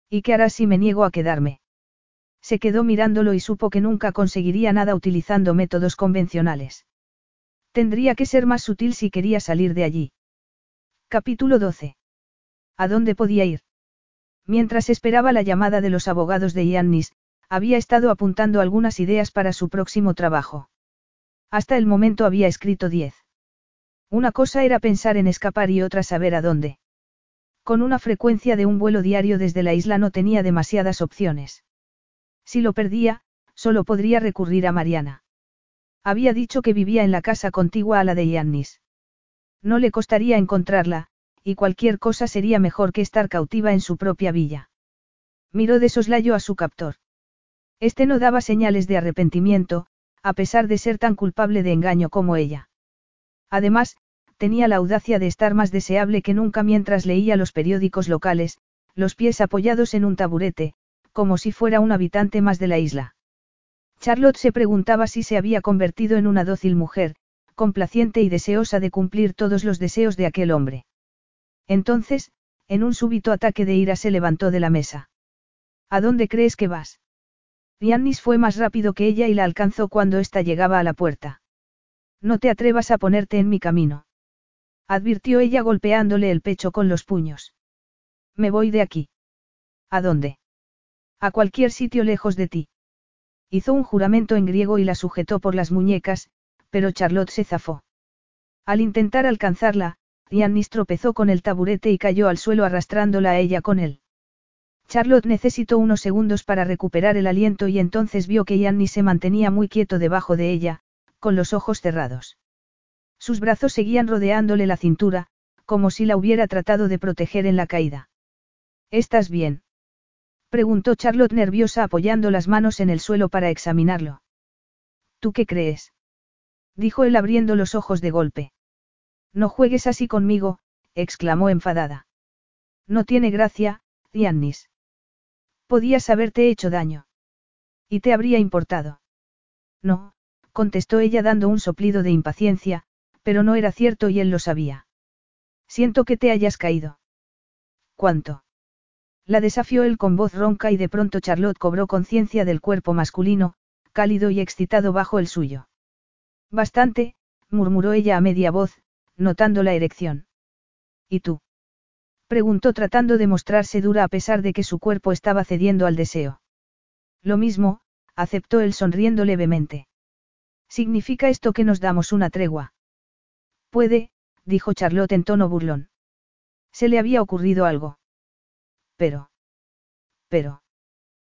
¿Y qué harás si me niego a quedarme? Se quedó mirándolo y supo que nunca conseguiría nada utilizando métodos convencionales. Tendría que ser más sutil si quería salir de allí. Capítulo 12. ¿A dónde podía ir? Mientras esperaba la llamada de los abogados de Yannis, había estado apuntando algunas ideas para su próximo trabajo. Hasta el momento había escrito diez. Una cosa era pensar en escapar y otra saber a dónde. Con una frecuencia de un vuelo diario desde la isla no tenía demasiadas opciones. Si lo perdía, solo podría recurrir a Mariana. Había dicho que vivía en la casa contigua a la de Yannis. No le costaría encontrarla, y cualquier cosa sería mejor que estar cautiva en su propia villa. Miró de soslayo a su captor. Este no daba señales de arrepentimiento, a pesar de ser tan culpable de engaño como ella. Además, tenía la audacia de estar más deseable que nunca mientras leía los periódicos locales, los pies apoyados en un taburete, como si fuera un habitante más de la isla. Charlotte se preguntaba si se había convertido en una dócil mujer, complaciente y deseosa de cumplir todos los deseos de aquel hombre. Entonces, en un súbito ataque de ira se levantó de la mesa. ¿A dónde crees que vas? Yannis fue más rápido que ella y la alcanzó cuando ésta llegaba a la puerta. No te atrevas a ponerte en mi camino. Advirtió ella golpeándole el pecho con los puños. Me voy de aquí. ¿A dónde? A cualquier sitio lejos de ti. Hizo un juramento en griego y la sujetó por las muñecas, pero Charlotte se zafó. Al intentar alcanzarla, Yannis tropezó con el taburete y cayó al suelo arrastrándola a ella con él. Charlotte necesitó unos segundos para recuperar el aliento y entonces vio que Yannis se mantenía muy quieto debajo de ella, con los ojos cerrados. Sus brazos seguían rodeándole la cintura, como si la hubiera tratado de proteger en la caída. ¿Estás bien? preguntó Charlotte nerviosa apoyando las manos en el suelo para examinarlo. ¿Tú qué crees? Dijo él abriendo los ojos de golpe. No juegues así conmigo, exclamó enfadada. No tiene gracia, Yannis. Podías haberte hecho daño. Y te habría importado. No, contestó ella dando un soplido de impaciencia, pero no era cierto y él lo sabía. Siento que te hayas caído. ¿Cuánto? La desafió él con voz ronca y de pronto Charlotte cobró conciencia del cuerpo masculino, cálido y excitado bajo el suyo. Bastante, murmuró ella a media voz, notando la erección. ¿Y tú? Preguntó tratando de mostrarse dura a pesar de que su cuerpo estaba cediendo al deseo. Lo mismo, aceptó él sonriendo levemente. ¿Significa esto que nos damos una tregua? Puede, dijo Charlotte en tono burlón. Se le había ocurrido algo. Pero. Pero.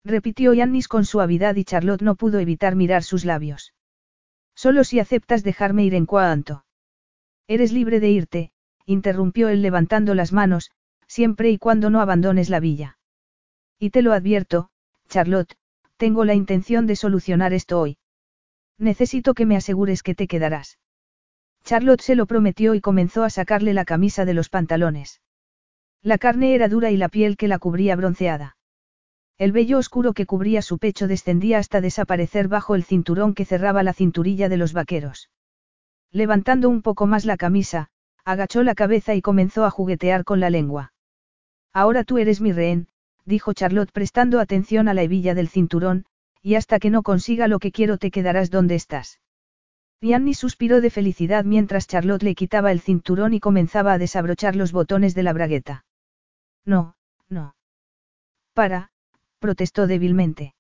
Repitió Yannis con suavidad y Charlotte no pudo evitar mirar sus labios. Solo si aceptas dejarme ir en cuanto. Eres libre de irte, interrumpió él levantando las manos, siempre y cuando no abandones la villa. Y te lo advierto, Charlotte, tengo la intención de solucionar esto hoy. Necesito que me asegures que te quedarás. Charlotte se lo prometió y comenzó a sacarle la camisa de los pantalones. La carne era dura y la piel que la cubría bronceada. El vello oscuro que cubría su pecho descendía hasta desaparecer bajo el cinturón que cerraba la cinturilla de los vaqueros. Levantando un poco más la camisa, agachó la cabeza y comenzó a juguetear con la lengua. Ahora tú eres mi rehén, dijo Charlotte prestando atención a la hebilla del cinturón, y hasta que no consiga lo que quiero te quedarás donde estás. Gianni suspiró de felicidad mientras Charlotte le quitaba el cinturón y comenzaba a desabrochar los botones de la bragueta. No, no. Para, protestó débilmente.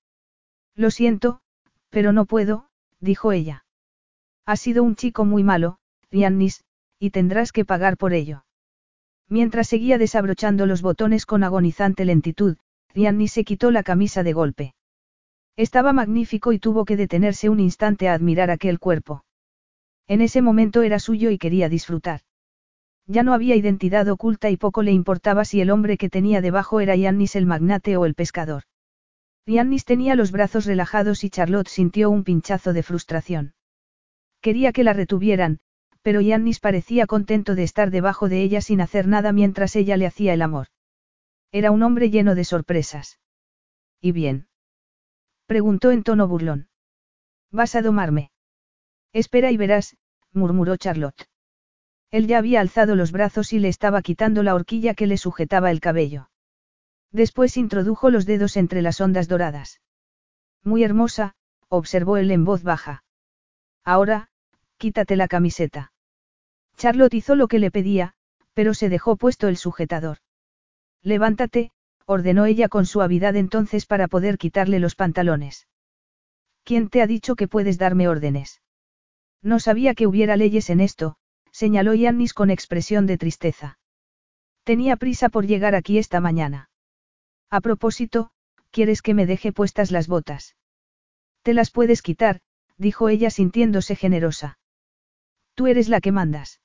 Lo siento, pero no puedo, dijo ella. Has sido un chico muy malo, Giannis, y tendrás que pagar por ello. Mientras seguía desabrochando los botones con agonizante lentitud, Giannis se quitó la camisa de golpe. Estaba magnífico y tuvo que detenerse un instante a admirar aquel cuerpo. En ese momento era suyo y quería disfrutar. Ya no había identidad oculta y poco le importaba si el hombre que tenía debajo era Yannis el magnate o el pescador. Yannis tenía los brazos relajados y Charlotte sintió un pinchazo de frustración. Quería que la retuvieran, pero Yannis parecía contento de estar debajo de ella sin hacer nada mientras ella le hacía el amor. Era un hombre lleno de sorpresas. ¿Y bien? Preguntó en tono burlón. ¿Vas a domarme? Espera y verás, murmuró Charlotte. Él ya había alzado los brazos y le estaba quitando la horquilla que le sujetaba el cabello. Después introdujo los dedos entre las ondas doradas. Muy hermosa, observó él en voz baja. Ahora, quítate la camiseta. Charlotte hizo lo que le pedía, pero se dejó puesto el sujetador. Levántate, ordenó ella con suavidad entonces para poder quitarle los pantalones. ¿Quién te ha dicho que puedes darme órdenes? No sabía que hubiera leyes en esto, señaló Yannis con expresión de tristeza. Tenía prisa por llegar aquí esta mañana. A propósito, ¿quieres que me deje puestas las botas? Te las puedes quitar, dijo ella sintiéndose generosa. Tú eres la que mandas.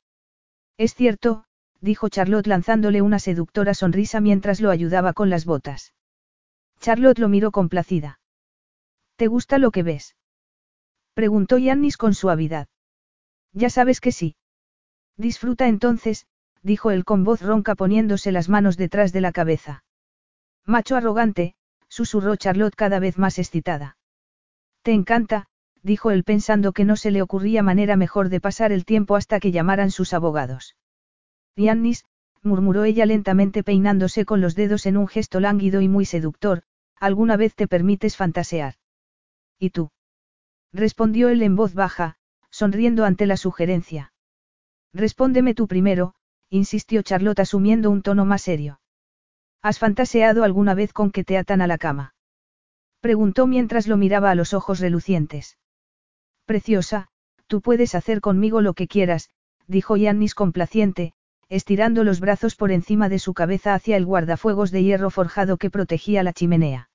Es cierto, dijo Charlotte lanzándole una seductora sonrisa mientras lo ayudaba con las botas. Charlotte lo miró complacida. ¿Te gusta lo que ves? Preguntó Yannis con suavidad. Ya sabes que sí. Disfruta entonces, dijo él con voz ronca poniéndose las manos detrás de la cabeza. Macho arrogante, susurró Charlotte cada vez más excitada. Te encanta, dijo él pensando que no se le ocurría manera mejor de pasar el tiempo hasta que llamaran sus abogados. Yannis, murmuró ella lentamente peinándose con los dedos en un gesto lánguido y muy seductor, ¿alguna vez te permites fantasear? ¿Y tú? Respondió él en voz baja, sonriendo ante la sugerencia. Respóndeme tú primero, insistió Charlotte asumiendo un tono más serio. ¿Has fantaseado alguna vez con que te atan a la cama? Preguntó mientras lo miraba a los ojos relucientes. Preciosa, tú puedes hacer conmigo lo que quieras, dijo Yannis complaciente, estirando los brazos por encima de su cabeza hacia el guardafuegos de hierro forjado que protegía la chimenea.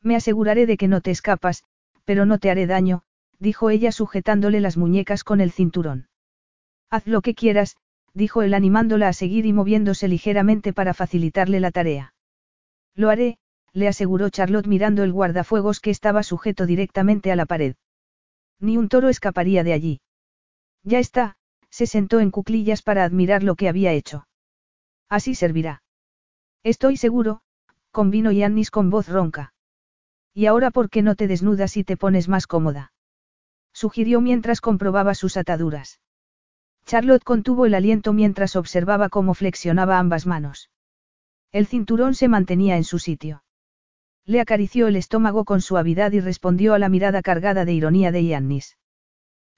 Me aseguraré de que no te escapas, pero no te haré daño, dijo ella sujetándole las muñecas con el cinturón. Haz lo que quieras, dijo él animándola a seguir y moviéndose ligeramente para facilitarle la tarea. Lo haré, le aseguró Charlotte mirando el guardafuegos que estaba sujeto directamente a la pared. Ni un toro escaparía de allí. Ya está, se sentó en cuclillas para admirar lo que había hecho. Así servirá. Estoy seguro, convino Yannis con voz ronca. ¿Y ahora por qué no te desnudas y te pones más cómoda? Sugirió mientras comprobaba sus ataduras. Charlotte contuvo el aliento mientras observaba cómo flexionaba ambas manos. El cinturón se mantenía en su sitio. Le acarició el estómago con suavidad y respondió a la mirada cargada de ironía de Yannis.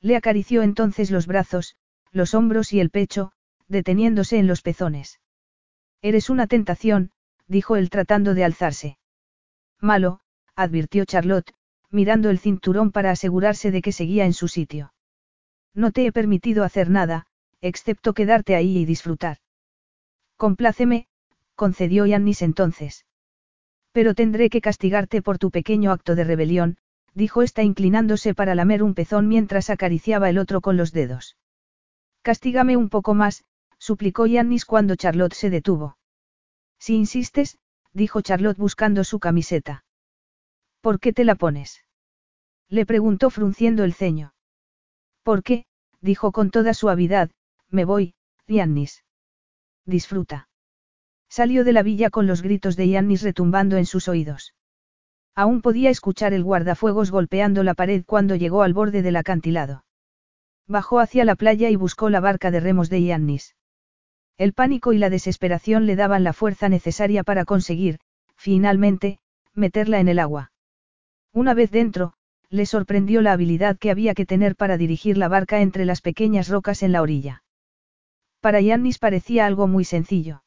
Le acarició entonces los brazos, los hombros y el pecho, deteniéndose en los pezones. Eres una tentación, dijo él tratando de alzarse. Malo, advirtió Charlotte, mirando el cinturón para asegurarse de que seguía en su sitio. No te he permitido hacer nada, excepto quedarte ahí y disfrutar. Compláceme, concedió Yannis entonces. Pero tendré que castigarte por tu pequeño acto de rebelión, dijo esta inclinándose para lamer un pezón mientras acariciaba el otro con los dedos. Castígame un poco más, suplicó Yannis cuando Charlotte se detuvo. Si insistes, dijo Charlotte buscando su camiseta. ¿Por qué te la pones? Le preguntó frunciendo el ceño. ¿Por qué? dijo con toda suavidad, me voy, Yannis. Disfruta. Salió de la villa con los gritos de Yannis retumbando en sus oídos. Aún podía escuchar el guardafuegos golpeando la pared cuando llegó al borde del acantilado. Bajó hacia la playa y buscó la barca de remos de Yannis. El pánico y la desesperación le daban la fuerza necesaria para conseguir, finalmente, meterla en el agua. Una vez dentro, le sorprendió la habilidad que había que tener para dirigir la barca entre las pequeñas rocas en la orilla. Para Yannis parecía algo muy sencillo.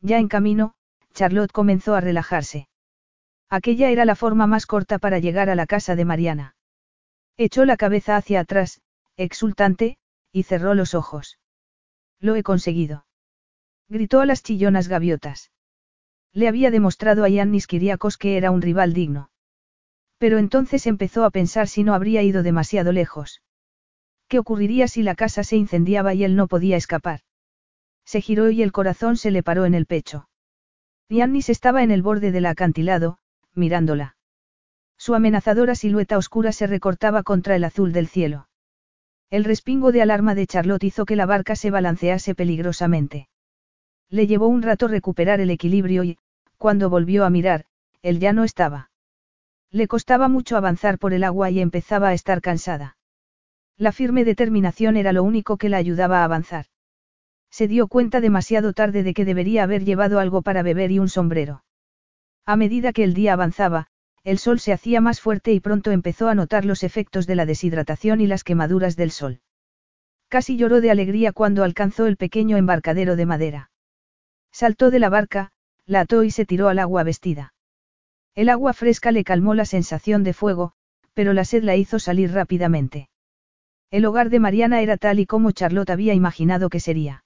Ya en camino, Charlotte comenzó a relajarse. Aquella era la forma más corta para llegar a la casa de Mariana. Echó la cabeza hacia atrás, exultante, y cerró los ojos. Lo he conseguido. Gritó a las chillonas gaviotas. Le había demostrado a Yannis Kiriakos que era un rival digno. Pero entonces empezó a pensar si no habría ido demasiado lejos. ¿Qué ocurriría si la casa se incendiaba y él no podía escapar? Se giró y el corazón se le paró en el pecho. Yannis estaba en el borde del acantilado, mirándola. Su amenazadora silueta oscura se recortaba contra el azul del cielo. El respingo de alarma de Charlotte hizo que la barca se balancease peligrosamente. Le llevó un rato recuperar el equilibrio y, cuando volvió a mirar, él ya no estaba. Le costaba mucho avanzar por el agua y empezaba a estar cansada. La firme determinación era lo único que la ayudaba a avanzar. Se dio cuenta demasiado tarde de que debería haber llevado algo para beber y un sombrero. A medida que el día avanzaba, el sol se hacía más fuerte y pronto empezó a notar los efectos de la deshidratación y las quemaduras del sol. Casi lloró de alegría cuando alcanzó el pequeño embarcadero de madera. Saltó de la barca, la ató y se tiró al agua vestida. El agua fresca le calmó la sensación de fuego, pero la sed la hizo salir rápidamente. El hogar de Mariana era tal y como Charlotte había imaginado que sería.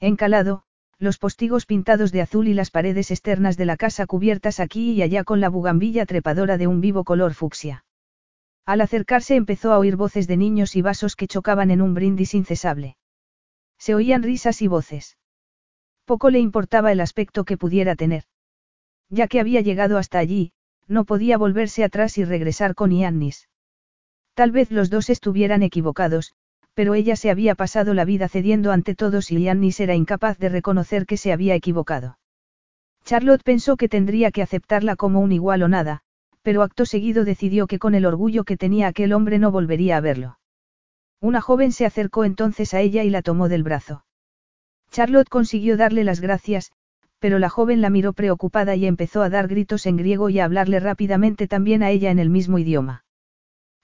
Encalado, los postigos pintados de azul y las paredes externas de la casa cubiertas aquí y allá con la bugambilla trepadora de un vivo color fucsia. Al acercarse empezó a oír voces de niños y vasos que chocaban en un brindis incesable. Se oían risas y voces. Poco le importaba el aspecto que pudiera tener. Ya que había llegado hasta allí, no podía volverse atrás y regresar con Iannis. Tal vez los dos estuvieran equivocados, pero ella se había pasado la vida cediendo ante todos y Yannis era incapaz de reconocer que se había equivocado. Charlotte pensó que tendría que aceptarla como un igual o nada, pero acto seguido decidió que con el orgullo que tenía aquel hombre no volvería a verlo. Una joven se acercó entonces a ella y la tomó del brazo. Charlotte consiguió darle las gracias, pero la joven la miró preocupada y empezó a dar gritos en griego y a hablarle rápidamente también a ella en el mismo idioma.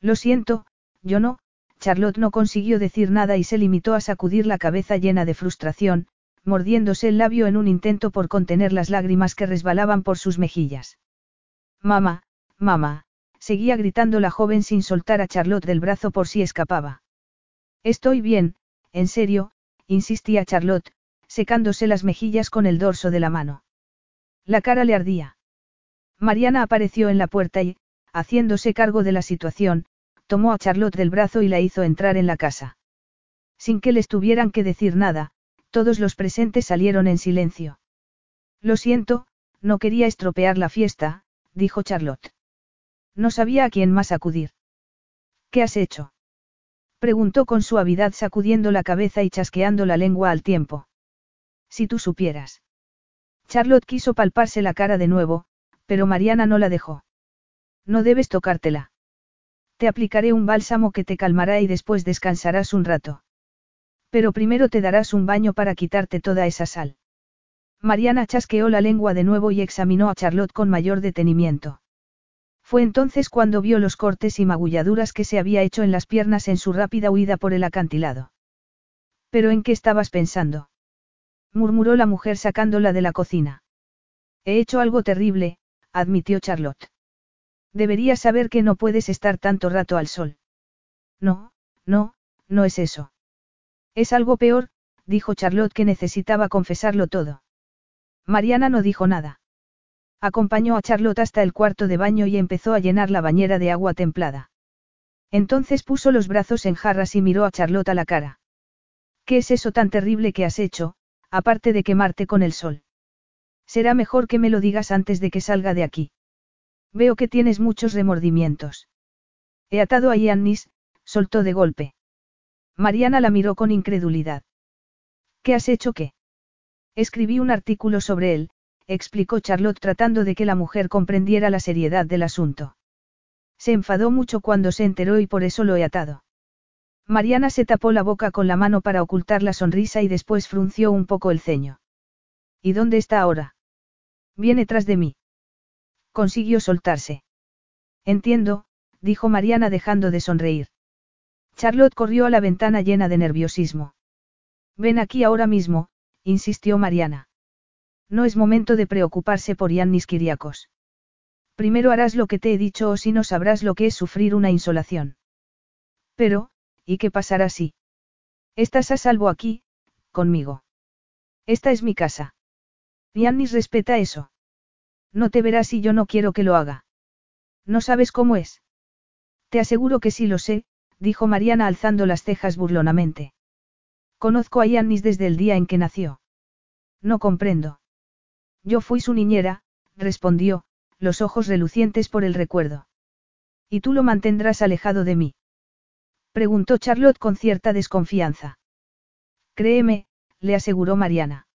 Lo siento, yo no, Charlotte no consiguió decir nada y se limitó a sacudir la cabeza llena de frustración, mordiéndose el labio en un intento por contener las lágrimas que resbalaban por sus mejillas. Mamá, mamá, seguía gritando la joven sin soltar a Charlotte del brazo por si escapaba. Estoy bien, en serio, insistía Charlotte, secándose las mejillas con el dorso de la mano. La cara le ardía. Mariana apareció en la puerta y, haciéndose cargo de la situación, tomó a Charlotte del brazo y la hizo entrar en la casa. Sin que les tuvieran que decir nada, todos los presentes salieron en silencio. Lo siento, no quería estropear la fiesta, dijo Charlotte. No sabía a quién más acudir. ¿Qué has hecho? Preguntó con suavidad sacudiendo la cabeza y chasqueando la lengua al tiempo. Si tú supieras. Charlotte quiso palparse la cara de nuevo, pero Mariana no la dejó. No debes tocártela. Te aplicaré un bálsamo que te calmará y después descansarás un rato. Pero primero te darás un baño para quitarte toda esa sal. Mariana chasqueó la lengua de nuevo y examinó a Charlotte con mayor detenimiento. Fue entonces cuando vio los cortes y magulladuras que se había hecho en las piernas en su rápida huida por el acantilado. ¿Pero en qué estabas pensando? Murmuró la mujer sacándola de la cocina. He hecho algo terrible, admitió Charlotte. Deberías saber que no puedes estar tanto rato al sol. No, no, no es eso. Es algo peor, dijo Charlotte que necesitaba confesarlo todo. Mariana no dijo nada. Acompañó a Charlotte hasta el cuarto de baño y empezó a llenar la bañera de agua templada. Entonces puso los brazos en jarras y miró a Charlotte a la cara. ¿Qué es eso tan terrible que has hecho, aparte de quemarte con el sol? Será mejor que me lo digas antes de que salga de aquí. Veo que tienes muchos remordimientos. He atado a Yannis, soltó de golpe. Mariana la miró con incredulidad. ¿Qué has hecho qué? Escribí un artículo sobre él, explicó Charlotte tratando de que la mujer comprendiera la seriedad del asunto. Se enfadó mucho cuando se enteró y por eso lo he atado. Mariana se tapó la boca con la mano para ocultar la sonrisa y después frunció un poco el ceño. ¿Y dónde está ahora? Viene tras de mí. Consiguió soltarse. Entiendo, dijo Mariana dejando de sonreír. Charlotte corrió a la ventana llena de nerviosismo. Ven aquí ahora mismo, insistió Mariana. No es momento de preocuparse por Yannis Kiriakos. Primero harás lo que te he dicho o si no sabrás lo que es sufrir una insolación. Pero, ¿y qué pasará si? Estás a salvo aquí, conmigo. Esta es mi casa. Yannis respeta eso. No te verás si yo no quiero que lo haga. ¿No sabes cómo es? Te aseguro que sí lo sé, dijo Mariana alzando las cejas burlonamente. Conozco a Yannis desde el día en que nació. No comprendo. Yo fui su niñera, respondió, los ojos relucientes por el recuerdo. ¿Y tú lo mantendrás alejado de mí? Preguntó Charlotte con cierta desconfianza. Créeme, le aseguró Mariana.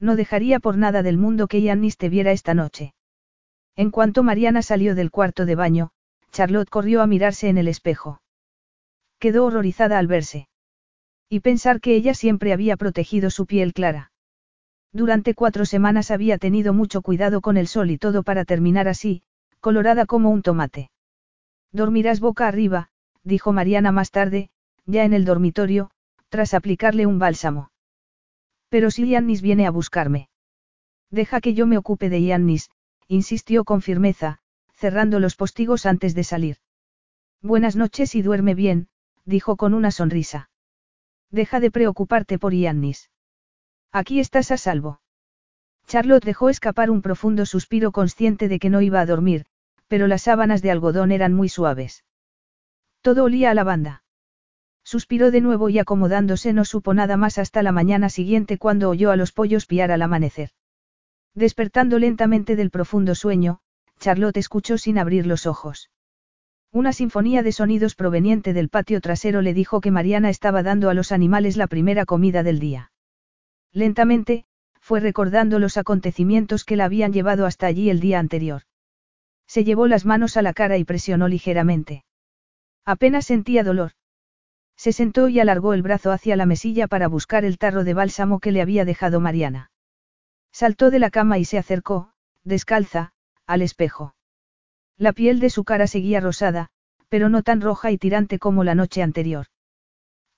No dejaría por nada del mundo que Yannis te viera esta noche. En cuanto Mariana salió del cuarto de baño, Charlotte corrió a mirarse en el espejo. Quedó horrorizada al verse. Y pensar que ella siempre había protegido su piel clara. Durante cuatro semanas había tenido mucho cuidado con el sol y todo para terminar así, colorada como un tomate. Dormirás boca arriba, dijo Mariana más tarde, ya en el dormitorio, tras aplicarle un bálsamo. Pero si Yannis viene a buscarme. Deja que yo me ocupe de Yannis, insistió con firmeza, cerrando los postigos antes de salir. Buenas noches y duerme bien, dijo con una sonrisa. Deja de preocuparte por Yannis. Aquí estás a salvo. Charlotte dejó escapar un profundo suspiro consciente de que no iba a dormir, pero las sábanas de algodón eran muy suaves. Todo olía a lavanda. Suspiró de nuevo y acomodándose no supo nada más hasta la mañana siguiente cuando oyó a los pollos piar al amanecer. Despertando lentamente del profundo sueño, Charlotte escuchó sin abrir los ojos. Una sinfonía de sonidos proveniente del patio trasero le dijo que Mariana estaba dando a los animales la primera comida del día. Lentamente, fue recordando los acontecimientos que la habían llevado hasta allí el día anterior. Se llevó las manos a la cara y presionó ligeramente. Apenas sentía dolor. Se sentó y alargó el brazo hacia la mesilla para buscar el tarro de bálsamo que le había dejado Mariana. Saltó de la cama y se acercó, descalza, al espejo. La piel de su cara seguía rosada, pero no tan roja y tirante como la noche anterior.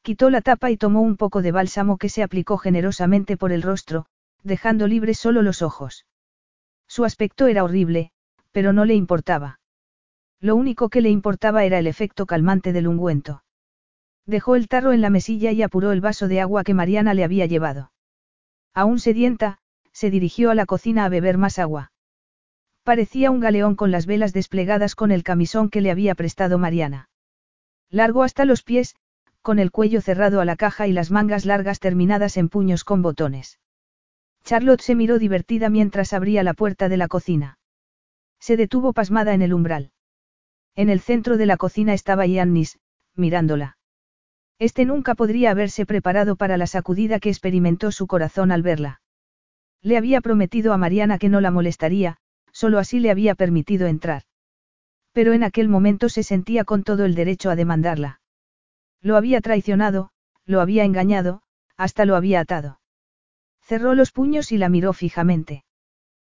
Quitó la tapa y tomó un poco de bálsamo que se aplicó generosamente por el rostro, dejando libres solo los ojos. Su aspecto era horrible, pero no le importaba. Lo único que le importaba era el efecto calmante del ungüento. Dejó el tarro en la mesilla y apuró el vaso de agua que Mariana le había llevado. Aún sedienta, se dirigió a la cocina a beber más agua. Parecía un galeón con las velas desplegadas con el camisón que le había prestado Mariana. Largo hasta los pies, con el cuello cerrado a la caja y las mangas largas terminadas en puños con botones. Charlotte se miró divertida mientras abría la puerta de la cocina. Se detuvo pasmada en el umbral. En el centro de la cocina estaba Yannis, mirándola. Este nunca podría haberse preparado para la sacudida que experimentó su corazón al verla. Le había prometido a Mariana que no la molestaría, solo así le había permitido entrar. Pero en aquel momento se sentía con todo el derecho a demandarla. Lo había traicionado, lo había engañado, hasta lo había atado. Cerró los puños y la miró fijamente.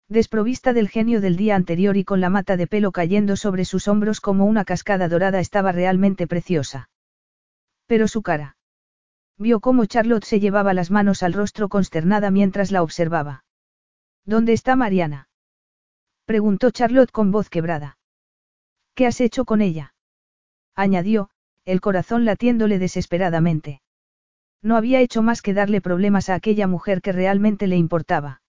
Desprovista del genio del día anterior y con la mata de pelo cayendo sobre sus hombros como una cascada dorada estaba realmente preciosa. Pero su cara. Vio cómo Charlotte se llevaba las manos al rostro consternada mientras la observaba. ¿Dónde está Mariana? Preguntó Charlotte con voz quebrada. ¿Qué has hecho con ella? Añadió, el corazón latiéndole desesperadamente. No había hecho más que darle problemas a aquella mujer que realmente le importaba.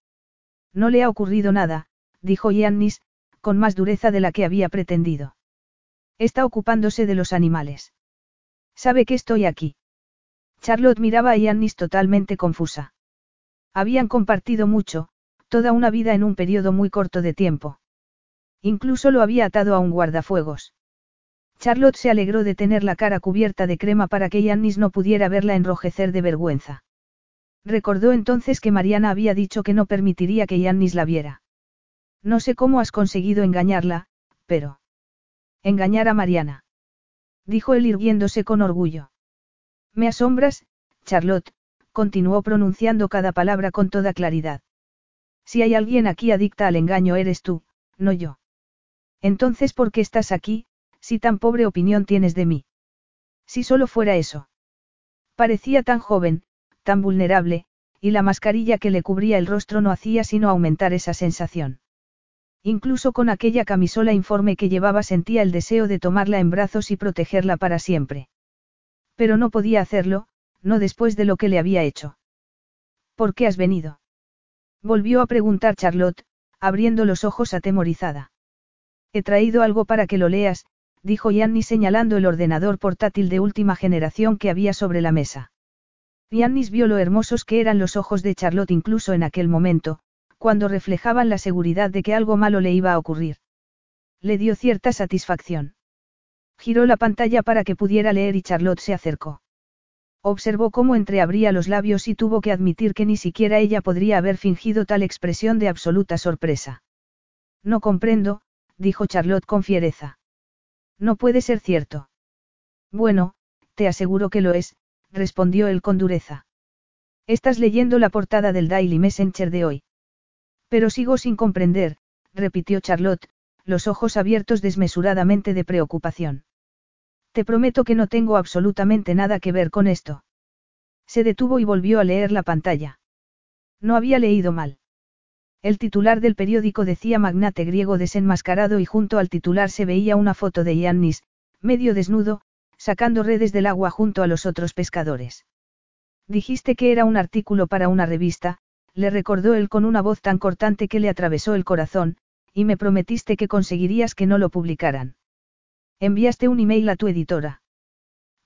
No le ha ocurrido nada, dijo Yannis, con más dureza de la que había pretendido. Está ocupándose de los animales. ¿Sabe que estoy aquí? Charlotte miraba a Yannis totalmente confusa. Habían compartido mucho, toda una vida en un periodo muy corto de tiempo. Incluso lo había atado a un guardafuegos. Charlotte se alegró de tener la cara cubierta de crema para que Yannis no pudiera verla enrojecer de vergüenza. Recordó entonces que Mariana había dicho que no permitiría que Yannis la viera. No sé cómo has conseguido engañarla, pero... Engañar a Mariana. Dijo él irguiéndose con orgullo. Me asombras, Charlotte, continuó pronunciando cada palabra con toda claridad. Si hay alguien aquí adicta al engaño eres tú, no yo. Entonces, ¿por qué estás aquí, si tan pobre opinión tienes de mí? Si solo fuera eso. Parecía tan joven, tan vulnerable, y la mascarilla que le cubría el rostro no hacía sino aumentar esa sensación. Incluso con aquella camisola informe que llevaba sentía el deseo de tomarla en brazos y protegerla para siempre. Pero no podía hacerlo, no después de lo que le había hecho. ¿Por qué has venido? Volvió a preguntar Charlotte, abriendo los ojos atemorizada. He traído algo para que lo leas, dijo Yanni señalando el ordenador portátil de última generación que había sobre la mesa. Yannis vio lo hermosos que eran los ojos de Charlotte incluso en aquel momento, cuando reflejaban la seguridad de que algo malo le iba a ocurrir. Le dio cierta satisfacción. Giró la pantalla para que pudiera leer y Charlotte se acercó. Observó cómo entreabría los labios y tuvo que admitir que ni siquiera ella podría haber fingido tal expresión de absoluta sorpresa. No comprendo, dijo Charlotte con fiereza. No puede ser cierto. Bueno, te aseguro que lo es, respondió él con dureza. Estás leyendo la portada del Daily Messenger de hoy. Pero sigo sin comprender, repitió Charlotte, los ojos abiertos desmesuradamente de preocupación. Te prometo que no tengo absolutamente nada que ver con esto. Se detuvo y volvió a leer la pantalla. No había leído mal. El titular del periódico decía magnate griego desenmascarado y junto al titular se veía una foto de Yannis, medio desnudo, sacando redes del agua junto a los otros pescadores. Dijiste que era un artículo para una revista, le recordó él con una voz tan cortante que le atravesó el corazón, y me prometiste que conseguirías que no lo publicaran. Enviaste un email a tu editora.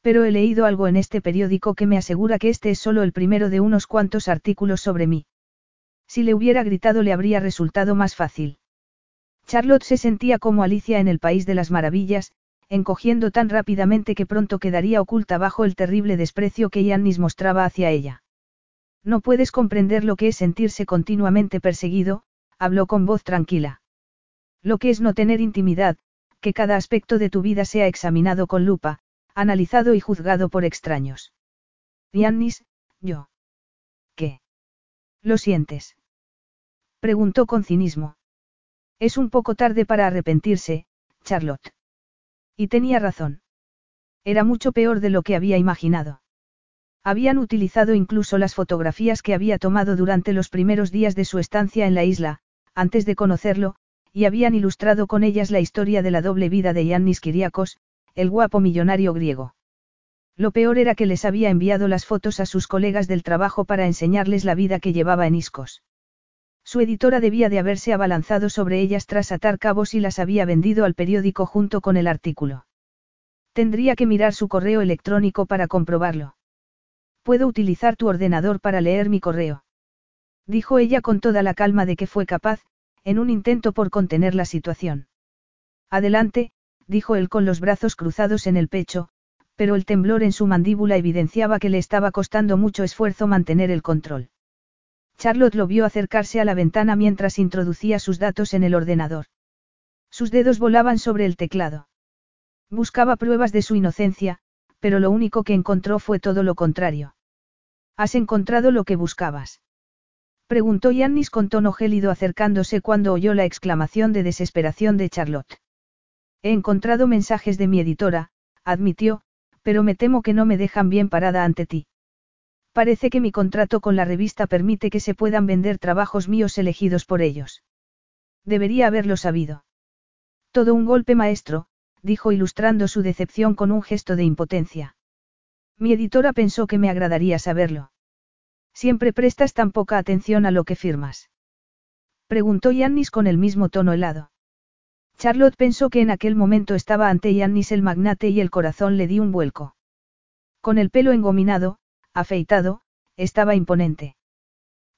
Pero he leído algo en este periódico que me asegura que este es solo el primero de unos cuantos artículos sobre mí. Si le hubiera gritado le habría resultado más fácil. Charlotte se sentía como Alicia en el País de las Maravillas, encogiendo tan rápidamente que pronto quedaría oculta bajo el terrible desprecio que Yannis mostraba hacia ella. No puedes comprender lo que es sentirse continuamente perseguido, habló con voz tranquila. Lo que es no tener intimidad, que cada aspecto de tu vida sea examinado con lupa, analizado y juzgado por extraños. Yannis, yo. ¿Qué? ¿Lo sientes? Preguntó con cinismo. Es un poco tarde para arrepentirse, Charlotte. Y tenía razón. Era mucho peor de lo que había imaginado. Habían utilizado incluso las fotografías que había tomado durante los primeros días de su estancia en la isla, antes de conocerlo, y habían ilustrado con ellas la historia de la doble vida de Yannis Kiriakos, el guapo millonario griego. Lo peor era que les había enviado las fotos a sus colegas del trabajo para enseñarles la vida que llevaba en Iscos. Su editora debía de haberse abalanzado sobre ellas tras atar cabos y las había vendido al periódico junto con el artículo. Tendría que mirar su correo electrónico para comprobarlo. Puedo utilizar tu ordenador para leer mi correo. Dijo ella con toda la calma de que fue capaz, en un intento por contener la situación. Adelante, dijo él con los brazos cruzados en el pecho, pero el temblor en su mandíbula evidenciaba que le estaba costando mucho esfuerzo mantener el control. Charlotte lo vio acercarse a la ventana mientras introducía sus datos en el ordenador. Sus dedos volaban sobre el teclado. Buscaba pruebas de su inocencia, pero lo único que encontró fue todo lo contrario. ¿Has encontrado lo que buscabas? Preguntó Yannis con tono gélido acercándose cuando oyó la exclamación de desesperación de Charlotte. He encontrado mensajes de mi editora, admitió, pero me temo que no me dejan bien parada ante ti. Parece que mi contrato con la revista permite que se puedan vender trabajos míos elegidos por ellos. Debería haberlo sabido. Todo un golpe maestro, dijo ilustrando su decepción con un gesto de impotencia. Mi editora pensó que me agradaría saberlo. Siempre prestas tan poca atención a lo que firmas. Preguntó Yannis con el mismo tono helado. Charlotte pensó que en aquel momento estaba ante Yannis el magnate y el corazón le dio un vuelco. Con el pelo engominado, afeitado, estaba imponente.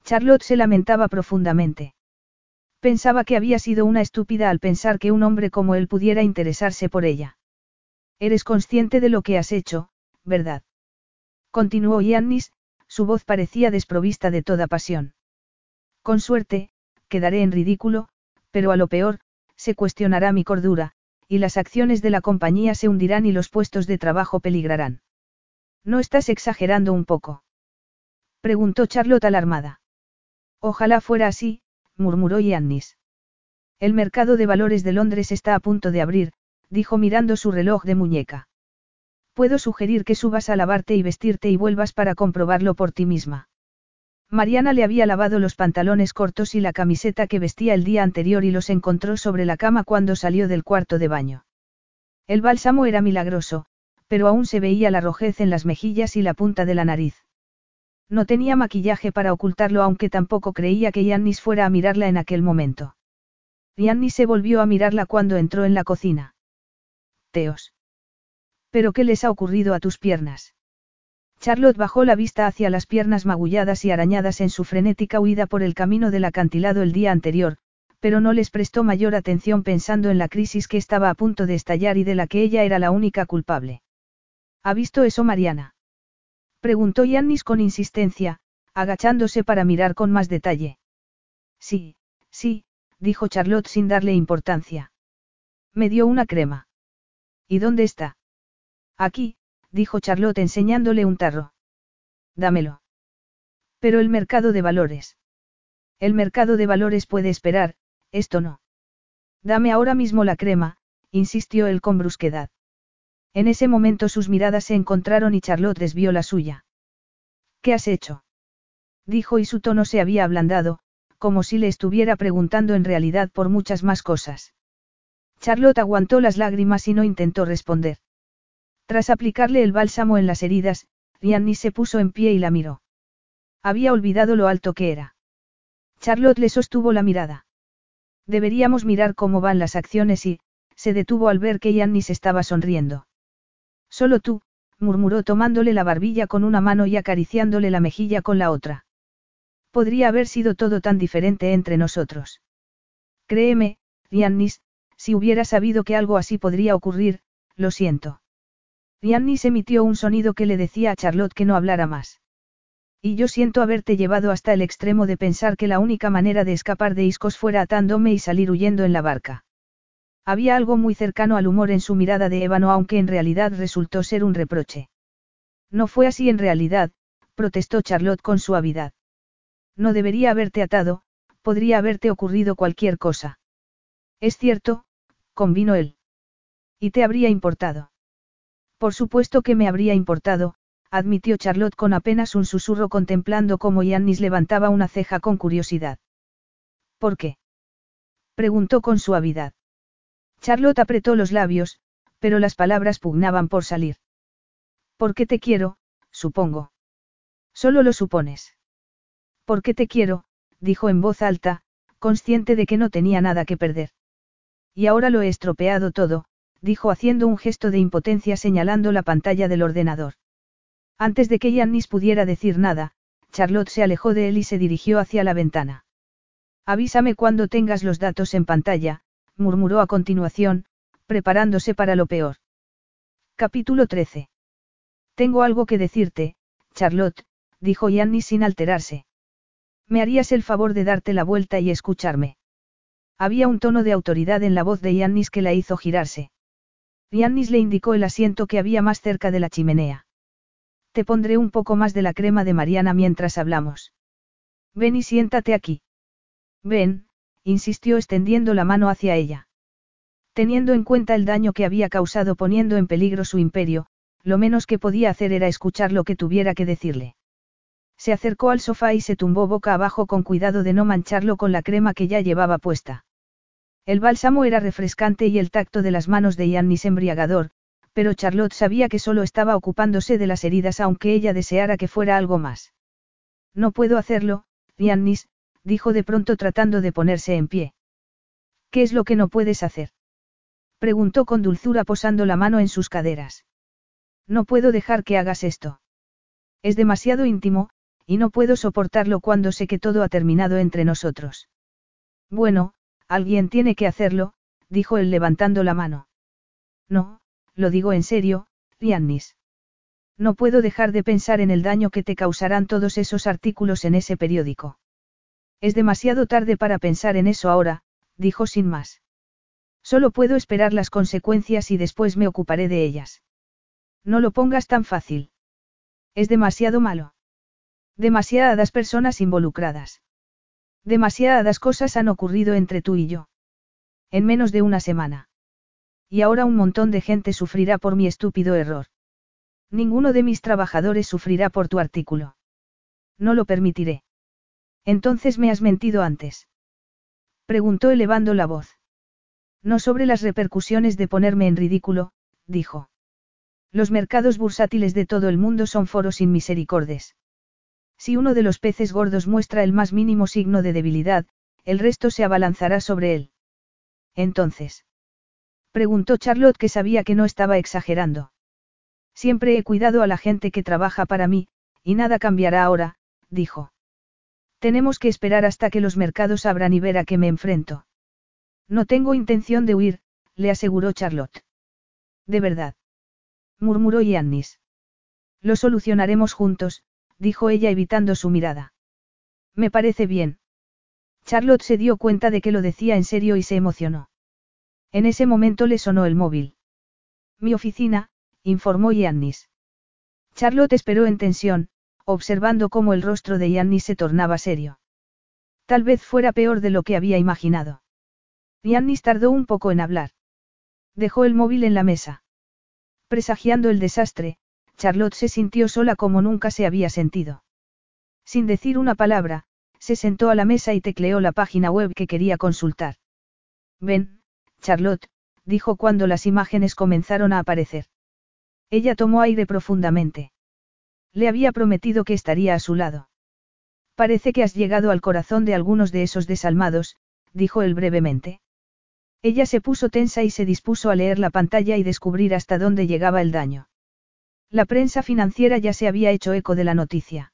Charlotte se lamentaba profundamente. Pensaba que había sido una estúpida al pensar que un hombre como él pudiera interesarse por ella. Eres consciente de lo que has hecho, ¿verdad? Continuó Yannis, su voz parecía desprovista de toda pasión. Con suerte, quedaré en ridículo, pero a lo peor, se cuestionará mi cordura, y las acciones de la compañía se hundirán y los puestos de trabajo peligrarán. ¿No estás exagerando un poco? Preguntó Charlotte alarmada. Ojalá fuera así, murmuró Yannis. El mercado de valores de Londres está a punto de abrir, dijo mirando su reloj de muñeca. Puedo sugerir que subas a lavarte y vestirte y vuelvas para comprobarlo por ti misma. Mariana le había lavado los pantalones cortos y la camiseta que vestía el día anterior y los encontró sobre la cama cuando salió del cuarto de baño. El bálsamo era milagroso, pero aún se veía la rojez en las mejillas y la punta de la nariz. No tenía maquillaje para ocultarlo aunque tampoco creía que Yannis fuera a mirarla en aquel momento. Yannis se volvió a mirarla cuando entró en la cocina. Teos. ¿Pero qué les ha ocurrido a tus piernas? Charlotte bajó la vista hacia las piernas magulladas y arañadas en su frenética huida por el camino del acantilado el día anterior, pero no les prestó mayor atención pensando en la crisis que estaba a punto de estallar y de la que ella era la única culpable. ¿Ha visto eso Mariana? Preguntó Yannis con insistencia, agachándose para mirar con más detalle. Sí, sí, dijo Charlotte sin darle importancia. Me dio una crema. ¿Y dónde está? Aquí, dijo Charlotte enseñándole un tarro. Dámelo. Pero el mercado de valores. El mercado de valores puede esperar, esto no. Dame ahora mismo la crema, insistió él con brusquedad. En ese momento sus miradas se encontraron y Charlotte desvió la suya. ¿Qué has hecho? Dijo y su tono se había ablandado, como si le estuviera preguntando en realidad por muchas más cosas. Charlotte aguantó las lágrimas y no intentó responder. Tras aplicarle el bálsamo en las heridas, Rianni se puso en pie y la miró. Había olvidado lo alto que era. Charlotte le sostuvo la mirada. Deberíamos mirar cómo van las acciones y, se detuvo al ver que Yannis estaba sonriendo. Solo tú, murmuró tomándole la barbilla con una mano y acariciándole la mejilla con la otra. Podría haber sido todo tan diferente entre nosotros. Créeme, Yannis, si hubiera sabido que algo así podría ocurrir, lo siento. Yannis emitió un sonido que le decía a Charlotte que no hablara más. Y yo siento haberte llevado hasta el extremo de pensar que la única manera de escapar de Iscos fuera atándome y salir huyendo en la barca. Había algo muy cercano al humor en su mirada de ébano aunque en realidad resultó ser un reproche. No fue así en realidad, protestó Charlotte con suavidad. No debería haberte atado, podría haberte ocurrido cualquier cosa. Es cierto, convino él. Y te habría importado. Por supuesto que me habría importado, admitió Charlotte con apenas un susurro contemplando cómo Yannis levantaba una ceja con curiosidad. ¿Por qué? preguntó con suavidad. Charlotte apretó los labios, pero las palabras pugnaban por salir. ¿Por qué te quiero, supongo? Solo lo supones. ¿Por qué te quiero? dijo en voz alta, consciente de que no tenía nada que perder. Y ahora lo he estropeado todo, dijo haciendo un gesto de impotencia señalando la pantalla del ordenador. Antes de que Yannis pudiera decir nada, Charlotte se alejó de él y se dirigió hacia la ventana. Avísame cuando tengas los datos en pantalla, murmuró a continuación, preparándose para lo peor. Capítulo 13. Tengo algo que decirte, Charlotte, dijo Yannis sin alterarse. ¿Me harías el favor de darte la vuelta y escucharme? Había un tono de autoridad en la voz de Yannis que la hizo girarse. Yannis le indicó el asiento que había más cerca de la chimenea. Te pondré un poco más de la crema de Mariana mientras hablamos. Ven y siéntate aquí. Ven, insistió extendiendo la mano hacia ella. Teniendo en cuenta el daño que había causado poniendo en peligro su imperio, lo menos que podía hacer era escuchar lo que tuviera que decirle. Se acercó al sofá y se tumbó boca abajo con cuidado de no mancharlo con la crema que ya llevaba puesta. El bálsamo era refrescante y el tacto de las manos de Yannis embriagador, pero Charlotte sabía que solo estaba ocupándose de las heridas aunque ella deseara que fuera algo más. No puedo hacerlo, Yannis, dijo de pronto tratando de ponerse en pie. ¿Qué es lo que no puedes hacer? Preguntó con dulzura posando la mano en sus caderas. No puedo dejar que hagas esto. Es demasiado íntimo, y no puedo soportarlo cuando sé que todo ha terminado entre nosotros. Bueno, alguien tiene que hacerlo, dijo él levantando la mano. No, lo digo en serio, Riannis. No puedo dejar de pensar en el daño que te causarán todos esos artículos en ese periódico. Es demasiado tarde para pensar en eso ahora, dijo sin más. Solo puedo esperar las consecuencias y después me ocuparé de ellas. No lo pongas tan fácil. Es demasiado malo. Demasiadas personas involucradas. Demasiadas cosas han ocurrido entre tú y yo. En menos de una semana. Y ahora un montón de gente sufrirá por mi estúpido error. Ninguno de mis trabajadores sufrirá por tu artículo. No lo permitiré. Entonces me has mentido antes. Preguntó elevando la voz. No sobre las repercusiones de ponerme en ridículo, dijo. Los mercados bursátiles de todo el mundo son foros sin misericordes. Si uno de los peces gordos muestra el más mínimo signo de debilidad, el resto se abalanzará sobre él. Entonces. Preguntó Charlotte que sabía que no estaba exagerando. Siempre he cuidado a la gente que trabaja para mí, y nada cambiará ahora, dijo. Tenemos que esperar hasta que los mercados abran y ver a qué me enfrento. No tengo intención de huir, le aseguró Charlotte. De verdad. murmuró Yannis. Lo solucionaremos juntos, dijo ella evitando su mirada. Me parece bien. Charlotte se dio cuenta de que lo decía en serio y se emocionó. En ese momento le sonó el móvil. Mi oficina, informó Yannis. Charlotte esperó en tensión, observando cómo el rostro de Yannis se tornaba serio. Tal vez fuera peor de lo que había imaginado. Yannis tardó un poco en hablar. Dejó el móvil en la mesa. Presagiando el desastre, Charlotte se sintió sola como nunca se había sentido. Sin decir una palabra, se sentó a la mesa y tecleó la página web que quería consultar. Ven, Charlotte, dijo cuando las imágenes comenzaron a aparecer. Ella tomó aire profundamente. Le había prometido que estaría a su lado. Parece que has llegado al corazón de algunos de esos desalmados, dijo él brevemente. Ella se puso tensa y se dispuso a leer la pantalla y descubrir hasta dónde llegaba el daño. La prensa financiera ya se había hecho eco de la noticia.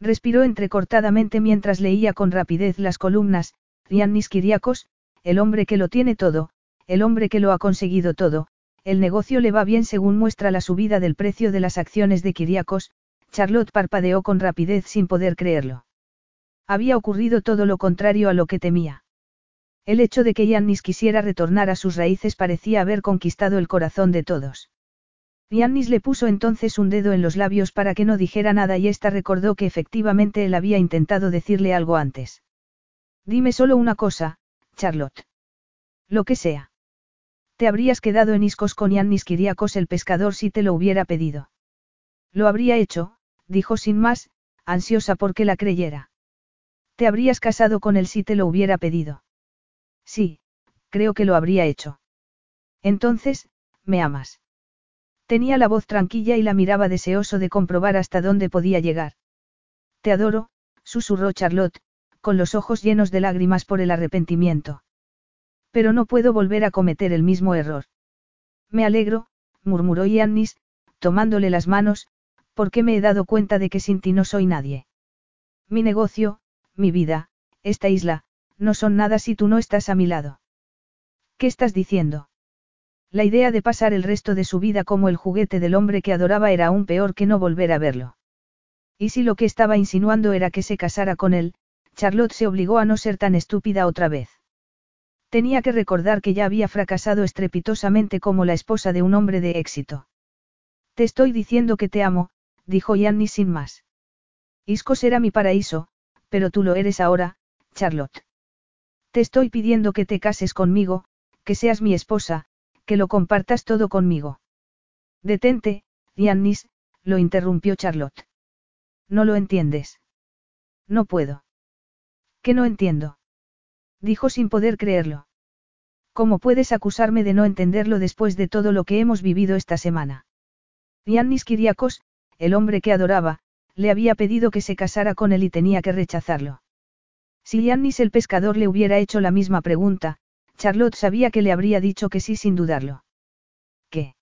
Respiró entrecortadamente mientras leía con rapidez las columnas, Riannis Kiriakos, el hombre que lo tiene todo, el hombre que lo ha conseguido todo, el negocio le va bien según muestra la subida del precio de las acciones de Kiriakos, Charlotte parpadeó con rapidez sin poder creerlo. Había ocurrido todo lo contrario a lo que temía. El hecho de que Yannis quisiera retornar a sus raíces parecía haber conquistado el corazón de todos. Yannis le puso entonces un dedo en los labios para que no dijera nada y ésta recordó que efectivamente él había intentado decirle algo antes. Dime solo una cosa, Charlotte. Lo que sea. Te habrías quedado en Iscos con Yannis Kiriakos el pescador si te lo hubiera pedido. Lo habría hecho, dijo sin más, ansiosa porque la creyera. Te habrías casado con él si te lo hubiera pedido. Sí, creo que lo habría hecho. Entonces, me amas. Tenía la voz tranquila y la miraba deseoso de comprobar hasta dónde podía llegar. Te adoro, susurró Charlotte, con los ojos llenos de lágrimas por el arrepentimiento. Pero no puedo volver a cometer el mismo error. Me alegro, murmuró Yannis, tomándole las manos, porque me he dado cuenta de que sin ti no soy nadie. Mi negocio, mi vida, esta isla, no son nada si tú no estás a mi lado. ¿Qué estás diciendo? La idea de pasar el resto de su vida como el juguete del hombre que adoraba era aún peor que no volver a verlo. Y si lo que estaba insinuando era que se casara con él, Charlotte se obligó a no ser tan estúpida otra vez. Tenía que recordar que ya había fracasado estrepitosamente como la esposa de un hombre de éxito. Te estoy diciendo que te amo, dijo Yanni sin más. Iscos era mi paraíso, pero tú lo eres ahora, Charlotte. Te estoy pidiendo que te cases conmigo, que seas mi esposa, que lo compartas todo conmigo. Detente, Yannis, lo interrumpió Charlotte. No lo entiendes. No puedo. ¿Qué no entiendo? Dijo sin poder creerlo. ¿Cómo puedes acusarme de no entenderlo después de todo lo que hemos vivido esta semana? Yannis Kiriakos, el hombre que adoraba, le había pedido que se casara con él y tenía que rechazarlo. Si Yannis el pescador le hubiera hecho la misma pregunta, Charlotte sabía que le habría dicho que sí sin dudarlo. ¿Qué?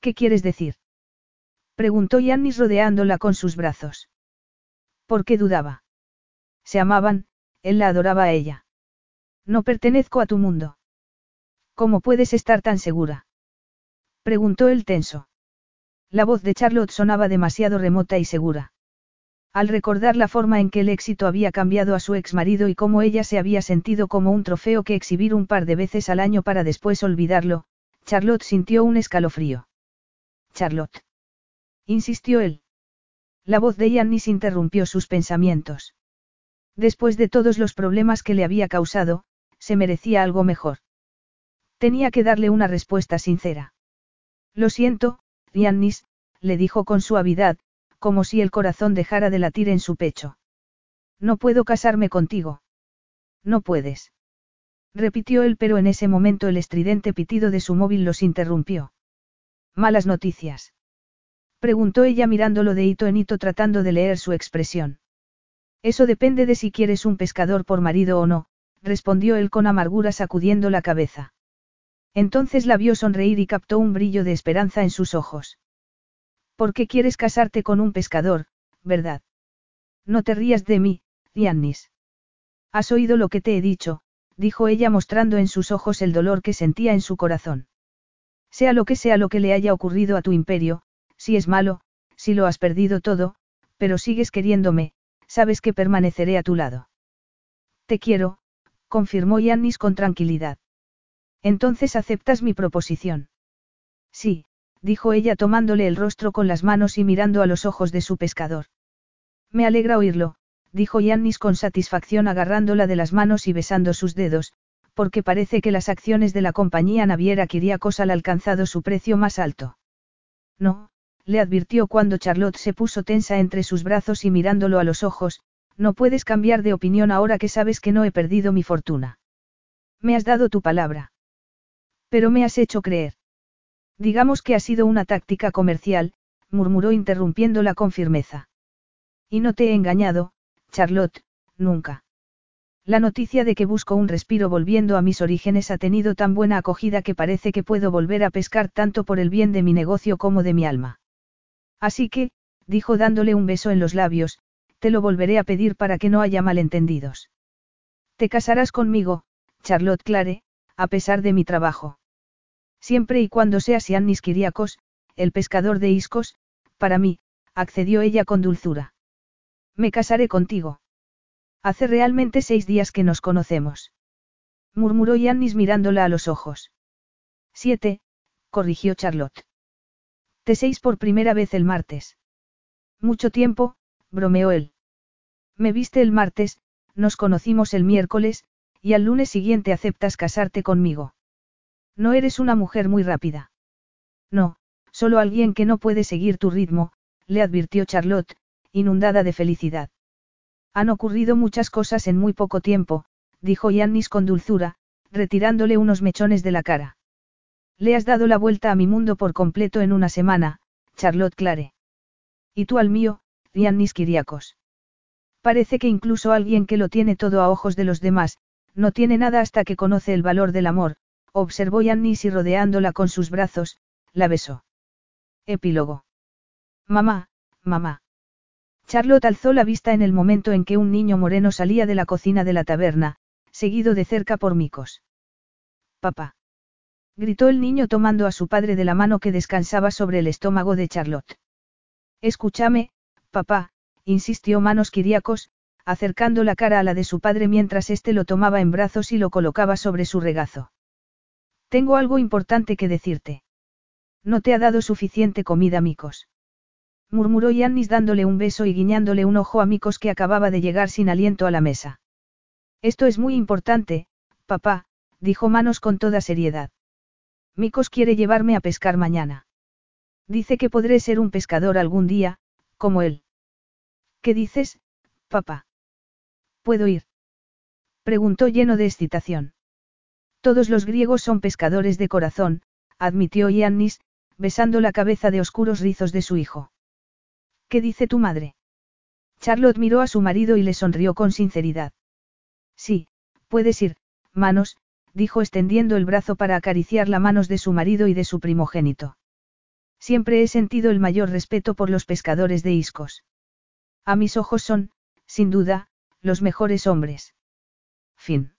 ¿Qué quieres decir? Preguntó Yannis rodeándola con sus brazos. ¿Por qué dudaba? Se amaban, él la adoraba a ella. No pertenezco a tu mundo. ¿Cómo puedes estar tan segura? Preguntó él tenso. La voz de Charlotte sonaba demasiado remota y segura. Al recordar la forma en que el éxito había cambiado a su ex marido y cómo ella se había sentido como un trofeo que exhibir un par de veces al año para después olvidarlo, Charlotte sintió un escalofrío. Charlotte. Insistió él. La voz de Yannis interrumpió sus pensamientos. Después de todos los problemas que le había causado, se merecía algo mejor. Tenía que darle una respuesta sincera. Lo siento, Yannis, le dijo con suavidad, como si el corazón dejara de latir en su pecho. No puedo casarme contigo. No puedes. Repitió él, pero en ese momento el estridente pitido de su móvil los interrumpió. Malas noticias. Preguntó ella mirándolo de hito en hito tratando de leer su expresión. Eso depende de si quieres un pescador por marido o no, respondió él con amargura sacudiendo la cabeza. Entonces la vio sonreír y captó un brillo de esperanza en sus ojos. ¿Por qué quieres casarte con un pescador, verdad? No te rías de mí, Yannis. Has oído lo que te he dicho, dijo ella mostrando en sus ojos el dolor que sentía en su corazón. Sea lo que sea lo que le haya ocurrido a tu imperio, si es malo, si lo has perdido todo, pero sigues queriéndome, sabes que permaneceré a tu lado. Te quiero, confirmó Yannis con tranquilidad. Entonces aceptas mi proposición. Sí, dijo ella tomándole el rostro con las manos y mirando a los ojos de su pescador. Me alegra oírlo, dijo Yannis con satisfacción agarrándola de las manos y besando sus dedos, porque parece que las acciones de la compañía naviera Kiriakos han alcanzado su precio más alto. No, le advirtió cuando Charlotte se puso tensa entre sus brazos y mirándolo a los ojos, no puedes cambiar de opinión ahora que sabes que no he perdido mi fortuna. Me has dado tu palabra. Pero me has hecho creer. Digamos que ha sido una táctica comercial, murmuró interrumpiéndola con firmeza. Y no te he engañado, Charlotte, nunca. La noticia de que busco un respiro volviendo a mis orígenes ha tenido tan buena acogida que parece que puedo volver a pescar tanto por el bien de mi negocio como de mi alma. Así que, dijo dándole un beso en los labios, te lo volveré a pedir para que no haya malentendidos. Te casarás conmigo, Charlotte Clare, a pesar de mi trabajo. Siempre y cuando seas Yannis Kiriakos, el pescador de iscos, para mí, accedió ella con dulzura. Me casaré contigo. Hace realmente seis días que nos conocemos. Murmuró Yannis mirándola a los ojos. Siete, corrigió Charlotte. Te seis por primera vez el martes. Mucho tiempo, bromeó él. Me viste el martes, nos conocimos el miércoles, y al lunes siguiente aceptas casarte conmigo. No eres una mujer muy rápida. No, solo alguien que no puede seguir tu ritmo, le advirtió Charlotte, inundada de felicidad. Han ocurrido muchas cosas en muy poco tiempo, dijo Yannis con dulzura, retirándole unos mechones de la cara. Le has dado la vuelta a mi mundo por completo en una semana, Charlotte Clare. Y tú al mío, Yannis Kiriakos. Parece que incluso alguien que lo tiene todo a ojos de los demás, no tiene nada hasta que conoce el valor del amor, observó Yannis y rodeándola con sus brazos, la besó. Epílogo. Mamá, mamá. Charlotte alzó la vista en el momento en que un niño moreno salía de la cocina de la taberna, seguido de cerca por micos. Papá. Gritó el niño tomando a su padre de la mano que descansaba sobre el estómago de Charlotte. Escúchame, papá, insistió Manos Kiriakos, acercando la cara a la de su padre mientras éste lo tomaba en brazos y lo colocaba sobre su regazo. Tengo algo importante que decirte. No te ha dado suficiente comida, Micos. Murmuró Yannis dándole un beso y guiñándole un ojo a Micos que acababa de llegar sin aliento a la mesa. Esto es muy importante, papá, dijo Manos con toda seriedad. Micos quiere llevarme a pescar mañana. Dice que podré ser un pescador algún día, como él. ¿Qué dices, papá? ¿Puedo ir? Preguntó lleno de excitación. Todos los griegos son pescadores de corazón, admitió Iannis, besando la cabeza de oscuros rizos de su hijo. ¿Qué dice tu madre? Charlotte miró a su marido y le sonrió con sinceridad. Sí, puedes ir, manos, dijo extendiendo el brazo para acariciar las manos de su marido y de su primogénito. Siempre he sentido el mayor respeto por los pescadores de iscos. A mis ojos son, sin duda, los mejores hombres. Fin.